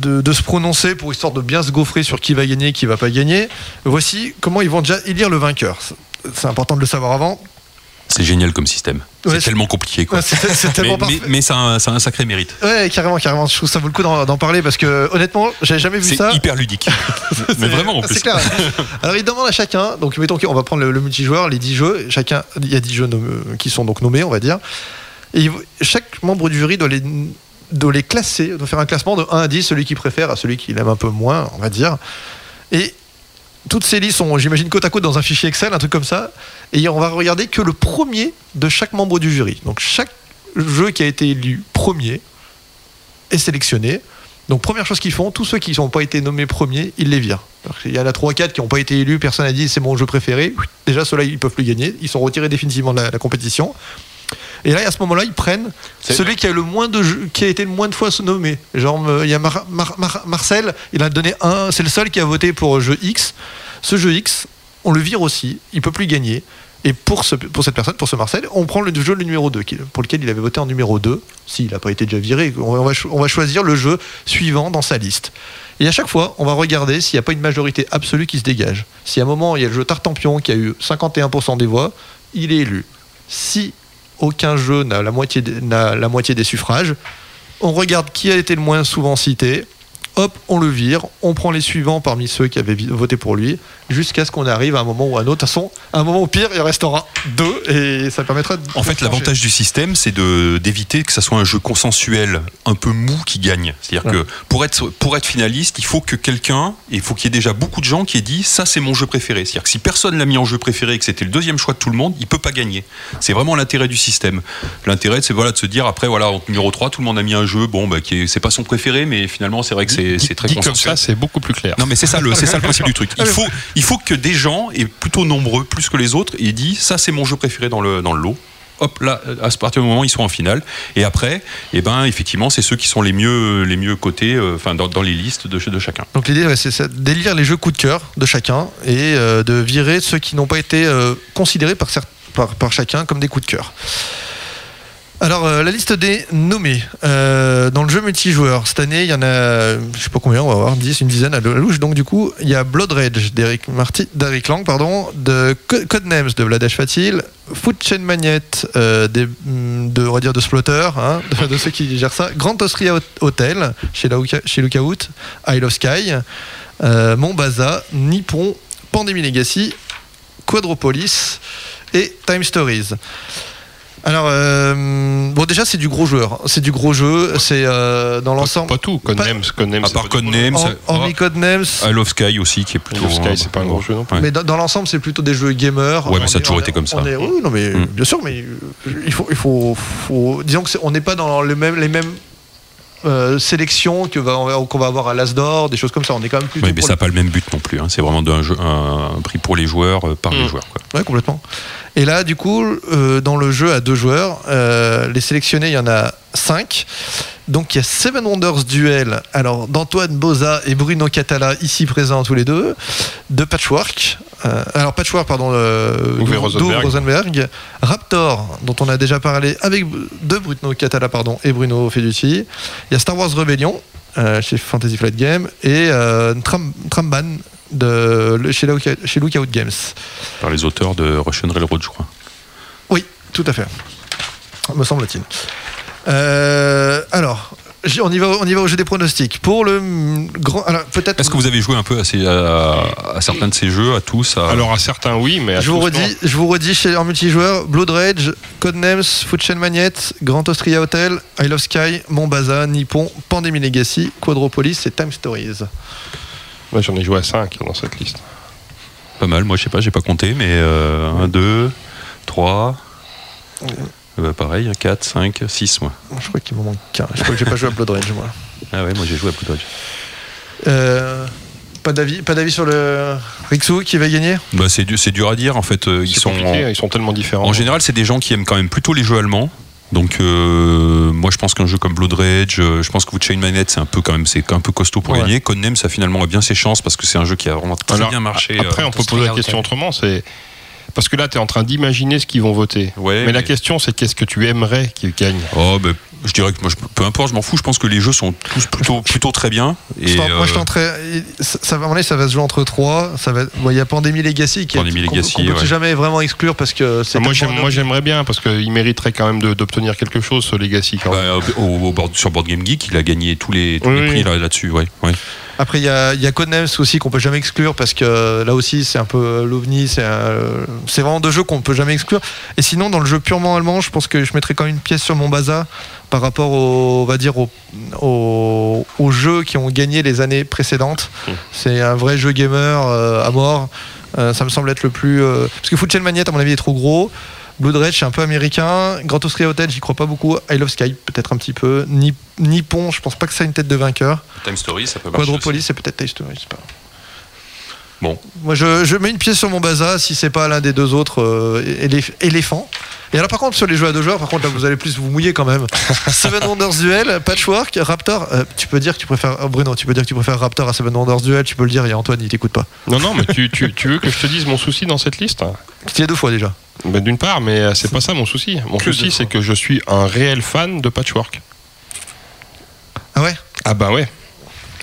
de, de se prononcer pour histoire de bien se gaufrer sur qui va gagner, qui va pas gagner, voici comment ils vont déjà élire le vainqueur. C'est important de le savoir avant. C'est génial comme système. Ouais, c'est c'est- tellement compliqué, quoi. Ouais, c'est- c'est mais tellement mais, parfait. mais ça, a un, ça a un sacré mérite. Ouais, carrément, carrément. Je trouve ça vaut le coup d'en parler parce que honnêtement, j'avais jamais vu C'est ça. hyper ludique. mais vraiment, en plus. C'est clair. Alors, il demande à chacun, donc mettons qu'on va prendre le, le multijoueur, les 10 jeux, chacun, il y a 10 jeux nomm- qui sont donc nommés, on va dire. Et chaque membre du jury doit les, classer, doit faire un classement de 1 à 10, celui qui préfère à celui qui l'aime un peu moins, on va dire. Et toutes ces listes sont, j'imagine, côte à côte dans un fichier Excel, un truc comme ça. Et on va regarder que le premier de chaque membre du jury. Donc chaque jeu qui a été élu premier est sélectionné. Donc première chose qu'ils font, tous ceux qui n'ont pas été nommés premiers, ils les virent. Il y en a 3 4 qui n'ont pas été élus, personne n'a dit c'est mon jeu préféré. Déjà ceux-là ils peuvent plus gagner, ils sont retirés définitivement de la compétition. Et là à ce moment-là ils prennent C'est- celui qui a le moins de jeux, qui a été le moins de fois nommé. Genre euh, il y a Mar- Mar- Mar- Marcel, il a donné un, c'est le seul qui a voté pour jeu X. Ce jeu X, on le vire aussi, il peut plus gagner. Et pour, ce, pour cette personne, pour ce Marcel, on prend le jeu le numéro 2, qui- pour lequel il avait voté en numéro 2. S'il n'a pas été déjà viré, on va, on va choisir le jeu suivant dans sa liste. Et à chaque fois, on va regarder s'il n'y a pas une majorité absolue qui se dégage. Si à un moment, il y a le jeu Tartampion qui a eu 51% des voix, il est élu. Si aucun jeu n'a la, moitié des- suffrages, on regarde qui a été le moins souvent cité, hop, on le vire, on prend les suivants parmi ceux qui avaient voté pour lui, jusqu'à ce qu'on arrive à un moment ou à un autre. De toute façon, à un moment au pire, il restera deux et ça permettra de. En fait, l'avantage du système, c'est de- d'éviter que ça soit un jeu consensuel un peu mou qui gagne. C'est-à-dire que pour être, pour être finaliste, il faut que quelqu'un, il faut qu'il y ait déjà beaucoup de gens qui aient dit ça, c'est mon jeu préféré. C'est-à-dire que si personne l'a mis en jeu préféré et que c'était le deuxième choix de tout le monde, il peut pas gagner. C'est vraiment l'intérêt du système. L'intérêt, c'est voilà, de se dire après, voilà, en numéro 3, tout le monde a mis un jeu, bon, bah, qui est- c'est pas son préféré, mais finalement, c'est vrai que c'est c'est très Dit comme ça, c'est beaucoup plus clair. Non, mais c'est ça, le, c'est ça le principe du truc. Il faut, il faut que des gens, et plutôt nombreux, plus que les autres, aient dit ça, c'est mon jeu préféré dans le, dans le lot. Hop, là, à ce partir du moment où ils sont en finale. Et après, eh ben, effectivement, c'est ceux qui sont les mieux, les mieux cotés, euh, enfin, dans, dans les listes de, de chacun. Donc l'idée, ouais, c'est d'élire les jeux coup de cœur de chacun et euh, de virer ceux qui n'ont pas été euh, considérés par, par, par chacun comme des coups de cœur. Alors, euh, la liste des nommés euh, dans le jeu multijoueur. Cette année, il y en a, je sais pas combien, on va voir, 10, une dizaine à la louche. Donc, du coup, il y a Blood Rage d'Eric d'Eric Lang, pardon, de Co- Codenames de Vladesh Fatil, Food Chain Magnet euh, des- mm, de, on va dire, de Splotter, hein, de, ceux qui gèrent ça, Grand Austria Hotel chez, Lauka- chez Lookout, Isle of Sky, euh, Montbaza, Nippon, Pandemic Legacy, Quadropolis et Time Stories. Alors, euh, bon, déjà, c'est du gros joueur. C'est du gros jeu. C'est euh, dans l'ensemble. Pas tout, Codenames, Codenames. À part Codenames, hormis Codenames. I Love Sky aussi, qui est plutôt. Love Sky, c'est pas un gros jeu non plus. Mais dans, dans l'ensemble, c'est plutôt des jeux gamers. Ouais, mais On ça a toujours été comme ça. est- oui, non, mais Mm. bien sûr, mais il faut, il faut, faut- disons que c'est- on n'est pas dans le même, les mêmes euh, va, qu'on va avoir à l'As d'or, des choses comme ça. On est quand même plutôt. Oui, mais ça n'a pas le même but non plus. hein. C'est vraiment jeu- un, un prix pour les joueurs, euh, par les Mm. joueurs. quoi. Ouais, complètement. Et là, du coup, euh, dans le jeu à deux joueurs, les sélectionnés, il y en a cinq. Donc, il y a Seven Wonders Duel, alors d'Antoine Boza et Bruno Catala, ici présents tous les deux, de Patchwork. Euh, alors, Patchwork, pardon, euh, Uwe Rosenberg. Rosenberg. Raptor, dont on a déjà parlé avec de Bruno Catala pardon, et Bruno Feduti. Il y a Star Wars Rebellion, euh, chez Fantasy Flight Game, et euh, Tram, Tramban, de, le- chez, Lookout- chez Lookout Games. Par les auteurs de Russian Railroad, je crois. Oui, tout à fait. Me semble-t-il. Euh, alors, on y, va, on y va au jeu des pronostics. Pour le grand. Alors, peut-être. Est-ce que vous avez joué un peu à, ces- à- à certains de ces jeux, à tous à- Alors à certains oui, mais à Je vous, redis, non. je vous redis chez, en multijoueur Blood Rage, Codenames, Food Chain Magnet, Grand Austria Hotel, I Love Sky, Montbaza, Nippon, Pandemic Legacy, Quadropolis et Time Stories. Moi j'en ai joué à 5 dans cette liste. Pas mal, moi je sais pas, j'ai pas compté, mais 1, 2, 3, pareil, 4, 5, 6 moi. Je crois qu'il me manque qu'un. Je crois que j'ai pas joué à Blood Rage, moi. Ah ouais, moi j'ai joué à Blood Rage. Euh, pas d'avis pas d'avis sur le Rixou qui va gagner? Bah, c'est, dur, c'est dur à dire en fait. euh, Ils C'est sont, ils sont tellement différents. en général, c'est des gens qui aiment quand même plutôt les jeux allemands. Donc euh, moi je pense qu'un jeu comme Blood Rage, je pense que Chain Magnet c'est un peu quand même c'est un peu costaud pour Ouais. gagner. Codenames ça finalement a bien ses chances parce que c'est un jeu qui a vraiment très Alors, bien marché. Après, euh, on peut poser la question autrement, c'est parce que là, tu es en train d'imaginer ce qu'ils vont voter. Ouais, mais, la question, c'est qu'est-ce que tu aimerais qu'ils gagnent? Oh, ben, je dirais que moi, je- peu importe, je m'en fous. Je pense que les jeux sont tous plutôt, plutôt très bien. Et, Moi, je euh, tenterais. Ça, va- ça va se jouer entre trois. Ça va. bon, Il y a Pandémie Legacy qui est- Pandémie qu'on- Legacy, qu'on peut ouais. jamais vraiment exclure parce que c'est. Moi, j'aimerais bien parce qu'il mériterait quand même d'obtenir quelque chose, ce Legacy. Quand même. bah, au, au board- sur Board Game Geek, il a gagné tous les, tous Oui, les oui. prix là- là-dessus. ouais, ouais. Après, il y a, il y a Codenames aussi qu'on peut jamais exclure parce que euh, là aussi, c'est un peu euh, l'ovni. C'est un- c'est vraiment deux jeux qu'on peut jamais exclure. Et sinon, dans le jeu purement allemand, je pense que je mettrais quand même une pièce sur mon bazar par rapport au, on va dire, au- au- aux jeux qui ont gagné les années précédentes. Mmh. C'est un vrai jeu gamer euh, à mort. Euh, ça me semble être le plus. euh, Parce que Food Chain Magnet, à mon avis, est trop gros. Blood Rage, c'est un peu américain. Grand Austria Hotel, j'y crois pas beaucoup. I Love Sky, peut-être un petit peu. Nip- Nippon, je pense pas que ça ait une tête de vainqueur. Time Story, ça peut marcher. Quadropolis, c'est peut-être Taste je sais pas. Bon. Moi, je, je mets une pièce sur mon bazar si c'est pas l'un des deux autres euh, élé- éléphants. Et alors, par contre, sur les jeux à deux joueurs, par contre, là, vous allez plus vous mouiller quand même. Seven Wonders Duel, Patchwork, Raptor. euh, tu peux dire que tu préfères. oh, Bruno, tu peux dire que tu préfères Raptor à Seven Wonders Duel. Tu peux le dire. Il y a Antoine, il t'écoute pas. Non, non, mais tu, tu- tu veux que je te dise mon souci dans cette liste? Tu y es deux fois déjà. Ben, D'une part, mais euh, c'est pas ça mon souci. Mon Que souci, c'est que je suis un réel fan de Patchwork. Ah ouais? Ah bah ouais.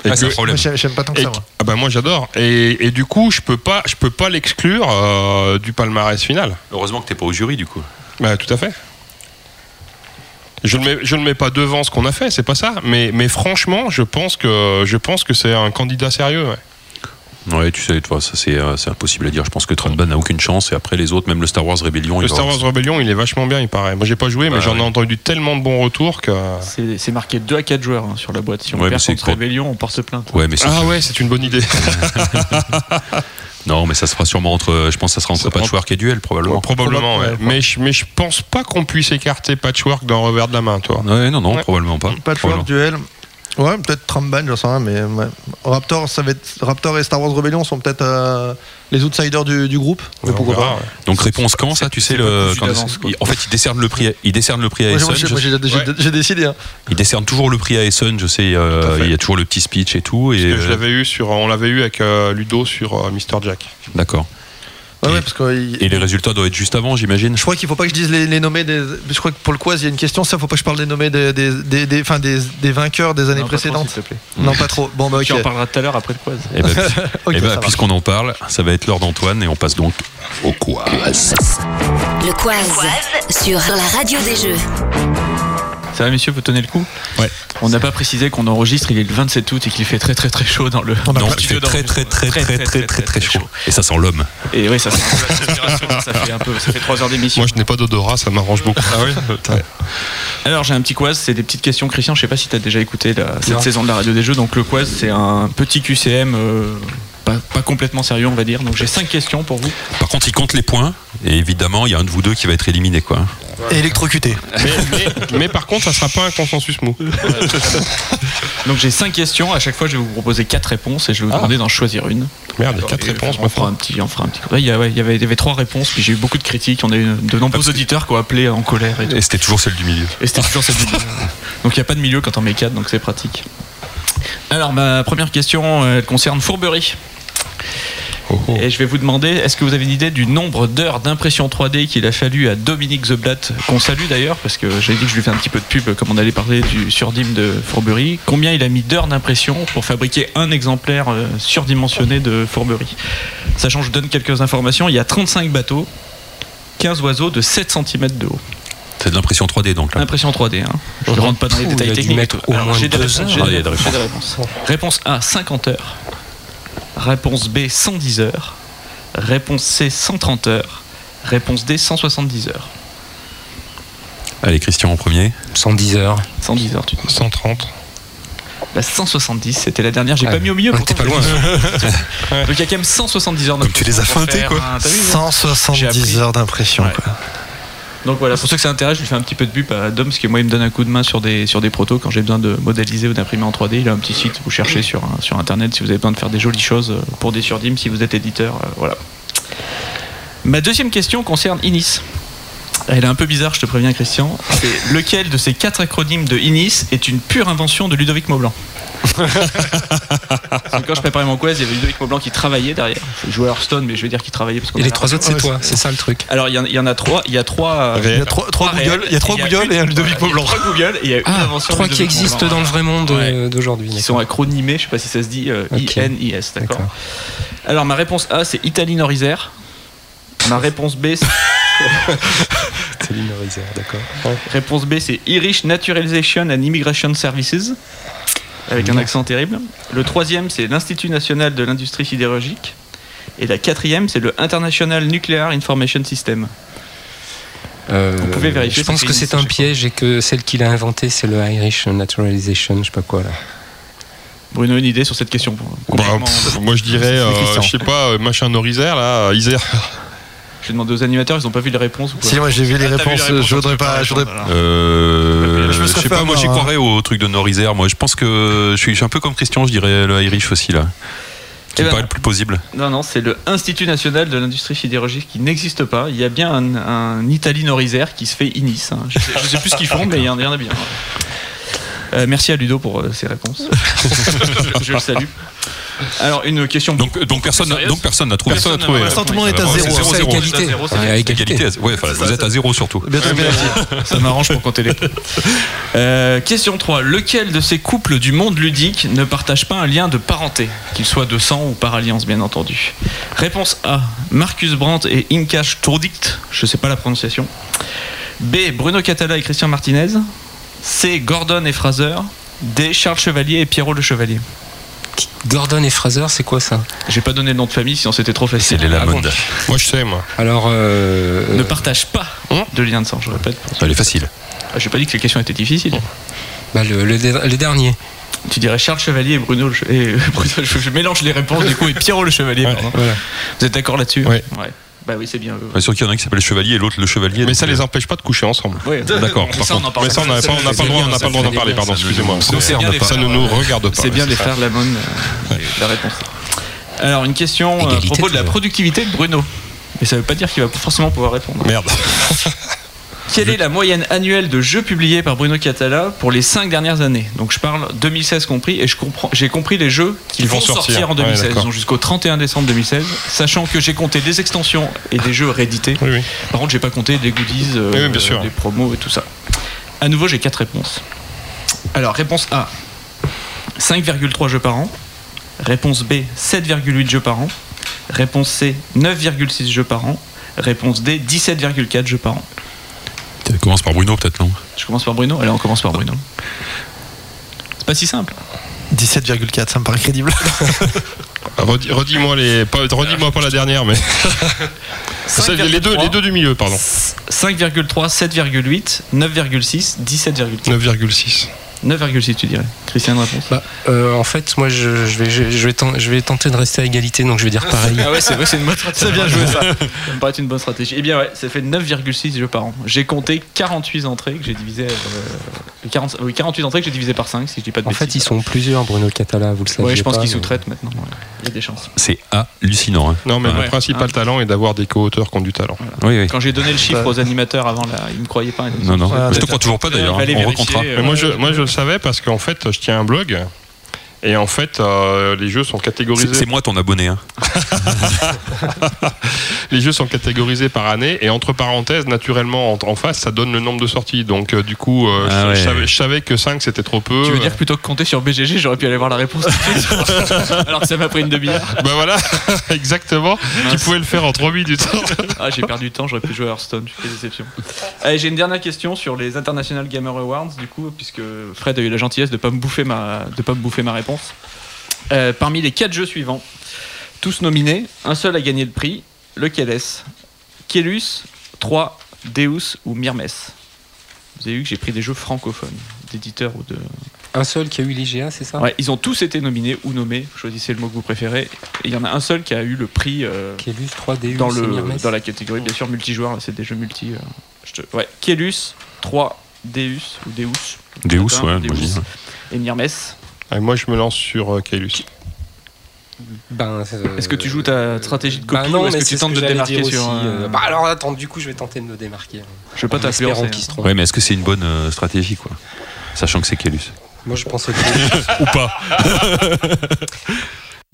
Ah, c'est que- un problème. Moi, J'aime pas tant que et ça. moi. ah bah moi j'adore. Et, et du coup, je peux pas, je peux pas l'exclure euh, du palmarès final. Heureusement que t'es pas au jury du coup. Bah tout à fait. Je ne mets, je ne mets pas devant ce qu'on a fait, c'est pas ça. Mais, mais franchement, je pense que, je pense que c'est un candidat sérieux. ouais. Ouais, tu sais, toi, ça c'est euh, c'est impossible à dire. Je pense que Tronban n'a aucune chance. Et après les autres, même le Star Wars Rebellion, Le Star Wars Rebellion, il est vachement bien, il paraît. Moi, j'ai pas joué, mais Bah, j'en ai ouais. entendu tellement de bons retours que. C'est c'est marqué 2 à 4 joueurs hein, sur la boîte. Si on Ouais, mais perd c'est contre Rébellion, on porte plainte. Ouais, mais Ah ouais, c'est une bonne idée. non, mais ça se fera sûrement entre. Je pense que ça sera entre Ça- Patchwork et Duel probablement. Probablement, ouais. Mais, je, mais je pense pas qu'on puisse écarter Patchwork d'un revers de la main, toi. Ouais, non, non, Ouais. probablement pas. Patchwork, duel. Ouais, peut-être Tramban, j'en sais rien, mais ouais. Raptor, ça va être... Raptor et Star Wars Rebellion sont peut-être euh, les outsiders du, du groupe. Mais Ouais, pourquoi verra, pas ouais. Donc réponse quand ça, tu sais le. quand- il- en fait, il décerne le prix. à- Il décerne le prix à Essen. j'ai- décidé. hein. Il décerne toujours le prix à Essen. Je sais, euh, il y a toujours le petit speech et tout. Et Parce que je euh, l'avais eu sur, on l'avait eu avec euh, Ludo sur euh, Mr. Jack. d'accord. Ouais, Et- ouais, parce que, il- Et les résultats doivent être juste avant, j'imagine. Je crois qu'il faut pas que je dise les, les nommés des. Je crois que pour le quiz, il y a une question. Ça, faut pas que je parle des nommés des, des, des, des- enfin, des, des vainqueurs des années Non, pas trop, précédentes. s'il te plaît. non, pas trop. Bon, bah, ok. Tu en parleras tout à l'heure après le quiz. Et marche. puisqu'on en parle, ça va être l'heure d'Antoine et on passe donc au quiz. Le Quaz sur la radio des jeux. Ça va, messieurs, vous tenez le coup Ouais. On n'a pas précisé qu'on enregistre, il est le 27 août et qu'il fait très très très chaud dans le. On a Non, il fait très très très très très très très très chaud. Et ça sent l'homme. Et oui, ça sent ça fait un peu, ça fait 3 heures d'émission. Moi, je n'ai pas d'odorat, ça m'arrange beaucoup. Ah oui Alors j'ai un petit quiz, c'est des petites questions. Christian, je sais pas si tu as déjà écouté cette saison de la radio des jeux. Donc le quiz, c'est un petit QCM, euh, pas, pas complètement sérieux, on va dire. Donc j'ai 5 questions pour vous. Par contre, il compte les points. Et évidemment, il y a un de vous deux qui va être éliminé, quoi. Et électrocuté. mais, mais- mais par contre, ça sera pas un consensus mou. Donc j'ai 5 questions. À chaque fois, je vais vous proposer 4 réponses et je vais vous Ah. demander d'en choisir une. Merde, il y a quatre Et réponses, on fera un petit, on fera un petit. Ouais, il y, a- ouais, il y avait, il y avait trois réponses, puis j'ai eu beaucoup de critiques. On a eu de nombreux Parce que- auditeurs qui ont appelé en colère et. Et c'était toujours celle du milieu. Et c'était toujours cette vidéo. Donc il n'y a pas de milieu quand on met 4, donc c'est pratique. Alors ma première question, euh, elle concerne Fourberie. Oh, oh. Et je vais vous demander, est-ce que vous avez une idée du nombre d'heures d'impression 3D qu'il a fallu à Dominique Zeblatt, qu'on salue d'ailleurs, parce que j'ai dit que je lui fais un petit peu de pub comme on allait parler du surdim de Fourberie. Combien il a mis d'heures d'impression pour fabriquer un exemplaire euh, surdimensionné de Fourberie? Sachant que je vous donne quelques informations, il y a 35 bateaux, 15 oiseaux de 7 cm de haut. C'est de l'impression 3D, donc là. Impression 3D. Hein. Je ne rentre pas dans les détails il a dû techniques. j'ai des Ah, des il y a des réponses, j'ai des réponses. Réponse A 50 heures. Réponse B 110 heures. Réponse C 130 heures. Réponse D 170 heures. Allez, Christian en premier. 110 heures. 110 heures, tu dis. 130. La 170, c'était la dernière. J'ai Ah, pas mis au milieu. était pas loin. Donc il y a quand même 170 heures Comme tu les as feintés, quoi. un- t'as vu, hein J'ai 170 appris. heures d'impression. Ouais. quoi. Donc voilà, pour ceux que ça intéresse, je lui fais un petit peu de pub à Dom, parce que moi il me donne un coup de main sur des, sur des protos quand j'ai besoin de modéliser ou d'imprimer en 3D. Il a un petit site, vous cherchez sur, sur internet si vous avez besoin de faire des jolies choses euh, pour des surdimes, si vous êtes éditeur. euh, voilà. Ma deuxième question concerne Inis. Elle est un peu bizarre, je te préviens Christian. C'est lequel de ces quatre acronymes de Inis est une pure invention de Ludovic Maublanc Parce que quand je préparais mon quiz, il y avait Ludovic Maublanc qui travaillait derrière. Il jouait à Hearthstone, mais je vais dire qu'il travaillait parce qu'on Et a les trois autres, c'est toi. C'est ça le truc. Alors il y, en- il y en a trois. Il y a trois. euh, Il y a trois, trois réels, Google, il y a trois et Google et un Ludovic voilà, il y a Maublanc. Trois Google et il y a une Ah, invention. trois qui existent Maublanc. dans le vrai monde Ouais. euh, d'aujourd'hui. Qui sont acronymés, je sais pas si ça se dit, euh, Ok. INIS, d'accord. Alors ma réponse A c'est Italie Nord-Isère. Ma réponse B, c'est- C'est l'inoriseur, d'accord. réponse B c'est Irish Naturalization and Immigration Services, avec un accent terrible. Le troisième c'est l'Institut national de l'industrie sidérurgique. Et la quatrième c'est le International Nuclear Information System. Euh, Vous pouvez vérifier, Je pense que c'est un piège et que celle qu'il a inventée, c'est le Irish Naturalization, je sais pas quoi là. Bruno, une idée sur cette question Bah, pff, moi, je dirais, euh, je sais pas, euh, machin Norisère, là, Isère. Je vais demander aux animateurs, ils ont pas vu les réponses ou quoi Si, moi j'ai vu les Ah, réponses, je voudrais pas. Je voudrais... Euh, Je me je serais sais pas, moi j'y avoir, croirais au truc de Norisère. Moi je pense que je suis, un peu comme Christian, je dirais le Irish aussi là. Qui Eh me ben, paraît le plus plausible. Non, non, c'est le Institut national de l'industrie sidérurgique qui n'existe pas. Il y a bien un, un Italie Nord-Isère qui se fait Inis. hein. Je, sais, je sais plus ce qu'ils font, mais il y en, il y en a bien. Euh, merci à Ludo pour euh, ses réponses. je, je le salue. Alors, une question. Donc, donc personne, n'a- donc personne n'a trouvé. Personne n'a trouvé. Pour l'instant, tout le monde est à Ouais, zéro. c'est C'est à zéro. égalité. zéro, c'est à égalité. Égalité. Ouais, enfin, vous êtes à zéro surtout. Bientôt vérifié. Ça m'arrange pour compter les points. Euh, question 3. Lequel de ces couples du monde ludique ne partage pas un lien de parenté Qu'il soit de sang ou par alliance, bien entendu? Réponse A. Marcus Brandt et Inka Sturdikt. Je sais pas la prononciation. B. Bruno Catala et Christian Martinez. C. Gordon et Fraser. D. Charles Chevalier et Pierrot le Chevalier. Gordon et Fraser, c'est quoi ça? J'ai pas donné le nom de famille, sinon c'était trop C'est facile. les Lamonde. Moi, je sais, moi. Alors, euh, Ne partage pas de lien de sang, je répète. Elle est facile. Ah, J'ai pas dit que les questions étaient difficiles. bah, le, le, le dernier. Tu dirais Charles Chevalier et Bruno le Che- et Bruno, je, je mélange les réponses du coup et Pierrot le Chevalier. Voilà. Vous êtes d'accord là-dessus? Ouais. Bah oui, c'est bien. eux. Sûr qu'il y en a un qui s'appelle le chevalier et l'autre le chevalier. Mais ça donc, les euh, empêche pas de coucher ensemble. Ouais. D'accord. Mais par ça, on en contre. parle Mais ça, on n'a pas, on n'a pas le droit, on n'a pas le droit d'en parler, pardon, excusez-moi. Ça nous C'est bien les. Ça ne nous regarde pas. C'est bien ouais, les ça. frères Lamon, euh, la réponse. Alors, une question euh, à Égalité, propos de la productivité de Bruno. Mais ça veut pas dire qu'il va forcément pouvoir répondre. Merde. Quelle est la moyenne annuelle de jeux publiés par Bruno Catala pour les 5 dernières années Donc je parle 2016 compris et je comprends, j'ai compris les jeux qui vont vont sortir, sortir. en 2016. Ouais, d'accord. Ils ont jusqu'au 31 décembre 2016, sachant que j'ai compté des extensions et des jeux réédités. Oui, oui. Par contre, j'ai pas compté des goodies, euh, Oui, oui, bien sûr. des promos et tout ça. À nouveau, j'ai quatre réponses. Alors, réponse A 5,3 jeux par an. Réponse B 7,8 jeux par an. Réponse C 9,6 jeux par an. Réponse D 17,4 jeux par an. Tu commences par Bruno peut-être non? Je commence par Bruno? Allez, on commence par Bruno. C'est pas si simple. 17,4, ça me paraît crédible. Redis- Redis-moi les, pas- redis-moi pas la dernière, mais les deux, les deux du milieu, pardon. 5,3, 7,8, 9,6, 17,4. 9,6. 9,6 tu dirais. Christian, une réponse Bah, euh, en fait, moi, je, je vais, je, je vais ten- je vais tenter de rester à égalité, donc je vais dire pareil. Ah ouais, c'est vrai, c'est une bonne stratégie. C'est bien joué ça. Ça me paraît une bonne stratégie. Eh bien ouais, ça fait 9,6 jeux par an. J'ai compté 48 entrées que j'ai divisé euh, 40, oui, 48 entrées que j'ai divisé par 5 si je dis pas de En bêtises. fait, ils sont plusieurs, Bruno Catala, vous le savez. Ouais, je pense pas, qu'ils mais- sous-traitent maintenant. ouais. Il y a des chances. C'est hallucinant. Hein. Non, mais Ouais. le principal Ah. talent est d'avoir des co-auteurs qui ont du talent. Oui, oui. Quand j'ai donné le chiffre aux animateurs avant là, ils me croyaient pas. ils me Non, non. je te crois toujours pas d'ailleurs. Hein. On recomptera. euh, Mais moi, je, moi, je le savais parce qu'en fait, je tiens un blog. Et en fait, euh, les jeux sont catégorisés. c'est moi ton abonné. Hein. Les jeux sont catégorisés par année et entre parenthèses, naturellement, en, en face, ça donne le nombre de sorties. Donc, euh, du coup, euh, Ah je, ouais. je savais, je savais que 5 c'était trop peu. Tu veux dire que plutôt que compter sur BGG, j'aurais pu aller voir la réponse Alors que ça m'a pris une demi-heure. Bah voilà, exactement. Tu pouvais le faire en 3 minutes. Ah, j'ai perdu du temps, j'aurais pu jouer à Hearthstone, quelle déception. Allez, j'ai une dernière question sur les International Gamer Awards, du coup, puisque Fred a eu la gentillesse de pas me bouffer ma, de pas me bouffer ma réponse. Euh, parmi les quatre jeux suivants, tous nominés, un seul a gagné le prix. Lequel est-ce? Kielus, 3, Deus ou Myrmes Vous avez vu que j'ai pris des jeux francophones, d'éditeurs ou de. Un seul qui a eu l'IGA, c'est ça? Ouais, ils ont tous été nominés ou nommés, choisissez le mot que vous préférez. Et il y en a un seul qui a eu le prix. euh, Kielus, 3, Deus, dans, le, dans la catégorie, bien sûr, multijoueur, c'est des jeux multi. euh, je te- Ouais, Kielus, 3, Deus, ou Deus? Deus, ouais, Deus. moi, je dis, ouais. Et Myrmes. Et moi, je me lance sur euh, Kaelus. Ben, euh, Est-ce que tu joues ta stratégie de copie Bah non, ou est-ce que tu tentes de te démarquer sur. euh, Bah alors attends, du coup je vais tenter de me démarquer. Je vais pas En espérant hein. qu'ils se. Ouais, mais est-ce que c'est une bonne euh, stratégie quoi? Sachant que c'est Kélus. Moi je pense que Ou pas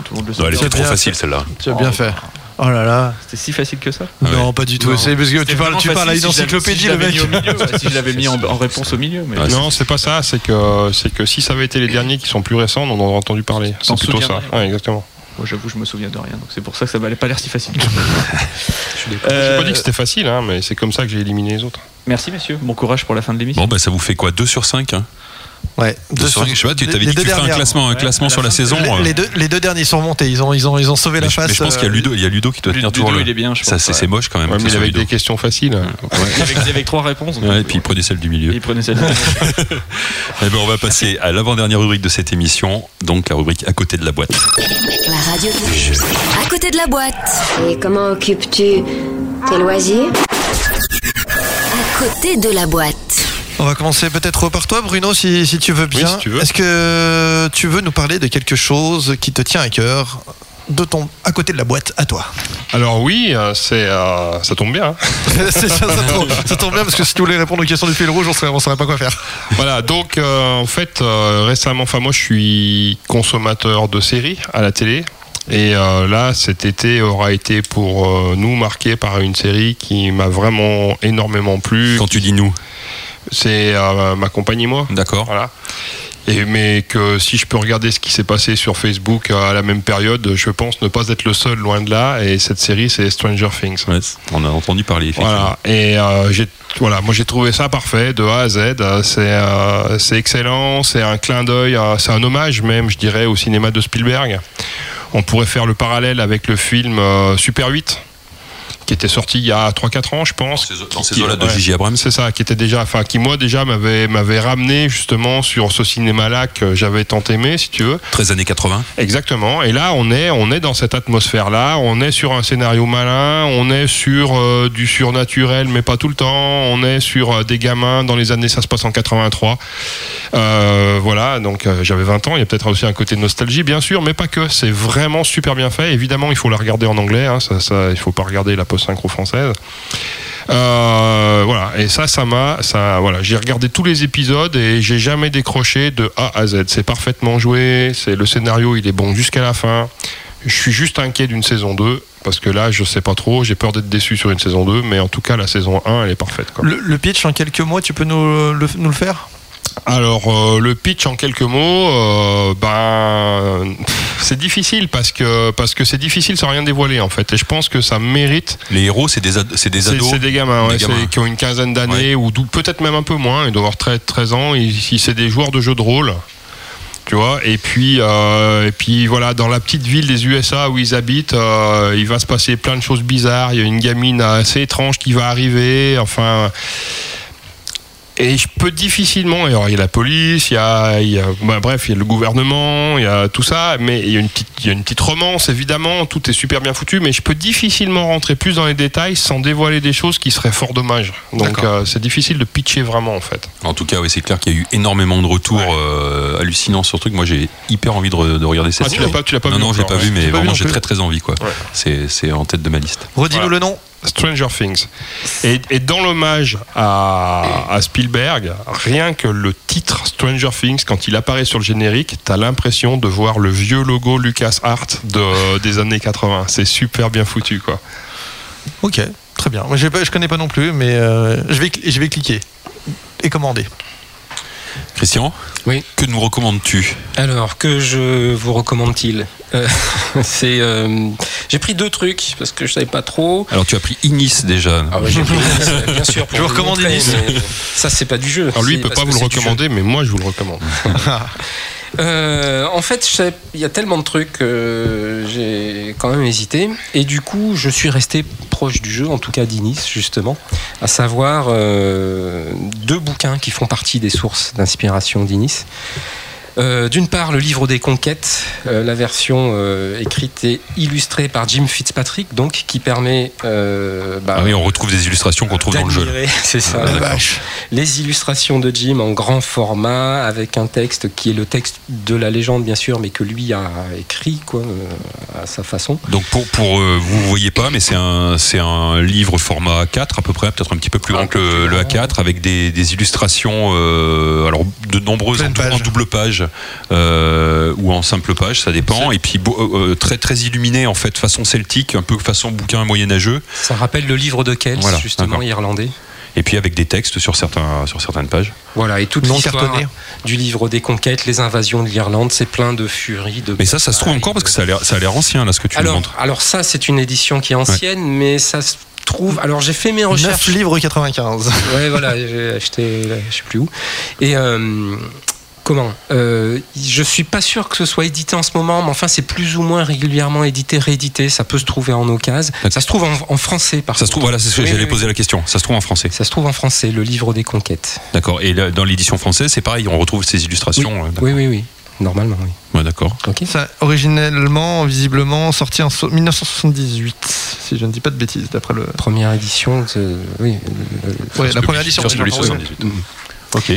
Tout le monde le Non, sait. Elle était C'est trop facile celle-là. Tu as bien fait. Oh là là. C'était si facile que ça Ah ouais. Non, pas du tout. Non. C'est parce que C'était tu parles, tu parles à une si je l'avais- encyclopédie, si je le mec. Si je l'avais mis en, en réponse au milieu, mais. Non, c'est pas ça. C'est que, c'est que si ça avait été les derniers qui sont plus récents, on en aurait entendu parler. C'est plutôt ça. Ouais, exactement. Moi, j'avoue, je me souviens de rien, donc c'est pour ça que ça m'allait pas l'air si facile. J'ai Euh, pas dit que c'était facile, hein, mais c'est comme ça que j'ai éliminé les autres. Merci, messieurs. Bon courage pour la fin de l'émission. Bon, bah ça vous fait quoi? 2 sur 5 hein? Ouais. Deux sur- Je sais pas, tu les- t'avais dit que deux tu ferais un classement, un classement la sur la saison. Les, euh. les deux, les deux derniers sont remontés. Ils ont, ils ont, ils ont sauvé mais, la je, face. mais je pense qu'il y a euh, Ludo, il y a Ludo qui doit tenir Ludo, toujours le. il est bien, je Ça, pense, c'est ouais. moche quand même. Ouais, mais il Ludo. des questions faciles. Avec, avec trois réponses. donc, et puis prenez celle du milieu. il prenait celle Eh ben, on va passer à l'avant-dernière rubrique de cette émission, donc la rubrique à côté de la boîte. La radio. À côté de la boîte. Et comment occupes-tu tes loisirs? À côté de la boîte. On va commencer peut-être par toi, Bruno, si, si tu veux bien. si tu veux. Est-ce que tu veux nous parler de quelque chose qui te tient à cœur de ton à côté de la boîte à toi? Alors oui, euh, c'est euh, ça tombe bien. hein. C'est ça, ça tombe, ça tombe bien parce que si tu voulais répondre aux questions du fil rouge, on on saurait pas quoi faire. Voilà, donc euh, en fait, euh, récemment, enfin moi je suis consommateur de séries à la télé. Et euh, là, cet été aura été pour euh, nous marqué par une série qui m'a vraiment énormément plu. Quand tu dis nous C'est euh, ma compagne et moi. D'accord. Voilà. Et, mais que si je peux regarder ce qui s'est passé sur Facebook euh, à la même période, je pense ne pas être le seul, loin de là. Et cette série, c'est Stranger Things. On a entendu parler, effectivement. Voilà. Et euh, j'ai, voilà, moi j'ai trouvé ça parfait de A à Z. Euh, C'est, euh, c'est excellent, c'est un clin d'œil, c'est un hommage même, je dirais, au cinéma de Spielberg. On pourrait faire le parallèle avec le film euh, Super 8 qui était sorti il y a 3-4 ans, je pense. Dans ces eaux-là de J.J. Abrams. C'est ça, qui était déjà, enfin, qui moi déjà m'avait, m'avait ramené justement sur ce cinéma-là que j'avais tant aimé, si tu veux. 13 années 80. Exactement. Et là, on est, on est dans cette atmosphère-là. On est sur un scénario malin. On est sur euh, du surnaturel, mais pas tout le temps. On est sur euh, des gamins. Dans les années, ça se passe en 83. Euh, voilà. Donc, j'avais 20 ans. Il y a peut-être aussi un côté de nostalgie, bien sûr, mais pas que. C'est vraiment super bien fait. Évidemment, il faut la regarder en anglais. Hein. Ça, ça, il faut pas regarder la post-synchro française. Euh, voilà, et ça, ça m'a, ça, voilà, j'ai regardé tous les épisodes et j'ai jamais décroché de A à Z. C'est parfaitement joué, c'est le scénario, il est bon jusqu'à la fin. Je suis juste inquiet d'une saison 2 parce que là, je sais pas trop, j'ai peur d'être déçu sur une saison 2, mais en tout cas, la saison 1, elle est parfaite. Le, pitch en quelques mots, tu peux nous nous le faire? Alors, euh, le pitch en quelques mots, euh, ben, c'est difficile parce que parce que c'est difficile sans rien dévoiler en fait. Et je pense que ça mérite. Les héros, c'est des, ad- c'est des ados. c'est des gamins, ouais, Des gamins. c'est- qui ont une quinzaine d'années ou peut-être même un peu moins. Ils doivent avoir 13, 13 ans. Si c'est des joueurs de jeux de rôle. Tu vois, et puis, euh, et puis voilà, dans la petite ville des USA où ils habitent, il va se passer plein de choses bizarres. Il y a une gamine assez étrange qui va arriver. Enfin, et je peux difficilement. Alors, il y a la police, il y a, il y a- bah, bref, il y a le gouvernement, il y a tout ça, mais il y a une petite, il y a une petite romance évidemment. Tout est super bien foutu, mais je peux difficilement rentrer plus dans les détails sans dévoiler des choses qui seraient fort dommages. Donc, euh, c'est difficile de pitcher vraiment en fait. En tout cas, oui, c'est clair qu'il y a eu énormément de retours euh, hallucinants sur le truc. Moi, j'ai hyper envie de, re- de regarder cette Ah, tu série. l'as pas- tu l'as pas non, vu Non, j'ai encore, pas vu, mais J'ai vraiment, non j'ai très très envie. quoi. C'est c'est en tête de ma liste. Redis-nous le nom. Stranger Things. Et, dans l'hommage à, Spielberg, rien que le titre Stranger Things, quand il apparaît sur le générique, t'as l'impression de voir le vieux logo LucasArts de, des années 80. C'est super bien foutu, quoi. Ok, très bien. Pas- je connais pas non plus, mais euh, je, je vais cliquer et commander. Christian Oui. Que nous recommandes-tu Alors, que je vous recommande-t-il Euh, C'est, euh, j'ai pris deux trucs parce que je savais pas trop. Alors, tu as pris Ignis déjà. Ah ouais, j'ai pris Ignis, ouais, bien sûr. pour Je vous recommande mais Ça, c'est pas du jeu. Alors lui, il C'est peut pas vous le recommander, mais moi, je vous le recommande. Euh, en fait, il y a tellement de trucs que j'ai quand même hésité. Et du coup, je suis resté proche du jeu, en tout cas d'Inis, justement. À savoir euh, deux bouquins qui font partie des sources d'inspiration d'Inis. Euh, D'une part, le livre des conquêtes, euh, la version euh, écrite et illustrée par Jim Fitzpatrick, donc qui permet. euh, bah, Ah oui, on retrouve des illustrations qu'on trouve dans le jeu. C'est ça. Ah. Les illustrations de Jim en grand format, avec un texte qui est le texte de la légende, bien sûr, mais que lui a écrit quoi, euh, à sa façon. Donc pour, pour euh, vous ne voyez pas, mais c'est un, c'est un livre format A4 à peu près, peut-être un petit peu plus grand que le, le A4, avec des, des illustrations, euh, alors de nombreuses en double page euh, ou en simple page, ça dépend, et puis euh, euh, très très illuminé en fait, façon celtique, un peu façon bouquin moyenâgeux. Ça rappelle le livre de Kells, Voilà, justement, irlandais. Et puis avec des textes sur, certains, sur certaines pages. Voilà, et toute l'histoire du livre des conquêtes, les invasions de l'Irlande, c'est plein de furie, de Mais ça, ça se trouve encore parce que ça a l'air, ça a l'air ancien là ce que tu nous alors, montres. alors ça, c'est une édition qui est ancienne, mais ça se trouve. Alors j'ai fait mes 9 recherches. livres 95. Ouais, voilà, j'ai acheté, je sais plus où. Et euh, Comment euh, Je suis pas sûr que ce soit édité en ce moment, mais enfin c'est plus ou moins régulièrement édité, réédité. Ça peut se trouver en occasion. Ça se trouve en, français, par Ça se trouve, voilà, c'est ce que j'allais poser la question. Ça se trouve en français. Ça se trouve en français, le livre des conquêtes. D'accord. Et dans l'édition française, c'est pareil, on retrouve ces illustrations. oui, euh, oui. oui normalement, oui. Ouais, d'accord. Okay. Originellement, visiblement, sorti en 1978, si je ne dis pas de bêtises, d'après le. Première édition, oui. La première édition, 1978. Ok.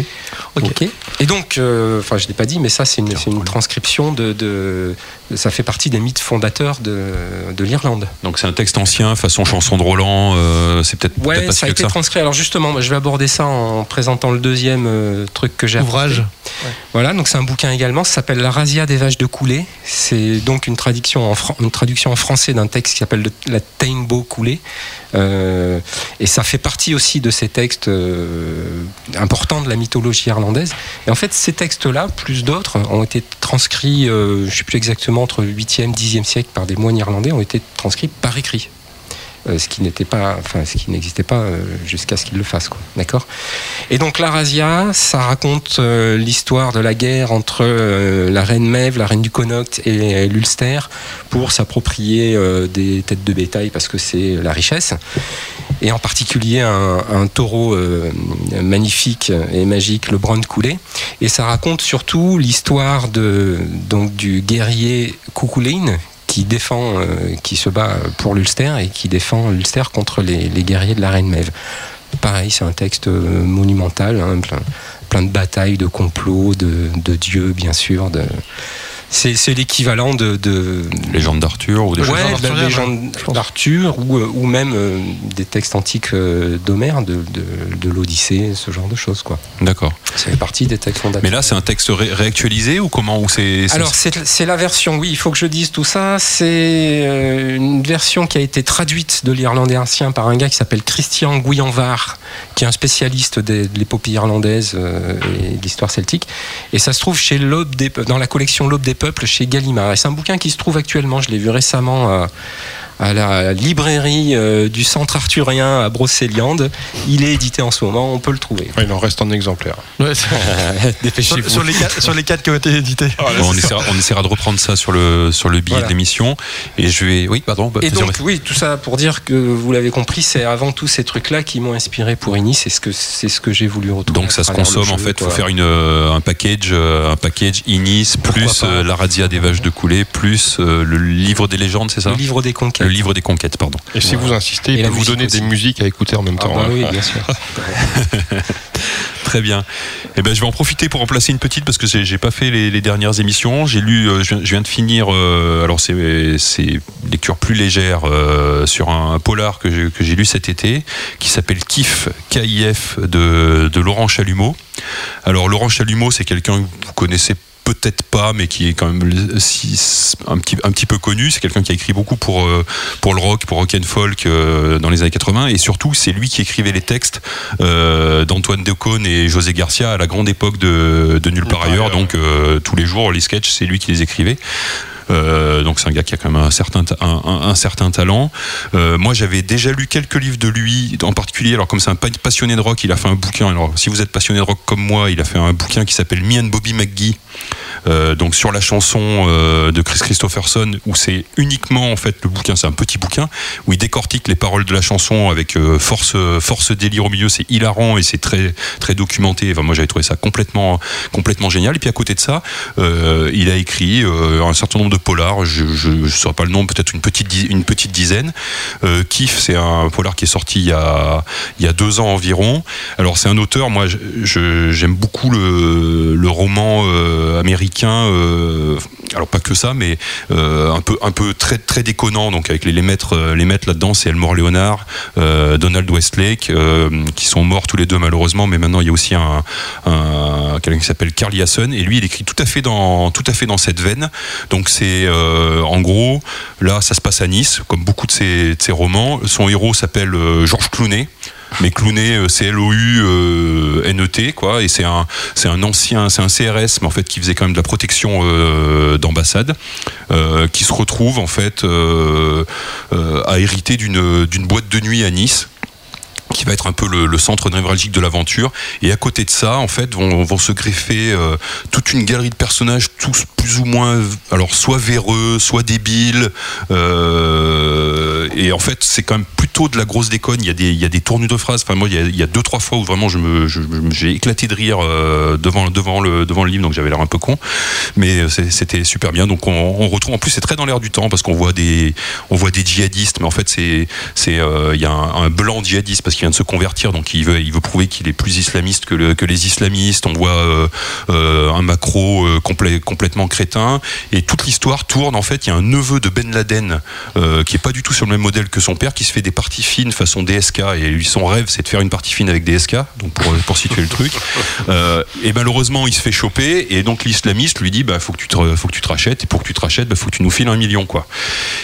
Et donc, euh, enfin, je l'ai pas dit, mais ça, c'est une, transcription de ça fait partie des mythes fondateurs de, de l'Irlande. Donc c'est un texte ancien, façon chanson de Roland. euh, c'est peut-être Ouais, pas ça a été ça. transcrit. Alors justement, moi, je vais aborder ça en présentant le deuxième euh, truc que j'ai Ouvrage. Voilà, donc c'est un bouquin également. Ça s'appelle La razzia des vaches de coulée. C'est donc une traduction en, fran- une traduction en français d'un texte qui s'appelle le- La Tainbo coulée. Euh, et ça fait partie aussi de ces textes euh, importants de la mythologie irlandaise. Et en fait, ces textes-là, plus d'autres, ont été transcrits, euh, je ne sais plus exactement, entre le 8e, 10e siècle par des moines irlandais, ont été transcrits par écrit. Euh, ce qui n'était pas, enfin, ce qui n'existait pas euh, jusqu'à ce qu'ils le fassent, quoi. D'accord? Et donc la razzia, ça raconte euh, l'histoire de la guerre entre la reine Maeve, la reine du Connaught et l'Ulster pour s'approprier des têtes de bétail parce que c'est la richesse. Et en particulier un, taureau euh, magnifique et magique, le Brun Coulé. Et ça raconte surtout l'histoire de donc du guerrier Cuchulainn qui défend, euh, qui se bat pour l'Ulster et qui défend l'Ulster contre les, guerriers de la reine Maeve. Pareil, c'est un texte euh, monumental, hein, plein, de batailles, de complots, de, dieux, bien sûr. C'est, c'est l'équivalent de, de Légende d'Arthur ou des ouais, choses de la légende d'Arthur ou, euh, ou même euh, des textes antiques euh, d'Homère, de, de, de l'Odyssée, ce genre de choses. Quoi. D'accord. Ça fait partie des textes fondateurs. Mais là, c'est un texte ré- réactualisé ou comment ou c'est c'est- Alors c'est c'est la version, oui, il faut que je dise tout ça. C'est une version qui a été traduite de l'irlandais ancien par un gars qui s'appelle Christian Gouyanvar, qui est un spécialiste des- de l'épopée irlandaise euh, et de l'histoire celtique. Et ça se trouve chez l'Aube dans la collection L'Aube des peuples chez Gallimard. C'est un bouquin qui se trouve actuellement, je l'ai vu récemment à, la librairie euh, du Centre Arthurien à Brocéliande. Il est édité en ce moment, on peut le trouver. Il en reste un exemplaire. Dépêchez-vous. Sur, sur les quatre, sur les quatre qui ont été édités. Bon, on, essaiera, on essaiera de reprendre ça sur le, sur le billet Voilà. de l'émission. Et je vais. Oui, pardon. bah, Et donc, oui, tout ça pour dire que vous l'avez compris, c'est avant tout ces trucs-là qui m'ont inspiré pour Inis. C'est ce que c'est ce que j'ai voulu retrouver. Donc ça se consomme en fait. Il faut faire une, euh, un package, euh, un package Inis plus euh, la razzia des vaches de coulée plus euh, le livre des légendes, c'est ça? Le livre des conquêtes. Le livre des conquêtes, pardon. Et si vous insistez, il peut vous musique donner aussi. des musiques à écouter en même Ah temps. bah hein. oui, bien sûr. Très bien. Eh ben, je vais en profiter pour en placer une petite parce que j'ai pas fait les, les dernières émissions. J'ai lu, euh, je, viens, je viens de finir. euh, alors c'est c'est lecture plus légère euh, sur un, polar que j'ai que j'ai lu cet été qui s'appelle Kif KIF de, de Laurent Chalumeau. Alors Laurent Chalumeau, c'est quelqu'un que vous connaissez peut-être pas, mais qui est quand même un, petit, un petit peu connu. C'est quelqu'un qui a écrit beaucoup pour, euh, pour le rock, pour rock and folk euh, dans les années 80. Et surtout, c'est lui qui écrivait les textes euh, d'Antoine Decaune et José Garcia à la grande époque de, de Nulle part ailleurs. Donc tous les jours, les sketchs, c'est lui qui les écrivait. Donc c'est un gars qui a quand même un certain, ta- un, un- certain talent. Moi j'avais déjà lu quelques livres de lui, en particulier, alors comme c'est un pa- passionné de rock, il a fait un bouquin. Alors si vous êtes passionné de rock comme moi, il a fait un bouquin qui s'appelle Me and Bobby McGee. Euh, donc sur la chanson euh, de Chris Christopherson où c'est uniquement en fait le bouquin c'est un petit bouquin où il décortique les paroles de la chanson avec euh, force force délire au milieu c'est hilarant et c'est très très documenté. Enfin, moi j'avais trouvé ça complètement complètement génial. Et puis à côté de ça il a écrit un certain nombre de polars je ne saurais pas le nom peut-être une petite une petite dizaine. Kif c'est un polar qui est sorti il y a il y a deux ans environ. Alors c'est un auteur moi j'aime beaucoup le, roman américain euh, alors pas que ça mais euh, un peu un peu très très déconnant donc avec les, les maîtres euh, les maîtres là-dedans c'est Elmore Leonard euh, Donald Westlake euh, qui sont morts tous les deux malheureusement mais maintenant il y a aussi un, un- quelqu'un qui s'appelle Carl Yasson et lui il écrit tout à fait dans tout à fait dans cette veine. Donc c'est euh, en gros là ça se passe à Nice comme beaucoup de ses, romans. Son héros s'appelle euh, Georges Clooney mais Clooney euh, c'est L-O-U-N-E-T quoi et c'est un c'est un ancien c'est un CRS mais en fait qui faisait quand même de la protection euh, d'ambassade euh, qui se retrouve en fait euh, euh, à hériter d'une d'une boîte de nuit à Nice qui va être un peu le, centre névralgique de l'aventure. Et à côté de ça, en fait, vont, se greffer euh, toute une galerie de personnages, tous plus ou moins, alors soit véreux, soit débiles, euh, euh, et en fait, c'est quand même plutôt de la grosse déconne. Il y a des, il y a des tournures de phrases. Enfin, moi, il y a, deux, trois fois où vraiment je me, j'ai éclaté de rire euh, devant, devant, le, devant le livre, donc j'avais l'air un peu con. Mais euh, c'était super bien. Donc on, retrouve, en plus, c'est très dans l'air du temps parce qu'on voit des, voit des djihadistes, mais en fait, c'est, c'est, euh, il y a un, blanc djihadiste parce qu'il vient de se convertir, donc il veut, il veut prouver qu'il est plus islamiste que, le- que les islamistes. On voit euh, euh, un macro euh, complè- complètement crétin, et toute l'histoire tourne. En fait, il y a un neveu de Ben Laden euh, qui est pas du tout sur le modèle que son père, qui se fait des parties fines façon DSK, et lui son rêve, c'est de faire une partie fine avec DSK, donc pour, pour situer le truc. Euh, et malheureusement, il se fait choper, et donc l'islamiste lui dit, bah faut que tu te, faut que tu te rachètes, et pour que tu te rachètes, bah, faut que tu nous files un million, quoi.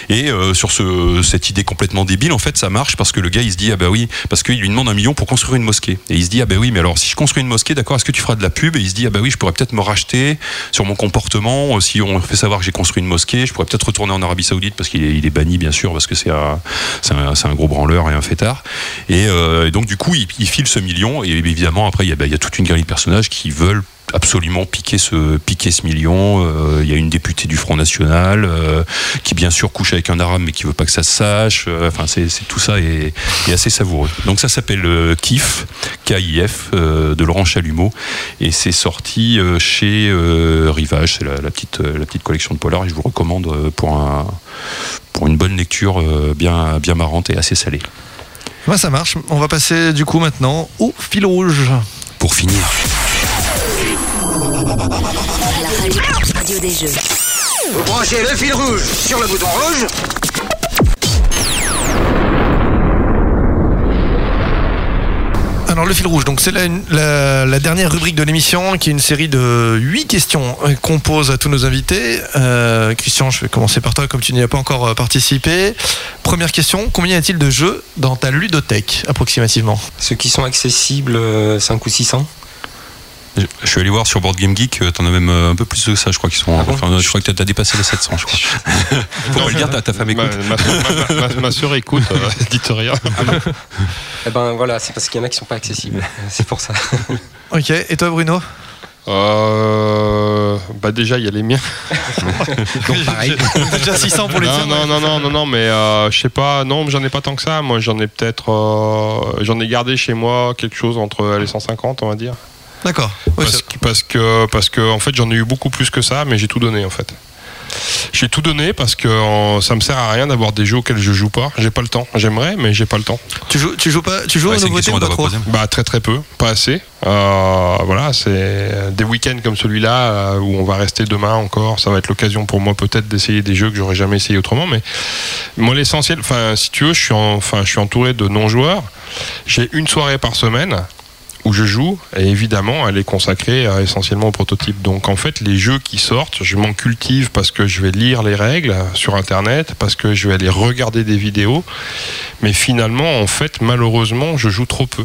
Et euh, sur ce, cette idée complètement débile, en fait, ça marche parce que le gars, il se dit, ah bah oui, parce qu'il lui demande un million pour construire une mosquée. Et il se dit, ah bah oui, mais alors si je construis une mosquée, d'accord, est-ce que tu feras de la pub? Et il se dit, ah bah oui, je pourrais peut-être me racheter sur mon comportement. euh, Si on fait savoir que j'ai construit une mosquée, je pourrais peut-être retourner en Arabie Saoudite parce qu'il est, est banni, bien sûr, parce que c'est un, c'est un, gros branleur et un fêtard. Et, euh, donc, du coup, il, il file ce million. Et évidemment, après, il y a, bah, il y a toute une galerie de personnages qui veulent absolument piquer ce, piquer ce million. Euh, Il y a une députée du Front National euh, qui bien sûr couche avec un arabe mais qui veut pas que ça se sache. Euh, Enfin, c'est c'est- tout ça est, est assez savoureux. Donc ça s'appelle KIF, K-I-F, de Laurent Chalumeau, et c'est sorti chez Rivage. C'est la, la petite, la petite collection de polar et je vous recommande pour un, pour une bonne lecture bien, bien marrante et assez salée. Ça marche. On va passer du coup maintenant au fil rouge. Pour finir. La radio, radio des jeux. Vous branchez le fil rouge sur le bouton rouge. Alors le fil rouge, donc c'est la, la- la dernière rubrique de l'émission qui est une série de 8 questions euh, qu'on pose à tous nos invités. Euh, Christian, je vais commencer par toi comme tu n'y as pas encore euh, participé. Première question, combien y a-t-il de jeux dans ta ludothèque approximativement? Ceux qui sont accessibles, euh, 5 ou 600 Je je suis allé voir sur Board Game Geek, euh, t'en as même euh, un peu plus que ça, je crois qu'ils sont. enfin, je crois que t'as dépassé les 700, je crois. Faut pas le dire, ta, ta femme écoute. Ma, ma, ma- ma- ma sœur écoute, euh, dites rien. Eh ben voilà, c'est parce qu'il y en a qui sont pas accessibles. C'est pour ça. Ok, et toi Bruno? Euh, bah déjà il y a les miens. Donc pareil. Déjà 600 pour les non, tiens, non, ouais, non, non, non, non, mais euh, je sais pas, non, j'en ai pas tant que ça. Moi, j'en ai peut-être, euh, j'en ai gardé chez moi quelque chose entre les 150, on va dire. D'accord. Ouais, parce, que, parce que, parce que, en fait, j'en ai eu beaucoup plus que ça, mais j'ai tout donné, en fait. J'ai tout donné parce que ça me sert à rien d'avoir des jeux auxquels je joue pas. J'ai pas le temps. J'aimerais, mais j'ai pas le temps. Tu joues, tu joues pas, tu joues Ouais, aux nouveautés ou pas trop. Bah très très peu, pas assez. Euh, voilà, c'est des week-ends comme celui-là euh, où on va rester demain encore. Ça va être l'occasion pour moi peut-être d'essayer des jeux que j'aurais jamais essayé autrement. Mais moi l'essentiel, enfin si tu veux, je suis enfin je suis entouré de non-joueurs. J'ai une soirée par semaine où je joue et évidemment elle est consacrée euh, essentiellement au prototype. Donc en fait les jeux qui sortent, je m'en cultive parce que je vais lire les règles sur internet, parce que je vais aller regarder des vidéos, mais finalement en fait malheureusement je joue trop peu.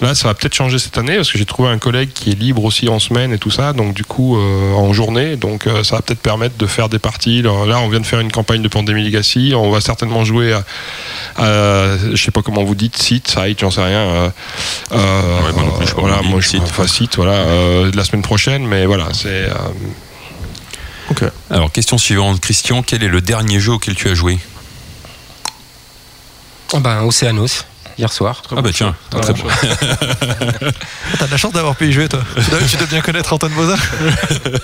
Là, ça va peut-être changer cette année parce que j'ai trouvé un collègue qui est libre aussi en semaine et tout ça, donc du coup euh, en journée, donc euh, ça va peut-être permettre de faire des parties. Là, là, on vient de faire une campagne de Pandémie Legacy, on va certainement jouer à, à- je sais pas comment vous dites, site, site, j'en sais rien. euh, euh, Ouais, moi non plus, je sais pas voilà, comment on dit, moi je site. enfin site, voilà, euh, la semaine prochaine, mais voilà, c'est euh, Alors, question suivante, Christian, quel est le dernier jeu auquel tu as joué? Ah ben, Océanos, hier soir. Ah bah tiens, très bon. T'as de la chance d'avoir pu y jouer toi. Tu dois, bien connaître Antoine Bozin.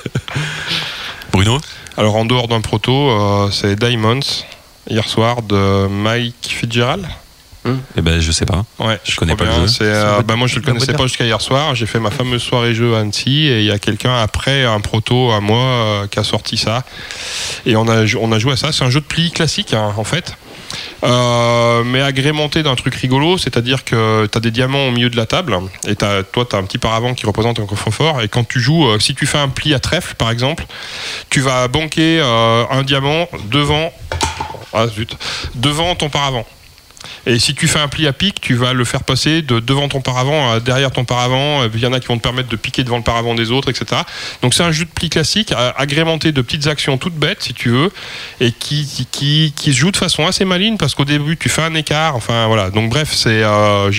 Bruno? Alors en dehors d'un proto, euh, c'est Diamonds hier soir de Mike Fitzgerald. Eh ben, je sais pas. Ouais, Je connais crois pas le bien. jeu. C'est, euh, bah, moi, je le connaissais pas jusqu'à hier soir. J'ai fait ma fameuse soirée jeu à Annecy et il y a quelqu'un après un proto à moi euh, qui a sorti ça. Et on a, on a joué à ça. C'est un jeu de pli classique hein, en fait. Euh, mais agrémenté d'un truc rigolo, c'est-à-dire que tu as des diamants au milieu de la table et toi tu as un petit paravent qui représente un coffre-fort et quand tu joues, euh, si tu fais un pli à trèfle par exemple, tu vas banquer euh, un diamant devant, ah, devant ton paravent. Et si tu fais un pli à pic, tu vas le faire passer de devant ton paravent à derrière ton paravent. Il y en a qui vont te permettre de piquer devant le paravent des autres, etc. Donc c'est un jeu de pli classique, agrémenté de petites actions toutes bêtes, si tu veux, et qui, se joue de façon assez maligne parce qu'au début tu fais un écart. Enfin voilà. Donc bref, c'est euh,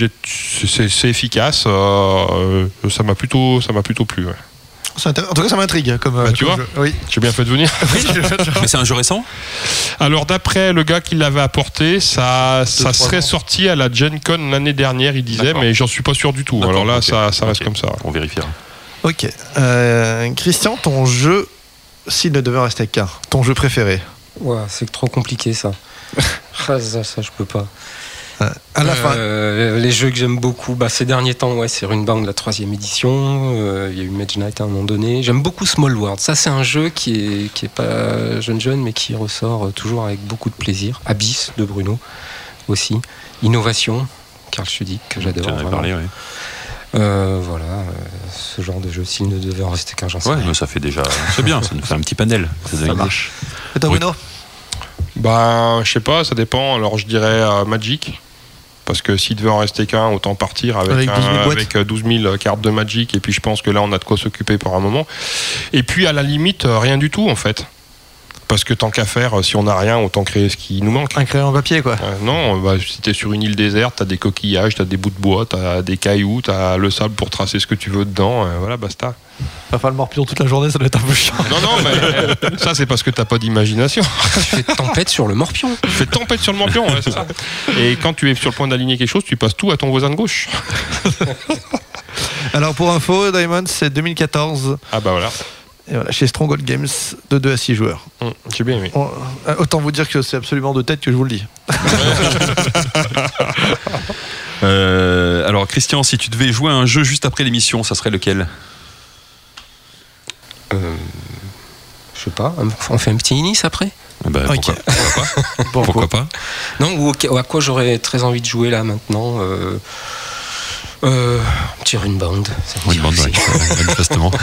efficace. euh, ça m'a plutôt plutôt plu. En tout cas, ça m'intrigue. Comme, euh, Bah, tu comme vois jeu. Oui. J'ai bien fait de venir. Mais c'est un jeu récent? Alors d'après le gars qui l'avait apporté, ça, serait ans. sorti à la Gen Con l'année dernière, il disait, D'accord. mais j'en suis pas sûr du tout. D'accord, Alors là, ça, ça reste comme ça. On vérifiera. Ok. Euh, Christian, ton jeu, s'il ne devait en rester qu'un, ton jeu préféré? Ouais, c'est trop compliqué ça. Ah, ça, ça, je peux pas. À la fin. Euh, les jeux que j'aime beaucoup, bah, ces derniers temps, ouais, c'est Runebound, la troisième édition. Euh, Il y a eu Mage Knight à un moment donné. J'aime beaucoup Small World. Ça, c'est un jeu qui est, qui est pas jeune jeune, mais qui ressort euh, toujours avec beaucoup de plaisir. Abyss de Bruno aussi. Innovation, Karl Schudig, que j'adore. Tu en avais vraiment. parlé, ouais. Euh, voilà, euh, ce genre de jeu, s'il ne devait en rester qu'un, j'en sais Ouais, mais ça fait déjà. C'est bien, ça nous fait un petit panel. Ça, marche. Et toi, Oui. Bruno? Ben, je sais pas, ça dépend. Alors je dirais euh, Magic. Parce que s'il devait en rester qu'un, autant partir avec, Avec un- 12 000 boîtes. avec, euh, 12 000 cartes de Magic. Et puis je pense que là, on a de quoi s'occuper pour un moment. Et puis à la limite, euh, rien du tout en fait. Parce que tant qu'à faire, euh, si on n'a rien, autant créer ce qui nous manque. Un crayon en papier, quoi. Euh, non, bah, si t'es sur une île déserte, t'as des coquillages, t'as des bouts de bois, t'as des cailloux, t'as le sable pour tracer ce que tu veux dedans. euh, voilà, basta. Va faire le morpion toute la journée, ça doit être un peu chiant. Non, non, mais ça, c'est parce que t'as pas d'imagination. Tu fais tempête sur le morpion. Tu fais tempête sur le morpion, ouais, c'est ça. Et quand tu es sur le point d'aligner quelque chose, tu passes tout à ton voisin de gauche. Alors, pour info, Diamond, c'est 2014. Ah bah voilà. Et voilà, chez Stronghold Games, de 2 à 6 joueurs. Hum, J'ai bien aimé. On- euh, autant vous dire que c'est absolument de tête que je vous le dis. Euh, alors, Christian, si tu devais jouer à un jeu juste après l'émission, ça serait lequel? Je sais pas, on fait un petit inis après Ah Ok. pourquoi, pourquoi pas Pourquoi pas Non, ou à quoi j'aurais très envie de jouer là maintenant euh, euh, un petit Runebound. me Oui, manifestement.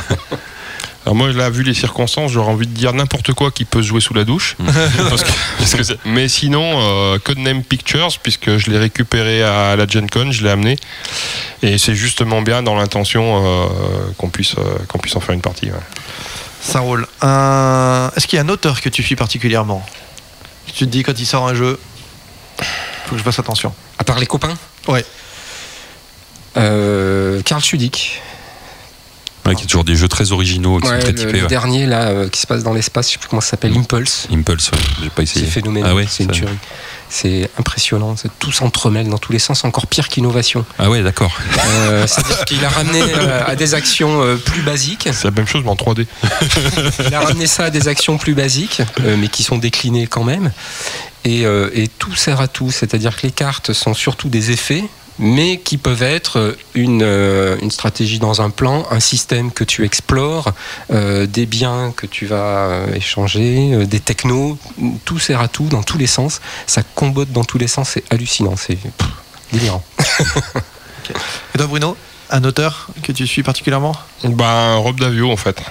Alors moi, là, vu les circonstances, j'aurais envie de dire n'importe quoi qui peut se jouer sous la douche. Parce que- parce que c'est- mais sinon, euh, Codename Pictures, puisque je l'ai récupéré à la Gen Con, je l'ai amené. Et c'est justement bien dans l'intention euh, qu'on puisse, euh, qu'on puisse en faire une partie. ouais. Ça roule. Est-ce qu'il y a un auteur que tu suis particulièrement? Tu te dis quand il sort un jeu, faut que je fasse attention. À part les copains? Ouais. Euh, Karl Schudig. Ouais, qui a toujours des jeux très originaux, qui Ouais, sont très le, typés. le ouais. dernier là euh, qui se passe dans l'espace, je sais plus comment ça s'appelle, Impulse. Impulse, ouais, j'ai pas essayé. C'est phénoménal, Ah ouais, c'est une tuerie. C'est impressionnant, c'est- tout s'entremêle dans tous les sens, encore pire qu'innovation. Ah ouais, d'accord. Euh, C'est-à-dire qu'il a ramené euh, à des actions euh, plus basiques. C'est la même chose, mais en 3D. Il a ramené ça à des actions plus basiques, euh, mais qui sont déclinées quand même. Et, euh, et tout sert à tout, c'est-à-dire que les cartes sont surtout des effets, mais qui peuvent être une, euh, une stratégie dans un plan, un système que tu explores, euh, des biens que tu vas euh, échanger, euh, des technos, tout sert à tout dans tous les sens. Ça combote dans tous les sens, c'est hallucinant, c'est délirant. Et toi, Bruno Un auteur que tu suis particulièrement? Ben, Rob Davio, en fait.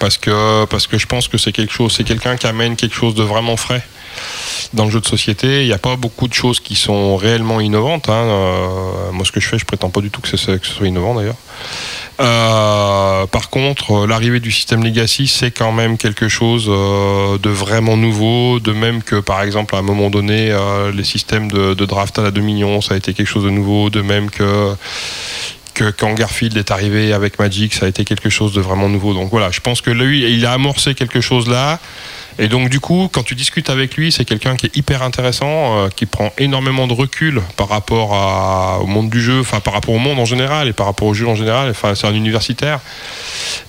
Parce que, parce que je pense que c'est quelque chose, c'est quelqu'un qui amène quelque chose de vraiment frais dans le jeu de société. Il n'y a pas beaucoup de choses qui sont réellement innovantes. hein. Euh, moi, ce que je fais, je prétends pas du tout que ce, soit innovant d'ailleurs. Euh, par contre, euh, l'arrivée du système Legacy, c'est quand même quelque chose de vraiment nouveau. De même que, par exemple, à un moment donné, les systèmes de, de draft à la Dominion, ça a été quelque chose de nouveau. De même que que quand Garfield est arrivé avec Magic, ça a été quelque chose de vraiment nouveau. Donc voilà, je pense que lui, il a amorcé quelque chose là. Et donc du coup, quand tu discutes avec lui, c'est quelqu'un qui est hyper intéressant, euh, qui prend énormément de recul par rapport à- au monde du jeu, enfin par rapport au monde en général et par rapport au jeu en général. Enfin, c'est un universitaire.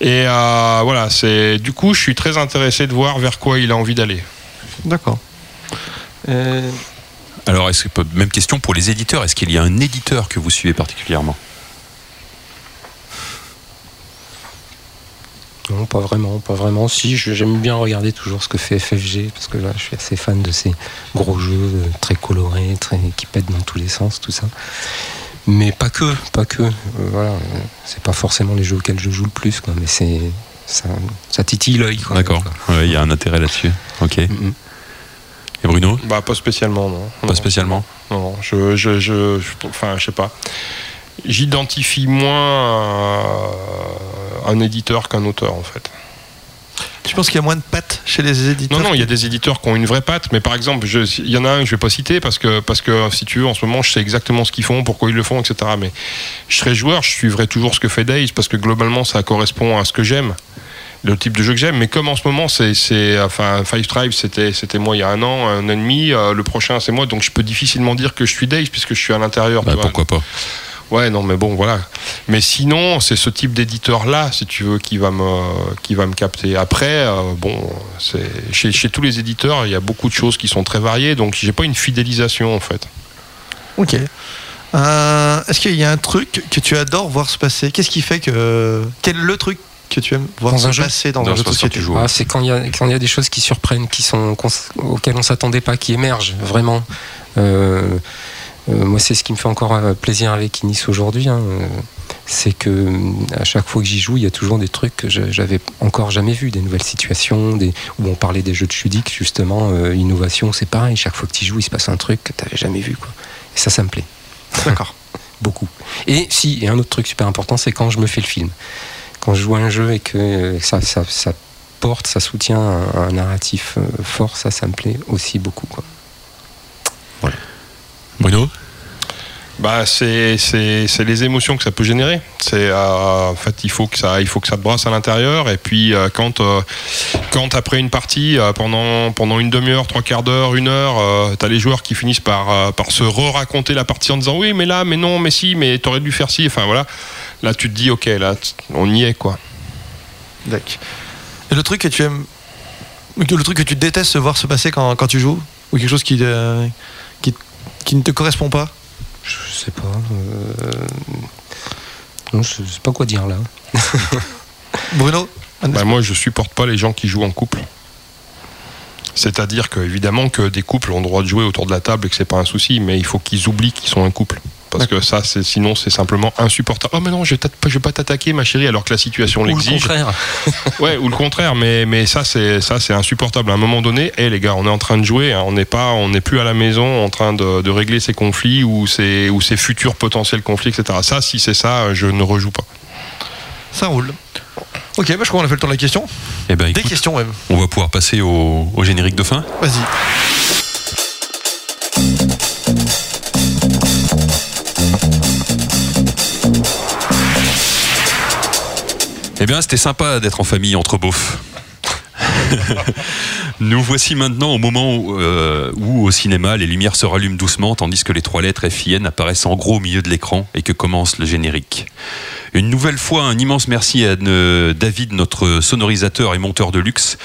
Et euh, voilà, c'est du coup, je suis très intéressé de voir vers quoi il a envie d'aller. D'accord. Alors, est-ce que, même question pour les éditeurs. Est-ce qu'il y a un éditeur que vous suivez particulièrement? Non, pas vraiment, pas vraiment. Si, j'aime bien regarder toujours ce que fait FFG, parce que là, je suis assez fan de ces gros jeux euh, très colorés, très, qui pètent dans tous les sens, tout ça. Mais pas que, pas que. Euh, voilà, euh, c'est pas forcément les jeux auxquels je joue le plus, quoi, mais c'est ça, ça titille l'œil. D'accord. Ouais, Il y a un intérêt là-dessus. Ok. Mhm. Et Bruno? Bah pas spécialement, non. Pas Non. spécialement? Non, non, je, je, je, je- enfin, je sais pas. J'identifie moins un éditeur qu'un auteur, en fait. Tu penses qu'il y a moins de pattes chez les éditeurs Non, non, il y a des éditeurs qui ont une vraie patte, mais par exemple, je- il y en a un que je vais pas citer parce que, parce que si tu veux, en ce moment, je sais exactement ce qu'ils font, pourquoi ils le font, etc. Mais je serais joueur, je suivrai toujours ce que fait Days parce que globalement, ça correspond à ce que j'aime, le type de jeu que j'aime. Mais comme en ce moment, c'est, c'est enfin, Five Tribes, c'était, c'était moi il y a un an, un an et demi, euh, le prochain, c'est moi, donc je peux difficilement dire que je suis Days puisque je suis à l'intérieur. tu vois. Bah, pourquoi pas Ouais, non, mais bon, voilà. Mais sinon, c'est ce type d'éditeur-là, si tu veux, qui va me, qui va me capter. Après, euh, bon, c'est chez, chez tous les éditeurs, il y a beaucoup de choses qui sont très variées, donc j'ai pas une fidélisation en fait. Ok. Euh, Est-ce qu'il y a un truc que tu adores voir se passer? Qu'est-ce qui fait que. Quel est le truc que tu aimes voir Dans se un jeu passer dans, un jeu de société? Ah, c'est quand il y a quand il y a des choses qui surprennent, qui sont auxquelles on s'attendait pas, qui émergent vraiment. Euh, moi, c'est ce qui me fait encore euh, plaisir avec Inis aujourd'hui. hein, euh, c'est que euh, à chaque fois que j'y joue, il y a toujours des trucs que j'avais encore jamais vus, des nouvelles situations, des, où on parlait des jeux de ludiques justement, euh, innovation, c'est pareil. Chaque fois que tu joues, il se passe un truc que tu n'avais jamais vu, quoi. Et ça, ça me plaît. D'accord. Beaucoup. Et si, et un autre truc super important, c'est quand je me fais le film. Quand je joue à un jeu et que euh, ça, ça, ça porte, ça soutient un, un narratif euh, fort, ça, ça me plaît aussi beaucoup. Quoi. Bruno Bah, c'est, c'est, c'est les émotions que ça peut générer. C'est, euh, en fait, il faut que ça, il faut que ça te brasse à l'intérieur. Et puis, euh, quand, euh, quand après une partie, euh, pendant, pendant une demi-heure, trois quarts d'heure, une heure, euh, t'as les joueurs qui finissent par, euh, par se re-raconter la partie en disant oui, mais là, mais non, mais si, mais t'aurais dû faire ci. Enfin, voilà. Là, tu te dis, ok, là, on y est, quoi. D'accord. Et le truc que tu aimes. Le truc que tu détestes voir se passer quand, quand tu joues? Ou quelque chose qui, euh, qui, ne te correspond pas Je sais pas. euh, Non, je sais pas quoi dire là. Bruno Bah, moi, je supporte pas les gens qui jouent en couple. C'est-à-dire que évidemment que des couples ont le droit de jouer autour de la table et que c'est pas un souci, mais il faut qu'ils oublient qu'ils sont un couple. Parce que ça, c'est, sinon, c'est simplement insupportable. Oh, mais non, je je vais pas t'attaquer, ma chérie, alors que la situation Ou le l'exige. contraire. Ouais, ou le contraire, mais, mais ça, c'est, ça, c'est insupportable. À un moment donné, hé les gars, on est en train de jouer, hein, on n'est pas, on n'est plus à la maison en train de, de régler ces conflits ou ces, ou ces futurs potentiels conflits, etc. Ça, si c'est ça, je ne rejoue pas. Ça roule. Ok, bah, je crois qu'on a fait le tour de la question. Eh ben, Des questions même. on va pouvoir passer au, au générique de fin. Vas-y. Eh bien, c'était sympa d'être en famille entre beaufs. Nous voici maintenant au moment où, euh, où, au cinéma, les lumières se rallument doucement tandis que les trois lettres FIN apparaissent en gros au milieu de l'écran et que commence le générique. Une nouvelle fois, un immense merci à David, notre sonorisateur et monteur de luxe.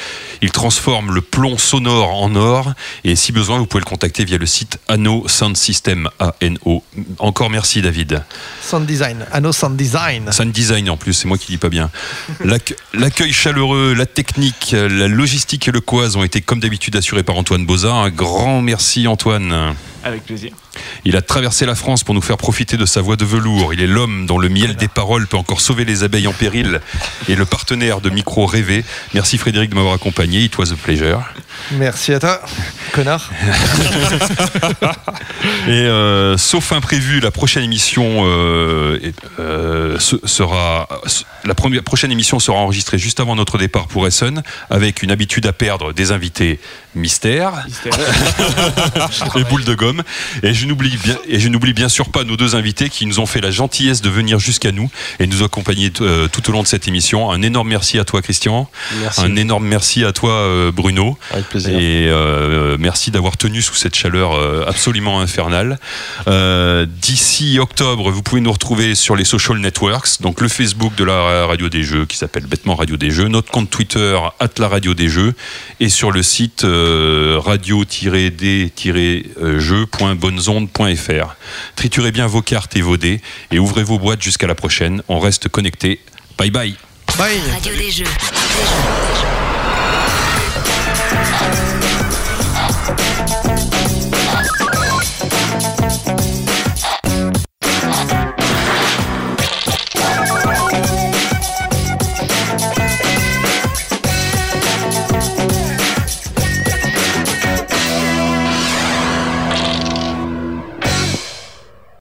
Il transforme le plomb sonore en or et si besoin, vous pouvez le contacter via le site Anno Sound System, A-N-O. Encore merci David. Sound design. Anno Sound design. Sound design en plus, c'est moi qui dis pas bien. L'acc- L'accueil chaleureux, la technique, la logistique et le quoise ont été comme d'habitude assurés par Antoine Boza. Un grand merci Antoine. Avec plaisir. Il a traversé la France pour nous faire profiter de sa voix de velours. Il est l'homme dont le miel des paroles peut encore sauver les abeilles en péril et le partenaire de micro rêvé. Merci Frédéric de m'avoir accompagné. It was a pleasure. Merci à toi, connard. Et euh, sauf imprévu, la prochaine émission euh, euh, se- sera la première prochaine émission sera enregistrée juste avant notre départ pour Essen avec une habitude à perdre des invités mystères et boules de gomme. Et je n'oublie bien et je n'oublie bien sûr pas nos deux invités qui nous ont fait la gentillesse de venir jusqu'à nous et nous accompagner euh, tout au long de cette émission. Un énorme merci à toi Christian. Merci. Un énorme merci à toi euh, Bruno. Avec plaisir. Et euh, merci d'avoir tenu sous cette chaleur absolument infernale. D'ici octobre, vous pouvez nous retrouver sur les social networks, donc le Facebook de la radio des jeux qui s'appelle bêtement Radio des jeux, notre compte Twitter at la radio des jeux et sur le site euh, radio-d-jeux.bonnesondes.fr. Triturez bien vos cartes et vos dés et ouvrez vos boîtes jusqu'à la prochaine. On reste connecté. Bye bye. Bye.